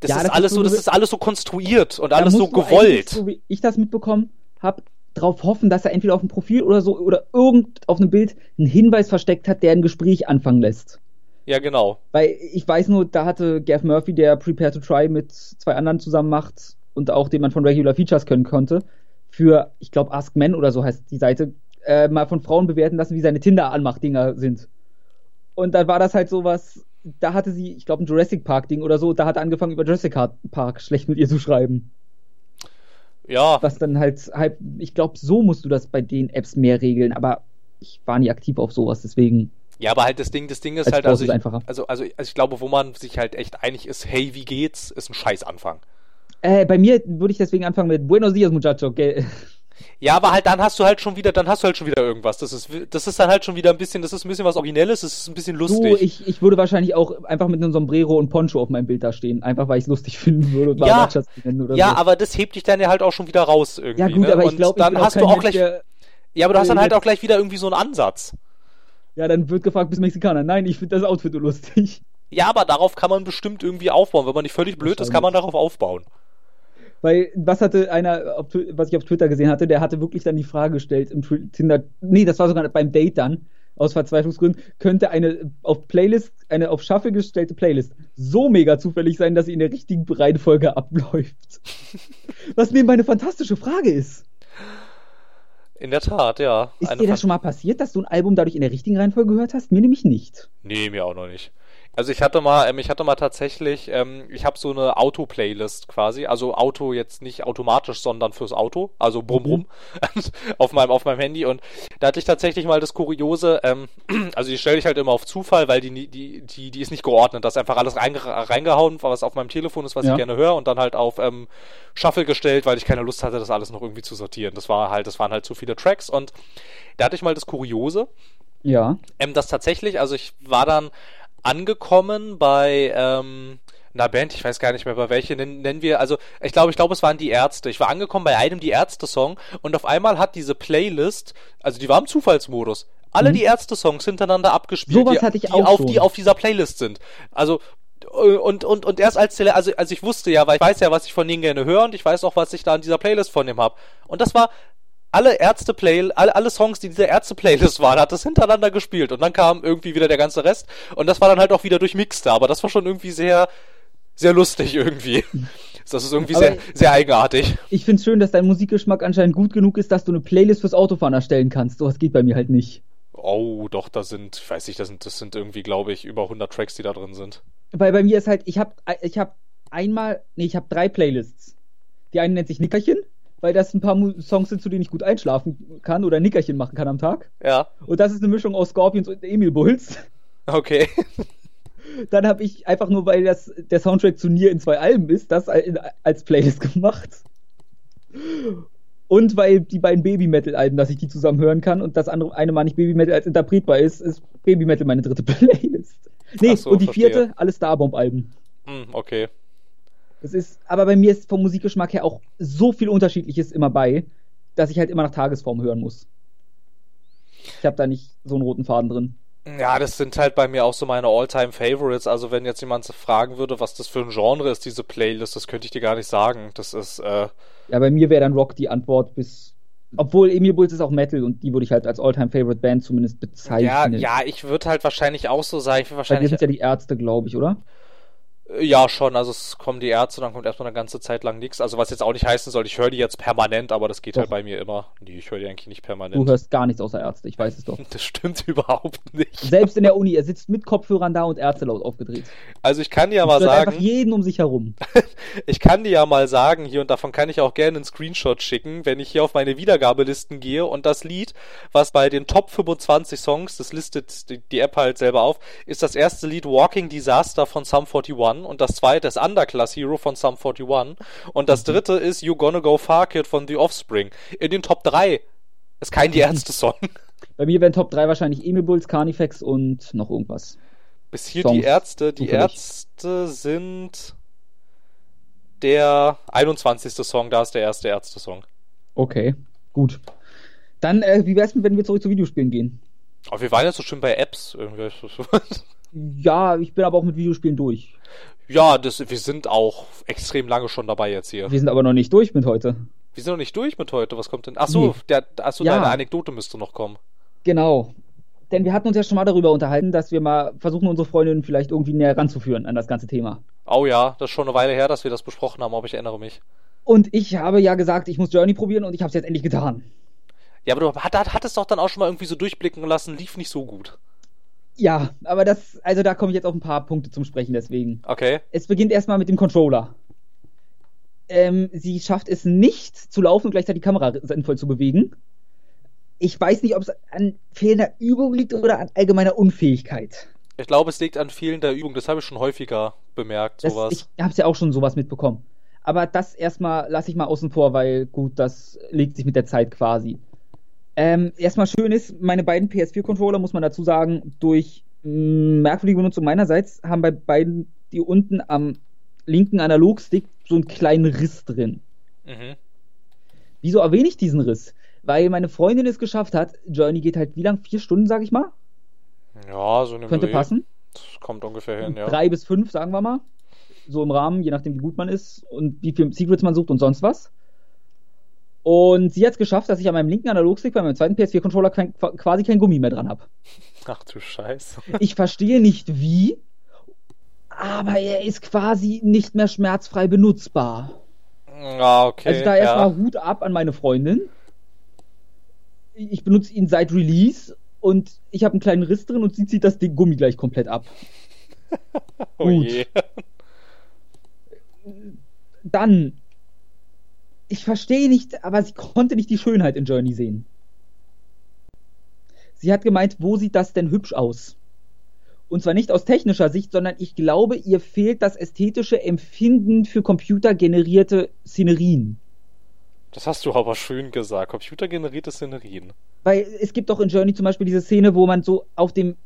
[SPEAKER 1] das
[SPEAKER 2] Ja,
[SPEAKER 1] ist
[SPEAKER 2] das ist
[SPEAKER 1] alles
[SPEAKER 2] so
[SPEAKER 1] so, das ist alles so konstruiert und alles so gewollt.
[SPEAKER 2] So wie ich das mitbekommen habe, darauf hoffen, dass er entweder auf dem Profil oder so oder irgend auf einem Bild einen Hinweis versteckt hat, der ein Gespräch anfangen lässt.
[SPEAKER 1] Ja, genau.
[SPEAKER 2] Weil ich weiß nur, da hatte Gav Murphy, der Prepare to Try mit zwei anderen zusammen macht und auch den man von Regular Features können konnte, für, ich glaube, Ask Men oder so heißt die Seite, äh, mal von Frauen bewerten lassen, wie seine Tinder-Anmach-Dinger sind. Und dann war das halt sowas, da hatte sie, ich glaube, ein Jurassic Park-Ding oder so, da hat er angefangen, über Jurassic Park schlecht mit ihr zu schreiben.
[SPEAKER 1] Ja,
[SPEAKER 2] Was dann halt, halt ich glaube, so musst du das bei den Apps mehr regeln, aber ich war nie aktiv auf sowas, deswegen
[SPEAKER 1] ja, aber halt das Ding, das Ding ist
[SPEAKER 2] als
[SPEAKER 1] halt, also ich, also, also, also ich glaube, wo man sich halt echt einig ist, hey, wie geht's, ist ein Scheißanfang.
[SPEAKER 2] Äh, bei mir würde ich deswegen anfangen mit Buenos Dias, Muchacho. Gell?
[SPEAKER 1] Ja, aber halt dann hast du halt schon wieder, dann hast du halt schon wieder irgendwas. Das ist, das ist dann halt schon wieder ein bisschen, das ist ein bisschen was Originelles, das ist ein bisschen
[SPEAKER 2] Du,
[SPEAKER 1] lustig.
[SPEAKER 2] ich, ich würde wahrscheinlich auch einfach mit einem Sombrero und Poncho auf meinem Bild da stehen, einfach weil ich es lustig finden würde und
[SPEAKER 1] Ja.
[SPEAKER 2] Nennen oder
[SPEAKER 1] ja,
[SPEAKER 2] so.
[SPEAKER 1] aber das hebt dich dann ja halt auch schon wieder raus irgendwie.
[SPEAKER 2] ja gut,
[SPEAKER 1] ne?
[SPEAKER 2] aber ich glaube,
[SPEAKER 1] dann hast du auch gleich, ja, aber du hast dann
[SPEAKER 2] äh,
[SPEAKER 1] halt auch gleich wieder irgendwie so einen Ansatz.
[SPEAKER 2] Ja, dann wird gefragt, bist Mexikaner? Nein, ich finde das Outfit lustig.
[SPEAKER 1] Ja, aber darauf kann man bestimmt irgendwie aufbauen. Wenn man nicht völlig blöd ist, kann man darauf aufbauen.
[SPEAKER 2] Weil, was hatte einer, auf, was ich auf Twitter gesehen hatte, der hatte wirklich dann die Frage gestellt im Tinder, nee, das war sogar beim Date dann, aus Verzweiflungsgründen, könnte eine auf Playlist, eine auf Shuffle gestellte Playlist so mega zufällig sein, dass sie in der richtigen Reihenfolge abläuft. was nebenbei eine fantastische Frage ist.
[SPEAKER 1] In der Tat, ja.
[SPEAKER 2] Ist
[SPEAKER 1] Eine
[SPEAKER 2] dir das schon mal passiert, dass du ein Album dadurch in der richtigen Reihenfolge gehört hast? Mir nämlich nicht.
[SPEAKER 1] Nee, mir auch noch nicht. Also ich hatte mal, ähm, ich hatte mal tatsächlich, ähm, ich habe so eine Auto-Playlist quasi, also Auto jetzt nicht automatisch, sondern fürs Auto, also brumm brumm mhm. auf meinem auf meinem Handy und da hatte ich tatsächlich mal das Kuriose, ähm, also die stelle ich halt immer auf Zufall, weil die die die die ist nicht geordnet, das ist einfach alles reinge reingehauen, was auf meinem Telefon ist, was ja. ich gerne höre und dann halt auf ähm, Shuffle gestellt, weil ich keine Lust hatte, das alles noch irgendwie zu sortieren. Das war halt, das waren halt zu viele Tracks und da hatte ich mal das Kuriose.
[SPEAKER 2] Ja.
[SPEAKER 1] Ähm, das tatsächlich, also ich war dann angekommen bei ähm, einer Band, ich weiß gar nicht mehr bei welche, nennen, nennen wir, also ich glaube, ich glaube, es waren die Ärzte. Ich war angekommen bei einem die Ärzte-Song und auf einmal hat diese Playlist, also die war im Zufallsmodus, alle mhm. die Ärzte-Songs hintereinander abgespielt,
[SPEAKER 2] Sowas
[SPEAKER 1] die, die auf,
[SPEAKER 2] schon.
[SPEAKER 1] die auf dieser Playlist sind. Also und, und, und erst als, also, also ich wusste ja, weil ich weiß ja, was ich von denen gerne höre und ich weiß auch, was ich da in dieser Playlist von dem habe. Und das war alle Ärzte-Play, alle, alle Songs, die diese Ärzte-Playlist waren, hat das hintereinander gespielt. Und dann kam irgendwie wieder der ganze Rest. Und das war dann halt auch wieder durchmixed. Aber das war schon irgendwie sehr, sehr lustig irgendwie. Das ist irgendwie sehr, sehr eigenartig.
[SPEAKER 2] Ich finde es schön, dass dein Musikgeschmack anscheinend gut genug ist, dass du eine Playlist fürs Autofahren erstellen kannst. So was geht bei mir halt nicht.
[SPEAKER 1] Oh, doch, da sind, ich weiß nicht, das sind, das sind irgendwie, glaube ich, über 100 Tracks, die da drin sind.
[SPEAKER 2] Weil bei mir ist halt, ich habe ich hab einmal, nee, ich habe drei Playlists. Die eine nennt sich Nickerchen weil das ein paar Songs sind, zu denen ich gut einschlafen kann oder ein Nickerchen machen kann am Tag.
[SPEAKER 1] Ja.
[SPEAKER 2] Und das ist eine Mischung aus Scorpions und Emil Bulls.
[SPEAKER 1] Okay.
[SPEAKER 2] Dann habe ich einfach nur, weil das der Soundtrack zu Nier in zwei Alben ist, das als Playlist gemacht. Und weil die beiden Baby-Metal-Alben, dass ich die zusammen hören kann und das andere eine mal nicht Baby-Metal als interpretbar ist, ist Baby-Metal meine dritte Playlist. Nee, so, und die verstehe. vierte, alle Starbomb-Alben.
[SPEAKER 1] Hm, okay.
[SPEAKER 2] Es ist, aber bei mir ist vom Musikgeschmack her auch so viel Unterschiedliches immer bei, dass ich halt immer nach Tagesform hören muss. Ich habe da nicht so einen roten Faden drin.
[SPEAKER 1] Ja, das sind halt bei mir auch so meine All-Time-Favorites. Also wenn jetzt jemand fragen würde, was das für ein Genre ist, diese Playlist, das könnte ich dir gar nicht sagen. Das ist. Äh
[SPEAKER 2] ja, bei mir wäre dann Rock die Antwort bis. Obwohl Emil Bulls ist auch Metal und die würde ich halt als All-Time-Favorite-Band zumindest bezeichnen.
[SPEAKER 1] Ja, ja, ich würde halt wahrscheinlich auch so sagen. Ich wahrscheinlich.
[SPEAKER 2] Weil sind ja die Ärzte, glaube ich, oder?
[SPEAKER 1] Ja, schon. Also es kommen die Ärzte, dann kommt erstmal eine ganze Zeit lang nichts. Also was jetzt auch nicht heißen soll, ich höre die jetzt permanent, aber das geht halt doch. halt bei mir immer. Nee, ich höre die eigentlich nicht permanent.
[SPEAKER 2] Du hörst gar nichts außer Ärzte, ich weiß es doch.
[SPEAKER 1] Das stimmt überhaupt nicht.
[SPEAKER 2] Selbst in der Uni, er sitzt mit Kopfhörern da und Ärzte laut aufgedreht.
[SPEAKER 1] Also ich kann dir ja mal sagen.
[SPEAKER 2] einfach jeden um sich herum.
[SPEAKER 1] ich kann dir ja mal sagen hier und davon kann ich auch gerne einen Screenshot schicken, wenn ich hier auf meine Wiedergabelisten gehe und das Lied, was bei den Top 25 Songs, das listet die, die App halt selber auf, ist das erste Lied Walking Disaster von Sum 41 und das zweite ist Underclass Hero von Sum 41. Und das mhm. dritte ist You Gonna Go Far Kid von The Offspring. In den Top 3 ist kein Die Ärzte-Song.
[SPEAKER 2] Bei mir wären Top 3 wahrscheinlich Emil Bulls, Carnifex und noch irgendwas.
[SPEAKER 1] Bis hier Songs die Ärzte. Die Ärzte sind der 21. Song, da ist der erste Ärzte-Song.
[SPEAKER 2] Okay, gut. Dann, äh, wie wär's, wenn wir zurück zu Videospielen gehen?
[SPEAKER 1] Aber wir waren jetzt so schön bei Apps. Irgendwie.
[SPEAKER 2] ja, ich bin aber auch mit Videospielen durch.
[SPEAKER 1] Ja, das, wir sind auch extrem lange schon dabei jetzt hier.
[SPEAKER 2] Wir sind aber noch nicht durch mit heute.
[SPEAKER 1] Wir sind noch nicht durch mit heute. Was kommt denn? Achso, nee. Der, achso ja. deine Anekdote müsste noch kommen.
[SPEAKER 2] Genau. Denn wir hatten uns ja schon mal darüber unterhalten, dass wir mal versuchen, unsere Freundinnen vielleicht irgendwie näher ranzuführen an das ganze Thema.
[SPEAKER 1] Oh ja, das ist schon eine Weile her, dass wir das besprochen haben, aber ich erinnere mich.
[SPEAKER 2] Und ich habe ja gesagt, ich muss Journey probieren und ich habe es jetzt endlich getan.
[SPEAKER 1] Ja, aber du hattest doch dann auch schon mal irgendwie so durchblicken lassen, lief nicht so gut.
[SPEAKER 2] Ja, aber das, also da komme ich jetzt auf ein paar Punkte zum Sprechen, deswegen.
[SPEAKER 1] Okay.
[SPEAKER 2] Es beginnt erstmal mit dem Controller. Ähm, sie schafft es nicht zu laufen und gleichzeitig die Kamera sinnvoll zu bewegen. Ich weiß nicht, ob es an fehlender Übung liegt oder an allgemeiner Unfähigkeit.
[SPEAKER 1] Ich glaube, es liegt an fehlender Übung. Das habe ich schon häufiger bemerkt, sowas.
[SPEAKER 2] Das, ich habe es ja auch schon sowas mitbekommen. Aber das erstmal lasse ich mal außen vor, weil gut, das legt sich mit der Zeit quasi. Ähm, erstmal schön ist, meine beiden PS4-Controller, muss man dazu sagen, durch mm, merkwürdige Benutzung meinerseits haben bei beiden die unten am linken Analogstick so einen kleinen Riss drin. Mhm. Wieso erwähne ich diesen Riss? Weil meine Freundin es geschafft hat. Journey geht halt wie lang? Vier Stunden, sag ich mal?
[SPEAKER 1] Ja, so eine
[SPEAKER 2] Könnte Dreh. passen.
[SPEAKER 1] Das kommt ungefähr hin, ja.
[SPEAKER 2] Drei bis fünf, sagen wir mal. So im Rahmen, je nachdem, wie gut man ist und wie viel Secrets man sucht und sonst was. Und sie hat es geschafft, dass ich an meinem linken Analogstick bei meinem zweiten PS4-Controller quasi kein Gummi mehr dran habe.
[SPEAKER 1] Ach du Scheiße.
[SPEAKER 2] Ich verstehe nicht wie, aber er ist quasi nicht mehr schmerzfrei benutzbar.
[SPEAKER 1] Ah, okay.
[SPEAKER 2] Also da erstmal ja. Hut ab an meine Freundin. Ich benutze ihn seit Release und ich habe einen kleinen Riss drin und sie zieht das Ding Gummi gleich komplett ab.
[SPEAKER 1] oh je.
[SPEAKER 2] Dann, ich verstehe nicht, aber sie konnte nicht die Schönheit in Journey sehen. Sie hat gemeint, wo sieht das denn hübsch aus? Und zwar nicht aus technischer Sicht, sondern ich glaube, ihr fehlt das ästhetische Empfinden für computergenerierte Szenerien.
[SPEAKER 1] Das hast du aber schön gesagt. Computergenerierte Szenerien.
[SPEAKER 2] Weil es gibt doch in Journey zum Beispiel diese Szene, wo man so auf dem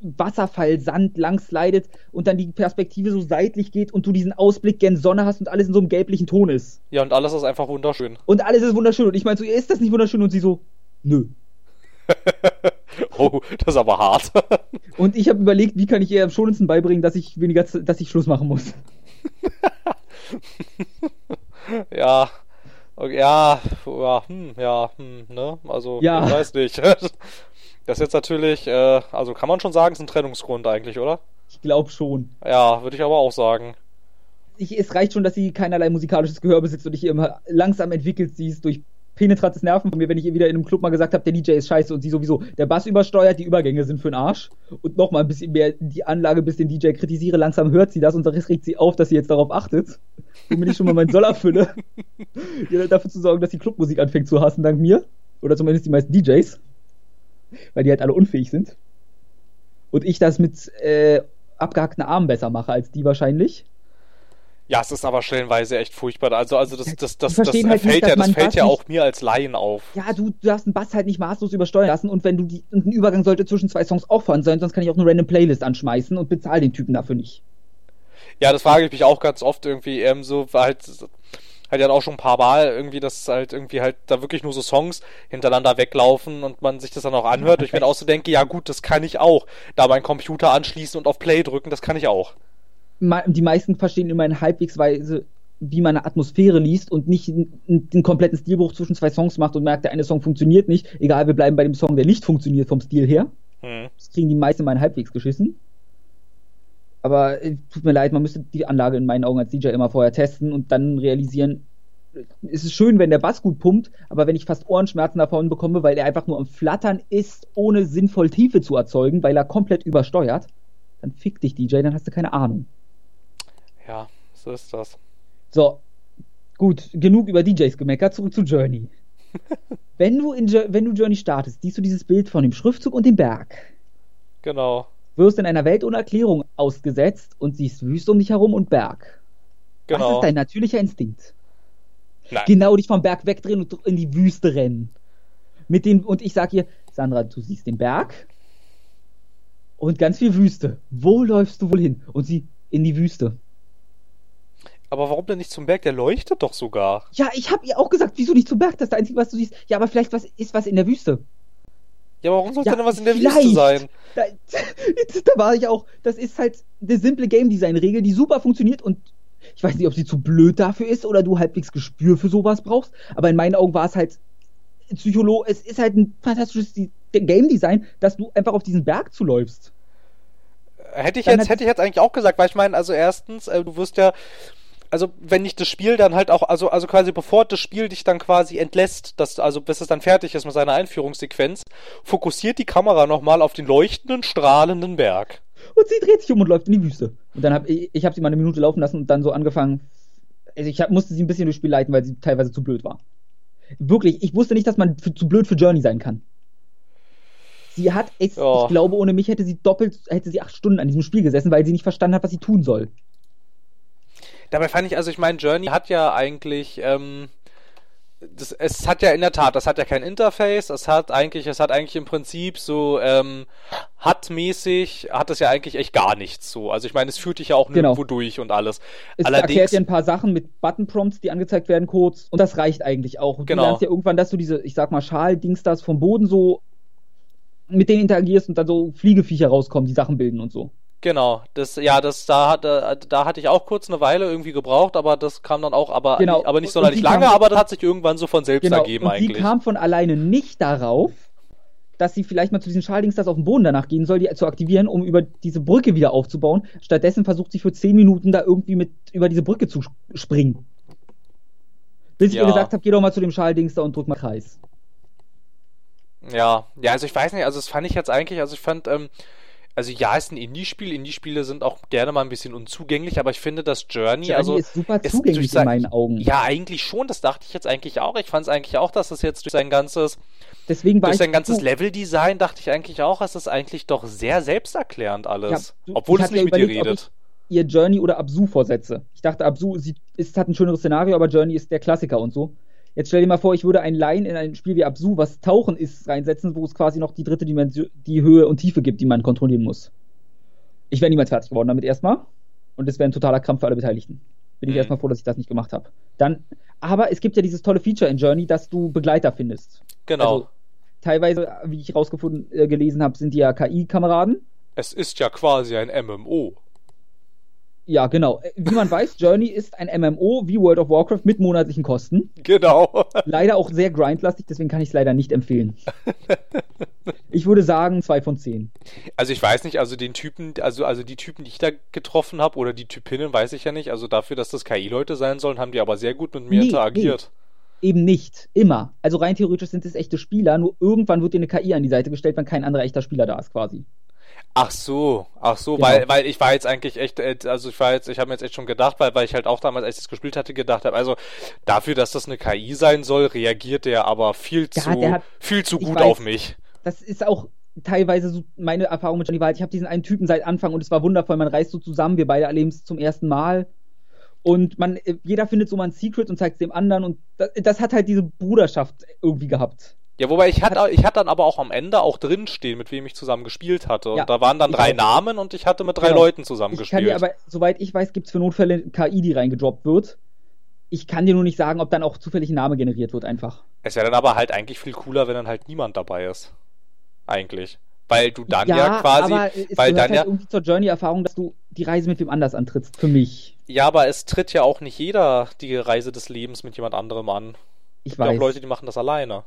[SPEAKER 2] Wasserfall Sand lang slidet und dann die Perspektive so seitlich geht und du diesen Ausblick gen Sonne hast und alles in so einem gelblichen Ton ist.
[SPEAKER 1] Ja, und alles ist einfach wunderschön.
[SPEAKER 2] Und alles ist wunderschön. Und ich meine so, ist das nicht wunderschön? Und sie so, nö.
[SPEAKER 1] oh, das ist aber hart.
[SPEAKER 2] und ich habe überlegt, wie kann ich ihr am schonendsten beibringen, dass ich weniger, dass ich Schluss machen muss.
[SPEAKER 1] ja, ja, ja, hm, ja, hm, ne? Also,
[SPEAKER 2] ja.
[SPEAKER 1] ich weiß nicht. Das ist jetzt natürlich, äh, also kann man schon sagen, ist ein Trennungsgrund eigentlich, oder?
[SPEAKER 2] Ich glaube schon.
[SPEAKER 1] Ja, würde ich aber auch sagen.
[SPEAKER 2] Ich, es reicht schon, dass sie keinerlei musikalisches Gehör besitzt und dich immer langsam entwickelt siehst durch penetrantes Nerven von mir, wenn ich ihr wieder in einem Club mal gesagt habe, der DJ ist scheiße und sie sowieso, der Bass übersteuert, die Übergänge sind für den Arsch und nochmal ein bisschen mehr die Anlage bis den DJ kritisiere, langsam hört sie das und es regt sie auf, dass sie jetzt darauf achtet, womit ich schon mal meinen Soll erfülle, dafür zu sorgen, dass die Clubmusik anfängt zu hassen, dank mir. Oder zumindest die meisten DJs weil die halt alle unfähig sind. Und ich das mit äh, abgehackten Armen besser mache als die wahrscheinlich.
[SPEAKER 1] Ja, es ist aber stellenweise echt furchtbar. Also, also das, das, das,
[SPEAKER 2] das
[SPEAKER 1] fällt
[SPEAKER 2] halt nicht,
[SPEAKER 1] ja, das fällt ja auch mir als Laien auf.
[SPEAKER 2] Ja, du, du darfst einen Bass halt nicht maßlos übersteuern lassen und wenn du die, ein Übergang sollte zwischen zwei Songs auch vorhanden sein, sonst kann ich auch eine random Playlist anschmeißen und bezahle den Typen dafür nicht.
[SPEAKER 1] Ja, das frage ich mich auch ganz oft irgendwie, ähm, so, halt, halt ja auch schon ein paar Mal irgendwie, dass halt irgendwie halt da wirklich nur so Songs hintereinander weglaufen und man sich das dann auch anhört. und ich mir auch so denke, ja gut, das kann ich auch. Da meinen Computer anschließen und auf Play drücken, das kann ich auch.
[SPEAKER 2] Die meisten verstehen immer in halbwegs Weise, wie man eine Atmosphäre liest und nicht einen, kompletten Stilbruch zwischen zwei Songs macht und merkt, der eine Song funktioniert nicht. Egal, wir bleiben bei dem Song, der nicht funktioniert vom Stil her. Hm. Das kriegen die meisten mal halbwegs geschissen. Aber äh, tut mir leid, man müsste die Anlage in meinen Augen als DJ immer vorher testen und dann realisieren, es ist schön, wenn der Bass gut pumpt, aber wenn ich fast Ohrenschmerzen davon bekomme, weil er einfach nur am Flattern ist, ohne sinnvoll Tiefe zu erzeugen, weil er komplett übersteuert, dann fick dich, DJ, dann hast du keine Ahnung.
[SPEAKER 1] Ja, so ist das.
[SPEAKER 2] So, gut, genug über DJs gemeckert, zurück zu Journey. wenn, du in, wenn du Journey startest, siehst du dieses Bild von dem Schriftzug und dem Berg.
[SPEAKER 1] Genau
[SPEAKER 2] wirst in einer Welt ohne Erklärung ausgesetzt und siehst Wüste um dich herum und Berg. Genau. Das ist dein natürlicher Instinkt. Nein. Genau dich vom Berg wegdrehen und in die Wüste rennen. Mit dem, und ich sag ihr, Sandra, du siehst den Berg und ganz viel Wüste. Wo läufst du wohl hin? Und sie in die Wüste.
[SPEAKER 1] Aber warum denn nicht zum Berg? Der leuchtet doch sogar.
[SPEAKER 2] Ja, ich hab ihr auch gesagt, wieso nicht zum Berg? Das ist das Einzige, was du siehst. Ja, aber vielleicht was, ist was in der Wüste.
[SPEAKER 1] Ja, aber warum sollte ja, denn was in der Wüste sein?
[SPEAKER 2] Da, da, war ich auch. Das ist halt eine simple Game Design Regel, die super funktioniert und ich weiß nicht, ob sie zu blöd dafür ist oder du halbwegs Gespür für sowas brauchst, aber in meinen Augen war es halt Psycholo, es ist halt ein fantastisches Game Design, dass du einfach auf diesen Berg zuläufst.
[SPEAKER 1] Hätte ich jetzt, hätte ich jetzt eigentlich auch gesagt, weil ich meine, also erstens, äh, du wirst ja, also wenn nicht das Spiel dann halt auch, also, also quasi bevor das Spiel dich dann quasi entlässt, dass, also bis es dann fertig ist mit seiner Einführungssequenz, fokussiert die Kamera nochmal auf den leuchtenden, strahlenden Berg.
[SPEAKER 2] Und sie dreht sich um und läuft in die Wüste. Und dann habe ich, ich habe sie mal eine Minute laufen lassen und dann so angefangen, also ich hab, musste sie ein bisschen durchs Spiel leiten, weil sie teilweise zu blöd war. Wirklich, ich wusste nicht, dass man für, zu blöd für Journey sein kann. Sie hat es, oh. ich glaube, ohne mich hätte sie doppelt, hätte sie acht Stunden an diesem Spiel gesessen, weil sie nicht verstanden hat, was sie tun soll.
[SPEAKER 1] Dabei fand ich, also ich meine, Journey hat ja eigentlich, ähm, das, es hat ja in der Tat, das hat ja kein Interface, es hat eigentlich, es hat eigentlich im Prinzip so, ähm, hat-mäßig, hat es ja eigentlich echt gar nichts so. Also ich meine, es führt dich ja auch genau. nirgendwo durch und alles.
[SPEAKER 2] Es Allerdings, erklärt dir ein paar Sachen mit Button-Prompts, die angezeigt werden kurz und das reicht eigentlich auch. Und genau. Du lernst ja irgendwann, dass du diese, ich sag mal, Schal-Dings das vom Boden so mit denen interagierst und dann so Fliegeviecher rauskommen, die Sachen bilden und so.
[SPEAKER 1] Genau, das, ja, das, da, da, da hatte ich auch kurz eine Weile irgendwie gebraucht, aber das kam dann auch, aber,
[SPEAKER 2] genau.
[SPEAKER 1] aber nicht sonderlich lange, kam, aber das hat sich irgendwann so von selbst genau. ergeben
[SPEAKER 2] und
[SPEAKER 1] eigentlich.
[SPEAKER 2] Sie kam von alleine nicht darauf, dass sie vielleicht mal zu diesen Schaldings das auf dem Boden danach gehen soll, die zu aktivieren, um über diese Brücke wieder aufzubauen. Stattdessen versucht sie für 10 Minuten da irgendwie mit über diese Brücke zu springen. Bis ja. ich ihr gesagt habe, geh doch mal zu dem Schaldings da und drück mal Kreis.
[SPEAKER 1] Ja, ja, also ich weiß nicht, also das fand ich jetzt eigentlich, also ich fand, ähm, also ja, ist ein Indie-Spiel. Indie-Spiele sind auch gerne mal ein bisschen unzugänglich, aber ich finde, dass Journey,
[SPEAKER 2] Journey
[SPEAKER 1] also
[SPEAKER 2] ist super
[SPEAKER 1] es
[SPEAKER 2] zugänglich
[SPEAKER 1] durch
[SPEAKER 2] in
[SPEAKER 1] sein-
[SPEAKER 2] meinen Augen.
[SPEAKER 1] ja, eigentlich schon. Das dachte ich jetzt eigentlich auch. Ich fand es eigentlich auch, dass es jetzt durch sein ganzes,
[SPEAKER 2] Deswegen war
[SPEAKER 1] durch sein ganzes Level-Design dachte ich eigentlich auch, es ist eigentlich doch sehr selbsterklärend alles,
[SPEAKER 2] Ja,
[SPEAKER 1] obwohl es nicht
[SPEAKER 2] ja
[SPEAKER 1] mit dir
[SPEAKER 2] überlegt, ob
[SPEAKER 1] redet.
[SPEAKER 2] ihr Journey oder Absu vorsetze. Ich dachte, Absu ist, hat ein schöneres Szenario, aber Journey ist der Klassiker und so. Jetzt stell dir mal vor, ich würde ein Line in ein Spiel wie Absu, was Tauchen ist, reinsetzen, wo es quasi noch die dritte Dimension, die Höhe und Tiefe gibt, die man kontrollieren muss. Ich wäre niemals fertig geworden damit erstmal. Und das wäre ein totaler Krampf für alle Beteiligten. Bin ich
[SPEAKER 1] Mhm.
[SPEAKER 2] erstmal froh, dass ich das nicht gemacht habe. Dann, aber es gibt ja dieses tolle Feature in Journey, dass du Begleiter findest.
[SPEAKER 1] Genau.
[SPEAKER 2] Also, teilweise, wie ich rausgefunden, äh, gelesen habe, sind die ja KI-Kameraden.
[SPEAKER 1] es ist ja quasi ein MMO.
[SPEAKER 2] Ja, genau. Äh, Wie man weiß, Journey ist ein MMO wie World of Warcraft mit monatlichen Kosten.
[SPEAKER 1] Genau.
[SPEAKER 2] Leider auch sehr grindlastig, deswegen kann ich es leider nicht empfehlen. Ich würde sagen, zwei von zehn.
[SPEAKER 1] Also ich weiß nicht, also den Typen, also, also die Typen, die ich da getroffen habe, oder die Typinnen, weiß ich ja nicht. Also dafür, dass das KI-Leute sein sollen, haben die aber sehr gut mit mir
[SPEAKER 2] Nee,
[SPEAKER 1] interagiert.
[SPEAKER 2] Eben nicht. Immer. Also rein theoretisch sind es echte Spieler, nur irgendwann wird dir eine KI an die Seite gestellt, wenn kein anderer echter Spieler da ist, quasi.
[SPEAKER 1] Ach so, ach so,
[SPEAKER 2] Genau.
[SPEAKER 1] weil, weil ich war jetzt eigentlich echt, äh, also ich war jetzt, ich habe mir jetzt echt schon gedacht, weil, weil ich halt auch damals, als ich das gespielt hatte, gedacht habe, also dafür, dass das eine KI sein soll, reagiert der aber viel
[SPEAKER 2] Ja,
[SPEAKER 1] zu,
[SPEAKER 2] hat-
[SPEAKER 1] viel zu gut
[SPEAKER 2] weiß.
[SPEAKER 1] auf mich.
[SPEAKER 2] Das ist auch teilweise so meine Erfahrung mit Johnny Wild. Ich habe diesen einen Typen seit Anfang und es war wundervoll. Man reist so zusammen, wir beide erleben es zum ersten Mal. Und man, äh, jeder findet so mal ein Secret und zeigt es dem anderen und das, das hat halt diese Bruderschaft irgendwie gehabt.
[SPEAKER 1] Ja, wobei ich hatte, ich hatte dann aber auch am Ende auch drinstehen, mit wem ich zusammen gespielt hatte.
[SPEAKER 2] Ja,
[SPEAKER 1] und da waren dann
[SPEAKER 2] ich
[SPEAKER 1] drei. Namen und ich hatte mit drei
[SPEAKER 2] Genau.
[SPEAKER 1] Leuten zusammen
[SPEAKER 2] Ich kann
[SPEAKER 1] gespielt.
[SPEAKER 2] dir aber, soweit ich weiß, gibt es für Notfälle KI, die reingedroppt wird. Ich kann dir nur nicht sagen, ob dann auch zufällig ein Name generiert wird, einfach.
[SPEAKER 1] Es wäre dann aber halt eigentlich viel cooler, wenn dann halt niemand dabei ist. Eigentlich. Weil du dann ja, quasi,
[SPEAKER 2] aber es
[SPEAKER 1] weil dann
[SPEAKER 2] halt
[SPEAKER 1] ja,
[SPEAKER 2] irgendwie zur Journey-Erfahrung, dass du die Reise mit wem anders antrittst, für mich.
[SPEAKER 1] ja, aber es tritt ja auch nicht jeder die Reise des Lebens mit jemand anderem an.
[SPEAKER 2] Ich
[SPEAKER 1] Es gibt ja
[SPEAKER 2] weiß.
[SPEAKER 1] auch Leute, die machen das alleine.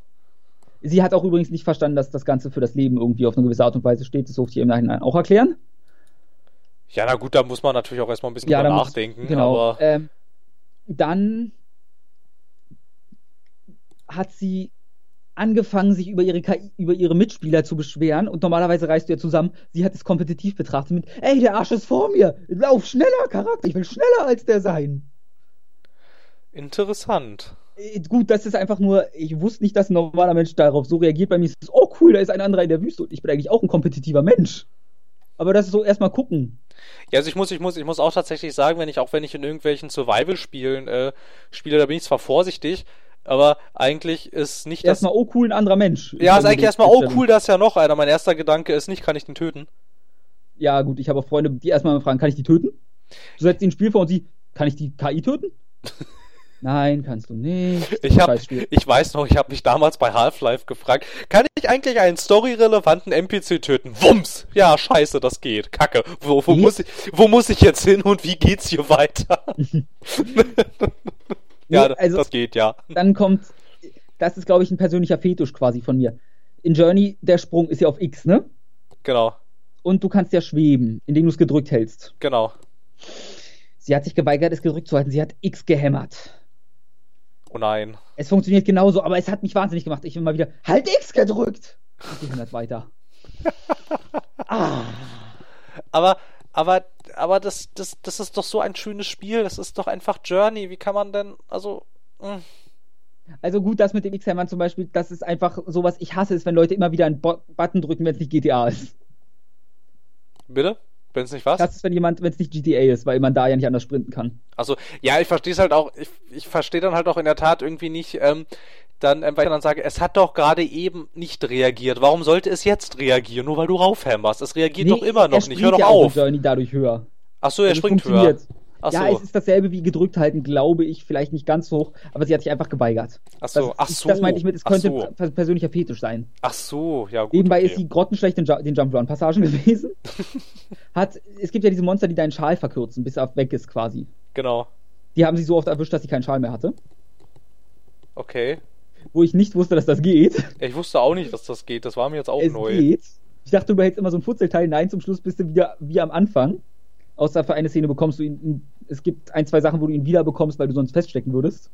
[SPEAKER 2] Sie hat auch übrigens nicht verstanden, dass das Ganze für das Leben irgendwie auf eine gewisse Art und Weise steht. Das durfte ich ihr im Nachhinein auch erklären.
[SPEAKER 1] Ja, na gut, da muss man natürlich auch erstmal ein bisschen
[SPEAKER 2] Ja,
[SPEAKER 1] drüber
[SPEAKER 2] da muss-
[SPEAKER 1] nachdenken.
[SPEAKER 2] Genau.
[SPEAKER 1] Aber
[SPEAKER 2] Ähm, dann hat sie angefangen, sich über ihre, KI, über ihre Mitspieler zu beschweren. Und normalerweise reist du ja zusammen. Sie hat es kompetitiv betrachtet mit, ey, der Arsch ist vor mir. Lauf schneller, Charakter. Ich will schneller als der sein.
[SPEAKER 1] interessant.
[SPEAKER 2] Äh, Gut, das ist einfach nur, ich wusste nicht, dass ein normaler Mensch darauf so reagiert. Bei mir ist es, oh cool, da ist ein anderer in der Wüste und ich bin eigentlich auch ein kompetitiver Mensch. Aber das ist so erstmal gucken.
[SPEAKER 1] Ja, also ich muss, ich muss, ich muss auch tatsächlich sagen, wenn ich auch wenn ich in irgendwelchen Survival-Spielen äh, spiele, da bin ich zwar vorsichtig, aber eigentlich ist nicht das.
[SPEAKER 2] Erstmal, oh cool, ein anderer Mensch.
[SPEAKER 1] Ja, ist eigentlich erstmal, oh cool, da ist ja noch einer. Mein erster Gedanke ist nicht, kann ich den töten?
[SPEAKER 2] Ja, gut, ich habe auch Freunde, die erstmal fragen, kann ich die töten? Du setzt ihnen ein Spiel vor und sie, kann ich die KI töten? Nein, kannst du nicht.
[SPEAKER 1] Ich hab, ich weiß noch, ich habe mich damals bei Half-Life gefragt, kann ich eigentlich einen storyrelevanten NPC töten? Wumms! Ja, scheiße, das geht. Kacke. Wo, wo,
[SPEAKER 2] Geht?
[SPEAKER 1] muss ich, wo muss ich jetzt hin und wie geht's hier weiter? ja,
[SPEAKER 2] Nee, also-
[SPEAKER 1] das geht, ja.
[SPEAKER 2] Dann kommt, das ist, glaube ich, ein persönlicher Fetisch quasi von mir. In Journey, der Sprung ist ja auf X, ne?
[SPEAKER 1] Genau,
[SPEAKER 2] Und du kannst ja schweben, indem du es gedrückt hältst.
[SPEAKER 1] genau.
[SPEAKER 2] Sie hat sich geweigert, es gedrückt zu halten. Sie hat X gehämmert.
[SPEAKER 1] Oh nein.
[SPEAKER 2] Es funktioniert genauso, aber es hat mich wahnsinnig gemacht. Ich immer wieder, halt X gedrückt! Und sie hämmert weiter. ah.
[SPEAKER 1] Aber, aber, aber das, das, das ist doch so ein schönes Spiel. Das ist doch einfach Journey. Wie kann man denn, also, mh.
[SPEAKER 2] Also gut, das mit dem X-Hämmern zum Beispiel, das ist einfach sowas, ich hasse es, wenn Leute immer wieder einen Bo Button drücken, wenn es nicht GTA ist.
[SPEAKER 1] bitte? Wenn es nicht was?
[SPEAKER 2] Das ist, wenn jemand, wenn es nicht GTA ist, weil man da ja nicht anders sprinten kann.
[SPEAKER 1] Also, ja, ich verstehe es halt auch, ich, ich verstehe dann halt auch in der Tat irgendwie nicht, ähm, dann, ähm, weil ich dann sage, es hat doch gerade eben nicht reagiert. Warum sollte es jetzt reagieren? Nur weil du raufhämmerst. Es reagiert doch immer
[SPEAKER 2] er
[SPEAKER 1] noch nicht. Hör doch
[SPEAKER 2] ja
[SPEAKER 1] auf.
[SPEAKER 2] Journey dadurch höher.
[SPEAKER 1] Ach so, er
[SPEAKER 2] Also
[SPEAKER 1] springt höher. Ach
[SPEAKER 2] Ja,
[SPEAKER 1] so.
[SPEAKER 2] es ist dasselbe wie gedrückt halten, glaube ich, vielleicht nicht ganz so hoch, aber sie hat sich einfach geweigert.
[SPEAKER 1] Ach so,
[SPEAKER 2] das,
[SPEAKER 1] ach so.
[SPEAKER 2] Das meinte ich mit, es könnte
[SPEAKER 1] so.
[SPEAKER 2] persönlicher Fetisch sein.
[SPEAKER 1] Ach so, ja gut.
[SPEAKER 2] Nebenbei
[SPEAKER 1] okay.
[SPEAKER 2] ist sie grottenschlecht in den Jump-Run-Passagen gewesen. Hat, es gibt ja diese Monster, die deinen Schal verkürzen, bis er weg ist quasi.
[SPEAKER 1] Genau.
[SPEAKER 2] Die haben sie so oft erwischt, dass sie keinen Schal mehr hatte.
[SPEAKER 1] Okay.
[SPEAKER 2] Wo ich nicht wusste, dass das geht.
[SPEAKER 1] Ja, Ich wusste auch nicht, dass das geht. Das war mir jetzt auch
[SPEAKER 2] es
[SPEAKER 1] neu.
[SPEAKER 2] geht. Ich dachte, du behältst immer so ein Futzelteil. Nein, zum Schluss bist du wieder wie am Anfang. Außer für eine Szene bekommst du ihn. Es gibt ein, zwei Sachen, wo du ihn wieder bekommst, weil du sonst feststecken würdest.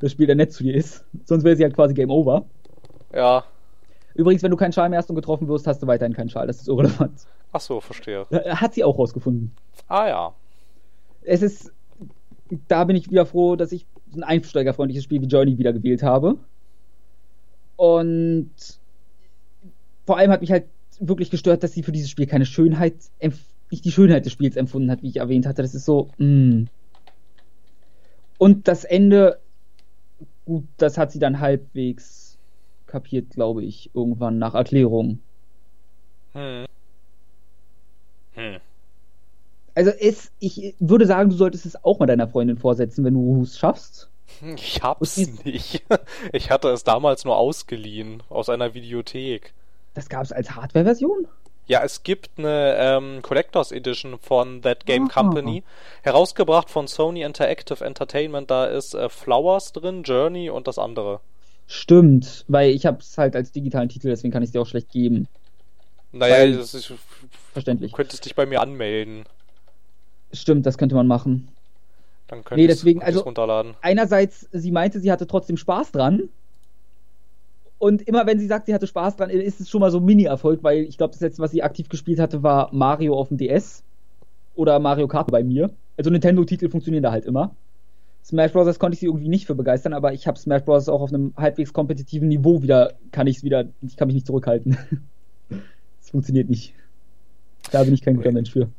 [SPEAKER 2] Das Spiel der nett zu dir ist. Sonst wäre sie halt quasi Game Over.
[SPEAKER 1] Ja.
[SPEAKER 2] Übrigens, wenn du keinen Schal mehr hast und getroffen wirst, hast du weiterhin keinen Schal. Das ist irrelevant.
[SPEAKER 1] Ach so, verstehe.
[SPEAKER 2] Hat sie auch rausgefunden.
[SPEAKER 1] Ah ja.
[SPEAKER 2] Es ist, da bin ich wieder froh, dass ich ein einsteigerfreundliches Spiel wie Journey wieder gewählt habe. Und vor allem hat mich halt wirklich gestört, dass sie für dieses Spiel keine Schönheit, nicht die Schönheit des Spiels empfunden hat, wie ich erwähnt hatte. Das ist so, mh. Und das Ende, gut, das hat sie dann halbwegs kapiert, glaube ich, irgendwann nach Erklärung. Hm. Hm. Also es, ich würde sagen, du solltest es auch mal deiner Freundin vorsetzen, wenn du es schaffst.
[SPEAKER 1] Ich hab's nicht. Ich hatte es damals nur ausgeliehen aus einer Videothek.
[SPEAKER 2] Das gab's als Hardware-Version?
[SPEAKER 1] Ja, es gibt eine ähm, Collectors Edition von That Game Aha. Company, herausgebracht von Sony Interactive Entertainment. Da ist äh, Flowers drin, Journey und das andere.
[SPEAKER 2] Stimmt, weil ich habe es halt als digitalen Titel, deswegen kann ich es dir auch schlecht geben.
[SPEAKER 1] Naja, weil, das ist
[SPEAKER 2] verständlich.
[SPEAKER 1] Du könntest dich bei mir anmelden.
[SPEAKER 2] Stimmt, das könnte man machen.
[SPEAKER 1] Dann könntest nee,
[SPEAKER 2] deswegen, also runterladen. Einerseits, sie meinte, sie hatte trotzdem Spaß dran, und immer wenn sie sagt, sie hatte Spaß dran, ist es schon mal so ein Mini-Erfolg, weil ich glaube, das letzte, was sie aktiv gespielt hatte, war Mario auf dem DS oder Mario Kart bei mir. Also Nintendo-Titel funktionieren da halt immer. Smash Bros. konnte ich sie irgendwie nicht für begeistern, aber ich habe Smash Bros. auch auf einem halbwegs kompetitiven Niveau wieder, kann ich es wieder, ich kann mich nicht zurückhalten. Es funktioniert nicht. Da bin ich kein guter Mensch für.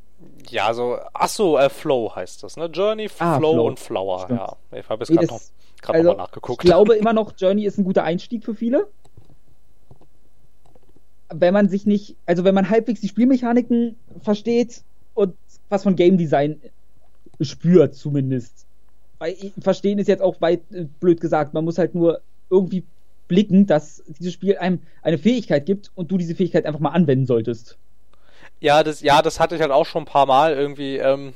[SPEAKER 1] Ja, so, achso, äh, Flow heißt das, ne? Journey, ah, Flow, Flow, und Flower, Stimmt. ja. Ich habe jetzt gerade noch Gerade also, nachgeguckt.
[SPEAKER 2] Ich glaube immer noch, Journey ist ein guter Einstieg für viele. Wenn man sich nicht, also wenn man halbwegs die Spielmechaniken versteht und was von Game Design spürt zumindest. Weil verstehen ist jetzt auch weit äh, blöd gesagt. Man muss halt nur irgendwie blicken, dass dieses Spiel einem eine Fähigkeit gibt und du diese Fähigkeit einfach mal anwenden solltest.
[SPEAKER 1] Ja, das, ja, das hatte ich halt auch schon ein paar Mal irgendwie. Ähm,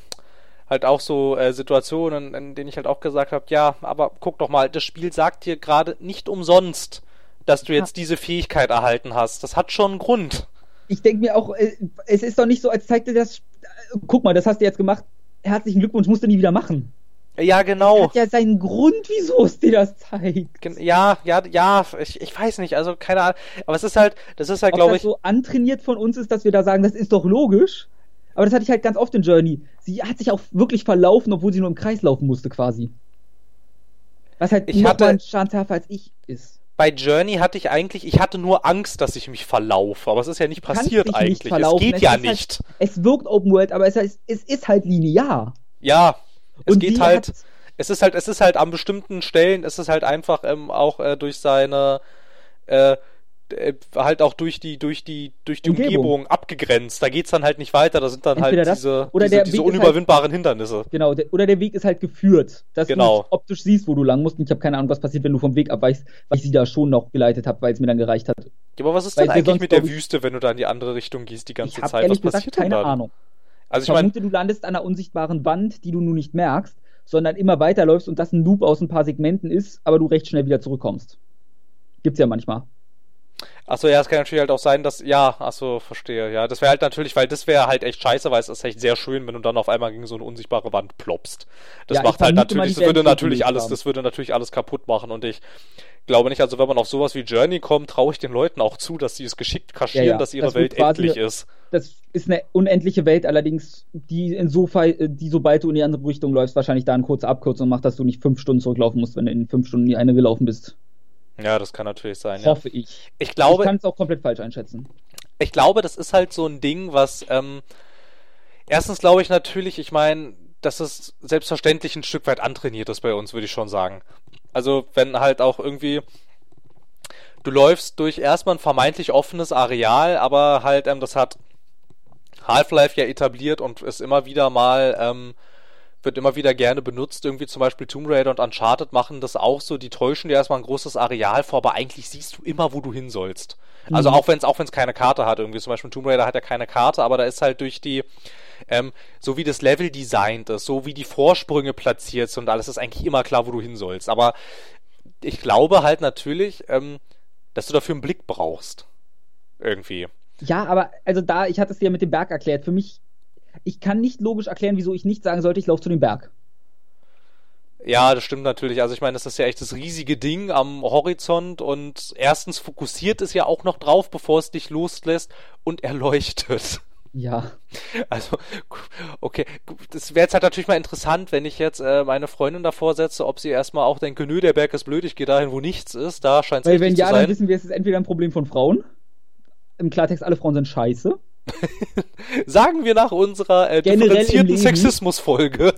[SPEAKER 1] halt auch so äh, Situationen, in denen ich halt auch gesagt habe, ja, aber guck doch mal, das Spiel sagt dir gerade nicht umsonst, dass du jetzt diese Fähigkeit erhalten hast. Das hat schon einen Grund.
[SPEAKER 2] Ich denke mir auch, äh, es ist doch nicht so, als zeigt dir das, äh, guck mal, das hast du jetzt gemacht, herzlichen Glückwunsch, musst du nie wieder machen.
[SPEAKER 1] Ja, genau.
[SPEAKER 2] Hat ja seinen Grund, wieso es dir das zeigt.
[SPEAKER 1] Ja, ja, ja, ich, ich weiß nicht, also keine Ahnung. Aber es ist halt, das ist halt, glaube ich.
[SPEAKER 2] so antrainiert von uns ist, dass wir da sagen, das ist doch logisch. Aber das hatte ich halt ganz oft in Journey. Sie hat sich auch wirklich verlaufen, obwohl sie nur im Kreis laufen musste, quasi. Was halt
[SPEAKER 1] ich hatte,
[SPEAKER 2] ein als ich ist.
[SPEAKER 1] Bei Journey hatte ich eigentlich, ich hatte nur Angst, dass ich mich verlaufe, aber es ist ja nicht passiert eigentlich. Nicht es geht es ja halt- nicht.
[SPEAKER 2] Halt, es wirkt Open World, aber es, heißt, es ist halt linear.
[SPEAKER 1] Ja, es Und geht halt, es ist halt, es ist halt an bestimmten Stellen, es ist halt einfach ähm, auch äh, durch seine äh, äh, halt auch durch die, durch die, durch die Umgebung, Umgebung abgegrenzt. Da geht's dann halt nicht weiter, da sind dann Entweder halt diese, diese, diese unüberwindbaren halt, Hindernisse.
[SPEAKER 2] Genau, der, oder der Weg ist halt geführt, dass genau. du optisch siehst, wo du lang musst. Und ich habe keine Ahnung, was passiert, wenn du vom Weg abweichst, weil ich sie da schon noch geleitet habe, weil es mir dann gereicht hat.
[SPEAKER 1] Ja, aber was ist weil denn eigentlich mit der Wüste, wenn du da in die andere Richtung gehst die ganze
[SPEAKER 2] ich
[SPEAKER 1] Zeit?
[SPEAKER 2] Was gesagt, passiert keine Ahnung. Also ich, vermute, mein, du landest an einer unsichtbaren Wand, die du nun nicht merkst, sondern immer weiterläufst und das ein Loop aus ein paar Segmenten ist, aber du recht schnell wieder zurückkommst. Gibt's ja manchmal.
[SPEAKER 1] Achso, ja, es kann natürlich halt auch sein, dass, ja, achso, verstehe, ja. Das wäre halt natürlich, weil das wäre halt echt scheiße, weil es ist echt sehr schön, wenn du dann auf einmal gegen so eine unsichtbare Wand ploppst. Das ja, macht halt natürlich, das würde natürlich alles, haben. das würde natürlich alles kaputt machen und ich glaube nicht, also wenn man auf sowas wie Journey kommt, traue ich den Leuten auch zu, dass sie es geschickt kaschieren, ja, ja. dass ihre das Welt endlich eine, ist.
[SPEAKER 2] Das ist eine unendliche Welt, allerdings, die insofern, die sobald du in die andere Richtung läufst, wahrscheinlich da eine kurze Abkürzung macht, dass du nicht fünf Stunden zurücklaufen musst, wenn du in fünf Stunden in die eine gelaufen bist.
[SPEAKER 1] Ja, das kann natürlich sein.
[SPEAKER 2] Hoffe
[SPEAKER 1] ja.
[SPEAKER 2] ich.
[SPEAKER 1] Ich glaube.
[SPEAKER 2] Ich kann es auch komplett falsch einschätzen.
[SPEAKER 1] Ich glaube, das ist halt so ein Ding, was. Ähm, erstens glaube ich natürlich, ich meine, dass es selbstverständlich ein Stück weit antrainiert ist bei uns, würde ich schon sagen. Also, wenn halt auch irgendwie. Du läufst durch erstmal ein vermeintlich offenes Areal, aber halt, ähm, das hat Half-Life ja etabliert und ist immer wieder mal. Ähm, wird immer wieder gerne benutzt. Irgendwie zum Beispiel Tomb Raider und Uncharted machen das auch so. Die täuschen dir erstmal ein großes Areal vor, aber eigentlich siehst du immer, wo du hin sollst. Also mhm. Also auch wenn es auch wenn's keine Karte hat. Irgendwie zum Beispiel Tomb Raider hat ja keine Karte, aber da ist halt durch die ähm, so wie das Level designt ist, so wie die Vorsprünge platziert sind und alles ist eigentlich immer klar, wo du hin sollst. Aber ich glaube halt natürlich, ähm, dass du dafür einen Blick brauchst. Irgendwie.
[SPEAKER 2] Ja, aber also da, ich hatte es dir mit dem Berg erklärt. Für mich ich kann nicht logisch erklären, wieso ich nicht sagen sollte, ich laufe zu dem Berg.
[SPEAKER 1] Ja, das stimmt natürlich. Also ich meine, das ist ja echt das riesige Ding am Horizont und erstens fokussiert es ja auch noch drauf, bevor es dich loslässt und erleuchtet.
[SPEAKER 2] Ja.
[SPEAKER 1] Also, okay. Das wäre jetzt halt natürlich mal interessant, wenn ich jetzt äh, meine Freundin davor setze, ob sie erstmal auch denke, nö, der Berg ist blöd, ich gehe dahin, wo nichts ist. Da scheint es
[SPEAKER 2] Weil wenn ja, dann wissen wir, es ist entweder ein Problem von Frauen. Im Klartext, alle Frauen sind scheiße.
[SPEAKER 1] Sagen wir nach unserer äh, differenzierten Sexismus-Folge.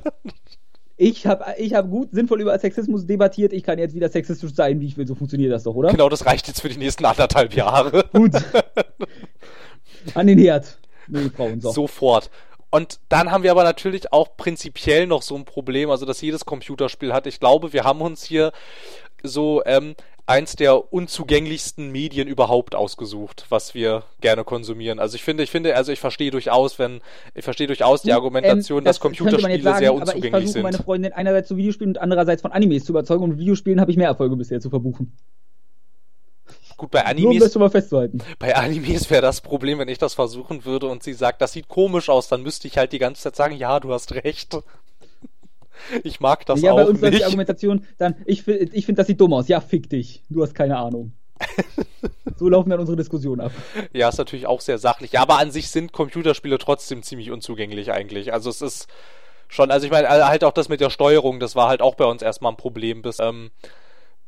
[SPEAKER 2] Ich habe ich hab gut sinnvoll über Sexismus debattiert. Ich kann jetzt wieder sexistisch sein, wie ich will. So funktioniert das doch, oder?
[SPEAKER 1] Genau, das reicht jetzt für die nächsten anderthalb Jahre.
[SPEAKER 2] Gut. An den Herd. Nee, Frauen, so.
[SPEAKER 1] Sofort. Und dann haben wir aber natürlich auch prinzipiell noch so ein Problem, also dass jedes Computerspiel hat. Ich glaube, wir haben uns hier so ähm, eins der unzugänglichsten Medien überhaupt ausgesucht, was wir gerne konsumieren. Also ich finde, ich finde, also ich verstehe durchaus, wenn ich verstehe durchaus die Argumentation, ähm, das dass Computerspiele sagen, sehr unzugänglich aber ich versuche,
[SPEAKER 2] meine Freundin einerseits zu Videospielen und andererseits von Animes zu überzeugen und mit Videospielen habe ich mehr Erfolge bisher zu verbuchen.
[SPEAKER 1] Gut, bei Animes.
[SPEAKER 2] Nur um das schon mal festzuhalten.
[SPEAKER 1] Bei Animes wäre das Problem, wenn ich das versuchen würde und sie sagt, das sieht komisch aus, dann müsste ich halt die ganze Zeit sagen, ja, du hast recht. Ich mag das ja, auch nicht. Ja, bei uns ist die
[SPEAKER 2] Argumentation dann, ich, ich finde, das sieht dumm aus. Ja, fick dich. Du hast keine Ahnung. so laufen dann unsere Diskussionen ab.
[SPEAKER 1] Ja, ist natürlich auch sehr sachlich. Ja, aber an sich sind Computerspiele trotzdem ziemlich unzugänglich eigentlich. Also es ist schon, also ich meine, halt auch das mit der Steuerung, das war halt auch bei uns erstmal ein Problem, bis ähm,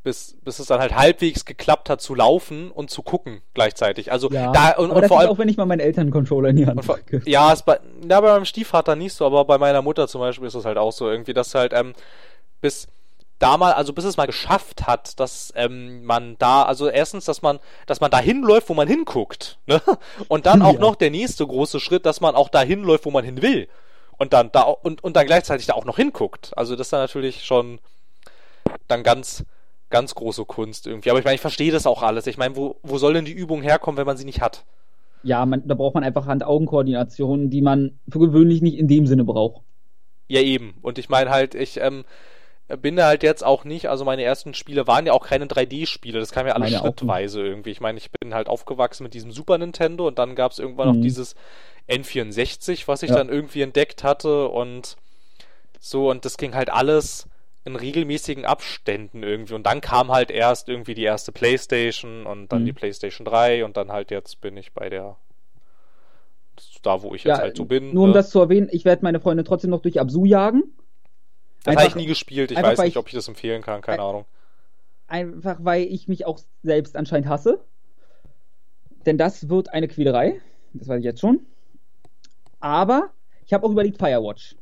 [SPEAKER 1] bis, bis es dann halt halbwegs geklappt hat zu laufen und zu gucken gleichzeitig. Also
[SPEAKER 2] ja,
[SPEAKER 1] da
[SPEAKER 2] und, und vor allem auch wenn ich mal meinen Eltern Controller in die Hand
[SPEAKER 1] vor, Ja, ist bei, ja, bei meinem Stiefvater nicht so, aber bei meiner Mutter zum Beispiel ist es halt auch so irgendwie, dass halt ähm, bis da mal, also bis es mal geschafft hat, dass ähm, man da, also erstens, dass man, dass man da hinläuft, wo man hinguckt, ne? Und dann auch ja. noch der nächste große Schritt, dass man auch da hinläuft, wo man hin will. Und dann da und, und dann gleichzeitig da auch noch hinguckt. Also das ist dann natürlich schon dann ganz, ganz große Kunst irgendwie. Aber ich meine, ich verstehe das auch alles. Ich meine, wo, wo soll denn die Übung herkommen, wenn man sie nicht hat?
[SPEAKER 2] Ja, man, da braucht man einfach Hand-Augen-Koordination, die man für gewöhnlich nicht in dem Sinne braucht.
[SPEAKER 1] Ja, eben. Und ich meine halt, ich ähm, bin da halt jetzt auch nicht, also meine ersten Spiele waren ja auch keine 3D-Spiele, das kam ja alles meine schrittweise irgendwie. Ich meine, ich bin halt aufgewachsen mit diesem Super Nintendo und dann gab es irgendwann mhm. noch dieses N64, was ich ja. dann irgendwie entdeckt hatte und so, und das ging halt alles in regelmäßigen Abständen irgendwie. Und dann kam halt erst irgendwie die erste Playstation und dann mhm. die Playstation 3 und dann halt jetzt bin ich bei der da, wo ich jetzt ja, halt so bin.
[SPEAKER 2] Nur um ne? das zu erwähnen, ich werde meine Freunde trotzdem noch durch Absu jagen.
[SPEAKER 1] Das habe ich nie gespielt, ich weiß nicht, ich, ob ich das empfehlen kann, keine ein, Ahnung.
[SPEAKER 2] Einfach weil ich mich auch selbst anscheinend hasse. Denn das wird eine Quälerei. Das weiß ich jetzt schon. Aber ich habe auch überlegt Firewatch.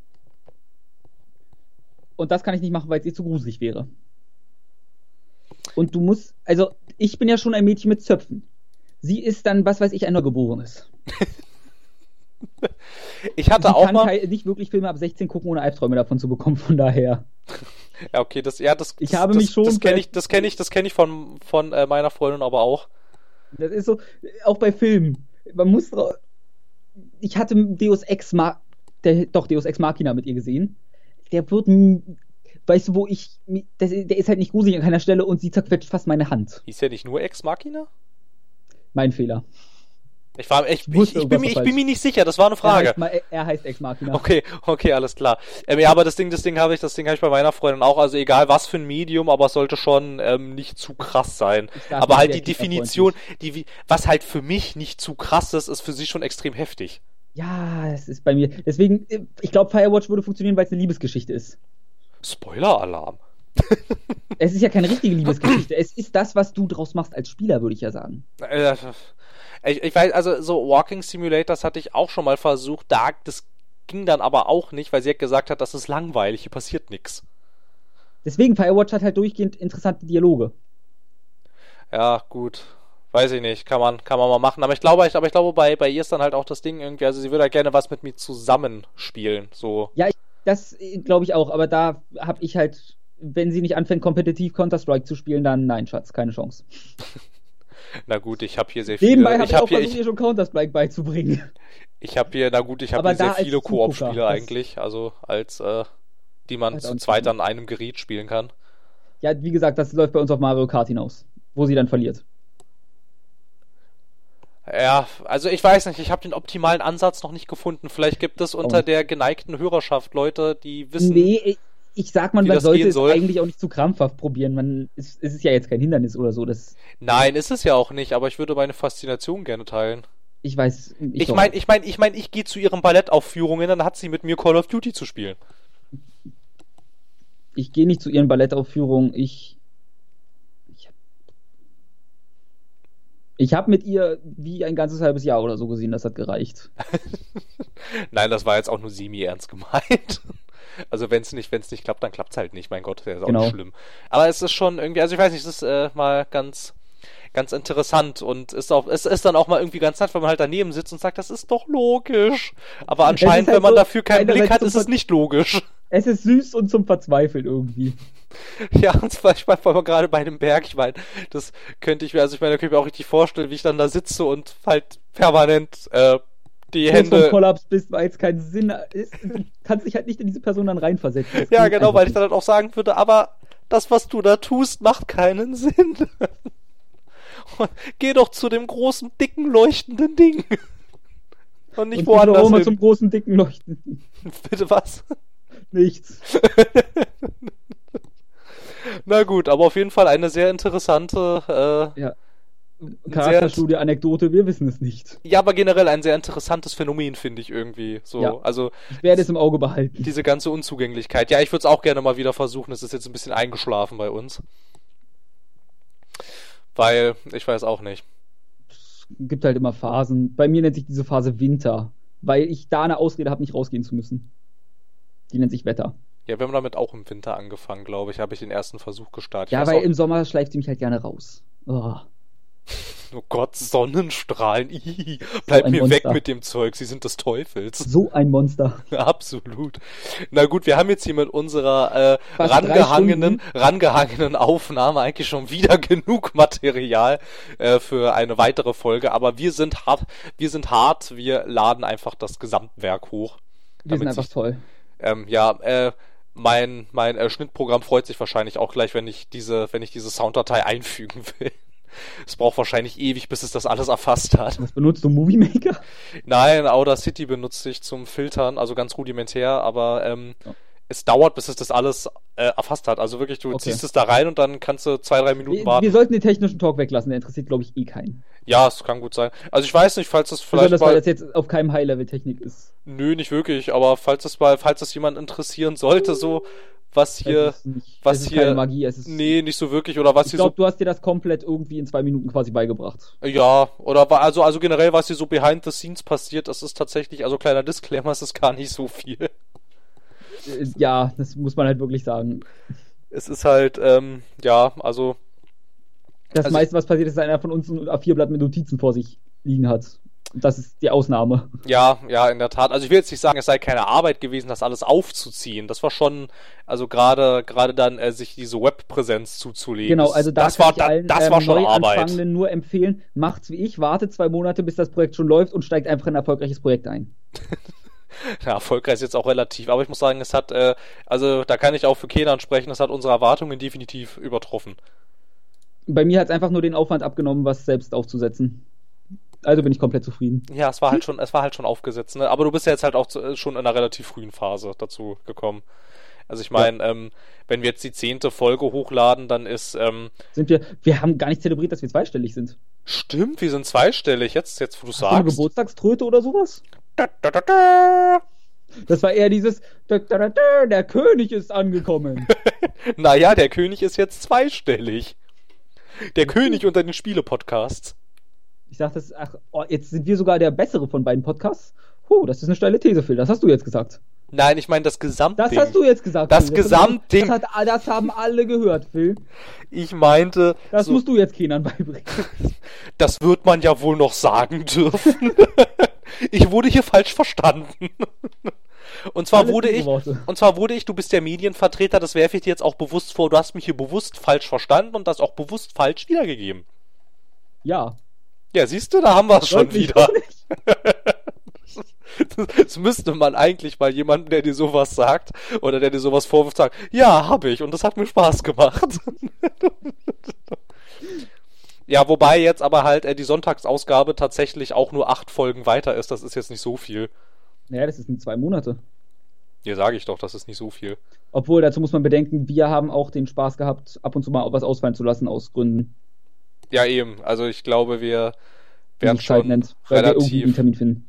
[SPEAKER 2] Und das kann ich nicht machen, weil es ihr zu gruselig wäre. Und du musst, also ich bin ja schon ein Mädchen mit Zöpfen. Sie ist dann, was weiß ich, ein Neugeborenes.
[SPEAKER 1] ich hatte
[SPEAKER 2] Sie
[SPEAKER 1] auch kann
[SPEAKER 2] mal nicht wirklich Filme ab 16 gucken, ohne Albträume davon zu bekommen, von daher.
[SPEAKER 1] Ja, okay, das, ja, das,
[SPEAKER 2] ich habe
[SPEAKER 1] das,
[SPEAKER 2] mich schon.
[SPEAKER 1] Das kenne ich, das kenne ich, das kenne ich von, von äh, meiner Freundin aber auch.
[SPEAKER 2] Das ist so, auch bei Filmen. Man muss, ich hatte Deus Ex, Ma der, doch Deus Ex Machina mit ihr gesehen der wird, weißt du, wo ich, das, der ist halt nicht gruselig an keiner Stelle und sie zerquetscht fast meine Hand.
[SPEAKER 1] Ist ja nicht nur Ex Machina?
[SPEAKER 2] Mein Fehler.
[SPEAKER 1] Ich, war, ich, ich, ich, bin, mir, ich bin mir nicht sicher, das war eine Frage.
[SPEAKER 2] Er heißt, er heißt Ex Machina.
[SPEAKER 1] Okay, okay, alles klar. Ähm, ja, aber das Ding, das Ding habe ich, das Ding habe ich bei meiner Freundin auch. Also egal was für ein Medium, aber es sollte schon ähm, nicht zu krass sein. Aber halt die Definition, die, was halt für mich nicht zu krass ist, ist für sie schon extrem heftig.
[SPEAKER 2] Ja, es ist bei mir. Deswegen, ich glaube, Firewatch würde funktionieren, weil es eine Liebesgeschichte ist.
[SPEAKER 1] Spoiler-Alarm.
[SPEAKER 2] es ist ja keine richtige Liebesgeschichte. Es ist das, was du draus machst als Spieler, würde ich ja sagen.
[SPEAKER 1] Äh, ich, ich, weiß, also so Walking Simulators hatte ich auch schon mal versucht. Da, das ging dann aber auch nicht, weil sie hat gesagt hat, das ist langweilig, hier passiert nichts.
[SPEAKER 2] Deswegen, Firewatch hat halt durchgehend interessante Dialoge.
[SPEAKER 1] Ja, gut weiß ich nicht, kann man, kann man mal machen. Aber ich glaube, ich, aber ich glaube, bei, bei ihr ist dann halt auch das Ding irgendwie, also sie würde halt gerne was mit mir zusammenspielen. So.
[SPEAKER 2] Ja, ich, das äh, glaube ich auch, aber da habe ich halt, wenn sie nicht anfängt, kompetitiv Counter-Strike zu spielen, dann nein, Schatz, keine Chance.
[SPEAKER 1] na gut, ich habe hier sehr viele.
[SPEAKER 2] Nebenbei habe ich, auch hier, versucht, ihr schon Counter-Strike beizubringen.
[SPEAKER 1] Ich habe hier, na gut, ich habe hier sehr viele Koop-Spiele eigentlich, also als, äh, die man zu zweit an einem Gerät spielen kann.
[SPEAKER 2] Ja, wie gesagt, das läuft bei uns auf Mario Kart hinaus, wo sie dann verliert.
[SPEAKER 1] Ja, also ich weiß nicht, ich habe den optimalen Ansatz noch nicht gefunden. Vielleicht gibt es unter oh. der geneigten Hörerschaft Leute, die wissen.
[SPEAKER 2] Nee, ich sag mal, man sollte es soll. eigentlich auch nicht zu krampfhaft probieren. Man, es, es ist ja jetzt kein Hindernis oder so. Das
[SPEAKER 1] Nein, ist es ja auch nicht, aber ich würde meine Faszination gerne teilen.
[SPEAKER 2] Ich weiß.
[SPEAKER 1] Ich meine, ich meine, ich meine, ich gehe zu ihren Ballettaufführungen, dann hat sie mit mir Call of Duty zu spielen.
[SPEAKER 2] Ich gehe nicht zu ihren Ballettaufführungen. Ich. Ich, ich habe mit ihr wie ein ganzes halbes Jahr oder so gesehen. Das hat gereicht.
[SPEAKER 1] Nein, das war jetzt auch nur semi-ernst gemeint. Also wenn es nicht, wenn es nicht klappt, dann klappt es halt nicht. Mein Gott, der ist auch
[SPEAKER 2] Genau.
[SPEAKER 1] nicht schlimm. Aber es ist schon irgendwie, also ich weiß nicht, es ist äh, mal ganz, ganz interessant und ist auch, es ist dann auch mal irgendwie ganz nett, wenn man halt daneben sitzt und sagt, das ist doch logisch. Aber anscheinend,
[SPEAKER 2] halt
[SPEAKER 1] wenn man
[SPEAKER 2] so
[SPEAKER 1] dafür keinen Blick hat, ist es nicht logisch.
[SPEAKER 2] Es ist süß und zum Verzweifeln irgendwie.
[SPEAKER 1] Ja, und zwar, ich vor allem gerade bei dem Berg, ich meine, das könnte ich mir, also ich meine, da könnte ich mir auch richtig vorstellen, wie ich dann da sitze und halt permanent äh, die
[SPEAKER 2] Kurz vom
[SPEAKER 1] Hände.
[SPEAKER 2] Kollaps bist, weil es keinen Sinn ist. Du kannst dich halt nicht in diese Person dann reinversetzen. Das
[SPEAKER 1] Ja, genau, weil ich dann halt auch sagen würde, aber das, was du da tust, macht keinen Sinn. Geh doch zu dem großen, dicken, leuchtenden Ding. Und nicht.
[SPEAKER 2] Und
[SPEAKER 1] woanders hin.
[SPEAKER 2] zum großen, dicken Leuchten.
[SPEAKER 1] Bitte was?
[SPEAKER 2] Nichts.
[SPEAKER 1] Na gut, aber auf jeden Fall eine sehr interessante, äh,
[SPEAKER 2] Ja. Charakterstudie, Anekdote, wir wissen es nicht.
[SPEAKER 1] ja, aber generell ein sehr interessantes Phänomen, finde ich irgendwie. So,
[SPEAKER 2] Ja.
[SPEAKER 1] also
[SPEAKER 2] Ich werde es im Auge behalten.
[SPEAKER 1] diese ganze Unzugänglichkeit. Ja, ich würde es auch gerne mal wieder versuchen. Es ist jetzt ein bisschen eingeschlafen bei uns. Weil, ich weiß auch nicht.
[SPEAKER 2] Es gibt halt immer Phasen. Bei mir nennt sich diese Phase Winter, weil ich da eine Ausrede habe, nicht rausgehen zu müssen. Die nennt sich Wetter.
[SPEAKER 1] Ja, wir haben damit auch im Winter angefangen, glaube ich. Habe ich den ersten Versuch gestartet.
[SPEAKER 2] Ja, weil
[SPEAKER 1] auch-
[SPEAKER 2] im Sommer schleift sie mich halt gerne raus. Oh.
[SPEAKER 1] Oh Gott, Sonnenstrahlen. Ih, bleib
[SPEAKER 2] ein
[SPEAKER 1] mir weg
[SPEAKER 2] Monster.
[SPEAKER 1] mit dem Zeug. Sie sind des Teufels.
[SPEAKER 2] So ein Monster.
[SPEAKER 1] Absolut. Na gut, wir haben jetzt hier mit unserer äh, rangehangenen, rangehangenen Aufnahme eigentlich schon wieder genug Material äh, für eine weitere Folge. Aber wir sind hart, wir sind hart. Wir laden einfach das Gesamtwerk hoch.
[SPEAKER 2] Wir sind einfach toll.
[SPEAKER 1] Ähm, ja, äh, mein mein äh, Schnittprogramm freut sich wahrscheinlich auch gleich, wenn ich diese, wenn ich diese Sounddatei einfügen will. Es braucht wahrscheinlich ewig, bis es das alles erfasst hat.
[SPEAKER 2] Was benutzt du? Movie Maker?
[SPEAKER 1] Nein, Audacity benutze ich zum Filtern, also ganz rudimentär, aber ähm,
[SPEAKER 2] Ja.
[SPEAKER 1] es dauert, bis es das alles äh, erfasst hat. Also wirklich, du
[SPEAKER 2] Okay.
[SPEAKER 1] ziehst es da rein und dann kannst du zwei, drei Minuten
[SPEAKER 2] Wir,
[SPEAKER 1] warten.
[SPEAKER 2] wir sollten den technischen Talk weglassen, der interessiert, glaube ich, eh keinen.
[SPEAKER 1] Ja, es kann gut sein. Also ich weiß nicht, falls das vielleicht
[SPEAKER 2] Besonders, weil
[SPEAKER 1] mal.
[SPEAKER 2] das jetzt auf keinem High-Level-Technik ist.
[SPEAKER 1] Nö, nicht wirklich, aber falls das mal, falls das jemand interessieren sollte, so was hier.
[SPEAKER 2] nicht,
[SPEAKER 1] was
[SPEAKER 2] es ist
[SPEAKER 1] hier-
[SPEAKER 2] keine Magie. Es ist,
[SPEAKER 1] Nee, nicht so wirklich, oder was
[SPEAKER 2] ich
[SPEAKER 1] hier
[SPEAKER 2] glaube, du hast dir das komplett irgendwie in zwei Minuten quasi beigebracht.
[SPEAKER 1] so. Ja, oder also, also generell, was hier so behind the scenes passiert, das ist tatsächlich, also kleiner Disclaimer, es ist gar nicht so viel.
[SPEAKER 2] Äh, Ja, das muss man halt wirklich sagen.
[SPEAKER 1] Es ist halt, ähm, ja, also
[SPEAKER 2] Das
[SPEAKER 1] Also-
[SPEAKER 2] meiste, was passiert, ist, dass einer von uns ein A4-Blatt mit Notizen vor sich liegen hat. Das ist die Ausnahme.
[SPEAKER 1] Ja, ja, in der Tat. Also ich will jetzt nicht sagen, es sei keine Arbeit gewesen, das alles aufzuziehen. Das war schon, also gerade gerade dann äh, sich diese Webpräsenz zuzulegen.
[SPEAKER 2] Genau, also da
[SPEAKER 1] das war
[SPEAKER 2] ich allen
[SPEAKER 1] das
[SPEAKER 2] ähm,
[SPEAKER 1] war schon Arbeit.
[SPEAKER 2] Neuanfangenden nur empfehlen, macht's wie ich, wartet zwei Monate, bis das Projekt schon läuft und steigt einfach in ein erfolgreiches Projekt ein.
[SPEAKER 1] Ja, erfolgreich ist jetzt auch relativ, aber ich muss sagen, es hat, äh, also da kann ich auch für Kenan sprechen, es hat unsere Erwartungen definitiv übertroffen.
[SPEAKER 2] Bei mir hat's einfach nur den Aufwand abgenommen, was selbst aufzusetzen. Also bin ich komplett zufrieden.
[SPEAKER 1] Ja, es war halt schon, es war halt schon aufgesetzt, ne? Aber du bist ja jetzt halt auch zu, äh, schon in einer relativ frühen Phase dazu gekommen. Also ich meine, ähm, wenn wir jetzt die zehnte Folge hochladen, dann ist, ähm,
[SPEAKER 2] Sind wir, wir haben gar nicht zelebriert, dass wir zweistellig sind.
[SPEAKER 1] stimmt, wir sind zweistellig jetzt, jetzt wo du
[SPEAKER 2] Hast du eine
[SPEAKER 1] sagst.
[SPEAKER 2] Geburtstagströte oder sowas?
[SPEAKER 1] Da, da, da, da.
[SPEAKER 2] Das war eher dieses, da, da, da, da, der König ist angekommen.
[SPEAKER 1] Naja, der König ist jetzt zweistellig. Der König unter den Spiele-Podcasts.
[SPEAKER 2] Ich dachte, ach, oh, jetzt sind wir sogar der bessere von beiden Podcasts. Puh, das ist eine steile These, Phil. Das hast du jetzt gesagt.
[SPEAKER 1] Nein, ich meine das Gesamtding.
[SPEAKER 2] Das hast du jetzt gesagt.
[SPEAKER 1] Das
[SPEAKER 2] Phil.
[SPEAKER 1] Gesamtding.
[SPEAKER 2] Das, hat, das haben alle gehört, Phil.
[SPEAKER 1] Ich meinte,
[SPEAKER 2] Das
[SPEAKER 1] so,
[SPEAKER 2] musst du jetzt Kindern beibringen.
[SPEAKER 1] das wird man ja wohl noch sagen dürfen. ich wurde hier falsch verstanden. Und zwar
[SPEAKER 2] Alles
[SPEAKER 1] wurde ich,
[SPEAKER 2] Worte.
[SPEAKER 1] und zwar wurde ich, du bist der Medienvertreter, das werfe ich dir jetzt auch bewusst vor, du hast mich hier bewusst falsch verstanden und das auch bewusst falsch wiedergegeben.
[SPEAKER 2] Ja.
[SPEAKER 1] Ja, siehst du, da haben wir es schon wieder.
[SPEAKER 2] nicht.
[SPEAKER 1] Das müsste man eigentlich mal jemanden, der dir sowas sagt oder der dir sowas vorwirft, sagen, ja, habe ich und das hat mir Spaß gemacht. ja, wobei jetzt aber halt äh, die Sonntagsausgabe tatsächlich auch nur acht Folgen weiter ist, das ist jetzt nicht so viel.
[SPEAKER 2] Naja, das sind zwei Monate.
[SPEAKER 1] Hier sage ich doch, das ist nicht so viel.
[SPEAKER 2] Obwohl, dazu muss man bedenken, wir haben auch den Spaß gehabt, ab und zu mal was ausfallen zu lassen aus Gründen.
[SPEAKER 1] Ja, eben, also ich glaube, wir
[SPEAKER 2] Zeit
[SPEAKER 1] schon
[SPEAKER 2] nennt,
[SPEAKER 1] relativ,
[SPEAKER 2] einen Termin finden.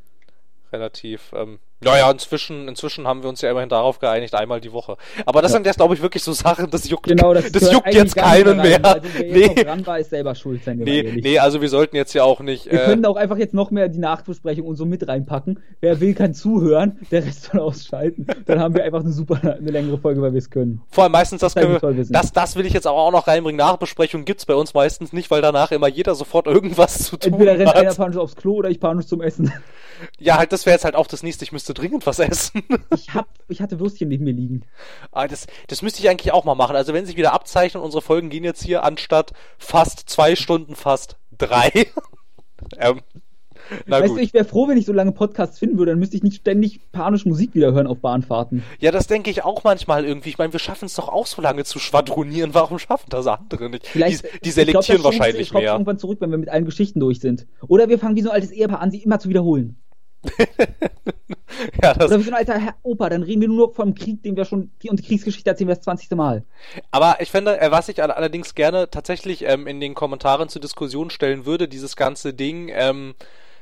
[SPEAKER 1] relativ, ähm, naja, inzwischen, inzwischen haben wir uns ja immerhin darauf geeinigt, einmal die Woche. Aber das
[SPEAKER 2] Ja.
[SPEAKER 1] sind jetzt, glaube ich, wirklich so Sachen, das juckt,
[SPEAKER 2] Genau, das,
[SPEAKER 1] das juckt jetzt keinen
[SPEAKER 2] rein.
[SPEAKER 1] mehr.
[SPEAKER 2] Also, wer
[SPEAKER 1] Nee.
[SPEAKER 2] dran war, ist selber schuld, mal
[SPEAKER 1] Nee, also wir sollten jetzt ja auch nicht,
[SPEAKER 2] Wir
[SPEAKER 1] äh,
[SPEAKER 2] können auch einfach jetzt noch mehr die Nachbesprechung und so mit reinpacken. Wer will, kann zuhören, der Rest soll ausschalten. Dann haben wir einfach eine super, eine längere Folge, weil wir es können.
[SPEAKER 1] vor allem meistens das
[SPEAKER 2] Zeigen,
[SPEAKER 1] können wir, das, das will ich jetzt aber auch noch reinbringen. Nachbesprechung gibt's bei uns meistens nicht, weil danach immer jeder sofort irgendwas zu tun
[SPEAKER 2] Entweder rennt einer
[SPEAKER 1] hat.
[SPEAKER 2] panisch aufs Klo oder ich panisch zum Essen.
[SPEAKER 1] Ja, halt, das wäre jetzt halt auch das nächste. Ich müsste dringend was essen.
[SPEAKER 2] Ich, hab, ich hatte Würstchen neben mir liegen.
[SPEAKER 1] Ah, das, das müsste ich eigentlich auch mal machen. Also wenn sich wieder abzeichnen, unsere Folgen gehen jetzt hier anstatt fast zwei Stunden fast drei. ähm, na
[SPEAKER 2] weißt
[SPEAKER 1] gut.
[SPEAKER 2] du, ich wäre froh, wenn ich so lange Podcasts finden würde, dann müsste ich nicht ständig panisch Musik wieder hören auf Bahnfahrten.
[SPEAKER 1] Ja, das denke ich auch manchmal irgendwie. Ich meine, wir schaffen es doch auch so lange zu schwadronieren. Warum schaffen das andere nicht?
[SPEAKER 2] Vielleicht,
[SPEAKER 1] die, die
[SPEAKER 2] ich glaub,
[SPEAKER 1] selektieren wahrscheinlich
[SPEAKER 2] ich
[SPEAKER 1] mehr.
[SPEAKER 2] irgendwann zurück, wenn wir mit allen Geschichten durch sind. Oder wir fangen wie so ein altes Ehepaar an, sie immer zu wiederholen.
[SPEAKER 1] Ja, das,
[SPEAKER 2] Oder wie so ein alter Herr Opa, dann reden wir nur noch vom Krieg, den wir schon, die, und die Kriegsgeschichte erzählen wir das 20. Mal.
[SPEAKER 1] Aber ich finde, äh, was ich all- allerdings gerne tatsächlich ähm, in den Kommentaren zur Diskussion stellen würde, dieses ganze Ding, ähm,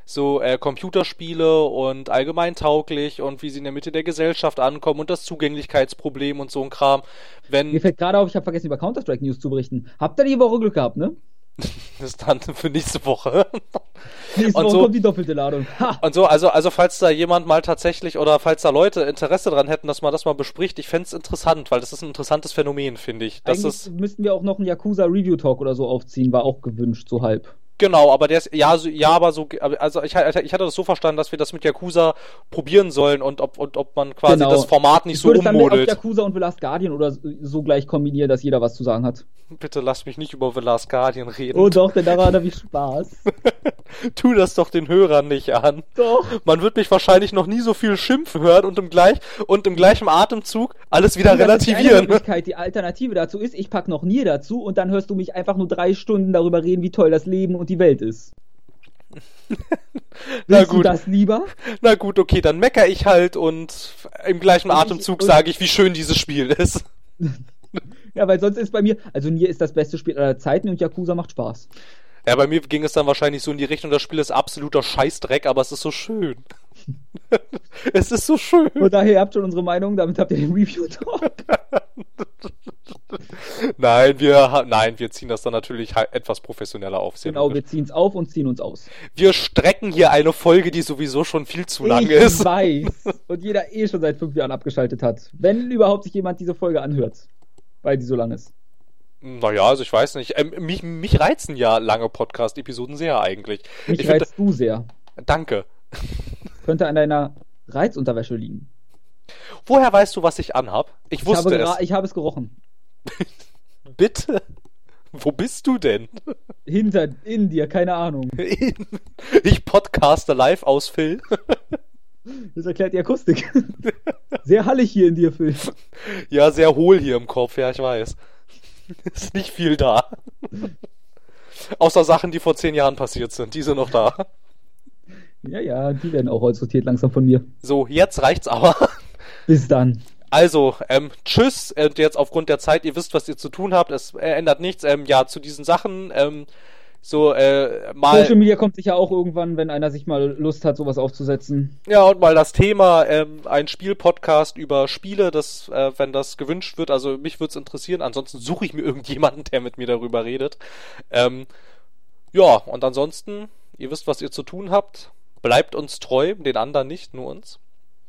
[SPEAKER 1] so äh, Computerspiele und allgemeintauglich und wie sie in der Mitte der Gesellschaft ankommen und das Zugänglichkeitsproblem und so ein Kram. Wenn
[SPEAKER 2] Mir fällt gerade auf, ich habe vergessen, über Counter-Strike News zu berichten. Habt ihr die Woche Glück gehabt, ne?
[SPEAKER 1] das dann für nächste Woche.
[SPEAKER 2] Nächste
[SPEAKER 1] Und
[SPEAKER 2] Woche
[SPEAKER 1] so-
[SPEAKER 2] kommt die doppelte Ladung. Ha!
[SPEAKER 1] Und so, also, also falls da jemand mal tatsächlich oder falls da Leute Interesse dran hätten, dass man das mal bespricht, ich fänd's interessant, weil das ist ein interessantes Phänomen, finde ich. Das
[SPEAKER 2] Eigentlich
[SPEAKER 1] ist,
[SPEAKER 2] müssten wir auch noch einen Yakuza Review Talk oder so aufziehen, war auch gewünscht, so halb.
[SPEAKER 1] Genau, aber der ist, ja, so, ja, aber so, also ich, hatte- ich hatte das so verstanden, dass wir das mit Yakuza probieren sollen und ob, und ob man quasi
[SPEAKER 2] Genau.
[SPEAKER 1] das Format nicht
[SPEAKER 2] ich
[SPEAKER 1] so
[SPEAKER 2] würde es dann mit auf
[SPEAKER 1] ummodelt.
[SPEAKER 2] Yakuza und The Last Guardian oder so- gleich kombinieren, dass jeder was zu sagen hat.
[SPEAKER 1] Bitte lass mich nicht über The Last Guardian reden.
[SPEAKER 2] Oh doch, denn daran habe ich Spaß.
[SPEAKER 1] Tu das doch den Hörern nicht an.
[SPEAKER 2] Doch.
[SPEAKER 1] Man wird mich wahrscheinlich noch nie so viel schimpfen hören und im gleich, und im gleichen Atemzug alles wieder
[SPEAKER 2] die
[SPEAKER 1] relativieren.
[SPEAKER 2] Möglichkeit. Die Alternative dazu ist, ich pack noch nie dazu und dann hörst du mich einfach nur drei Stunden darüber reden, wie toll das Leben und die Welt ist.
[SPEAKER 1] Na
[SPEAKER 2] Willst du
[SPEAKER 1] gut.
[SPEAKER 2] das lieber?
[SPEAKER 1] Na gut, okay, dann mecker ich halt und im gleichen
[SPEAKER 2] Und ich-
[SPEAKER 1] Atemzug
[SPEAKER 2] und-
[SPEAKER 1] sage ich, wie schön dieses Spiel ist.
[SPEAKER 2] Ja, weil sonst ist bei mir, also Nier ist das beste Spiel aller Zeiten und Yakuza macht Spaß.
[SPEAKER 1] Ja, bei mir ging es dann wahrscheinlich so in die Richtung, das Spiel ist absoluter Scheißdreck, aber es ist so schön. es ist so schön.
[SPEAKER 2] Und daher ihr habt schon unsere Meinung, damit habt ihr den Review Talk.
[SPEAKER 1] Nein, wir, nein, wir ziehen das dann natürlich etwas professioneller auf.
[SPEAKER 2] Genau,
[SPEAKER 1] logisch.
[SPEAKER 2] wir ziehen es auf und ziehen uns aus.
[SPEAKER 1] wir strecken hier eine Folge, die sowieso schon viel zu lang
[SPEAKER 2] ich
[SPEAKER 1] ist.
[SPEAKER 2] weiß. Und jeder eh schon seit fünf Jahren abgeschaltet hat. Wenn überhaupt sich jemand diese Folge anhört. Weil die so lang ist.
[SPEAKER 1] Naja, also ich weiß nicht. Ähm, mich, mich reizen ja lange Podcast-Episoden sehr eigentlich.
[SPEAKER 2] Mich
[SPEAKER 1] ich
[SPEAKER 2] reizt du sehr.
[SPEAKER 1] danke.
[SPEAKER 2] Könnte an deiner Reizunterwäsche liegen.
[SPEAKER 1] Woher weißt du, was ich anhab? Ich
[SPEAKER 2] Ich
[SPEAKER 1] wusste
[SPEAKER 2] habe,
[SPEAKER 1] es.
[SPEAKER 2] ich habe es gerochen.
[SPEAKER 1] Bitte? Wo bist du denn?
[SPEAKER 2] Hinter, in dir, keine Ahnung.
[SPEAKER 1] Ich podcaste live aus Phil.
[SPEAKER 2] Das erklärt die Akustik. Sehr hallig hier in dir, Phil.
[SPEAKER 1] Ja, sehr hohl hier im Kopf, ja, ich weiß. Ist nicht viel da. Außer Sachen, die vor zehn Jahren passiert sind. Die sind noch da.
[SPEAKER 2] Ja, ja, die werden auch aussortiert langsam von mir.
[SPEAKER 1] So, jetzt reicht's aber.
[SPEAKER 2] Bis dann.
[SPEAKER 1] Also, ähm, tschüss. Und jetzt aufgrund der Zeit, ihr wisst, was ihr zu tun habt. Es ändert nichts. Ähm, ja, zu diesen Sachen, ähm, so, äh, mal.
[SPEAKER 2] Social Media kommt sicher auch irgendwann, wenn einer sich mal Lust hat, sowas aufzusetzen.
[SPEAKER 1] Ja, und mal das Thema, ähm, ein Spielpodcast über Spiele, das, äh, wenn das gewünscht wird, also mich würde es interessieren, ansonsten suche ich mir irgendjemanden, der mit mir darüber redet. Ähm, ja, und ansonsten, ihr wisst, was ihr zu tun habt. Bleibt uns treu, den anderen nicht, nur uns.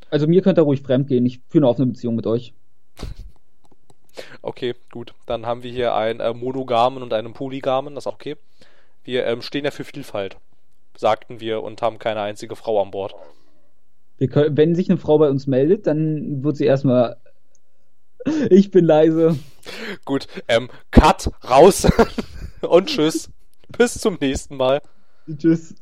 [SPEAKER 2] Also mir könnt ihr ruhig fremd gehen. Ich führe eine offene Beziehung mit euch.
[SPEAKER 1] Okay, gut. Dann haben wir hier einen äh, Monogamen und einen Polygamen, das ist auch okay. Wir ähm, stehen ja für Vielfalt, sagten wir und haben keine einzige Frau an Bord.
[SPEAKER 2] Können, wenn sich eine Frau bei uns meldet, dann wird sie erstmal. Ich bin leise.
[SPEAKER 1] Gut, ähm, Cut, raus und tschüss. Bis zum nächsten Mal.
[SPEAKER 2] Tschüss.